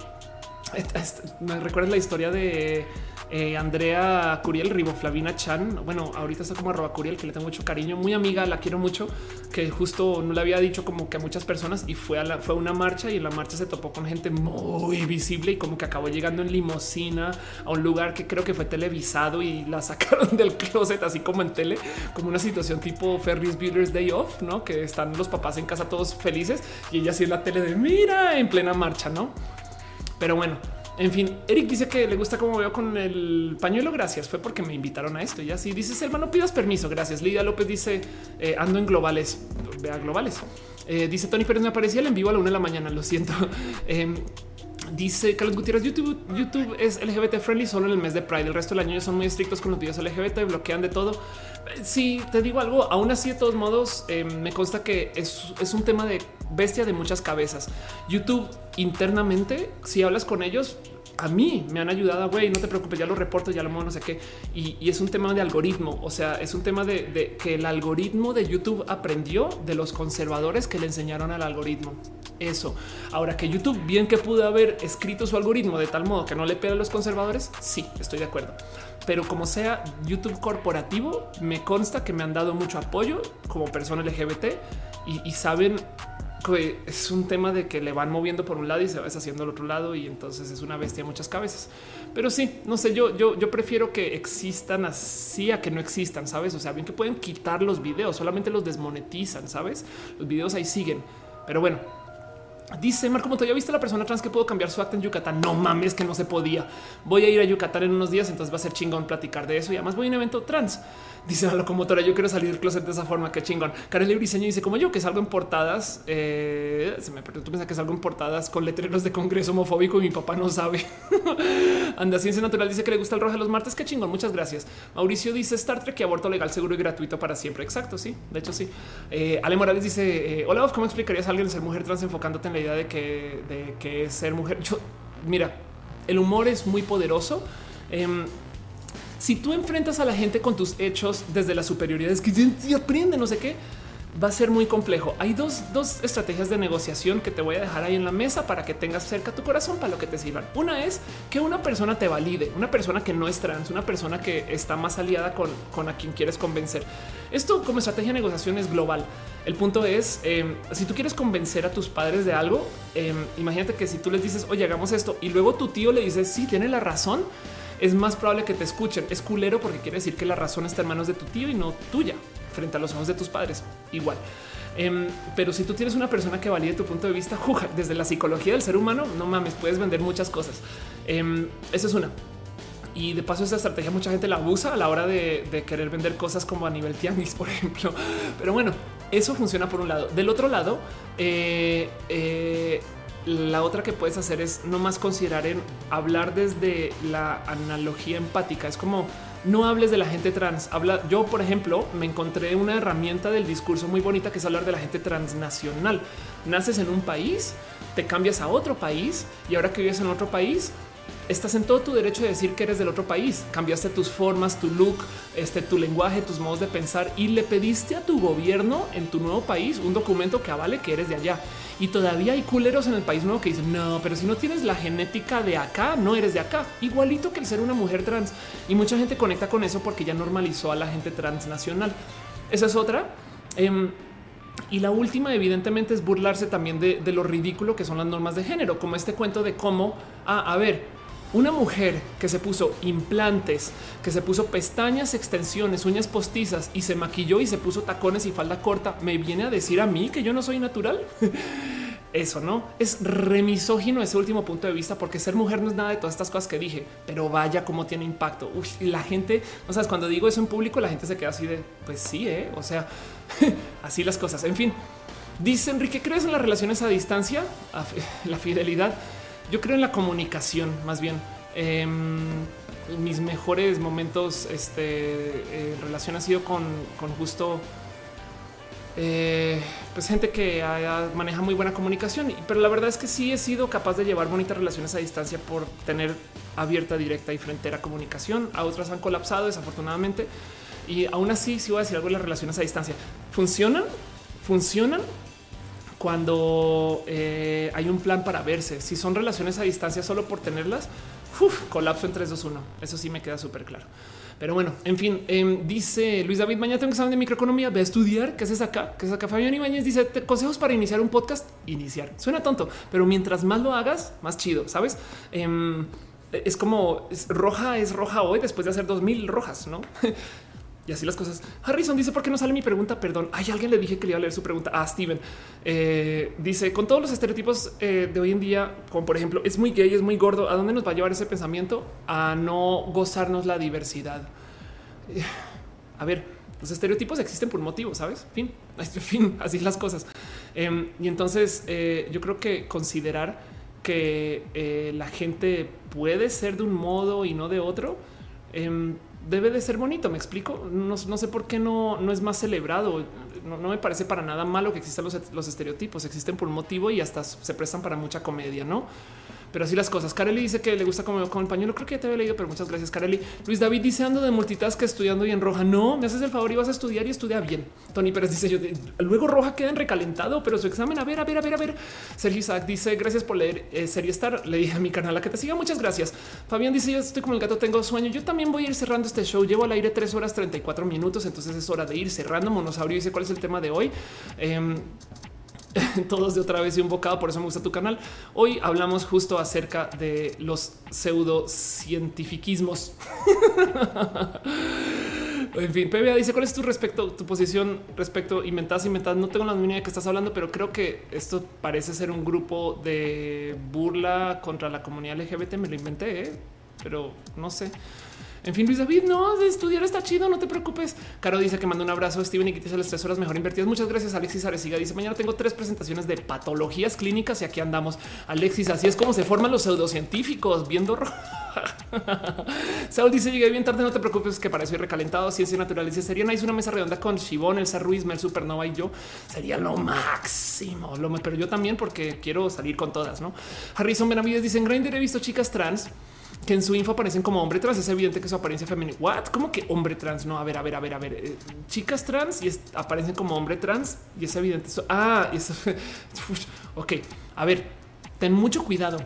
me recuerdas la historia de Eh, Andrea Curiel, Riboflavina Chan. Bueno, ahorita está como arroba Curiel, que le tengo mucho cariño, muy amiga, la quiero mucho, que justo no le había dicho como que a muchas personas y fue a la, fue una marcha y en la marcha se topó con gente muy visible y como que acabó llegando en limosina a un lugar que creo que fue televisado y la sacaron del closet, así como en tele, como una situación tipo Ferris Bueller's Day Off, no? Que están los papás en casa todos felices y ella así en la tele de mira en plena marcha, no? Pero bueno, en fin, Eric dice que le gusta cómo veo con el pañuelo. Gracias. Fue porque me invitaron a esto. Y así dices, hermano, pidas permiso. Gracias. Lidia López dice eh, ando en globales. Vea globales. Eh, dice Tony Pérez, me aparecía el en vivo a la una de la mañana. Lo siento. Em, dice Carlos Gutiérrez, YouTube, YouTube es LGBT friendly solo en el mes de Pride. El resto del año son muy estrictos con los videos LGBT, bloquean de todo. Si te digo algo, aún así, de todos modos, em, me consta que es, es un tema de bestia de muchas cabezas. YouTube internamente, si hablas con ellos, a mí me han ayudado, güey, no te preocupes, ya lo reporto, ya lo muevo, no sé qué. Y, es un tema de algoritmo, o sea, es un tema de, que el algoritmo de YouTube aprendió de los conservadores que le enseñaron al algoritmo. Eso. Ahora que YouTube, bien que pudo haber escrito su algoritmo de tal modo que no le pega a los conservadores, sí, estoy de acuerdo. Pero como sea YouTube corporativo, me consta que me han dado mucho apoyo como persona LGBT y, y saben es un tema de que le van moviendo por un lado y se va deshaciendo al otro lado y entonces es una bestia muchas cabezas. Pero sí, no sé, yo, yo, yo prefiero que existan así a que no existan, ¿sabes? O sea, bien que pueden quitar los videos, solamente los desmonetizan, ¿sabes? Los videos ahí siguen. Pero bueno, Dice Marco Montoya, ¿viste la persona trans que pudo cambiar su acta en Yucatán? No mames, que no se podía. Voy a ir a Yucatán en unos días, entonces va a ser chingón platicar de eso y además voy a un evento trans. Dice la locomotora, yo quiero salir del closet de esa forma, qué chingón. Karen Briseño dice, como yo, que salgo en portadas, eh, se me perdió, tú piensas que salgo en portadas con letreros de congreso homofóbico y mi papá no sabe. Anda Ciencia Natural dice que le gusta el rojo los martes, qué chingón, muchas gracias. Mauricio dice Star Trek y aborto legal, seguro y gratuito para siempre. Exacto, sí, de hecho sí. Eh, Ale Morales dice, eh, hola, ¿cómo explicarías a alguien ser mujer trans enfocándote en la idea de que, de que es ser mujer? Yo, mira, el humor es muy poderoso. Em, si tú enfrentas a la gente con tus hechos desde la superioridad, es que aprende no sé qué, va a ser muy complejo. Hay dos, estrategias de negociación que te voy a dejar ahí en la mesa para que tengas cerca tu corazón para lo que te sirvan. Una es que una persona te valide, una persona que no es trans, una persona que está más aliada con, con a quien quieres convencer. Esto como estrategia de negociación es global. El punto es, em, si tú quieres convencer a tus padres de algo, em, imagínate que si tú les dices, oye, hagamos esto, y luego tu tío le dice, sí, tiene la razón, es más probable que te escuchen. Es culero porque quiere decir que la razón está en manos de tu tío y no tuya frente a los ojos de tus padres. Igual. Em, pero si tú tienes una persona que valide tu punto de vista, juja, desde la psicología del ser humano, no mames, puedes vender muchas cosas. Eh, eso es una. Y de paso, esa estrategia mucha gente la usa a la hora de, querer vender cosas como a nivel tianguis, por ejemplo. Pero bueno, eso funciona por un lado. Del otro lado, eh, eh la otra que puedes hacer es no más considerar en hablar desde la analogía empática. Es como no hables de la gente trans. Habla. Yo, por ejemplo, me encontré una herramienta del discurso muy bonita que es hablar de la gente transnacional. Naces en un país, te cambias a otro país y ahora que vives en otro país, estás en todo tu derecho de decir que eres del otro país. Cambiaste tus formas, tu look, este, tu lenguaje, tus modos de pensar y le pediste a tu gobierno en tu nuevo país un documento que avale que eres de allá. Y todavía hay culeros en el país nuevo que dicen no, pero si no tienes la genética de acá, no eres de acá. Igualito que el ser una mujer trans. Y mucha gente conecta con eso porque ya normalizó a la gente transnacional. Esa es otra. Em, y la última, evidentemente, es burlarse también de, lo ridículo que son las normas de género, como este cuento de cómo, ah, a ver, una mujer que se puso implantes, que se puso pestañas, extensiones, uñas postizas y se maquilló y se puso tacones y falda corta, me viene a decir a mí que yo no soy natural. Eso no es remisógino ese último punto de vista, porque ser mujer no es nada de todas estas cosas que dije, pero vaya cómo tiene impacto. y la gente, no sabes, cuando digo eso en público, la gente se queda así de pues sí, ¿eh? o sea, así las cosas. En fin, dice Enrique, ¿crees en las relaciones a distancia? La fidelidad. Yo creo en la comunicación, más bien. Em, mis mejores momentos este, en relación ha sido con, justo eh, pues gente que maneja muy buena comunicación, pero la verdad es que sí he sido capaz de llevar bonitas relaciones a distancia por tener abierta, directa y frontera comunicación. A otras han colapsado desafortunadamente y aún así sí voy a decir algo las relaciones a distancia. Funcionan, funcionan cuando eh, hay un plan para verse. Si son relaciones a distancia solo por tenerlas, colapso en 3, 2, 1. Eso sí me queda súper claro. Pero bueno, en fin, em, dice Luis David, mañana tengo que examen de microeconomía, ve a estudiar. ¿Qué haces acá? ¿Qué es acá? Fabián Ibáñez dice, consejos para iniciar un podcast. Iniciar. Suena tonto, pero mientras más lo hagas, más chido, ¿sabes? Em, es como roja es roja hoy después de hacer dos mil rojas, ¿no? y así las cosas. Harrison dice por qué no sale mi pregunta. Perdón. Hay alguien le dije que le iba a leer su pregunta a ah, Steven. Eh, dice con todos los estereotipos eh, de hoy en día, como por ejemplo, es muy gay, es muy gordo. ¿A dónde nos va a llevar ese pensamiento? A no gozarnos la diversidad. Eh, a ver, los estereotipos existen por un motivo, sabes? Fin, así las cosas. Em, y entonces yo creo que considerar que la gente puede ser de un modo y no de otro. Debe de ser bonito. Me explico. No, sé por qué no, no es más celebrado. No, me parece para nada malo que existan los, los, estereotipos. Existen por un motivo y hasta se prestan para mucha comedia, no? Pero así las cosas. Kareli dice que le gusta como con el pañuelo. Creo que ya te había leído, pero muchas gracias, Kareli. Luis David dice ando de multitask estudiando y en roja. No me haces el favor y vas a estudiar y estudia bien. Tony Pérez dice yo luego roja queda en recalentado, pero su examen. A ver, a ver, a ver, a ver. Sergio Isaac dice gracias por leer eh, Serie Star. Le dije a mi canal a que te siga. Muchas gracias. Fabián dice yo estoy como el gato, tengo sueño. Yo también voy a ir cerrando este show. Llevo al aire 3 horas 34 minutos. Entonces es hora de ir cerrando. Monosaurio dice cuál es el tema de hoy. Em, todos de otra vez y un bocado, por eso me gusta tu canal. Hoy hablamos justo acerca de los pseudocientifiquismos. en fin, PBA dice cuál es tu respecto, tu posición respecto inventadas, inventadas. No tengo la mínima de que estás hablando, pero creo que esto parece ser un grupo de burla contra la comunidad LGBT. Me lo inventé, ¿eh? pero no sé. En fin, Luis David, no, estudiar está chido, no te preocupes. Caro dice que manda un abrazo Steven y que te las tres horas mejor invertidas. Muchas gracias, Alexis Aresiga. Dice mañana tengo tres presentaciones de patologías clínicas y aquí andamos. Alexis, así es como se forman los pseudocientíficos viendo. Saúl dice llegué bien tarde, no te preocupes que para eso recalentado. Ciencia natural dice sería nice una mesa redonda con Shibón, Elsa Ruiz, Mel Supernova y yo. Sería lo máximo, lo, pero yo también porque quiero salir con todas. No Harrison Benavides dice en Grindr he visto chicas trans que en su info aparecen como hombre trans. Es evidente que su apariencia femenina. What? ¿Cómo que hombre trans? No, a ver, a ver, a ver, a ver. Eh, chicas trans y aparecen como hombre trans y es evidente. Eso. Ah, eso. ok, a ver, ten mucho cuidado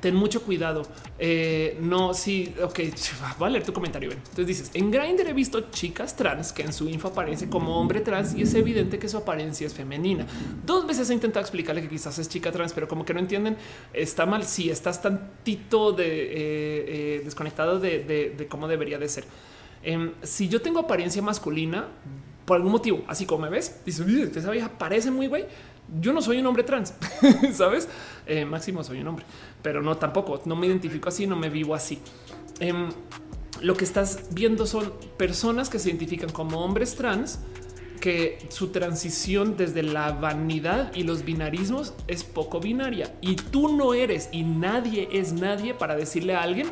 ten mucho cuidado. Eh, no, sí, ok, voy a leer tu comentario. Entonces dices, en Grindr he visto chicas trans que en su info aparece como hombre trans y es evidente que su apariencia es femenina. Dos veces he intentado explicarle que quizás es chica trans, pero como que no entienden, está mal. Si estás tantito de, eh, eh, desconectado de, cómo debería de ser. Em, si yo tengo apariencia masculina, por algún motivo, así como me ves, dices, esa vieja parece muy güey yo no soy un hombre trans, sabes? Máximo soy un hombre, pero no tampoco. No me identifico así, no me vivo así. Em, lo que estás viendo son personas que se identifican como hombres trans, que su transición desde la vanidad y los binarismos es poco binaria y tú no eres y nadie es nadie para decirle a alguien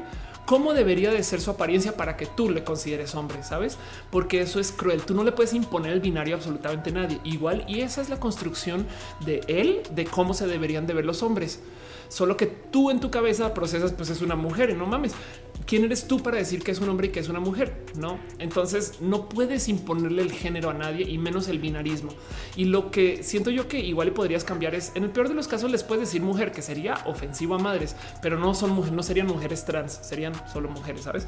cómo debería de ser su apariencia para que tú le consideres hombre, sabes? Porque eso es cruel. Tú no le puedes imponer el binario a absolutamente nadie. Igual, y esa es la construcción de él, de cómo se deberían de ver los hombres. Solo que tú en tu cabeza procesas, pues es una mujer y no mames. ¿quién eres tú para decir que es un hombre y que es una mujer? No, entonces no puedes imponerle el género a nadie y menos el binarismo. Y lo que siento yo que igual podrías cambiar es en el peor de los casos les puedes decir mujer, que sería ofensivo a madres, pero no son mujeres, no serían mujeres trans, serían solo mujeres, sabes?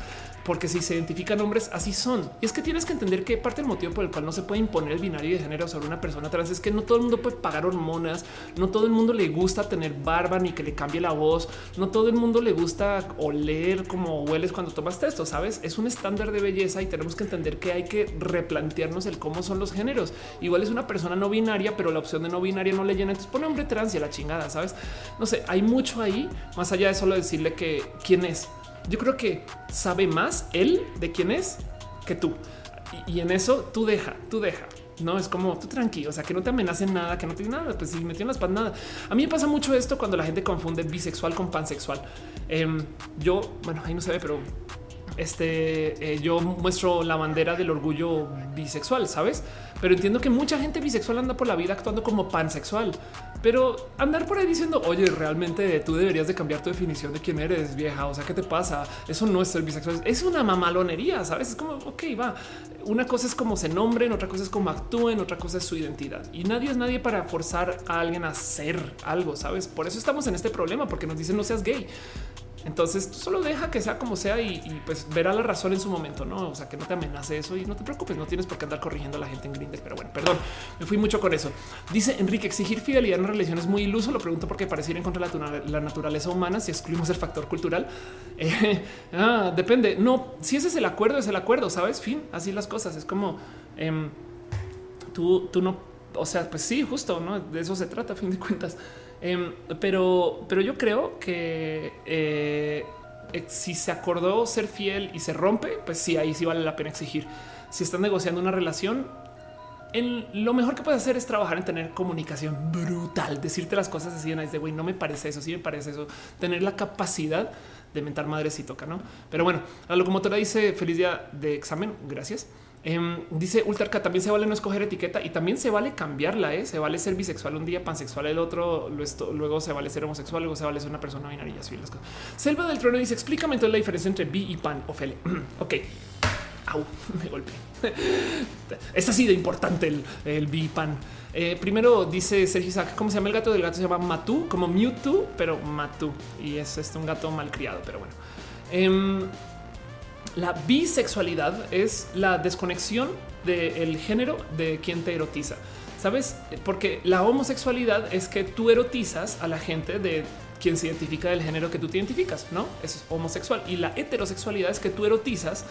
Porque si se identifican hombres, así son. Y es que tienes que entender que parte del motivo por el cual no se puede imponer el binario de género sobre una persona trans es que no todo el mundo puede pagar hormonas, no todo el mundo le gusta tener barba ni que le cambie la voz, no todo el mundo le gusta oler como hueles cuando tomas esto, sabes? Es un estándar de belleza y tenemos que entender que hay que replantearnos el cómo son los géneros. Igual es una persona no binaria, pero la opción de no binaria no le llena. Entonces pone hombre trans y a la chingada, sabes? No sé, hay mucho ahí más allá de solo decirle que quién es. Yo creo que sabe más él de quién es que tú. Y, en eso tú deja, tú deja. No es como tú tranquilo, o sea, que no te amenacen nada, que no te nada. Pues si metió en las nada. A mí me pasa mucho esto cuando la gente confunde bisexual con pansexual. Em, yo, bueno, ahí no se ve, pero este eh, yo muestro la bandera del orgullo bisexual, sabes? Pero entiendo que mucha gente bisexual anda por la vida actuando como pansexual, pero andar por ahí diciendo, oye, realmente tú deberías de cambiar tu definición de quién eres vieja. O sea, ¿qué te pasa? Eso no es ser bisexual, es una mamalonería, sabes? Es como, ok, va. Una cosa es como se nombren, otra cosa es como actúen, otra cosa es su identidad y nadie es nadie para forzar a alguien a hacer algo, sabes? Por eso estamos en este problema, porque nos dicen no seas gay Entonces tú solo deja que sea como sea y, pues verá la razón en su momento, no? O sea, que no te amenace eso y no te preocupes, no tienes por qué andar corrigiendo a la gente en Grindr. Pero bueno, perdón, me fui mucho con eso. Dice Enrique, exigir fidelidad en una relación es muy iluso. Lo pregunto porque pareciera en contra de la, naturaleza humana si excluimos el factor cultural. Eh, ah, depende. No, si ese es el acuerdo, es el acuerdo, sabes? Fin, así las cosas. Es como em, tú, tú no, o sea, pues sí, justo, no de eso se trata a fin de cuentas. Em, pero, pero yo creo que eh, si se acordó ser fiel y se rompe, pues sí, ahí sí vale la pena exigir. Si están negociando una relación, en lo mejor que puedes hacer es trabajar en tener comunicación brutal, decirte las cosas así de güey, no me parece eso, sí me parece eso, tener la capacidad de mentar madres si toca, no? Pero bueno, la locomotora dice feliz día de examen. Gracias. Em, dice Ultarca también se vale no escoger etiqueta y también se vale cambiarla. ¿eh? Se vale ser bisexual un día, pansexual el otro, luego se vale ser homosexual, luego se vale ser una persona binaria. Así. Selva del Trono dice explícame entonces la diferencia entre bi y pan. Ophelia. ok. Au, me golpeé. es así de importante el, el bi pan. Eh, primero dice Sergio Isaac, ¿cómo se llama el gato del gato? Se llama Matu, como Mewtwo, pero Matu. Y es este, un gato mal criado, pero bueno. La bisexualidad es la desconexión del género de quien te erotiza. Sabes, porque la homosexualidad es que tú erotizas a la gente de quien se identifica del género que tú te identificas, no es homosexual. Y la heterosexualidad es que tú erotizas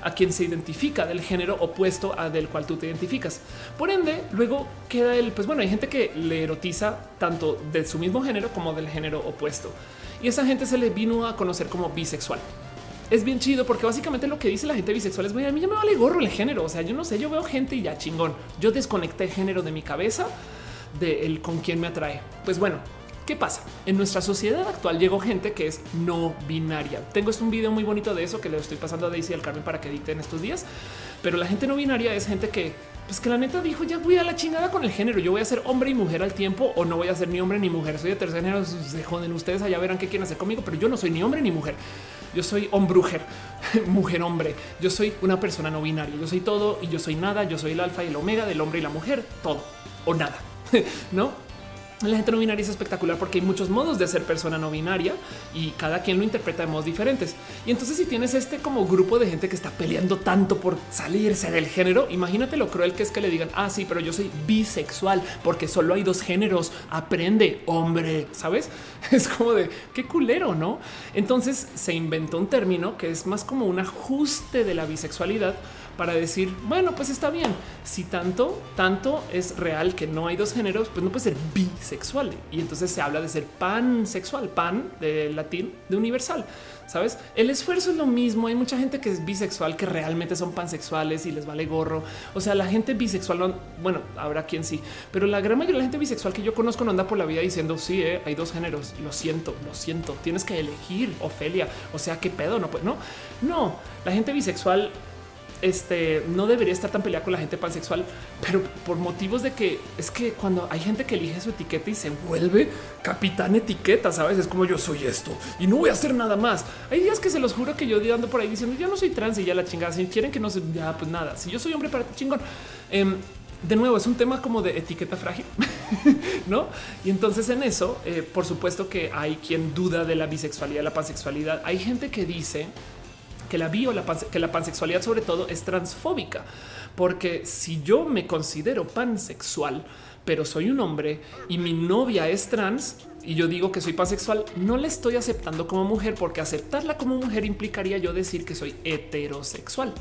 a quien se identifica del género opuesto a del cual tú te identificas. Por ende, luego queda el pues bueno, hay gente que le erotiza tanto de su mismo género como del género opuesto. Y esa gente se le vino a conocer como bisexual es bien chido porque básicamente lo que dice la gente bisexual es a mí ya me vale gorro el género. O sea, yo no sé, yo veo gente y ya chingón. Yo desconecté género de mi cabeza de el con quién me atrae. Pues bueno, ¿Qué pasa? En nuestra sociedad actual llegó gente que es no binaria. Tengo un video muy bonito de eso que le estoy pasando a Daisy y al Carmen para que editen estos días. Pero la gente no binaria es gente que, pues que la neta dijo ya voy a la chingada con el género. Yo voy a ser hombre y mujer al tiempo o no voy a ser ni hombre ni mujer. Soy de tercer género. Se joden ustedes allá verán qué quieren hacer conmigo, pero yo no soy ni hombre ni mujer. Yo soy hombrujer, mujer, hombre. Yo soy una persona no binaria. Yo soy todo y yo soy nada. Yo soy el alfa y el omega del hombre y la mujer, todo o nada. No la gente no binaria es espectacular porque hay muchos modos de ser persona no binaria y cada quien lo interpreta de modos diferentes. Y entonces si tienes este como grupo de gente que está peleando tanto por salirse del género, imagínate lo cruel que es que le digan, ah, sí, pero yo soy bisexual porque solo hay dos géneros. Aprende, hombre, ¿sabes? Es como de qué culero, ¿no? Entonces se inventó un término que es más como un ajuste de la bisexualidad para decir, bueno, pues está bien. Si tanto, tanto es real que no hay dos géneros, pues no puede ser bisexual. Y entonces se habla de ser pansexual, pan de latín, de universal. Sabes, el esfuerzo es lo mismo. Hay mucha gente que es bisexual que realmente son pansexuales y les vale gorro. O sea, la gente bisexual, bueno, habrá quien sí, pero la gran mayoría de la gente bisexual que yo conozco no anda por la vida diciendo sí, eh, hay dos géneros. Lo siento, lo siento. Tienes que elegir Ofelia. O sea, qué pedo, no, pues no, no. La gente bisexual este no debería estar tan peleada con la gente pansexual, pero por motivos de que es que cuando hay gente que elige su etiqueta y se vuelve capitán etiqueta, sabes, es como yo soy esto y no voy a hacer nada más. Hay días que se los juro que yo ando por ahí diciendo yo no soy trans y ya la chingada. Si quieren que no se ya, pues nada. Si yo soy hombre para ti, chingón. Em, de nuevo, es un tema como de etiqueta frágil, no? Y entonces en eso, eh, por supuesto que hay quien duda de la bisexualidad, la pansexualidad. Hay gente que dice que la bio, la que la pansexualidad sobre todo es transfóbica, porque si yo me considero pansexual, pero soy un hombre y mi novia es trans y yo digo que soy pansexual, no le estoy aceptando como mujer porque aceptarla como mujer implicaría yo decir que soy heterosexual.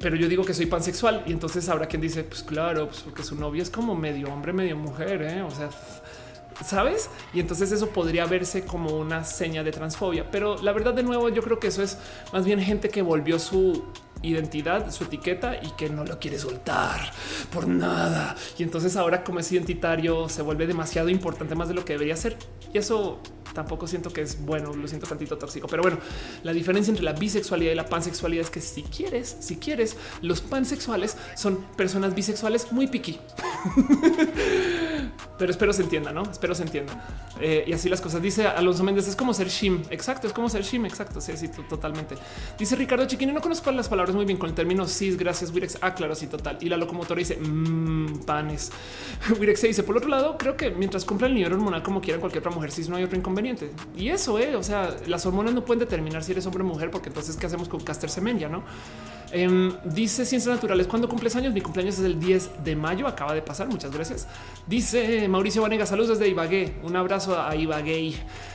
Pero yo digo que soy pansexual y entonces habrá quien dice, pues claro, pues porque su novia es como medio hombre, medio mujer, ¿eh? o sea, sabes? Y entonces eso podría verse como una seña de transfobia. Pero la verdad, de nuevo, yo creo que eso es más bien gente que volvió su identidad, su etiqueta y que no lo quiere soltar por nada. Y entonces ahora como es identitario se vuelve demasiado importante más de lo que debería ser. Y eso tampoco siento que es bueno, lo siento tantito tóxico. Pero bueno, la diferencia entre la bisexualidad y la pansexualidad es que si quieres, si quieres, los pansexuales son personas bisexuales muy piqui. pero espero se entienda, no? Espero se entienda. Eh, y así las cosas. Dice Alonso Méndez, es como ser Shim. Exacto, es como ser Shim. Exacto. Sí, sí, totalmente. Dice Ricardo Chiquini, no conozco las palabras muy bien con el término cis. Gracias, Wirex. Ah, claro, sí, total. Y la locomotora dice mmm, panes. Wirex se dice, por otro lado, creo que mientras cumpla el nivel hormonal como quiera cualquier otra mujer cis, no hay otro inconveniente. Y eso, eh, o sea, las hormonas no pueden determinar si eres hombre o mujer, porque entonces, ¿qué hacemos con Caster Semenya? No em, dice Ciencias Naturales. Cuando cumples años? Mi cumpleaños es el 10 de mayo. Acaba de pasar. Muchas gracias. Dice Mauricio Vanega, saludos desde Ibagué. Un abrazo a Ibagué.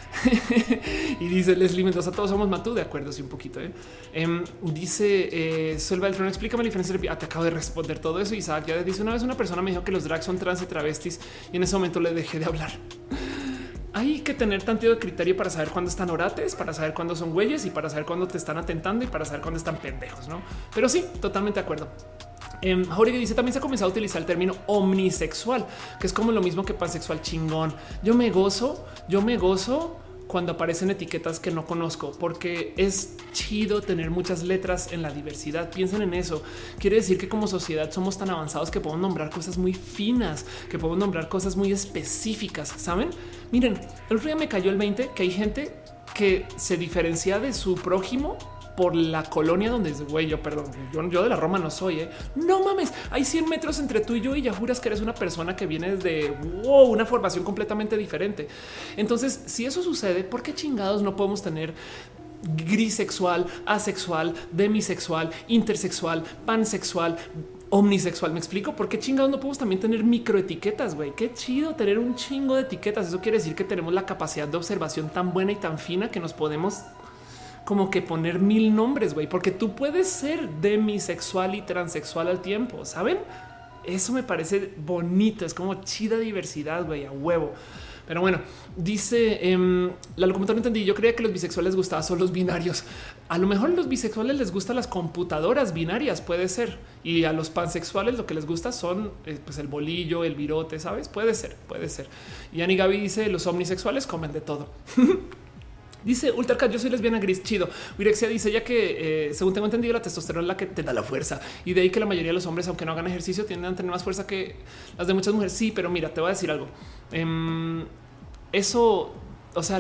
y dice Leslie Mendoza, todos somos Matú, de acuerdo, sí, un poquito. ¿eh? Em, dice eh, Sol Beltrán, explícame la diferencia. Ah, te acabo de responder todo eso. Isaac ya dice una vez una persona me dijo que los drags son trans y travestis y en ese momento le dejé de hablar. Hay que tener tanto de criterio para saber cuándo están orates, para saber cuándo son güeyes y para saber cuándo te están atentando y para saber cuándo están pendejos, ¿no? Pero sí, totalmente de acuerdo. Eh, dice también se ha comenzado a utilizar el término omnisexual, que es como lo mismo que pansexual chingón. Yo me gozo, yo me gozo cuando aparecen etiquetas que no conozco, porque es chido tener muchas letras en la diversidad. Piensen en eso. Quiere decir que como sociedad somos tan avanzados que podemos nombrar cosas muy finas, que podemos nombrar cosas muy específicas. Saben? Miren, el otro día me cayó el 20 que hay gente que se diferencia de su prójimo por la colonia donde es güey, yo perdón, yo, de la Roma no soy, ¿eh? no mames, hay 100 metros entre tú y yo y ya juras que eres una persona que viene de una formación completamente diferente. Entonces, si eso sucede, ¿por qué chingados no podemos tener grisexual, asexual, demisexual, intersexual, pansexual, omnisexual. Me explico por qué chingados no podemos también tener microetiquetas, güey. Qué chido tener un chingo de etiquetas. Eso quiere decir que tenemos la capacidad de observación tan buena y tan fina que nos podemos como que poner mil nombres, güey, porque tú puedes ser demisexual y transexual al tiempo, ¿saben? Eso me parece bonito, es como chida diversidad, güey, a huevo. Pero bueno, dice em, la locomotora no entendí. Yo creía que los bisexuales gustaban solo los binarios. A lo mejor a los bisexuales les gustan las computadoras binarias, puede ser. Y a los pansexuales lo que les gusta son eh, pues el bolillo, el virote, sabes? Puede ser, puede ser. Y Ani Gaby dice los omnisexuales comen de todo. Dice Ultracat, yo soy lesbiana gris, chido. Virexia dice ya que eh, según tengo entendido la testosterona es la que te da la fuerza y de ahí que la mayoría de los hombres, aunque no hagan ejercicio, tienden a tener más fuerza que las de muchas mujeres. Sí, pero mira, te voy a decir algo. Em, eso o sea,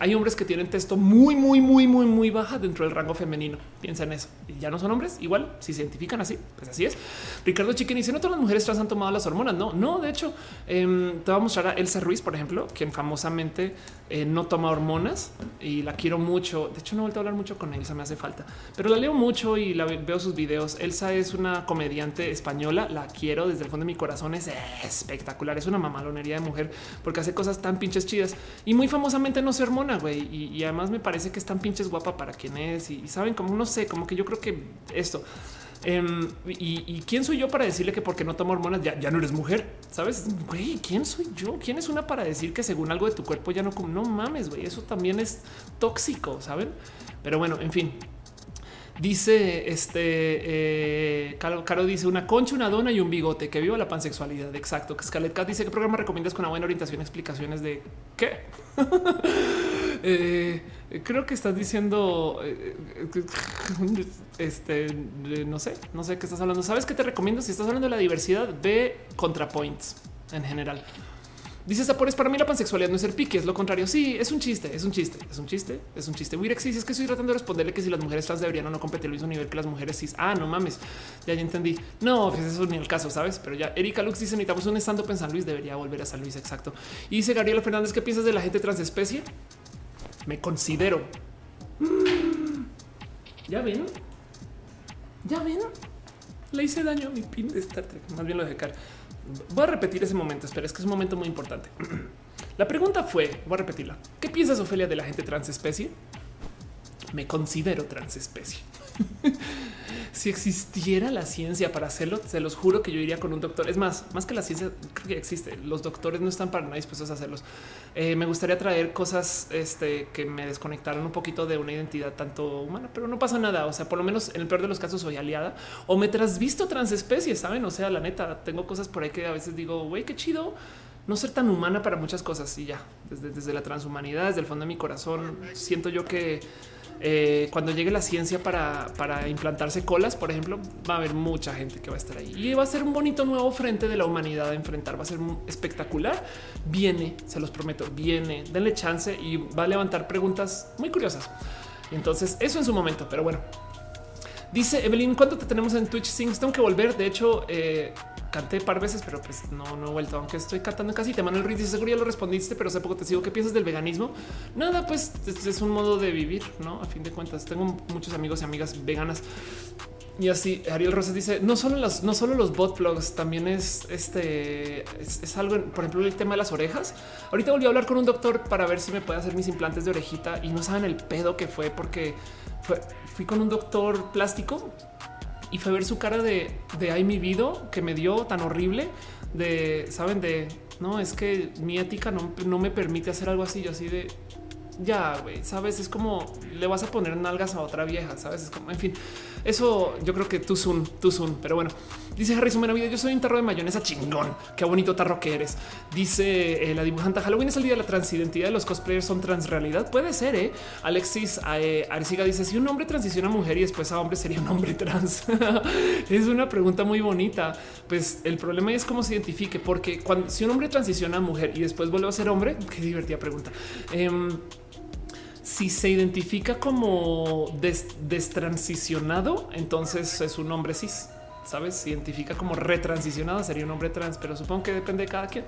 hay, hombres que tienen texto muy, muy, muy, muy, muy baja dentro del rango femenino. Piensa en eso. Ya no son hombres. Igual, si se identifican así, pues así es. Ricardo Chiquen dice: No todas las mujeres trans han tomado las hormonas. No, no. De hecho, em, te voy a mostrar a Elsa Ruiz, por ejemplo, quien famosamente eh, no toma hormonas y la quiero mucho. De hecho, no he vuelto a hablar mucho con Elsa, me hace falta, pero la leo mucho y la veo sus videos. Elsa es una comediante española. La quiero desde el fondo de mi corazón. Es espectacular. Es una mamalonería de mujer porque hace cosas tan pinches chidas y muy famosamente no se hormona, güey. Y, además me parece que es tan pinches guapa para quien es. Y, saben, como no sé, como que yo creo que esto. Em, y, quién soy yo para decirle que porque no toma hormonas ya, ya no eres mujer? Sabes, güey, quién soy yo? ¿Quién es una para decir que según algo de tu cuerpo ya no no mames, güey? Eso también es tóxico, saben? Pero bueno, en fin, Dice este eh, Caro, dice una concha, una dona y un bigote. Que viva la pansexualidad. Exacto. Que Scarlett Cat dice qué programa recomiendas con una buena orientación, explicaciones de qué. Eh, creo que estás diciendo eh, este no sé, no sé qué estás hablando. Sabes qué te recomiendo si estás hablando de la diversidad de ContraPoints en general. Dice Sapores, para mí la pansexualidad no es ser pique, es lo contrario. Sí, es un chiste, es un chiste, es un chiste, es un chiste. Wirex dice es que estoy tratando de responderle que si las mujeres trans deberían o no competir al mismo nivel que las mujeres cis. Ah, no mames, ya entendí. No, pues eso ni el caso, sabes? Pero ya Erika Lux dice necesitamos un estando en San Luis, debería volver a San Luis. Exacto. Y dice Gabriela Fernández, ¿qué piensas de la gente transespecie? Me considero. Ya ven, ya ven, le hice daño a mi pin de Star Trek. Más bien lo de cara. Voy a repetir ese momento. Espera, es que es un momento muy importante. La pregunta fue: voy a repetirla. ¿Qué piensas, Ofelia, de la gente transespecie? Me considero transespecie. si existiera la ciencia para hacerlo, se los juro que yo iría con un doctor. Es más, más que la ciencia, creo que existe. Los doctores no están para nada dispuestos a hacerlos. Eh, me gustaría traer cosas este, que me desconectaran un poquito de una identidad tanto humana, pero no pasa nada. O sea, por lo menos en el peor de los casos soy aliada o me trasvisto transespecies, saben? O sea, la neta, tengo cosas por ahí que a veces digo, güey, qué chido no ser tan humana para muchas cosas y ya desde, desde la transhumanidad, desde el fondo de mi corazón, siento yo que eh, cuando llegue la ciencia para, para implantarse colas, por ejemplo, va a haber mucha gente que va a estar ahí y va a ser un bonito nuevo frente de la humanidad a enfrentar. Va a ser espectacular. Viene, se los prometo, viene, denle chance y va a levantar preguntas muy curiosas. Entonces, eso en su momento, pero bueno. Dice Evelyn, ¿cuánto te tenemos en Twitch Sings? Tengo que volver. De hecho, eh, canté par veces, pero pues no, no he vuelto, aunque estoy cantando casi. Te mando el ritmo. seguro ya lo respondiste, pero hace poco te sigo. ¿Qué piensas del veganismo? Nada, pues es, un modo de vivir, no? A fin de cuentas, tengo muchos amigos y amigas veganas. Y así Ariel Rosas dice no solo los, no solo los bot blogs, también es este es, algo, por ejemplo, el tema de las orejas. Ahorita volví a hablar con un doctor para ver si me puede hacer mis implantes de orejita y no saben el pedo que fue porque fui con un doctor plástico y fue ver su cara de, de ay mi vida que me dio tan horrible de saben de no es que mi ética no, no me permite hacer algo así. Yo así de ya, sabes, es como le vas a poner nalgas a otra vieja, sabes? Es como, en fin, eso yo creo que tú son, tú son, pero bueno, dice Harrison vida. Yo soy un tarro de mayonesa chingón. Qué bonito tarro que eres. Dice eh, la dibujante Halloween es el día de la transidentidad de los cosplayers son transrealidad. Puede ser, eh. Alexis eh, Arciga dice si un hombre transiciona a mujer y después a hombre sería un hombre trans. es una pregunta muy bonita. Pues el problema es cómo se identifique, porque cuando si un hombre transiciona a mujer y después vuelve a ser hombre, qué divertida pregunta. Em, si se identifica como destransicionado, entonces es un hombre cis. Sabes, identifica como retransicionado, sería un hombre trans, pero supongo que depende de cada quien.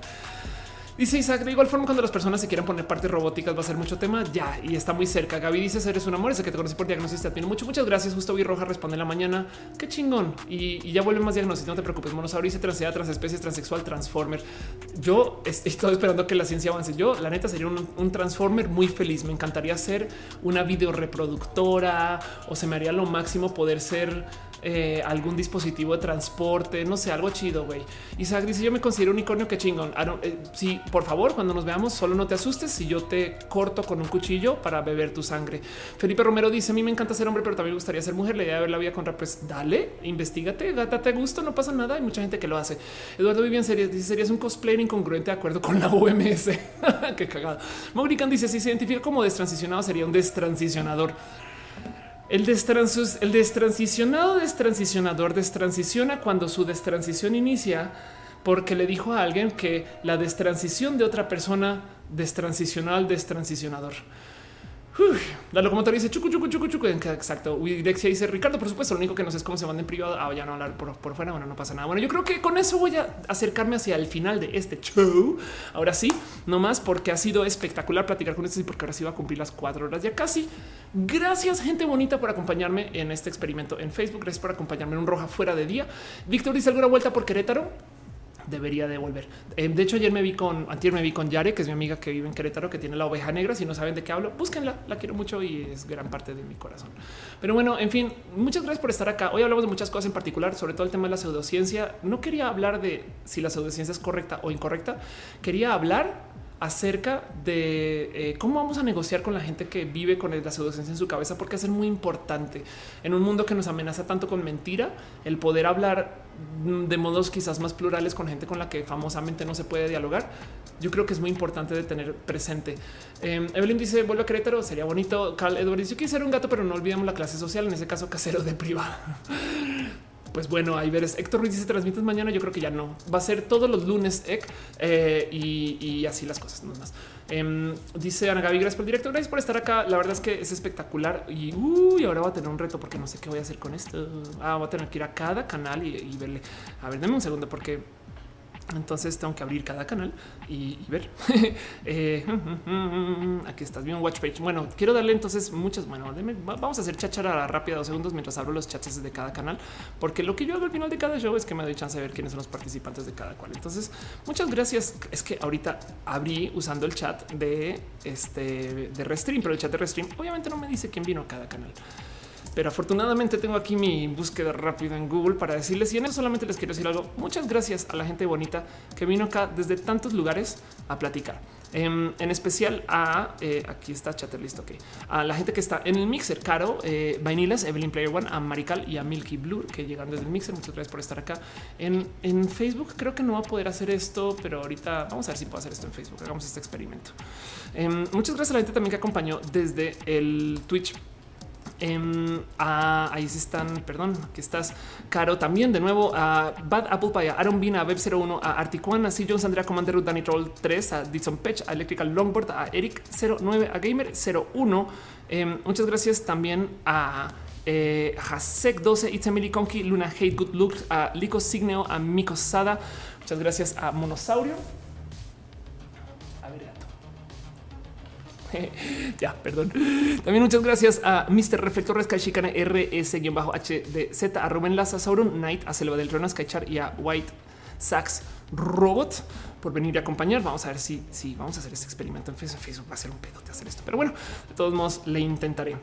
Dice Isaac, de igual forma, cuando las personas se quieran poner partes robóticas va a ser mucho tema ya y está muy cerca. Gaby dice: Eres un amor, ese que te conocí por diagnóstico. Te admiro mucho. Muchas gracias. Justo vi Roja responde en la mañana. Qué chingón. Y, ya vuelve más diagnóstico. No te preocupes. Monosaurio dice transidad, transespecies, transexual, transformer. Yo estoy esperando que la ciencia avance. Yo, la neta, sería un, un transformer muy feliz. Me encantaría ser una video reproductora o se me haría lo máximo poder ser eh, algún dispositivo de transporte, no sé, algo chido, güey. Isaac dice: Yo me considero un unicornio que chingón. Eh, sí, por favor, cuando nos veamos, solo no te asustes si yo te corto con un cuchillo para beber tu sangre. Felipe Romero dice: A mí me encanta ser hombre, pero también me gustaría ser mujer. La idea de ver la vida contra, pues dale, investigate, gátate a gusto, no pasa nada. Hay mucha gente que lo hace. Eduardo Vivian dice: Serías un cosplayer incongruente de acuerdo con la OMS. Qué cagado. Mogrican dice: Si se identifica como destransicionado, sería un destransicionador. El, el destransicionado destransicionador destransiciona cuando su destransición inicia porque le dijo a alguien que la destransición de otra persona destransicional destransicionador. La locomotora dice chucu, chucu, chucu, chucu. Exacto. Dexia dice Ricardo, por supuesto. Lo único que no sé es cómo se manda en privado. Ah, ya no hablar por, fuera. Bueno, no pasa nada. Bueno, yo creo que con eso voy a acercarme hacia el final de este show. Ahora sí, no más porque ha sido espectacular platicar con ustedes y porque ahora sí va a cumplir las cuatro horas ya casi. Gracias, gente bonita, por acompañarme en este experimento en Facebook. Gracias por acompañarme en un roja fuera de día. Víctor dice alguna vuelta por Querétaro debería devolver. Eh, de hecho, ayer me vi con, ayer me vi con Yare, que es mi amiga que vive en Querétaro, que tiene la oveja negra. Si no saben de qué hablo, búsquenla. La quiero mucho y es gran parte de mi corazón. Pero bueno, en fin, muchas gracias por estar acá. Hoy hablamos de muchas cosas en particular, sobre todo el tema de la pseudociencia. No quería hablar de si la pseudociencia es correcta o incorrecta. Quería hablar acerca de eh, cómo vamos a negociar con la gente que vive con la pseudociencia en su cabeza, porque es muy importante en un mundo que nos amenaza tanto con mentira, el poder hablar de modos quizás más plurales con gente con la que famosamente no se puede dialogar. Yo creo que es muy importante de tener presente. Em, Evelyn dice vuelvo a Querétaro, sería bonito. Carl Edwards dice yo ser un gato, pero no olvidemos la clase social, en ese caso casero de privada. Pues bueno, ahí veres. Héctor Ruiz dice transmites mañana. Yo creo que ya no va a ser todos los lunes eh, y, así las cosas. No más. Em, dice Ana Gaby, gracias por el directo. Gracias por estar acá. La verdad es que es espectacular y, ahora va a tener un reto porque no sé qué voy a hacer con esto. Ah, voy a tener que ir a cada canal y, y verle. A ver, dame un segundo porque entonces tengo que abrir cada canal y, ver. Eh, aquí estás bien, watch page. Bueno, quiero darle entonces muchas. Bueno, vamos a hacer chachara rápida dos segundos mientras abro los chats de cada canal, porque lo que yo hago al final de cada show es que me doy chance de ver quiénes son los participantes de cada cual. Entonces, muchas gracias. Es que ahorita abrí usando el chat de este de Restream, pero el chat de Restream obviamente no me dice quién vino a cada canal. Pero afortunadamente tengo aquí mi búsqueda rápida en Google para decirles y en eso solamente les quiero decir algo. Muchas gracias a la gente bonita que vino acá desde tantos lugares a platicar. Em, en, especial a eh, aquí está chatter listo. Ok, a la gente que está en el mixer, Caro, eh, Vainilas, Evelyn Player One, a Marical y a Milky Blue que llegan desde el mixer. Muchas gracias por estar acá en, en Facebook. Creo que no va a poder hacer esto, pero ahorita vamos a ver si puedo hacer esto en Facebook. Hagamos este experimento. Em, muchas gracias a la gente también que acompañó desde el Twitch Em, ahí están, perdón, que estás, Caro, también de nuevo a Bad Apple Pie, a Aaron Bean, a Web01, a Articuan, a C. Jones, Andrea Commander, Ruth, Danny Troll 3, a Dixon Pech, a Electrical Longboard, a Eric09, a Gamer01. Em, muchas gracias también a eh, Hasek 12, It's Emily Conky, Luna Hate, Good Looks, a Lico Signeo, a Miko Sada. Muchas gracias a Monosaurio. ya, perdón. También muchas gracias a Mr. Reflector Sky RS-HDZ, a Rubén Laza, Sauron Knight, a Selva del Rona Skychar y a White Sax Robot por venir a acompañar. Vamos a ver si, si vamos a hacer este experimento en Facebook. Va a ser un pedote hacer esto, pero bueno, de todos modos le intentaré.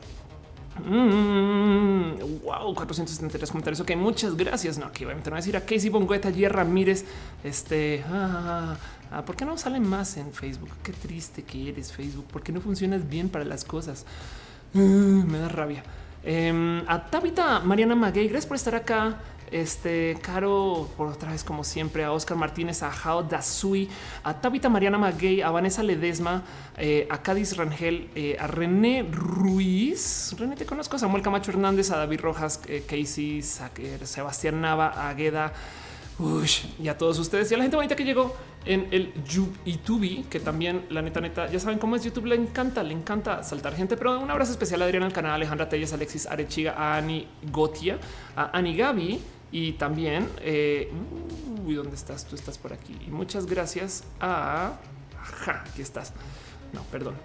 Mm, wow, 473 comentarios. Ok, muchas gracias. No, aquí obviamente no voy a decir a Casey Bongueta, G. Ramírez. Este, ah, ah, ¿por qué no salen más en Facebook? Qué triste que eres, Facebook. ¿Por qué no funcionas bien para las cosas? Mm, me da rabia. Em, a Tabita Mariana Maguey, gracias por estar acá. Este Caro, por otra vez, como siempre, a Oscar Martínez, a Jao Dasui, a Tabita Mariana Maguey, a Vanessa Ledesma, eh, a Cádiz Rangel, eh, a René Ruiz. René, te conozco, a Samuel Camacho Hernández, a David Rojas, eh, Casey, Sebastián Nava, a Agueda. y a todos ustedes y a la gente bonita que llegó en el YouTube, que también la neta, neta, ya saben cómo es YouTube, le encanta, le encanta saltar gente, pero un abrazo especial a Adriana al canal, Alejandra Telles, Alexis Arechiga, a Ani Gotia, a Ani Gaby, y también, eh, uy, ¿dónde estás? Tú estás por aquí. Y muchas gracias a... Ajá, aquí estás. No, perdón.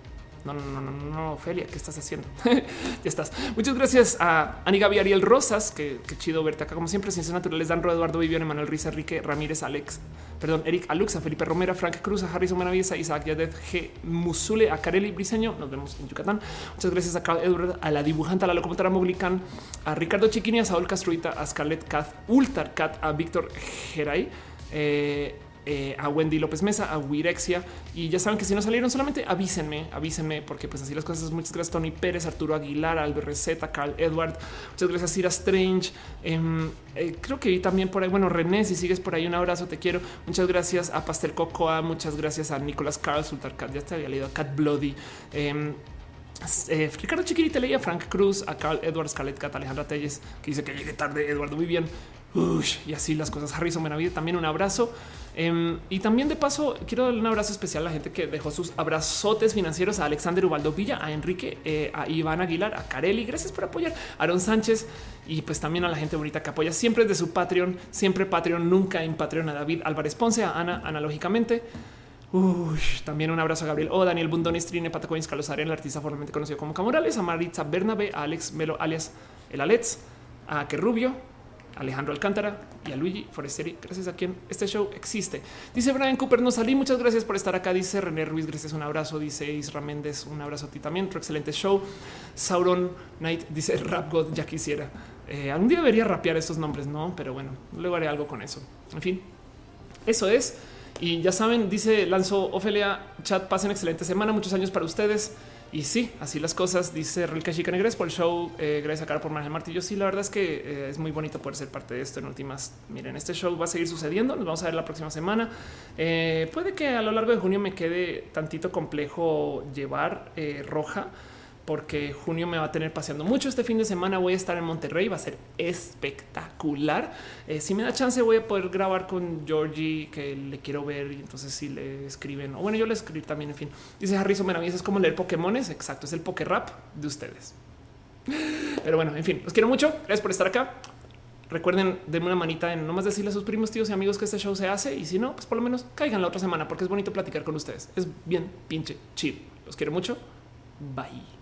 No, no, no, no, no, Ophelia, ¿qué estás haciendo? ya estás. Muchas gracias a Ani Gaby Ariel Rosas, que, chido verte acá. Como siempre, Ciencias Naturales, Dan Eduardo Vivian, Emanuel Riza, Enrique Ramírez, Alex, perdón, Eric Aluxa, Felipe Romera, Frank Cruz, a Harrison Manaviesa, Isaac Yadet, G. Musule, a Kareli Briseño. Nos vemos en Yucatán. Muchas gracias a Carl Edward, a la dibujante, a la locomotora Moglican, a Ricardo Chiquini, a Saúl Castruita, a Scarlett Cat, Ultarcat, a Víctor Geray. Eh, eh, a Wendy López Mesa, a Wirexia. Y ya saben que si no salieron, solamente avísenme, avísenme, porque pues así las cosas. Muchas gracias, Tony Pérez, Arturo Aguilar, Albert Receta, Carl Edward. Muchas gracias, Cira Strange. Em, eh, creo que también por ahí, bueno, René, si sigues por ahí, un abrazo, te quiero. Muchas gracias a Pastel Cocoa, muchas gracias a Nicolás Carl, Sultar ya te había leído a Cat Bloody. Eh, eh, Ricardo Chiquirita leía a Frank Cruz, a Carl Edwards, Scarlett Cat, Alejandra Telles, que dice que llegue tarde, Eduardo muy bien. y así las cosas. Harrison Benavides, también un abrazo. Em, y también de paso, quiero darle un abrazo especial a la gente que dejó sus abrazotes financieros a Alexander Ubaldo Villa, a Enrique, eh, a Iván Aguilar, a Carelli. Gracias por apoyar Aaron Sánchez y pues también a la gente bonita que apoya siempre desde su Patreon, siempre Patreon, nunca en Patreon a David Álvarez Ponce, a Ana analógicamente. también un abrazo a Gabriel O, Daniel Bundones, Trine Patacoins, Carlos Ariel, el artista formalmente conocido como Camorales, a Maritza Bernabe, a Alex Melo, alias el Alex, a Que Rubio, Alejandro Alcántara y a Luigi Foresteri, gracias a quien este show existe. Dice Brian Cooper, no salí, muchas gracias por estar acá. Dice René Ruiz, gracias, un abrazo. Dice Isra Méndez, un abrazo a ti también, otro excelente show. Sauron Knight dice Rap God, ya quisiera. Eh, algún día debería rapear estos nombres, no, pero bueno, luego haré algo con eso. En fin, eso es. Y ya saben, dice Lanzo Ofelia, chat, pasen excelente semana, muchos años para ustedes. Y sí, así las cosas, dice Rilka Chica Negres por el show. Eh, gracias a Cara por Margen Martillo. Sí, la verdad es que eh, es muy bonito poder ser parte de esto en últimas. Miren, este show va a seguir sucediendo. Nos vamos a ver la próxima semana. Eh, puede que a lo largo de junio me quede tantito complejo llevar roja porque junio me va a tener paseando mucho. Este fin de semana voy a estar en Monterrey, va a ser espectacular. Eh, si me da chance, voy a poder grabar con Georgie, que le quiero ver. Y entonces, si le escriben, o bueno, yo le escribí también. En fin, dice Harrison Benavides, es como leer Pokémones. Exacto, es el Poké Rap de ustedes. Pero bueno, en fin, los quiero mucho. Gracias por estar acá. Recuerden, denme una manita en nomás decirle a sus primos, tíos y amigos que este show se hace. Y si no, pues por lo menos caigan la otra semana porque es bonito platicar con ustedes. Es bien pinche chido. Los quiero mucho. Bye.